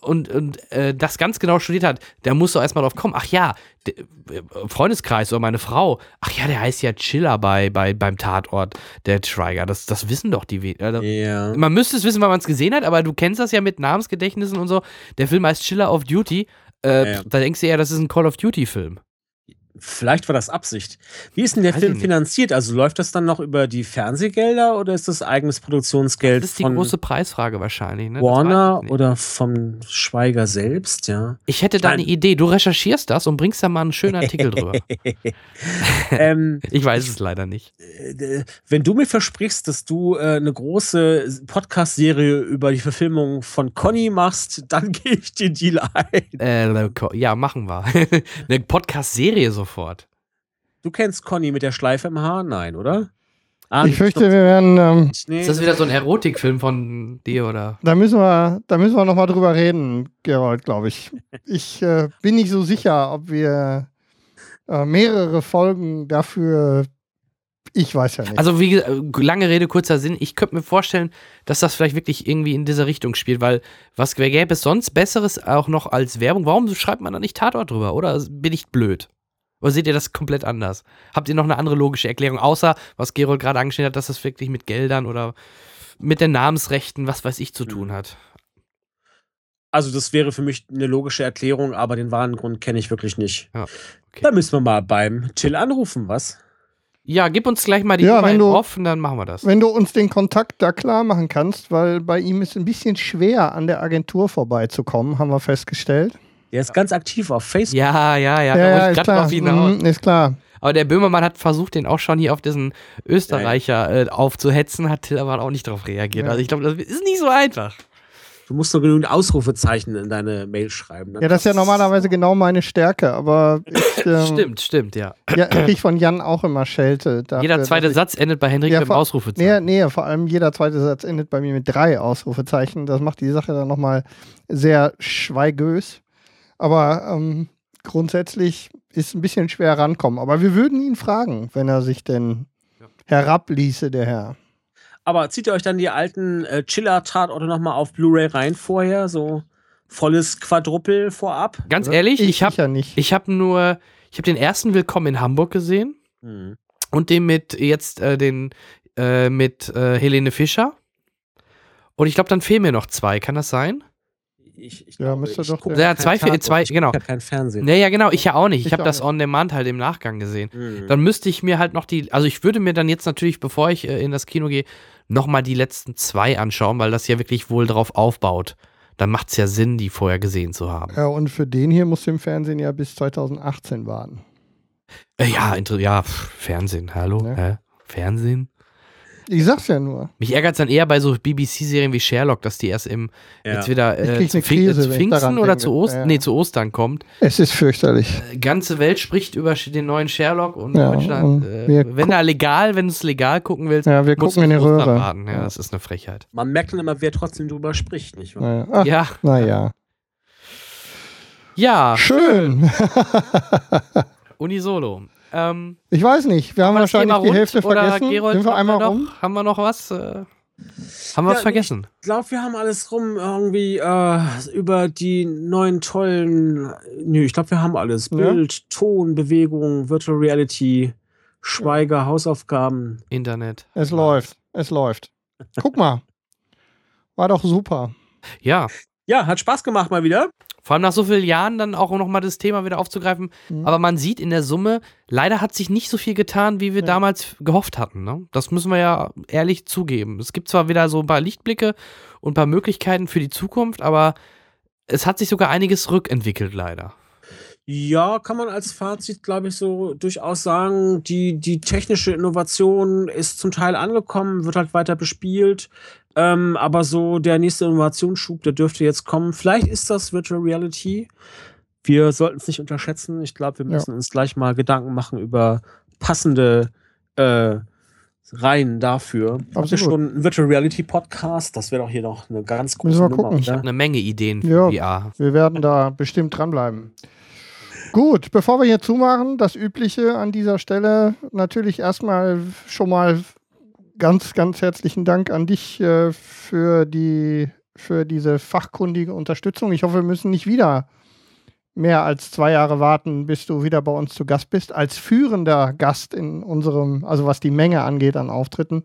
und, und äh, das ganz genau studiert hat, der muss doch erstmal drauf kommen, ach ja, der, äh, Freundeskreis oder meine Frau, ach ja, der heißt ja Chiller bei, bei, beim Tatort, der Schweiger, das, das wissen doch die, also, Ja. man müsste es wissen, weil man es gesehen hat, aber du kennst das ja mit Namensgedächtnissen und so, der Film heißt Chiller of Duty, äh, Ja, ja. da denkst du eher, das ist ein Call of Duty-Film. Vielleicht war das Absicht. Wie ist denn der Weiß Film finanziert? Also läuft das dann noch über die Fernsehgelder oder ist das eigenes Produktionsgeld Das ist die große Preisfrage wahrscheinlich. Ne? Warner oder vom Schweiger selbst? Ja. Ich hätte da eine Idee. Du recherchierst das und bringst da mal einen schönen Artikel drüber. ähm, Ich weiß es leider nicht. äh, wenn du mir versprichst, dass du äh, eine große Podcast-Serie über die Verfilmung von Conny machst, dann gehe ich den Deal ein. Äh, ja, machen wir. eine Podcast-Serie sofort. Du kennst Conny mit der Schleife im Haar? Nein, oder? Ah, Ich fürchte, wir werden, ähm, nee, Ist das wieder so ein Erotikfilm von dir oder? da müssen wir, da müssen wir noch mal drüber reden, Gerold, glaube ich. Ich äh, bin nicht so sicher, ob wir äh, mehrere Folgen dafür, ich weiß ja nicht. Also wie ge- lange Rede kurzer Sinn. Ich könnte mir vorstellen, dass das vielleicht wirklich irgendwie in diese Richtung spielt, weil was gäbe es sonst Besseres auch noch als Werbung? Warum schreibt man da nicht Tatort drüber? Oder bin ich blöd? Oder seht ihr das komplett anders? Habt ihr noch eine andere logische Erklärung, außer was Gerold gerade angeschnitten hat, dass das wirklich mit Geldern oder mit den Namensrechten, was weiß ich, zu tun hat? also das wäre für mich eine logische Erklärung, aber den wahren Grund kenne ich wirklich nicht. Ja, okay. Da müssen wir mal beim Till anrufen, was? Ja, gib uns gleich mal die Ja, Nummer wenn in du- off und dann machen wir das. Wenn du uns den Kontakt da klar machen kannst, weil bei ihm ist ein bisschen schwer, an der Agentur vorbeizukommen, haben wir festgestellt. Der ist ganz aktiv auf Facebook. Ja, ja, ja, da ja, ich ist klar. Mhm, ist klar. Aber der Böhmermann hat versucht, den auch schon hier auf diesen Österreicher äh, aufzuhetzen, hat Till aber auch nicht darauf reagiert. Ja. Also ich glaube, das ist nicht so einfach. Du musst nur genügend Ausrufezeichen in deine Mail schreiben. Dann Ja, das ist ja normalerweise genau meine Stärke, aber ich ähm, Stimmt, stimmt, ja. ja, krieg von Jan auch immer Schelte. Dafür, Jeder zweite ich- Satz endet bei Henrik Ja, mit dem vor- Nee, Ausrufezeichen. nee, vor allem jeder zweite Satz endet bei mir mit drei Ausrufezeichen. Das macht die Sache dann nochmal sehr schweigös. Aber ähm, grundsätzlich ist ein bisschen schwer rankommen. Aber wir würden ihn fragen, wenn er sich denn Ja. herabließe, der Herr. Aber zieht ihr euch dann die alten äh, Chiller-Tatorte nochmal auf Blu-ray rein vorher? So volles Quadruppel vorab? Ganz Oder? ehrlich, ich habe sicher nicht. ich hab nur, ich habe den ersten Willkommen in Hamburg gesehen Hm. und den mit jetzt äh, den äh, mit äh, Helene Fischer. Und ich glaube, dann fehlen mir noch zwei. Kann das sein? Ich, ich Ja, müsste doch guck der- Ja, kein zwei- Tatort, zwei- ich genau. Ja, kein Fernsehen. Naja, genau, ich ja auch nicht. Ich Ich habe das nicht. on demand halt im Nachgang gesehen. Hm. Dann müsste ich mir halt noch die, also ich würde mir dann jetzt natürlich, bevor ich äh, in das Kino gehe, nochmal die letzten zwei anschauen, weil das ja wirklich wohl drauf aufbaut. Dann macht es ja Sinn, die vorher gesehen zu haben. Ja, und für den hier musst du im Fernsehen ja bis 2018 warten. Äh, ja, ja, Fernsehen, hallo? Ne? Hä? Fernsehen? Ich sag's ja nur. Mich ärgert es dann eher bei so BBC-Serien wie Sherlock, dass die erst im Ja. jetzt wieder äh, zu, Krise, äh, zu ich Pfingsten oder zu Ostern, Ja. nee, zu Ostern kommt. Es ist fürchterlich. Äh, ganze Welt spricht über den neuen Sherlock und Ja, Deutschland. und Äh, wenn da legal, wenn du es legal gucken willst, Ja, wir musst gucken in du die Ostern Röhre. warten. Ja, Ja. das ist eine Frechheit. Man merkt dann immer, wer trotzdem drüber spricht, nicht wahr? Naja. Ach, Ja, naja. ja, Schön. Unisolo. Ähm, Ich weiß nicht. Wir haben wir wahrscheinlich die Hälfte oder vergessen. Gerold, Sind wir haben einmal noch, rum? Haben wir noch was? Äh, haben wir was Ja, vergessen? Ich glaube, wir haben alles rum irgendwie äh, über die neuen tollen. Nö, ich glaube, wir haben alles. Ja? Bild, Ton, Bewegung, Virtual Reality, Schweiger, Hausaufgaben. Internet. Es läuft. Es läuft. Guck mal. War doch super. Ja, Ja, hat Spaß gemacht mal wieder. Vor allem nach so vielen Jahren dann auch nochmal das Thema wieder aufzugreifen. Mhm. Aber man sieht in der Summe, leider hat sich nicht so viel getan, wie wir Ja. damals gehofft hatten. Ne? Das müssen wir ja ehrlich zugeben. Es gibt zwar wieder so ein paar Lichtblicke und ein paar Möglichkeiten für die Zukunft, aber es hat sich sogar einiges rückentwickelt, leider. Ja, kann man als Fazit, glaube ich, so durchaus sagen, die, die technische Innovation ist zum Teil angekommen, wird halt weiter bespielt. Ähm, aber so der nächste Innovationsschub, der dürfte jetzt kommen. Vielleicht ist das Virtual Reality. Wir sollten es nicht unterschätzen. Ich glaube, wir Ja. müssen uns gleich mal Gedanken machen über passende äh, rein dafür. Habt ihr schon einen Virtual Reality Podcast? Das wäre doch hier noch eine ganz wir Nummer. gucken. Ich habe eine Menge Ideen Ja. für VR. Wir werden da bestimmt dranbleiben. Gut, bevor wir hier zumachen, das Übliche an dieser Stelle. Natürlich erstmal schon mal ganz, ganz herzlichen Dank an dich äh, für, die, für diese fachkundige Unterstützung. Ich hoffe, wir müssen nicht wieder mehr als zwei Jahre warten, bis du wieder bei uns zu Gast bist, als führender Gast in unserem, also was die Menge angeht an Auftritten.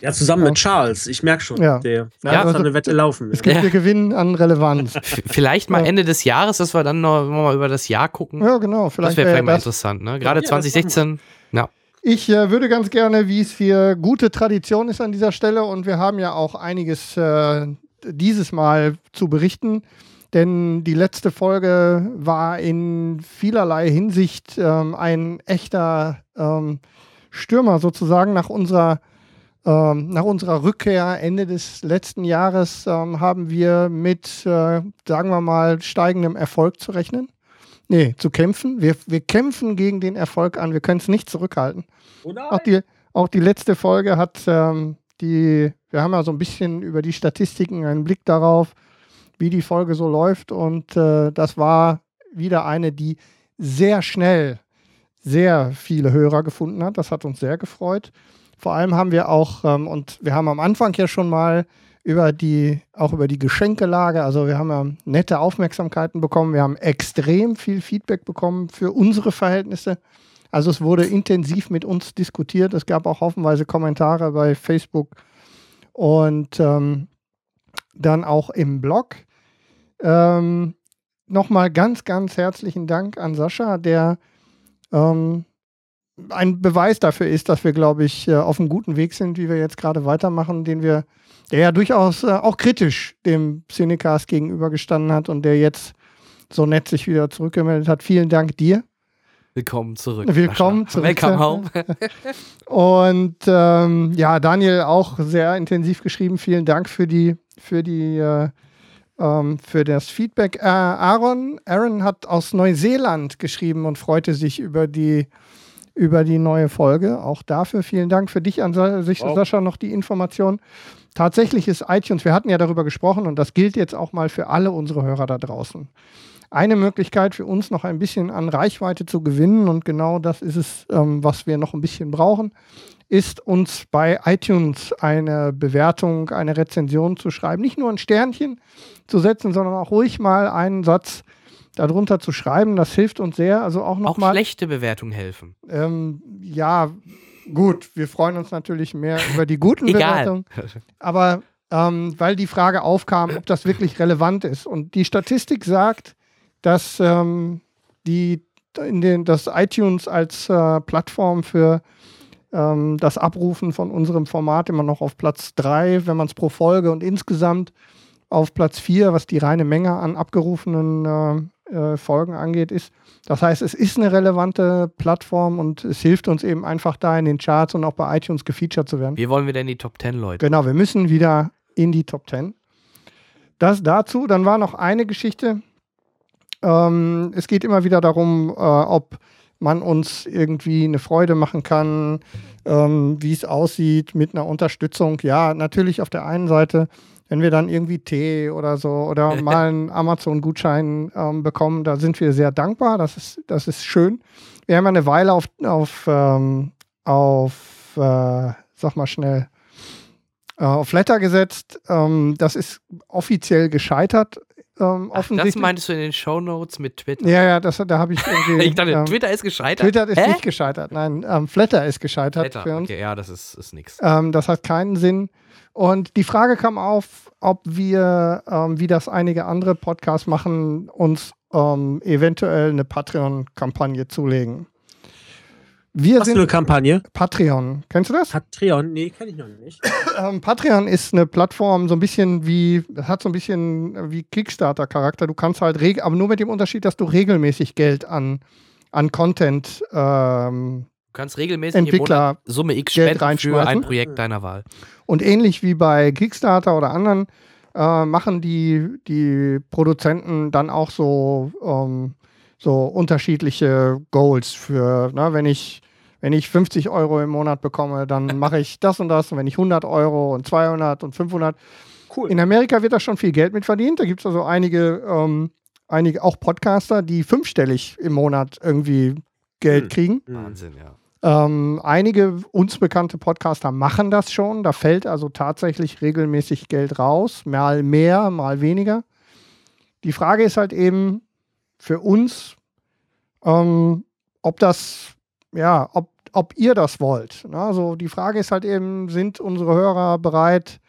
Ja, zusammen mit Charles. Ich merke schon, Ja. der Ja, ja, also- eine Wette laufen. Es gibt Ja. wir Gewinn an Relevanz. Vielleicht mal Ja. Ende des Jahres, dass wir dann noch mal über das Jahr gucken. Ja, genau. das Vielleicht wäre wäre vielleicht mal das interessant, ne? Gerade Ja, das machen wir. 2016. Ja. Ich äh, würde ganz gerne, wie es hier gute Tradition ist an dieser Stelle, und wir haben ja auch einiges äh, dieses Mal zu berichten, denn die letzte Folge war in vielerlei Hinsicht ähm, ein echter ähm, Stürmer sozusagen nach unserer ähm, nach unserer Rückkehr Ende des letzten Jahres ähm, haben wir mit, äh, sagen wir mal, steigendem Erfolg zu rechnen. Nee, zu kämpfen. Wir, wir kämpfen gegen den Erfolg an. Wir können es nicht zurückhalten. Oder? Auch die, auch die letzte Folge hat ähm, die, wir haben ja so ein bisschen über die Statistiken einen Blick darauf, wie die Folge so läuft. Und äh, das war wieder eine, die sehr schnell sehr viele Hörer gefunden hat. Das hat uns sehr gefreut. Vor allem haben wir auch, ähm, und wir haben am Anfang ja schon mal über die, auch über die Geschenkelage, also wir haben ja nette Aufmerksamkeiten bekommen, wir haben extrem viel Feedback bekommen für unsere Verhältnisse. Also es wurde intensiv mit uns diskutiert. Es gab auch haufenweise Kommentare bei Facebook und ähm, dann auch im Blog. Ähm, Nochmal ganz, ganz herzlichen Dank an Sascha, der ähm, ein Beweis dafür ist, dass wir, glaube ich, äh, auf einem guten Weg sind, wie wir jetzt gerade weitermachen, den wir, der ja durchaus äh, auch kritisch dem Cinecast gegenübergestanden hat und der jetzt so nett sich wieder zurückgemeldet hat. Vielen Dank dir. Willkommen zurück. Willkommen Sascha. zurück, Welcome home. Und ähm, ja, Daniel auch sehr intensiv geschrieben. Vielen Dank für die, für die, äh, ähm, für das Feedback. Äh, Aaron, Aaron hat aus Neuseeland geschrieben und freute sich über die, über die neue Folge. Auch dafür vielen Dank für dich an sich, Wow. Sascha, noch die Information. Tatsächlich ist iTunes, wir hatten ja darüber gesprochen und das gilt jetzt auch mal für alle unsere Hörer da draußen. Eine Möglichkeit für uns noch ein bisschen an Reichweite zu gewinnen und genau das ist es, ähm, was wir noch ein bisschen brauchen, ist uns bei iTunes eine Bewertung, eine Rezension zu schreiben. Nicht nur ein Sternchen zu setzen, sondern auch ruhig mal einen Satz darunter zu schreiben. Das hilft uns sehr. Also auch Auch nochmal. schlechte Bewertungen helfen. Ähm, ja, gut. Wir freuen uns natürlich mehr über die guten. Bewertungen. Aber ähm, weil die Frage aufkam, ob das wirklich relevant ist. Und die Statistik sagt, dass ähm, die in den, dass iTunes als äh, Plattform für ähm, das Abrufen von unserem Format immer noch auf Platz 3, wenn man es pro Folge und insgesamt auf Platz 4, was die reine Menge an abgerufenen äh, Folgen angeht, ist. Das heißt, es ist eine relevante Plattform und es hilft uns eben einfach da in den Charts und auch bei iTunes gefeatured zu werden. Wie wollen wir denn die Top 10, Leute? Genau, wir müssen wieder in die Top 10. Das dazu. Dann war noch eine Geschichte. Ähm, es geht immer wieder darum, äh, ob man uns irgendwie eine Freude machen kann, ähm, wie es aussieht mit einer Unterstützung. Ja, natürlich auf der einen Seite, wenn wir dann irgendwie Tee oder so oder mal einen Amazon-Gutschein ähm, bekommen, da sind wir sehr dankbar. Das ist, das ist schön. Wir haben ja eine Weile auf, auf, ähm, auf äh, sag mal schnell, äh, auf Flatter gesetzt. Ähm, das ist offiziell gescheitert. Ähm, Ach, das meintest du in den Shownotes mit Twitter. ja, ja, das, da habe ich irgendwie. Ich dachte, ähm, Twitter ist gescheitert. Twitter ist Hä? nicht gescheitert. Nein, ähm, Flatter ist gescheitert Twitter, für uns. Okay, ja, das ist, ist nix. Ähm, das hat keinen Sinn. Und die Frage kam auf, ob wir, ähm, wie das einige andere Podcasts machen, uns ähm, eventuell eine Patreon-Kampagne zulegen. Wir Was für sind eine Kampagne? Patreon. Kennst du das? Patreon? Nee, kenne ich noch nicht. Ähm, Patreon ist eine Plattform, so ein bisschen wie, das hat so ein bisschen wie Kickstarter-Charakter. Du kannst halt, aber nur mit dem Unterschied, dass du regelmäßig Geld an, an Content ähm, Du kannst regelmäßig im Entwickler Monat Summe X Geld spenden für reinschmeißen. ein Projekt deiner Wahl. Und ähnlich wie bei Kickstarter oder anderen äh, machen die, die Produzenten dann auch so, ähm, so unterschiedliche Goals für, ne, wenn ich wenn ich 50 Euro im Monat bekomme, dann mache ich das und das. Und wenn ich 100 Euro und 200 und 500. Cool. In Amerika wird da schon viel Geld mit verdient. Da gibt es also einige, ähm, einige auch Podcaster, die fünfstellig im Monat irgendwie Geld Hm. kriegen. Wahnsinn, ja. Ähm, einige uns bekannte Podcaster machen das schon. Da fällt also tatsächlich regelmäßig Geld raus. Mal mehr, mal weniger. Die Frage ist halt eben für uns, ähm, ob das, ja, ob, ob ihr das wollt. Also die Frage ist halt eben, sind unsere Hörer bereit,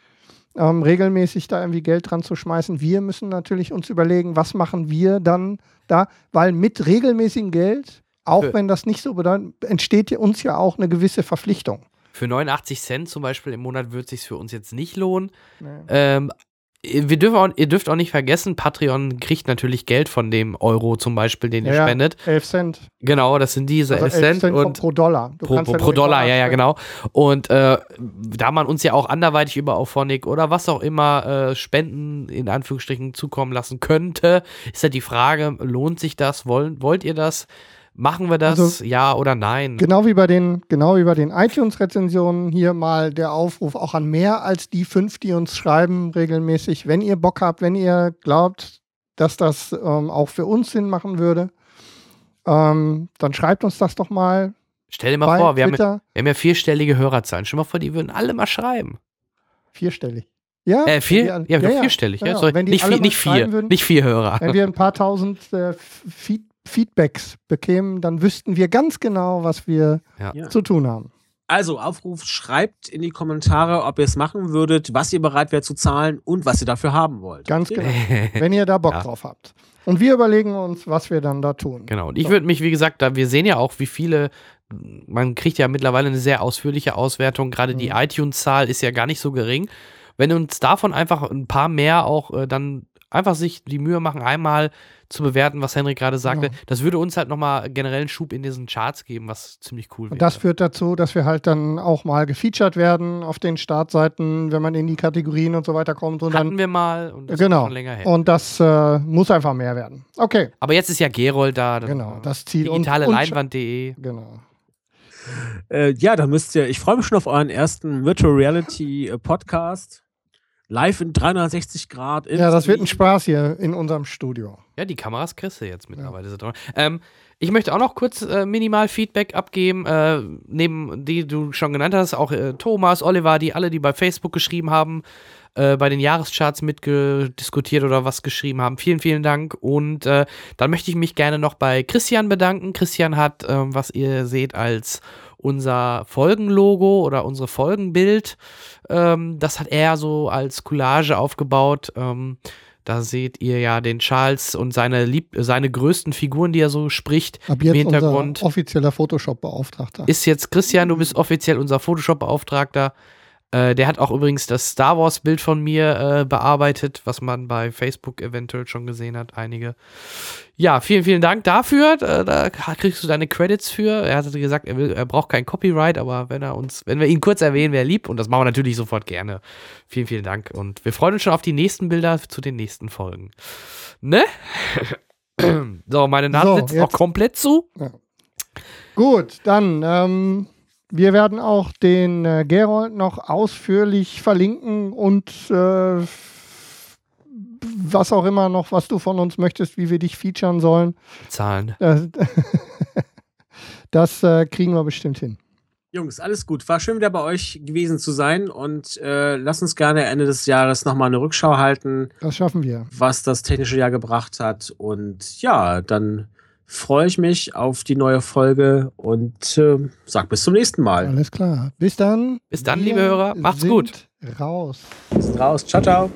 ähm, regelmäßig da irgendwie Geld dran zu schmeißen? Wir müssen natürlich uns überlegen, was machen wir dann da, weil mit regelmäßigem Geld, auch Für- wenn das nicht so bedeutet, entsteht ja uns ja auch eine gewisse Verpflichtung. Für 89 Cent zum Beispiel im Monat wird sich für uns jetzt nicht lohnen. Nee. Ähm, wir dürfen auch, ihr dürft auch nicht vergessen, Patreon kriegt natürlich Geld von dem Euro zum Beispiel, den ihr Ja, spendet. 11 Cent. Genau, das sind diese Also 11 11 Cent, Cent und pro Dollar. Du pro, pro, ja pro Dollar, ja, ja, genau. Und äh, da man uns ja auch anderweitig über Auphonic oder was auch immer äh, Spenden in Anführungsstrichen zukommen lassen könnte, ist halt die Frage, lohnt sich das? Wollen, wollt ihr das? Machen wir das? Also- ja oder nein? Genau wie bei den, genau wie bei den iTunes-Rezensionen hier mal der Aufruf auch an mehr als die fünf, die uns schreiben regelmäßig. Wenn ihr Bock habt, wenn ihr glaubt, dass das ähm, auch für uns Sinn machen würde, ähm, dann schreibt uns das doch mal Stell dir mal vor, wir haben, Twitter. wir haben ja vierstellige Hörerzahlen. Stell dir mal vor, die würden alle mal schreiben. Vierstellig. Ja, Äh, vier, ja, die- doch vierstellig. Ja, die nicht, alle vier, nicht vier, würden- nicht vier Hörer. Wenn wir ein paar tausend äh, Feed Feedbacks bekämen, dann wüssten wir ganz genau, was wir Ja. zu tun haben. Also, Aufruf, schreibt in die Kommentare, ob ihr es machen würdet, was ihr bereit wärt zu zahlen und was ihr dafür haben wollt. Ganz genau. wenn ihr da Bock Ja. drauf habt. Und wir überlegen uns, was wir dann da tun. Genau. Und ich würde mich, wie gesagt, da wir sehen ja auch, wie viele, man kriegt ja mittlerweile eine sehr ausführliche Auswertung. Gerade die Mhm. iTunes-Zahl ist ja gar nicht so gering. Wenn uns davon einfach ein paar mehr auch äh, dann einfach sich die Mühe machen, einmal zu bewerten, was Henrik gerade sagte, Genau. das würde uns halt nochmal generell einen Schub in diesen Charts geben, was ziemlich cool wäre. Und das führt dazu, dass wir halt dann auch mal gefeatured werden auf den Startseiten, wenn man in die Kategorien und so weiter kommt. Und, hatten dann, wir mal und das Genau. ist schon länger her. und das äh, muss einfach mehr werden. Okay, Aber jetzt ist ja Gerold da. dann, genau. äh, Das Ziel. digitale Leinwand.de. Genau. Äh, ja, da müsst ihr, ich freue mich schon auf euren ersten Virtual Reality äh, Podcast. Live in 360 Grad. Ja, das wird ein. Spaß hier in unserem Studio. Ja, die Kameras kriegst du jetzt mittlerweile. dran. Ähm, ich möchte auch noch kurz äh, minimal Feedback abgeben, äh, neben die du schon genannt hast, auch äh, Thomas, Oliver, die alle, die bei Facebook geschrieben haben, äh, bei den Jahrescharts mitgediskutiert oder was geschrieben haben. Vielen, vielen Dank. Und äh, dann möchte ich mich gerne noch bei Christian bedanken. Christian hat, ähm, was ihr seht, als unser Folgenlogo oder unsere Folgenbild, ähm, das hat er so als Collage aufgebaut. Ähm, da seht ihr ja den Charles und seine, lieb seine größten Figuren, die er so spricht. Ab Im jetzt Hintergrund unser offizieller Photoshop-Beauftragter. ist jetzt Christian, du bist offiziell unser Photoshop-Beauftragter. Äh, der hat auch übrigens das Star Wars-Bild von mir äh, bearbeitet, was man bei Facebook eventuell schon gesehen hat, einige. Ja, vielen, vielen Dank dafür. Da, da kriegst du deine Credits für. Er hatte gesagt, er, will, er braucht kein Copyright, aber wenn er uns, wenn wir ihn kurz erwähnen, wäre lieb. Und das machen wir natürlich sofort gerne. Vielen, vielen Dank. Und wir freuen uns schon auf die nächsten Bilder zu den nächsten Folgen. Ne? so, meine Nase So, sitzt jetzt- komplett zu. Gut, dann, ähm, wir werden auch den äh, Gerold noch ausführlich verlinken und äh, was auch immer noch, was du von uns möchtest, wie wir dich featuren sollen. Zahlen. Das, das äh, kriegen wir bestimmt hin. Jungs, alles gut. War schön wieder bei euch gewesen zu sein und äh, lasst uns gerne Ende des Jahres nochmal eine Rückschau halten, Das schaffen wir. was das technische Jahr gebracht hat. Und ja, dann freue ich mich auf die neue Folge und äh, sag bis zum nächsten Mal. Alles klar. Bis dann. Bis dann, Wir liebe Hörer. Macht's sind gut. Raus. Bis raus. Ciao, ciao.